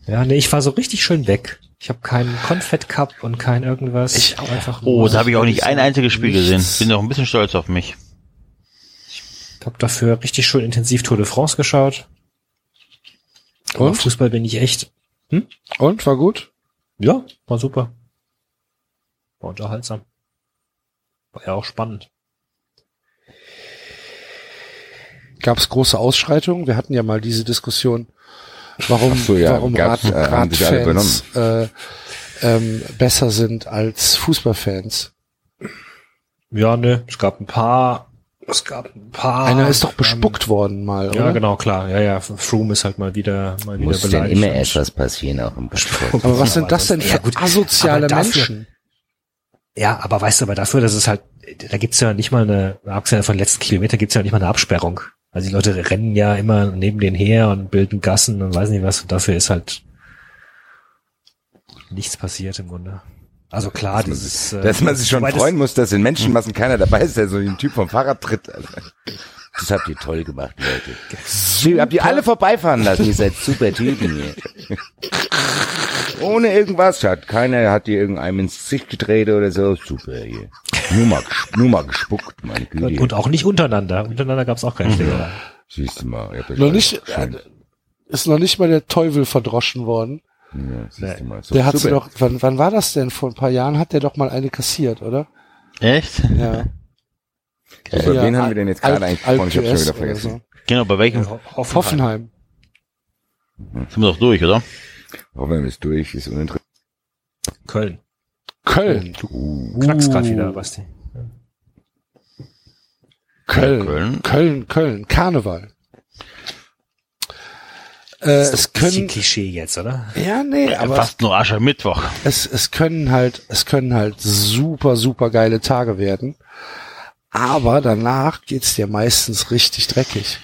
ja, nee, ich war so richtig schön weg. Ich habe keinen Confed Cup und kein irgendwas. Ich auch einfach Oh, da habe ich auch nicht ein einziges Spiel nichts. gesehen. Bin auch ein bisschen stolz auf mich. Ich habe dafür richtig schön intensiv Tour de France geschaut. Aber Und? Fußball bin ich echt. Und war gut? Ja, war super. War unterhaltsam. War ja auch spannend. Gab es große Ausschreitungen? Wir hatten ja mal diese Diskussion, warum, so, ja, warum Rad, äh, Radfans äh, ähm, besser sind als Fußballfans. Ja, ne, es gab ein paar, es gab ein paar. Einer ist doch ähm, bespuckt worden mal, Ja, oder? genau, klar. Ja, ja, Froome ist halt mal wieder, mal wieder Muss denn beleidigt. immer erst was passieren, auch im Sport. Aber was sind das denn für Ja, gut, asoziale dafür- Menschen? Ja, aber weißt du, aber dafür, dass es halt, da gibt's ja nicht mal eine, abgesehen von den letzten Kilometer, gibt's ja nicht mal eine Absperrung. Also die Leute rennen ja immer neben denen her und bilden Gassen und weiß nicht was. Und dafür ist halt nichts passiert im Grunde. Also klar, dieses, äh, Dass man sich schon freuen muss, dass in Menschenmassen keiner dabei ist, der so den Typ vom Fahrrad tritt. Das habt ihr toll gemacht, Leute. Ihr habt die alle vorbeifahren lassen. Ihr seid super Typen hier. Ohne irgendwas. Hat keiner hat dir irgendeinem ins Gesicht gedreht oder so. Super hier. Nur mal, nur mal gespuckt, meine Güte. Und auch nicht untereinander. Untereinander gab's auch keine Schlägerei. Siehst du mal. ihr Noch nicht, schön- äh, ist noch nicht mal der Teufel verdroschen worden. Ja, du mal. So, Der hat sie doch, wann, wann war das denn? Vor ein paar Jahren hat der doch mal eine kassiert, oder? Echt? Ja. So, bei Ja, wen haben wir denn jetzt gerade eigentlich gesprochen? Ich hab's schon wieder vergessen. Genau, bei welchem? so. Hoffenheim. Sind wir doch durch, oder? Hoffen wir es durch, ist uninteressant. Köln. Köln. Knackst grad wieder, Basti. Köln. Köln. Köln, Köln. Karneval. Äh, es Bisschen können, Klischee jetzt, oder? ja, nee, aber Fast nur Aschermittwoch. es, es können halt, es können halt super, super geile Tage werden. Aber danach geht's dir meistens richtig dreckig.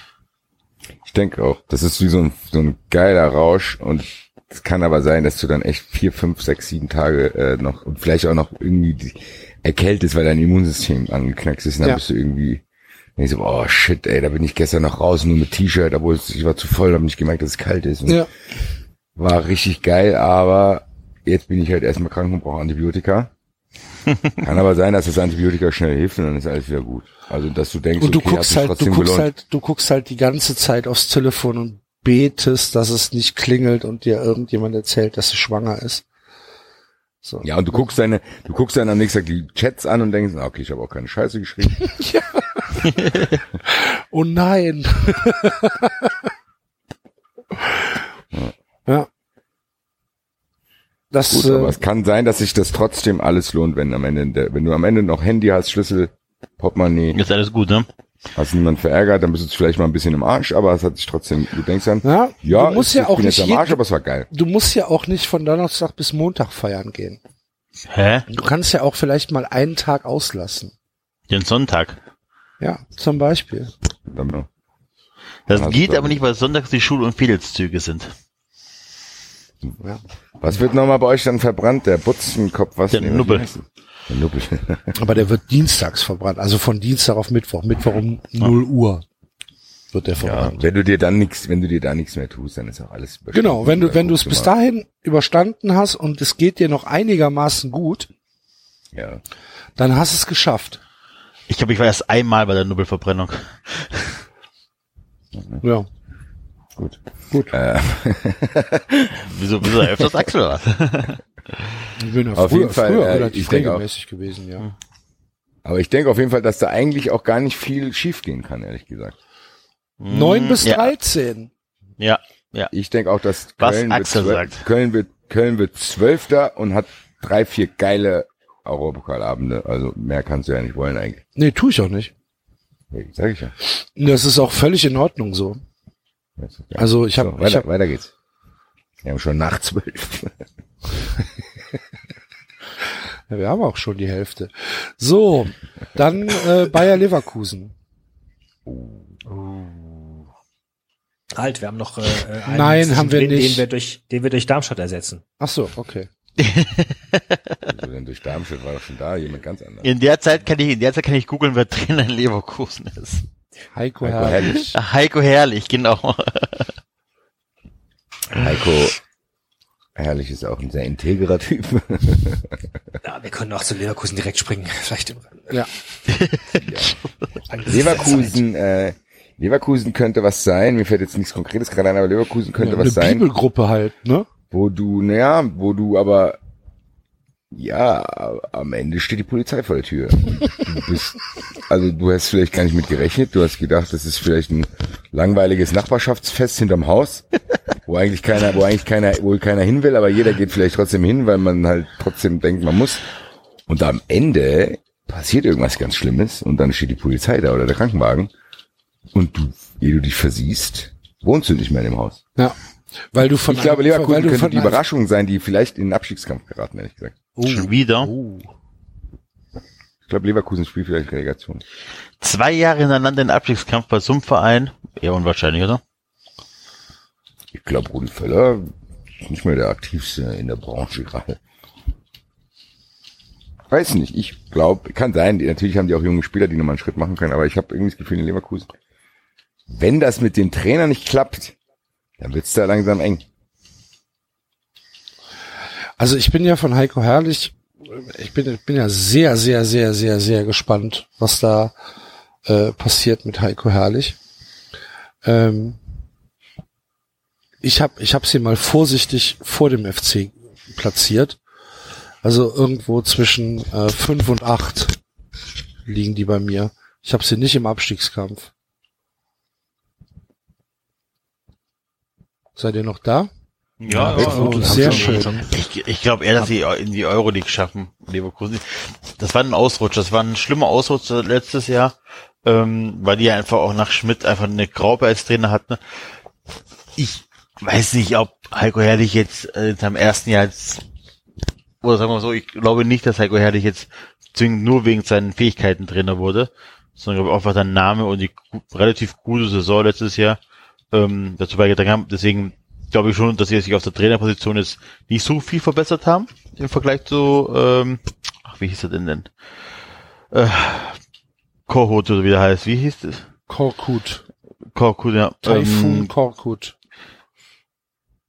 Ich denke auch, das ist wie so ein, so ein geiler Rausch und es kann aber sein, dass du dann echt vier, fünf, sechs, sieben Tage äh, noch und vielleicht auch noch irgendwie erkältest, weil dein Immunsystem angeknackst ist und dann Ja. bist du irgendwie denkst du, oh shit, ey, da bin ich gestern noch raus, nur mit T-Shirt, obwohl es, ich war zu voll, habe nicht gemerkt, dass es kalt ist. Und Ja. War richtig geil, aber jetzt bin ich halt erstmal krank und brauche Antibiotika. Kann aber sein, dass das Antibiotika schnell hilft und dann ist alles wieder gut. Also, dass du denkst, Und du okay, guckst halt, du guckst gelohnt. halt, du guckst halt die ganze Zeit aufs Telefon und betest, dass es nicht klingelt und dir irgendjemand erzählt, dass sie schwanger ist. So. Ja, und du guckst deine, du guckst dann am nächsten Tag die Chats an und denkst, okay, ich habe auch keine Scheiße geschrieben. Oh nein. ja. Das, Gut, aber äh, es kann sein, dass sich das trotzdem alles lohnt, wenn am Ende, der, wenn du am Ende noch Handy hast, Schlüssel, Portemonnaie, Ist alles gut, ne? Hast niemand verärgert, dann bist du vielleicht mal ein bisschen im Arsch, aber es hat sich trotzdem, du denkst dann, ja, ja, du musst ich ja auch bin nicht jetzt am Arsch, aber es war geil. du musst ja auch nicht von Donnerstag bis Montag feiern gehen. Hä? Du kannst ja auch vielleicht mal einen Tag auslassen. Den Sonntag. Ja, zum Beispiel. Dann, Das Also, geht aber ich. nicht, weil sonntags die Schul- und Fädelszüge sind. Ja. Was wird nochmal bei euch dann verbrannt? Der Butzenkopf, was? Der Nubbel. Aber der wird dienstags verbrannt, also von Dienstag auf Mittwoch. Mittwoch um 0 Uhr wird der ja, verbrannt. wenn du dir dann nichts, wenn du dir da nichts mehr tust, dann ist auch alles überstanden. Genau, wenn du, wenn du es bis dahin überstanden hast und es geht dir noch einigermaßen gut, Ja. dann hast du es geschafft. Ich glaube, ich war erst einmal bei der Nubbelverbrennung. Ja. Gut. Gut. Äh, Wieso, wieso öfters Axel was? Ich bin ja Auf früher, jeden Fall, früher äh, relativ ich denke auch- regelmäßig gewesen, ja. aber ich denke auf jeden Fall, dass da eigentlich auch gar nicht viel schiefgehen kann, ehrlich gesagt. Neun bis Hm, ja. dreizehn. Ja, ja. Ich denke auch, dass Was Köln, Axel wird sagt. Köln wird Köln wird Zwölfter und hat drei, vier geile Europapokalabende. Also mehr kannst du ja nicht wollen eigentlich. Nee, tu ich auch nicht. Nee, Sag ich ja. Das ist auch völlig in Ordnung so. Also ich habe so, weiter, hab, weiter geht's. Wir haben schon nach zwölf. ja, wir haben auch schon die Hälfte. So, dann äh, Bayer Leverkusen. Halt, wir haben noch äh, äh, einen Nein, haben wir den, nicht. Den wir durch, den wir durch Darmstadt ersetzen. Ach so, okay. Also denn durch Darmstadt war doch schon da jemand ganz anderes. In der Zeit kann ich, in der Zeit kann ich googeln, wer Trainer in Leverkusen ist. Heiko, Heiko Herrlich. Herrlich. Heiko Herrlich, genau. Heiko Herrlich ist auch ein sehr integrer Typ. Ja, wir können auch zu Leverkusen direkt springen. Vielleicht im Ja. Leverkusen, äh, Leverkusen könnte was sein. Mir fällt jetzt nichts Konkretes gerade ein, aber Leverkusen könnte ja was eine sein. Bibelgruppe halt, ne? wo du, naja, wo du aber, ja, am Ende steht die Polizei vor der Tür. Du bist, also du hast vielleicht gar nicht mit gerechnet, du hast gedacht, das ist vielleicht ein langweiliges Nachbarschaftsfest hinterm Haus, wo eigentlich keiner, wo eigentlich keiner, wo keiner hin will, aber jeder geht vielleicht trotzdem hin, weil man halt trotzdem denkt, man muss. Und am Ende passiert irgendwas ganz Schlimmes und dann steht die Polizei da oder der Krankenwagen und du, ehe du dich versiehst, wohnst du nicht mehr in dem Haus. Ja. Weil du von Ich glaube, Leverkusen könnte von die Überraschung sein, die vielleicht in den Abstiegskampf geraten, ehrlich gesagt. Schon wieder. Oh. Ich glaube, Leverkusen spielt vielleicht Relegation. Zwei Jahre hintereinander in Abstiegskampf bei so einem Verein. Eher unwahrscheinlich, oder? Ich glaube, Rudi Völler ist nicht mehr der aktivste in der Branche gerade. Weiß nicht, ich glaube, kann sein, die, natürlich haben die auch junge Spieler, die nochmal einen Schritt machen können, aber ich habe irgendwie das Gefühl in Leverkusen, wenn das mit dem Trainer nicht klappt, dann wird's da langsam eng. Also ich bin ja von Heiko Herrlich, ich bin, ich bin ja sehr, sehr, sehr, sehr, sehr gespannt, was da äh, passiert mit Heiko Herrlich. Ähm, ich habe ich hab sie mal vorsichtig vor dem FC platziert. Also irgendwo zwischen äh, fünf und acht liegen die bei mir. Ich habe sie nicht im Abstiegskampf. Seid ihr noch da? Ja, ja, oh, sehr schön. Ich, ich glaube eher, dass sie in die Euroleague schaffen, Leverkusen. Das war ein Ausrutscher, das war ein schlimmer Ausrutscher letztes Jahr, ähm, weil die ja einfach auch nach Schmidt einfach eine Graupe als Trainer hatten. Ich weiß nicht, ob Heiko Herrlich jetzt äh, in seinem ersten Jahr als, oder sagen wir mal so, ich glaube nicht, dass Heiko Herrlich jetzt zwingend nur wegen seinen Fähigkeiten Trainer wurde, sondern glaube ich einfach der Name und die relativ gute Saison letztes Jahr ähm, dazu beigetragen haben. Deswegen glaube ich schon, dass sie sich auf der Trainerposition jetzt nicht so viel verbessert haben im Vergleich zu, ähm, ach, wie hieß er denn denn? Äh, Korhut oder wie der heißt. Wie hieß das? Korkut. Korkut, ja. Taifun Ähm, Korkut.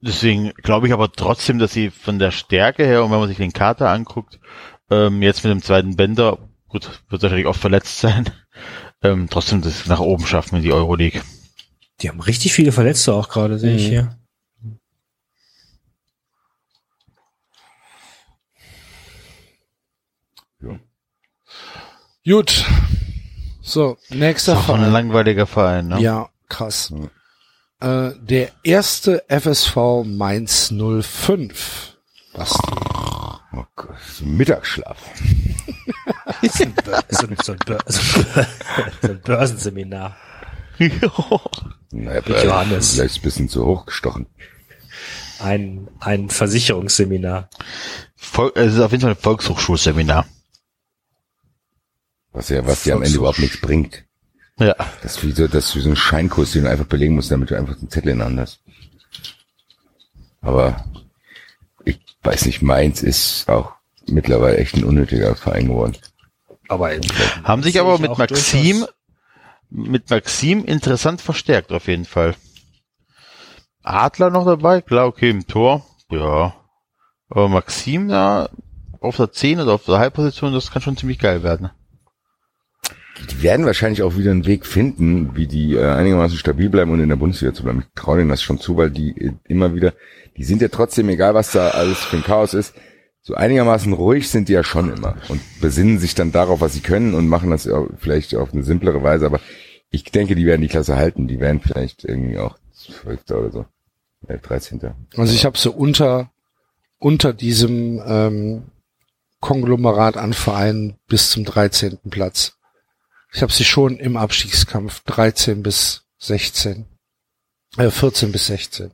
deswegen glaube ich aber trotzdem, dass sie von der Stärke her und wenn man sich den Kater anguckt, Ähm, jetzt mit dem zweiten Bänder, gut, wird wahrscheinlich oft verletzt sein. Ähm, trotzdem das nach oben schaffen in die Euroleague. Die haben richtig viele Verletzte auch gerade, sehe ich Mhm. hier. Gut. So, nächster Ist auch so ein Verein. langweiliger Verein, ne? Ja, krass. Äh, der erste FSV Mainz 05. Was? Oh Gott, so ein Mittagsschlaf. So ein, so ein, so ein Börsenseminar. Naja, Mit Johannes. Vielleicht ein bisschen zu hoch gestochen. Ein, ein Versicherungsseminar. Vol es ist auf jeden Fall ein Volkshochschulseminar. Was ja, was dir am Ende überhaupt nichts bringt. Ja. Das ist wie so, das ist wie so ein Scheinkurs, den du einfach belegen musst, damit du einfach den Zettel in Hand hast. Aber ich weiß nicht, Mainz ist auch mittlerweile echt ein unnötiger Verein geworden. Aber Haben sich aber mit Maxim, durchaus. Mit Maxim interessant verstärkt auf jeden Fall. Adler noch dabei, klar, okay, im Tor, ja. Aber Maxim da auf der 10 oder auf der Halbposition, das kann schon ziemlich geil werden. Die werden wahrscheinlich auch wieder einen Weg finden, wie die äh, einigermaßen stabil bleiben und in der Bundesliga zu bleiben. Ich traue denen das schon zu, weil die äh, immer wieder, die sind ja trotzdem, egal was da alles für ein Chaos ist, so einigermaßen ruhig sind die ja schon immer und besinnen sich dann darauf, was sie können und machen das ja vielleicht auf eine simplere Weise, aber ich denke, die werden die Klasse halten. Die werden vielleicht irgendwie auch Zwölfter oder so. Äh, 13. Also ich habe so unter unter diesem ähm, Konglomerat an Vereinen bis zum 13. Platz. Ich habe sie schon im Abstiegskampf 13 bis 16. Äh, 14 bis 16.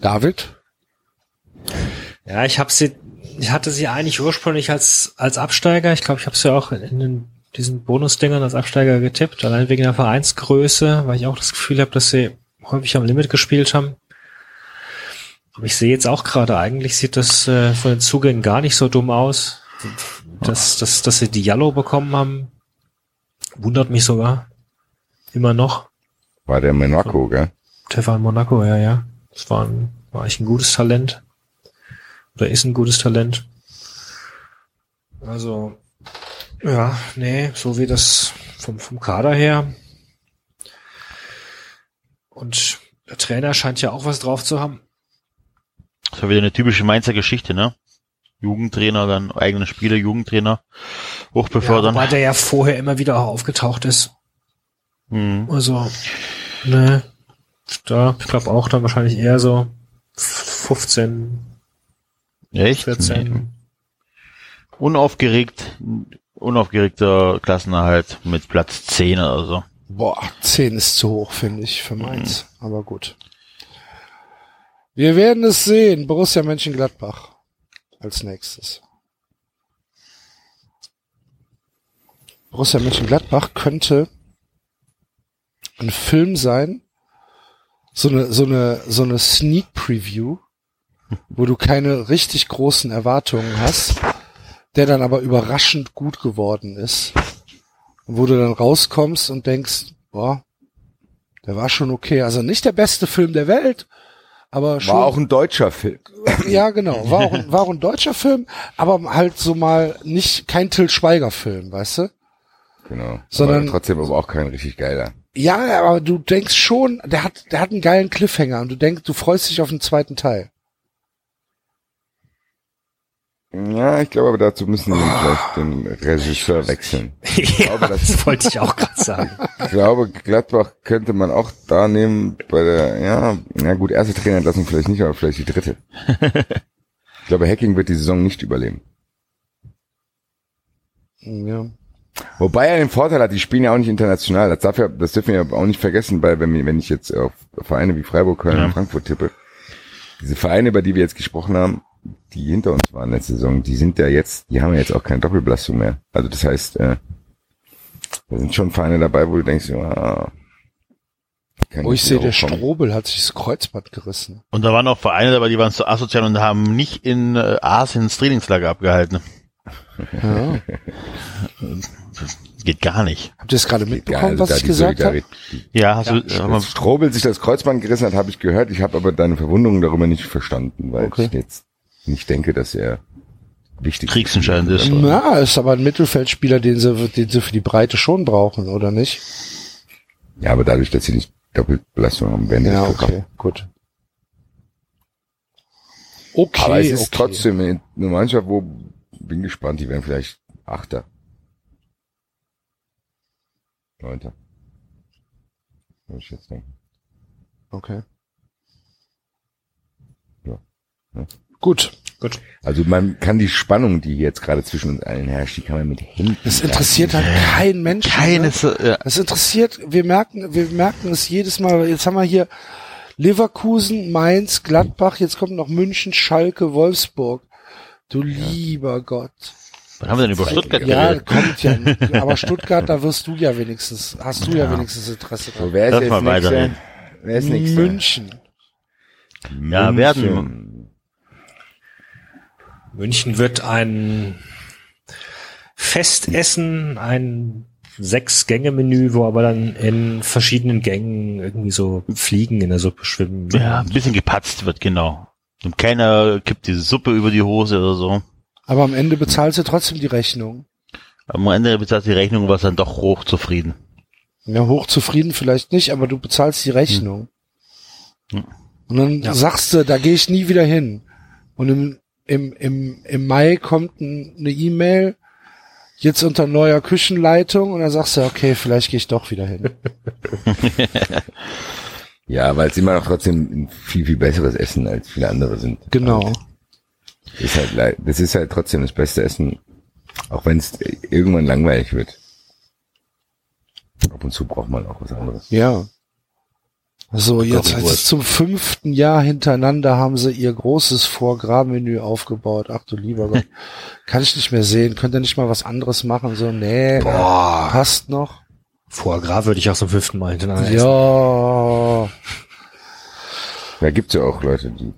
David? Ja, ich habe sie, ich hatte sie eigentlich ursprünglich als als Absteiger. Ich glaube, ich habe sie auch in den, diesen Bonusdingern als Absteiger getippt, allein wegen der Vereinsgröße, weil ich auch das Gefühl habe, dass sie häufig am Limit gespielt haben. Aber ich sehe jetzt auch gerade, eigentlich sieht das äh, von den Zugängen gar nicht so dumm aus. Dass, dass, dass sie die Yellow bekommen haben, wundert mich sogar. Immer noch. War der Monaco, gell? Stefan Monaco, ja, ja. Das war, ein, war eigentlich ein gutes Talent. Oder ist ein gutes Talent. Also, ja, nee, so wie das vom, vom Kader her. Und der Trainer scheint ja auch was drauf zu haben. Das war wieder eine typische Mainzer Geschichte, ne? Jugendtrainer, dann eigene Spieler, Jugendtrainer Ja, hochbefördern. wobei der ja vorher immer wieder auch aufgetaucht ist. Mhm. Also, ne, da, ich glaube auch dann wahrscheinlich eher so 15, Echt? 14. Nee. Unaufgeregt, unaufgeregter Klassenerhalt mit Platz 10 oder so. Boah, 10 ist zu hoch, finde ich, für Mainz. Aber gut. Wir werden es sehen. Borussia Mönchengladbach als nächstes. Borussia Mönchengladbach könnte ein Film sein, so eine, so eine, so eine Sneak Preview, wo du keine richtig großen Erwartungen hast, der dann aber überraschend gut geworden ist. Wo du dann rauskommst und denkst, boah, der war schon okay. Also nicht der beste Film der Welt, aber schon. War auch ein deutscher Film. ja, genau. War auch, ein- war auch ein deutscher Film, aber halt so mal nicht kein Till Schweiger Film, weißt du? Genau. Sondern- aber trotzdem aber auch kein richtig geiler. Ja, aber du denkst schon, der hat, der hat einen geilen Cliffhanger und du denkst, du freust dich auf den zweiten Teil. Ja, ich glaube aber dazu müssen wir vielleicht den Regisseur wechseln. ja, glaube, das- das wollte ich auch gerade sagen. Ich glaube, Gladbach könnte man auch da nehmen bei der, ja, na gut, erste Trainerentlassung vielleicht nicht, aber vielleicht die dritte. Ich glaube, Hacking wird die Saison nicht überleben. Ja. Wobei er den Vorteil hat, die spielen ja auch nicht international. Das, darf ja, das dürfen wir ja auch nicht vergessen, weil wenn, wir- wenn ich jetzt auf Vereine wie Freiburg, Köln Ja. und Frankfurt tippe, diese Vereine, über die wir jetzt gesprochen haben, die hinter uns waren letzte Saison, die sind ja jetzt, die haben ja jetzt auch keine Doppelbelastung mehr. Also das heißt, äh, da sind schon Vereine dabei, wo du denkst, ja, kann Wo ich nicht sehe, der. Strobel hat sich das Kreuzband gerissen. Und da waren auch Vereine dabei, die waren so asozial und haben nicht in äh, Asien das Trainingslager abgehalten. Ja. Geht gar nicht. Habt ihr es gerade Ja, mitbekommen, also was ich gesagt habe? Ja, hast du, Dass aber, Strobel sich das Kreuzband gerissen hat, habe ich gehört. Ich habe aber deine Verwundung darüber nicht verstanden, weil Okay. ich jetzt nicht denke, dass er wichtig Kriegsentscheidend ist. Na, ist aber ein Mittelfeldspieler, den sie, den sie für die Breite schon brauchen, oder nicht? Ja, aber dadurch, dass sie nicht Doppelbelastung haben, werden Ja, okay, gut. Okay, Aber es ist okay. trotzdem eine Mannschaft, wo bin gespannt, die werden vielleicht Achter. Neunter. Würde ich jetzt denken. Okay. Ja. Ja. Gut. Gut. Also man kann die Spannung, die jetzt gerade zwischen uns allen herrscht, die kann man mit Händen. Das interessiert halt keinen Menschen. Ne? keines, ja, Das interessiert, wir merken, wir merken es jedes Mal. Jetzt haben wir hier Leverkusen, Mainz, Gladbach, jetzt kommt noch München, Schalke, Wolfsburg. Du lieber Gott. wann haben wir denn über Stuttgart Ja, geredet? kommt ja. Aber Stuttgart, da wirst du ja wenigstens, hast du ja, wenigstens Interesse So, dran. wer ist Lass jetzt mal weiterreden. Wer ist nächster? München. Ja, werden. München. München wird ein Festessen, ein Sechs-Gänge-Menü, wo aber dann in verschiedenen Gängen irgendwie so Fliegen in der Suppe schwimmen. Ja, ein bisschen gepatzt wird, genau. Und keiner kippt diese Suppe über die Hose oder so. Aber am Ende bezahlst du trotzdem die Rechnung. Am Ende bezahlt die Rechnung, was dann doch hochzufrieden. Ja, hochzufrieden vielleicht nicht, aber du bezahlst die Rechnung. Hm. Und dann Ja. sagst du, da gehe ich nie wieder hin. Und im, im, im, im Mai kommt ein, eine E-Mail, jetzt unter neuer Küchenleitung, und dann sagst du, okay, vielleicht gehe ich doch wieder hin. Ja, weil es immer noch trotzdem ein viel, viel besseres Essen als viele andere sind. Genau. Ist halt, das ist halt trotzdem das beste Essen, auch wenn es irgendwann langweilig wird. Ab und zu braucht man auch was anderes. Ja. So, jetzt, jetzt zum fünften Jahr hintereinander haben sie ihr großes Foie-Gras-Menü aufgebaut. Ach du lieber Gott. Kann ich nicht mehr sehen. Könnt ihr nicht mal was anderes machen? So, nee, passt noch. Foie Gras würde ich auch zum fünften Mal hintereinander essen. Ja. Da gibt's ja auch Leute, die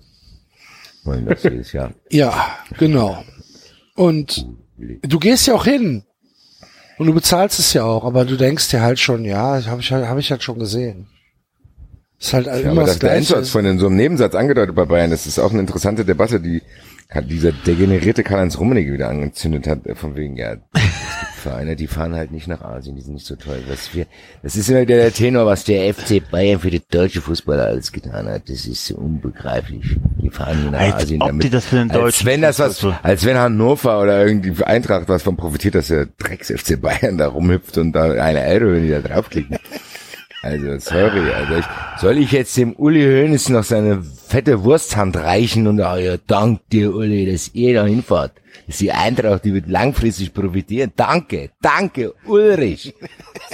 wollen das jedes Jahr. Ja, genau. Und du gehst ja auch hin. Und du bezahlst es ja auch, aber du denkst dir halt schon, ja, habe ich halt, hab ich halt schon gesehen. Ist halt Ja, immer aber das das, der hat es vorhin in so einem Nebensatz angedeutet bei Bayern. Das ist auch eine interessante Debatte, die kann- dieser degenerierte Karl-Heinz Rummenigge wieder angezündet hat, äh, von wegen, ja, Vereine, die fahren halt nicht nach Asien, die sind nicht so toll. Was wir, das ist immer wieder der Tenor, was der FC Bayern für die deutsche Fußballer alles getan hat. Das ist unbegreiflich. Die fahren nach Als Asien ob damit. die das für den als wenn das was, als wenn Hannover oder irgendwie Eintracht was von profitiert, dass der Drecks FC Bayern da rumhüpft und da eine Euro, wenn die da draufklicken. Also, sorry, also ich, soll ich jetzt dem Uli Hoeneß noch seine fette Wursthand reichen und ah ja, dank dir, Uli, dass ihr da hinfahrt. Das ist die Eintracht, die wird langfristig profitieren. Danke, danke, Ulrich.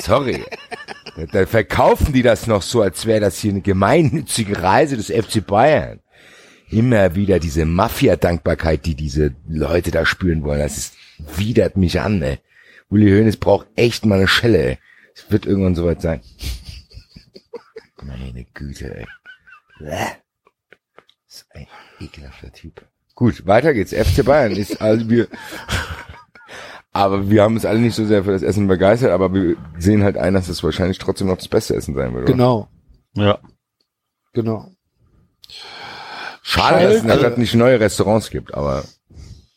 Sorry. Da, da verkaufen die das noch so, als wäre das hier eine gemeinnützige Reise des FC Bayern. Immer wieder diese Mafia-Dankbarkeit, die diese Leute da spüren wollen. Das ist, widert mich an, ey. Uli Hoeneß braucht echt mal eine Schelle. Es wird irgendwann soweit sein. Meine Güte, ey. Bäh. Das ist ein ekelhafter Typ. Gut, weiter geht's. FC Bayern ist also wir, aber wir haben uns alle nicht so sehr für das Essen begeistert, aber wir sehen halt ein, dass es wahrscheinlich trotzdem noch das beste Essen sein wird. oder? Genau, Ja. genau. Schade, dass es in der Schalke. Stadt nicht neue Restaurants gibt, aber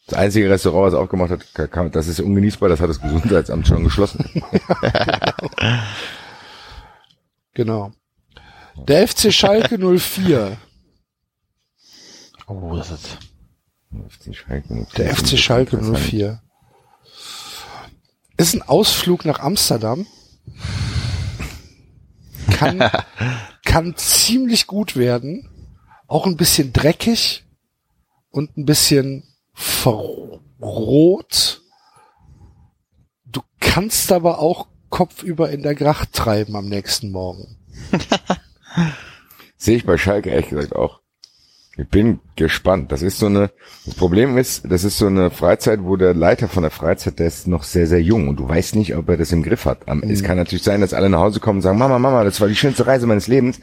das einzige Restaurant, was aufgemacht hat, ka- kam- das ist ungenießbar, das hat das Gesundheitsamt schon geschlossen. Genau. Der FC Schalke 04. Oh, das ist, FC Schalke Der FC Schalke 04. Ist ein Ausflug nach Amsterdam. Kann, kann ziemlich gut werden. Auch ein bisschen dreckig und ein bisschen verrot. Du kannst aber auch kopfüber in der Gracht treiben am nächsten Morgen. Sehe ich bei Schalke ehrlich gesagt auch. Ich bin gespannt. Das ist so eine, das Problem ist, das ist so eine Freizeit, wo der Leiter von der Freizeit, der ist noch sehr, sehr jung und du weißt nicht, ob er das im Griff hat. Es kann natürlich sein, dass alle nach Hause kommen und sagen, Mama, Mama, das war die schönste Reise meines Lebens.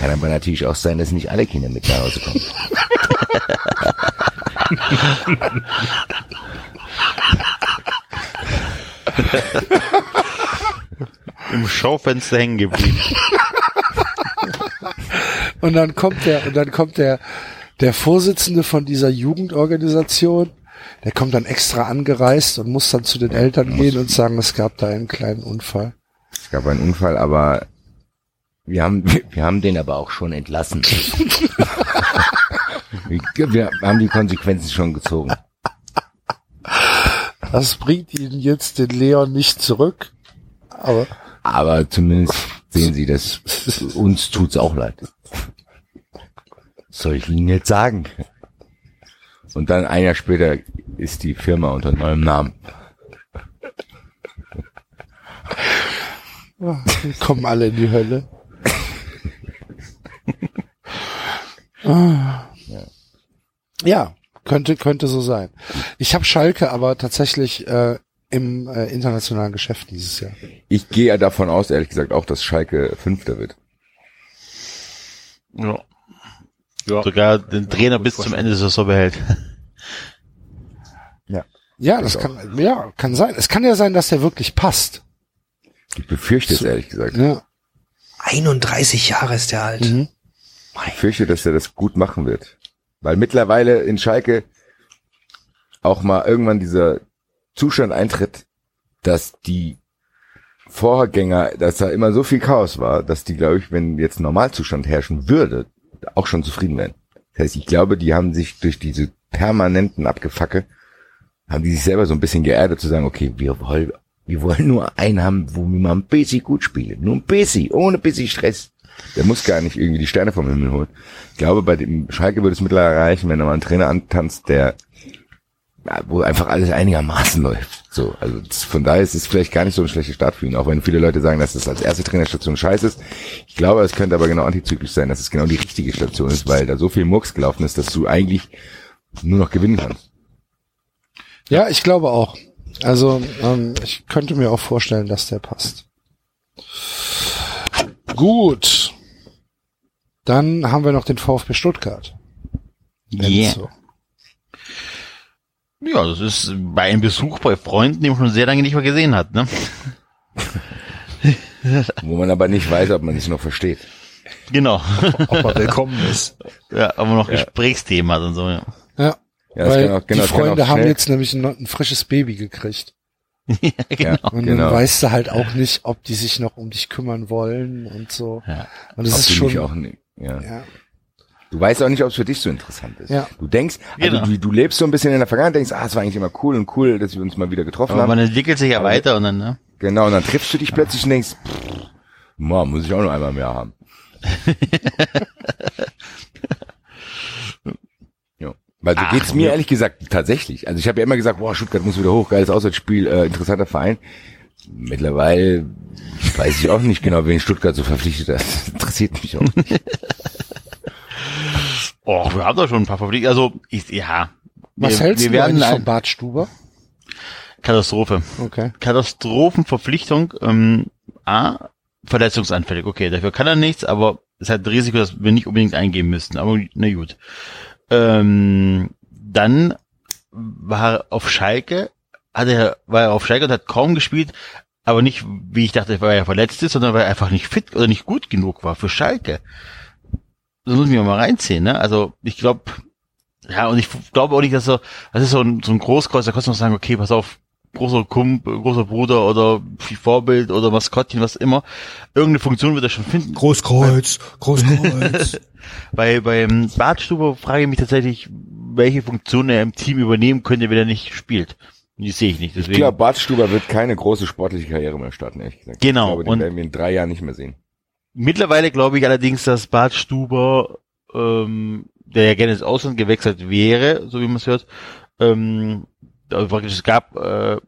Kann aber natürlich auch sein, dass nicht alle Kinder mit nach Hause kommen. Im Schaufenster hängen geblieben. Und dann kommt der, und dann kommt der, der Vorsitzende von dieser Jugendorganisation, der kommt dann extra angereist und muss dann zu den Eltern gehen und sagen, es gab da einen kleinen Unfall. Es gab einen Unfall, aber wir haben, Wir haben den aber auch schon entlassen. wir, haben die Konsequenzen schon gezogen. Das bringt ihn jetzt den Leon nicht zurück. Aber Aber zumindest sehen Sie, dass uns tut's auch leid. Soll ich Ihnen jetzt sagen? Und dann ein Jahr später ist die Firma unter neuem Namen. wir kommen alle in die Hölle. Ah. ja, könnte könnte so sein. Ich habe Schalke aber tatsächlich äh, im äh, internationalen Geschäft dieses Jahr. Ich gehe ja davon aus, ehrlich gesagt, auch, dass Schalke Fünfter wird. Ja. Ja. Sogar den Trainer bis zum Ende der Saison behält. Ja, das kann ja kann sein. Es kann ja sein, dass der wirklich passt. Ich befürchte es ehrlich gesagt. Ja. 31 Jahre ist der alt. Mhm. Ich fürchte, dass er das gut machen wird. Weil mittlerweile in Schalke auch mal irgendwann dieser Zustand eintritt, dass die Vorgänger, dass da immer so viel Chaos war, dass die, glaube ich, wenn jetzt Normalzustand herrschen würde, auch schon zufrieden wären. Das heißt, ich glaube, die haben sich durch diese permanenten Abgefacke, haben die sich selber so ein bisschen geerdet zu sagen, okay, wir wollen, wir wollen nur einen haben, wo wir mal ein bisschen gut spielen. Nur ein bisschen, ohne ein bisschen Stress. Der muss gar nicht irgendwie die Sterne vom Himmel holen. Ich glaube, bei dem Schalke würde es mittlerweile reichen, wenn er mal einen Trainer antanzt, der, ja, wo einfach alles einigermaßen läuft. So, also das, von daher ist es vielleicht gar nicht so ein schlechter Start für ihn, auch wenn viele Leute sagen, dass das als erste Trainerstation scheiße ist. Ich glaube, es könnte aber genau antizyklisch sein, dass es genau die richtige Station ist, weil da so viel Murks gelaufen ist, dass du eigentlich nur noch gewinnen kannst. Ja, ich glaube auch. Also ähm, ich könnte mir auch vorstellen, dass der passt. Gut. Dann haben wir noch den VfB Stuttgart. Yeah. Enzo. Ja, das ist bei einem Besuch bei Freunden, die man schon sehr lange nicht mehr gesehen hat, ne? Wo man aber nicht weiß, ob man sich noch versteht. Genau. Ob er willkommen ist. Ja, aber noch Ja. Gesprächsthema und so, ja. Ja, Ja, weil auch- genau, die Freunde haben jetzt nämlich ein, ein frisches Baby gekriegt. ja genau. Und Genau. dann weißt du halt auch nicht, ob die sich noch um dich kümmern wollen und so. Ja. Und das Ob ist schon, auch nicht, ja. ja, Du weißt auch nicht, ob es für dich so interessant ist. Ja. Du denkst, also Genau. du, du lebst so ein bisschen in der Vergangenheit, denkst, ah, es war eigentlich immer cool und cool, dass wir uns mal wieder getroffen Aber haben. man entwickelt sich ja weiter und dann, ne? Genau, und dann triffst du dich plötzlich und denkst, pff, ma, muss ich auch noch einmal mehr haben. ja. Weil so Ach, geht's mir ja. ehrlich gesagt tatsächlich. Also ich habe ja immer gesagt, boah, Stuttgart muss wieder hoch, geiles Auswärtsspiel, äh, interessanter Verein. Mittlerweile weiß ich auch nicht genau, wen Stuttgart so verpflichtet hat. Das interessiert mich auch nicht. Oh, wir haben doch schon ein paar Favoriten. Also, ich, ja. Was wir, hältst wir du werden ein- von Bart Stuber? Katastrophe. Okay. Katastrophenverpflichtung, ähm, A, verletzungsanfällig. Okay, dafür kann er nichts, aber es hat ein Risiko, dass wir nicht unbedingt eingehen müssten. Aber na gut. Ähm, dann war er auf Schalke, hat er, war er auf Schalke und hat kaum gespielt, aber nicht, wie ich dachte, weil er verletzt ist, sondern weil er einfach nicht fit oder nicht gut genug war für Schalke. Das muss ich mir mal reinziehen, ne? Also ich glaube, ja, und ich glaube auch nicht, dass so, das ist so ein, so ein Großkreuz, da kannst du noch sagen, okay, pass auf, großer Kumpel, großer Bruder oder Vorbild oder Maskottchen, was immer. Irgendeine Funktion wird er schon finden. Großkreuz, Großkreuz. Bei, beim Bartstuber frage ich mich tatsächlich, welche Funktion er im Team übernehmen könnte, wenn er nicht spielt. Und Die sehe ich nicht. Ich Deswegen. glaube, Bart Stuber wird keine große sportliche Karriere mehr starten, ehrlich gesagt. Genau, Ich glaube, den und- werden wir in drei Jahren nicht mehr sehen. Mittlerweile glaube ich allerdings, dass Bart Stuber, ähm, der ja gerne ins Ausland gewechselt wäre, so wie man es hört, ähm, also praktisch es gab äh,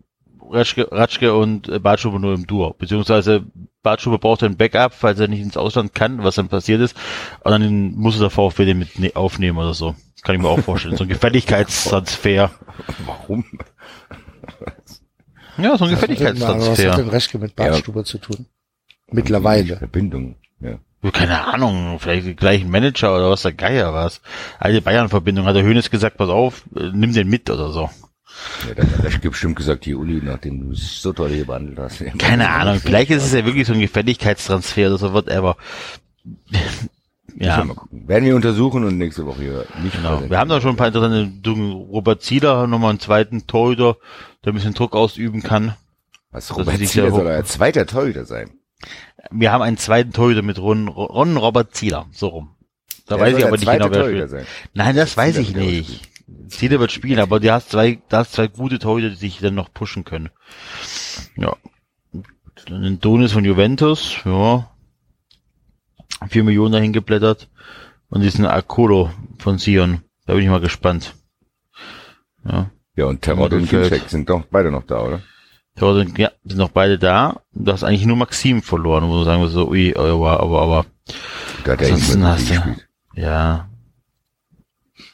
Ratschke, Ratschke und äh, Bart Stuber nur im Duo, beziehungsweise Bart Stuber braucht ein Backup, falls er nicht ins Ausland kann, was dann passiert ist, und dann muss der VfB den mit ne aufnehmen oder so. Das kann ich mir auch vorstellen. So ein Gefälligkeitstransfer. Warum? Ja, so ein Was hat Gefälligkeitstransfer. denn Reschke mit Bart Ja. Stuber zu tun? Mittlerweile. Verbindung. Keine Ahnung, vielleicht den gleichen Manager oder was der Geier was. Alte Bayern-Verbindung hat der Hönes gesagt, pass auf, äh, nimm den mit oder so. Ja, dann hat er bestimmt gesagt, hier Uli, nachdem du es so toll hier behandelt hast. Keine Ahnung, vielleicht ist es ja wirklich so ein Gefälligkeitstransfer oder so, whatever. Ja. Werden wir untersuchen und nächste Woche hier nicht genau. Wir haben da schon ein paar interessante. Robert Zieler, nochmal einen zweiten Torhüter, der ein bisschen Druck ausüben kann. Was, Robert Zieler soll euer zweiter Torhüter sein. Wir haben einen zweiten Torhüter mit Ron, Ron Robert Zieler, so rum. Da Der weiß ich aber nicht genau, wer spielt. sein. Nein, das weiß ich nicht. Zieler wird spielen, aber du hast zwei, da hast zwei gute Torhüter, die sich dann noch pushen können. Ja. Dann ein Donis von Juventus, ja. Vier Millionen dahin geblättert. Und diesen Akolo von Sion. Da bin ich mal gespannt. Ja. Ja, und Terrot und. Ginczek sind doch beide noch da, oder? Ja, sind, ja, sind noch beide da. Du hast eigentlich nur Maxim verloren, wo du sagen würdest, so, ui, aber, aber, aber, Da hat Ansonsten hast du- ja.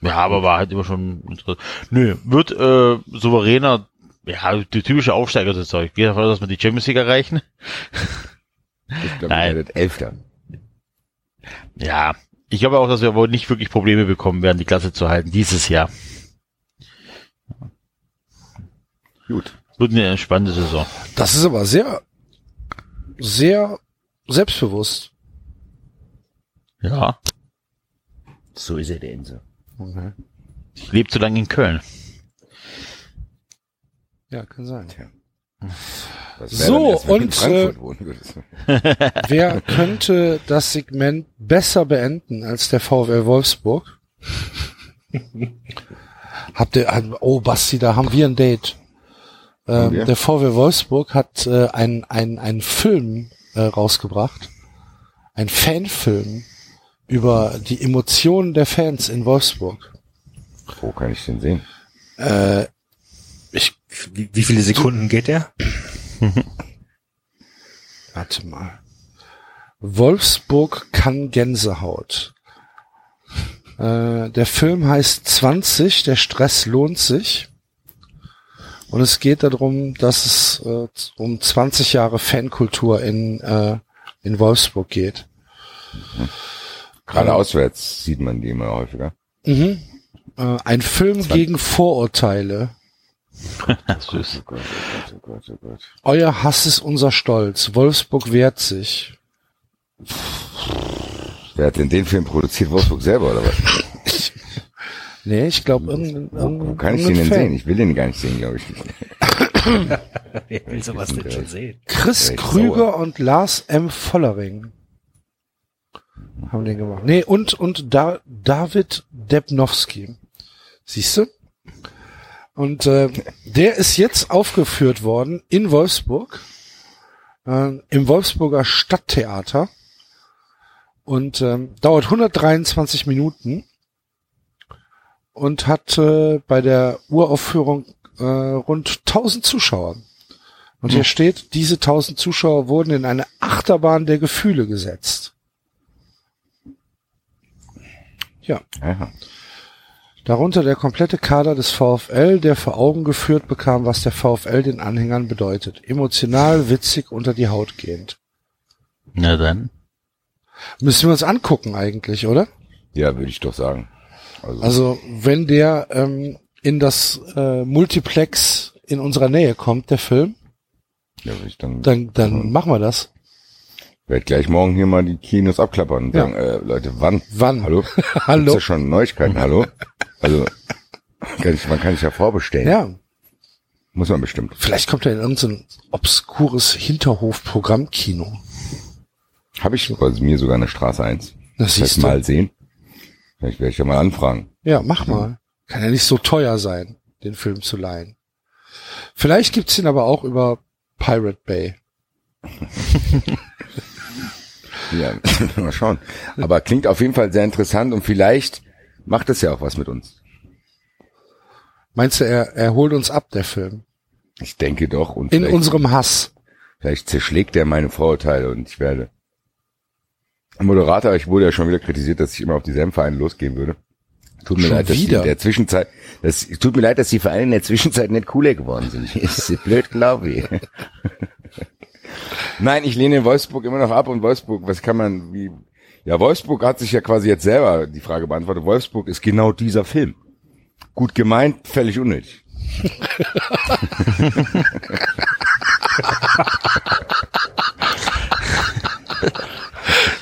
Ja, aber war halt immer schon interessant. Nö, wird äh, souveräner, ja, die typische Aufsteiger das Zeug. Geht davon aus, dass wir die Champions League erreichen. Ich glaube, Nein. er Elfter. Ja, ich glaube auch, dass wir wohl nicht wirklich Probleme bekommen werden, die Klasse zu halten dieses Jahr. Gut. Wird eine entspannte Saison. Das ist aber sehr, sehr selbstbewusst. Ja. So ist er, der Enzo. Ich lebe zu lange in Köln. Ja, kann sein. Was So, und, Frankfurt äh. Wer könnte das Segment besser beenden als der VfL Wolfsburg? Habt ihr, oh Basti, da haben wir ein Date. Ähm, der VfL Wolfsburg hat äh, einen ein, ein Film äh, rausgebracht. Ein Fanfilm über die Emotionen der Fans in Wolfsburg. Wo kann ich den sehen? Äh, ich, Wie, wie viele Sekunden geht der? warte mal. Wolfsburg kann Gänsehaut. Äh, der Film heißt 20, der Stress lohnt sich. Und es geht darum, dass es äh, um 20 Jahre Fankultur in, äh, in Wolfsburg geht. Gerade auswärts sieht man die immer häufiger. Mhm. Äh, ein Film gegen Vorurteile. Süß. Oh Gott, oh Gott, oh Gott, oh Gott. Euer Hass ist unser Stolz. Wolfsburg wehrt sich. Wer hat denn den Film produziert? Wolfsburg selber, oder was? Nee, ich glaube, irgendein, Wo, kann ich den denn sehen? Ich will den gar nicht sehen, glaube ich. Wer will sowas denn schon sehen? Chris Krüger und Lars M. Vollering haben den gemacht. Nee, und, und da, David Debnowski. Siehst du? Und äh, der ist jetzt aufgeführt worden in Wolfsburg, äh, im Wolfsburger Stadttheater und ähm, dauert 123 Minuten und hat äh, bei der Uraufführung äh, rund 1000 Zuschauer. Und hier steht, diese 1000 Zuschauer wurden in eine Achterbahn der Gefühle gesetzt. Ja, Aha. darunter der komplette Kader des VfL, der vor Augen geführt bekam, was der VfL den Anhängern bedeutet. Emotional, witzig, unter die Haut gehend. Na dann. Müssen wir uns angucken eigentlich, oder? Ja, würde ich doch sagen. Also, Also wenn der ähm, in das äh, Multiplex in unserer Nähe kommt, der Film, ja, ich dann, dann, dann machen wir das. werde gleich morgen hier mal die Kinos abklappern und Ja. sagen, äh, Leute, wann? Wann? Hallo? Hallo? Gibt's da schon Neuigkeiten? Hallo? Also, kann ich, man kann ich ja vorbestellen. Ja, Muss man bestimmt. vielleicht kommt er in irgendein obskures Hinterhof-Programmkino. Habe ich bei mir sogar eine Straße 1. Das Das heißt, mal sehen. Vielleicht werde ich ja mal anfragen. Ja, mach mal. Kann ja nicht so teuer sein, den Film zu leihen. Vielleicht gibt's ihn aber auch über Pirate Bay. Ja, mal schauen. Aber klingt auf jeden Fall sehr interessant und vielleicht macht es ja auch was mit uns. Meinst du, er, er holt uns ab, der Film? Ich denke doch. Und In unserem Hass. vielleicht zerschlägt er meine Vorurteile und ich werde. Moderator, ich wurde ja schon wieder kritisiert, dass ich immer auf dieselben Vereine losgehen würde. Tut mir Schon leid, dass die wieder? in der Zwischenzeit, das tut mir leid, dass die Vereine in der Zwischenzeit nicht cooler geworden sind. Ist blöd, glaube ich. Nein, ich lehne Wolfsburg immer noch ab und Wolfsburg, was kann man, wie, ja, Wolfsburg hat sich ja quasi jetzt selber die Frage beantwortet. Wolfsburg ist genau dieser Film. Gut gemeint, völlig unnötig.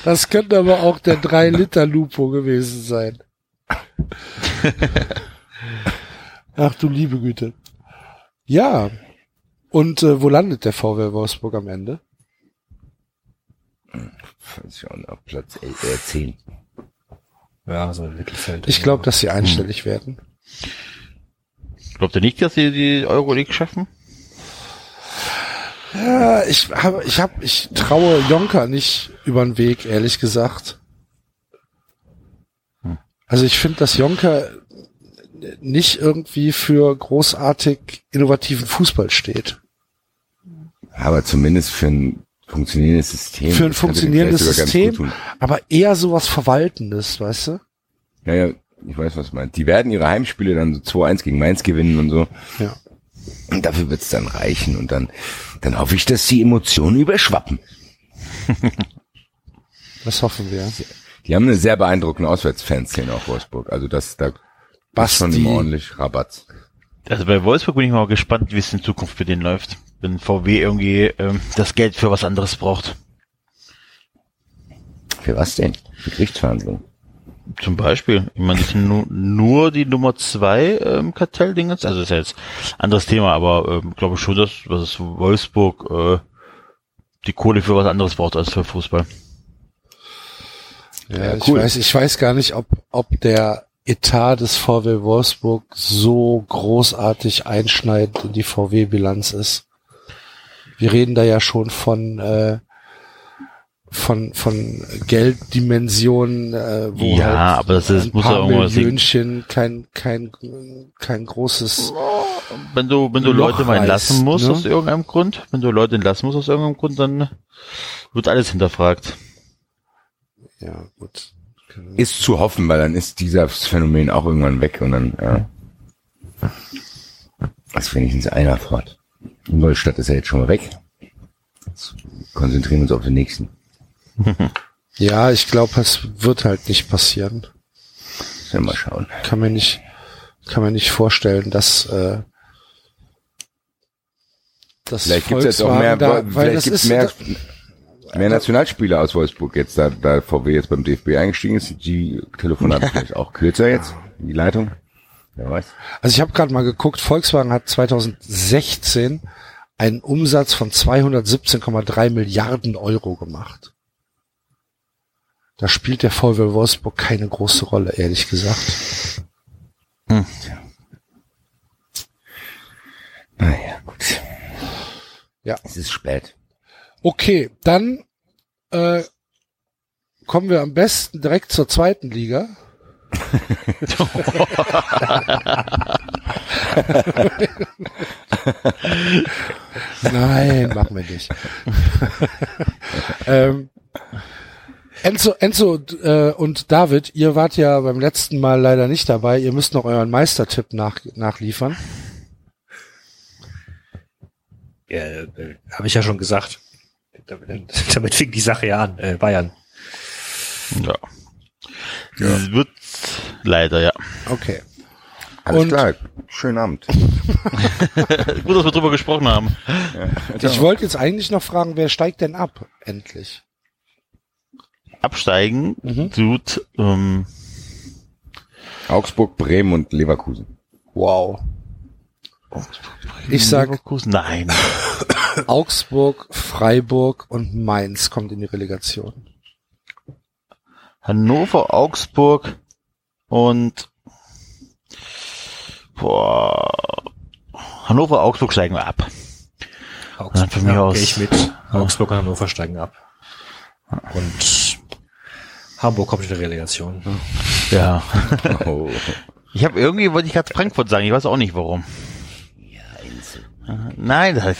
Das könnte aber auch der 3-Liter-Lupo gewesen sein. Ach du liebe Güte. Ja. Und äh, wo landet der VW Wolfsburg am Ende? Weiß ich auch nicht, auf Platz äh, 10. Ja, so ein Mittelfeld. Ich glaube, dass sie einstellig werden. Glaubt ihr nicht, dass sie die Euroleague schaffen? Ja, ich habe, ich habe, ich traue Jonker nicht über den Weg, ehrlich gesagt. Also ich finde, dass Jonker nicht irgendwie für großartig innovativen Fußball steht. Aber zumindest für ein funktionierendes System. Für ein funktionierendes System, aber eher sowas Verwaltendes, weißt du? Ja, ja, ich weiß, was du meinst. Die werden ihre Heimspiele dann so 2-1 gegen Mainz gewinnen und so. Ja. Und dafür wird's dann reichen. Und dann, dann hoffe ich, dass die Emotionen überschwappen. Das hoffen wir. Die haben eine sehr beeindruckende Auswärtsfanszene auf Wolfsburg. Also das, da Basti. ist schon immer ordentlich Rabatz. Also bei Wolfsburg bin ich mal gespannt, wie es in Zukunft für den läuft. Wenn VW irgendwie ähm, das Geld für was anderes braucht. Für was denn? Für Gerichtsverhandlungen. Zum Beispiel. Ich meine, das sind nur, nur die Nummer zwei ähm, Kartelldingens. Also das ist ja jetzt anderes Thema, aber ähm, glaube schon, dass, dass Wolfsburg äh, die Kohle für was anderes braucht als für Fußball. Ja, Ja, ich cool. weiß, ich weiß gar nicht, ob, ob der Etat des VW Wolfsburg so großartig einschneidend in die VW-Bilanz ist. Wir reden da ja schon von, äh, von, von Gelddimensionen, äh, wo Ja, halt aber das ist- ein muss paar. Millionchen kein, kein, kein großes, Wenn du, wenn du Loch Leute mal entlassen reißt, musst ne? aus irgendeinem Grund, wenn du Leute entlassen musst aus irgendeinem Grund, dann wird alles hinterfragt. ja, gut. Ist zu hoffen, weil dann ist dieses Phänomen auch irgendwann weg und dann, ja. Ist wenigstens einer fort. Ingolstadt ist ja jetzt schon mal weg. Jetzt konzentrieren wir uns auf den nächsten. Ja, ich glaube, es wird halt nicht passieren. Wir mal schauen. kann mir nicht, kann mir nicht vorstellen, dass, äh, dass Vielleicht gibt's jetzt auch mehr, da, vielleicht das gibt's mehr, mehr Nationalspieler aus Wolfsburg jetzt, da, da VW jetzt beim DFB eingestiegen ist, die Telefonate vielleicht auch kürzer jetzt, die Leitung. Wer weiß. also ich habe gerade mal geguckt, Volkswagen hat 2016 einen Umsatz von 217,3 Milliarden Euro gemacht. Da spielt der VW Wolfsburg keine große Rolle, ehrlich gesagt. Naja, gut. Ja. Es ist spät. Okay, dann äh, kommen wir am besten direkt zur zweiten Liga. Nein, machen wir nicht. ähm, Enzo, Enzo äh, und David, ihr wart ja beim letzten Mal leider nicht dabei. Ihr müsst noch euren Meistertipp nach, nachliefern. Ja, äh, Habe ich ja schon gesagt. Damit, damit fing die Sache ja an. Äh, Bayern. Ja. Das wird leider, ja. Okay. Alles Und- klar. Schönen Abend. Gut, dass wir drüber gesprochen haben. Ich wollte jetzt eigentlich noch fragen, wer steigt denn ab? Endlich. Absteigen Mhm. tut, ähm, Augsburg, Bremen und Leverkusen. Wow. Ich sag Leverkusen. Nein. Augsburg, Freiburg und Mainz kommt in die Relegation. Hannover, Augsburg und boah, Hannover, Augsburg steigen wir ab. Augsburg, von mir ja, aus. gehe ich mit. Augsburg und Hannover steigen ab. Und Hamburg kommt in die Relegation. Ja. Oh. Ich habe irgendwie wollte ich gerade Frankfurt sagen, ich weiß auch nicht warum. Nein, das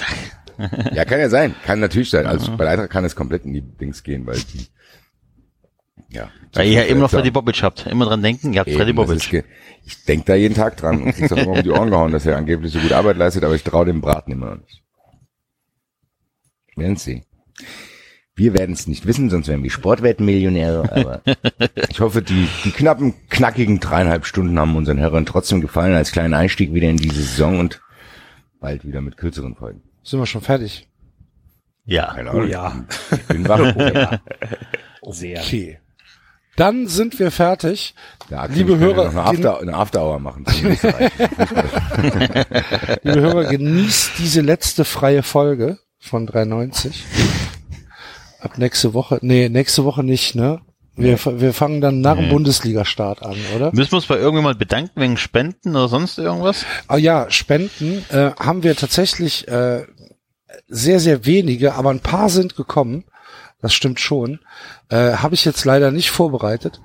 Ja, kann ja sein. Kann natürlich sein. Also bei Eintracht kann es komplett in die Dings gehen, weil die, ja. weil ihr ja immer noch Ja. Freddy Bobic habt. Immer dran denken, ihr habt Eben, Freddy Bobic. Ich denke da jeden Tag dran und krieg's auch immer um die Ohren gehauen, dass er angeblich so gut Arbeit leistet, aber ich traue dem Braten immer noch nicht. Werden Sie. Wir werden es nicht wissen, sonst wären wir Sportwettenmillionäre. Aber ich hoffe, die, die knappen, knackigen dreieinhalb Stunden haben unseren Hörern trotzdem gefallen als kleinen Einstieg wieder in diese Saison und bald wieder mit kürzeren Folgen. Sind wir schon fertig? Ja. Keine Oh Ahnung. ja. Ich bin wach. Oh ja. Sehr. Okay. Dann sind wir fertig. Axel Liebe Hörer, noch eine After, eine After-Hour machen. Liebe Hörer, genießt diese letzte freie Folge von 390. Ab nächste Woche, nee, nächste Woche nicht, ne? Wir, wir fangen dann nach dem Bundesliga-Start an, oder? Müssen wir uns bei irgendjemand bedanken wegen Spenden oder sonst irgendwas? Ah ja, Spenden äh, haben wir tatsächlich äh, sehr, sehr wenige, aber ein paar sind gekommen. Das stimmt schon. Äh, Habe ich jetzt leider nicht vorbereitet.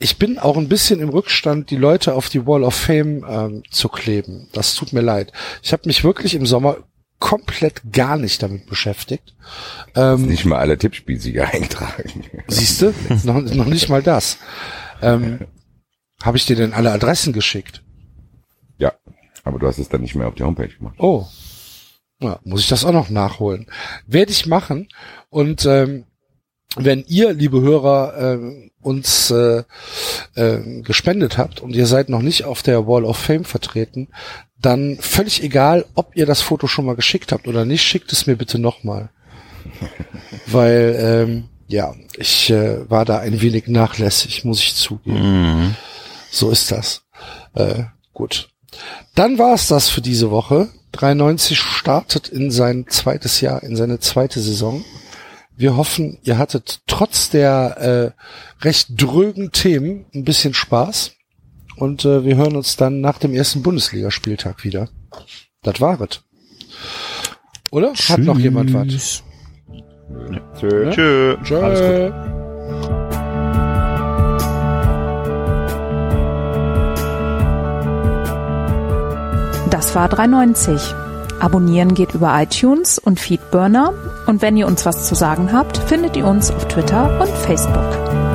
Ich bin auch ein bisschen im Rückstand, die Leute auf die Wall of Fame ähm, zu kleben. Das tut mir leid. Ich habe mich wirklich im Sommer komplett gar nicht damit beschäftigt. Ähm, Nicht mal alle Tippspielsieger eintragen. Siehst du? noch, noch nicht mal das. Ähm, Habe ich dir denn alle Adressen geschickt? Ja, aber du hast es dann nicht mehr auf die Homepage gemacht. Oh. Ja, muss ich das auch noch nachholen. Werde ich machen. Und ähm, wenn ihr, liebe Hörer, ähm, uns äh, äh, gespendet habt und ihr seid noch nicht auf der Wall of Fame vertreten, dann völlig egal, ob ihr das Foto schon mal geschickt habt oder nicht, schickt es mir bitte nochmal. Weil, ähm, ja, ich äh, war da ein wenig nachlässig, muss ich zugeben. So ist das. Äh, gut. Dann war es das für diese Woche. 93 startet in sein zweites Jahr, in seine zweite Saison. Wir hoffen, ihr hattet trotz der äh, recht drögen Themen ein bisschen Spaß. Und äh, wir hören uns dann nach dem ersten Bundesligaspieltag wieder. Das war es. Oder? Hat noch jemand was? Tschö. Tschö. Tschö. Das war 390. Abonnieren geht über iTunes und Feedburner. Und wenn ihr uns was zu sagen habt, findet ihr uns auf Twitter und Facebook.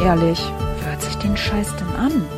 Ehrlich, hört sich den Scheiß denn an?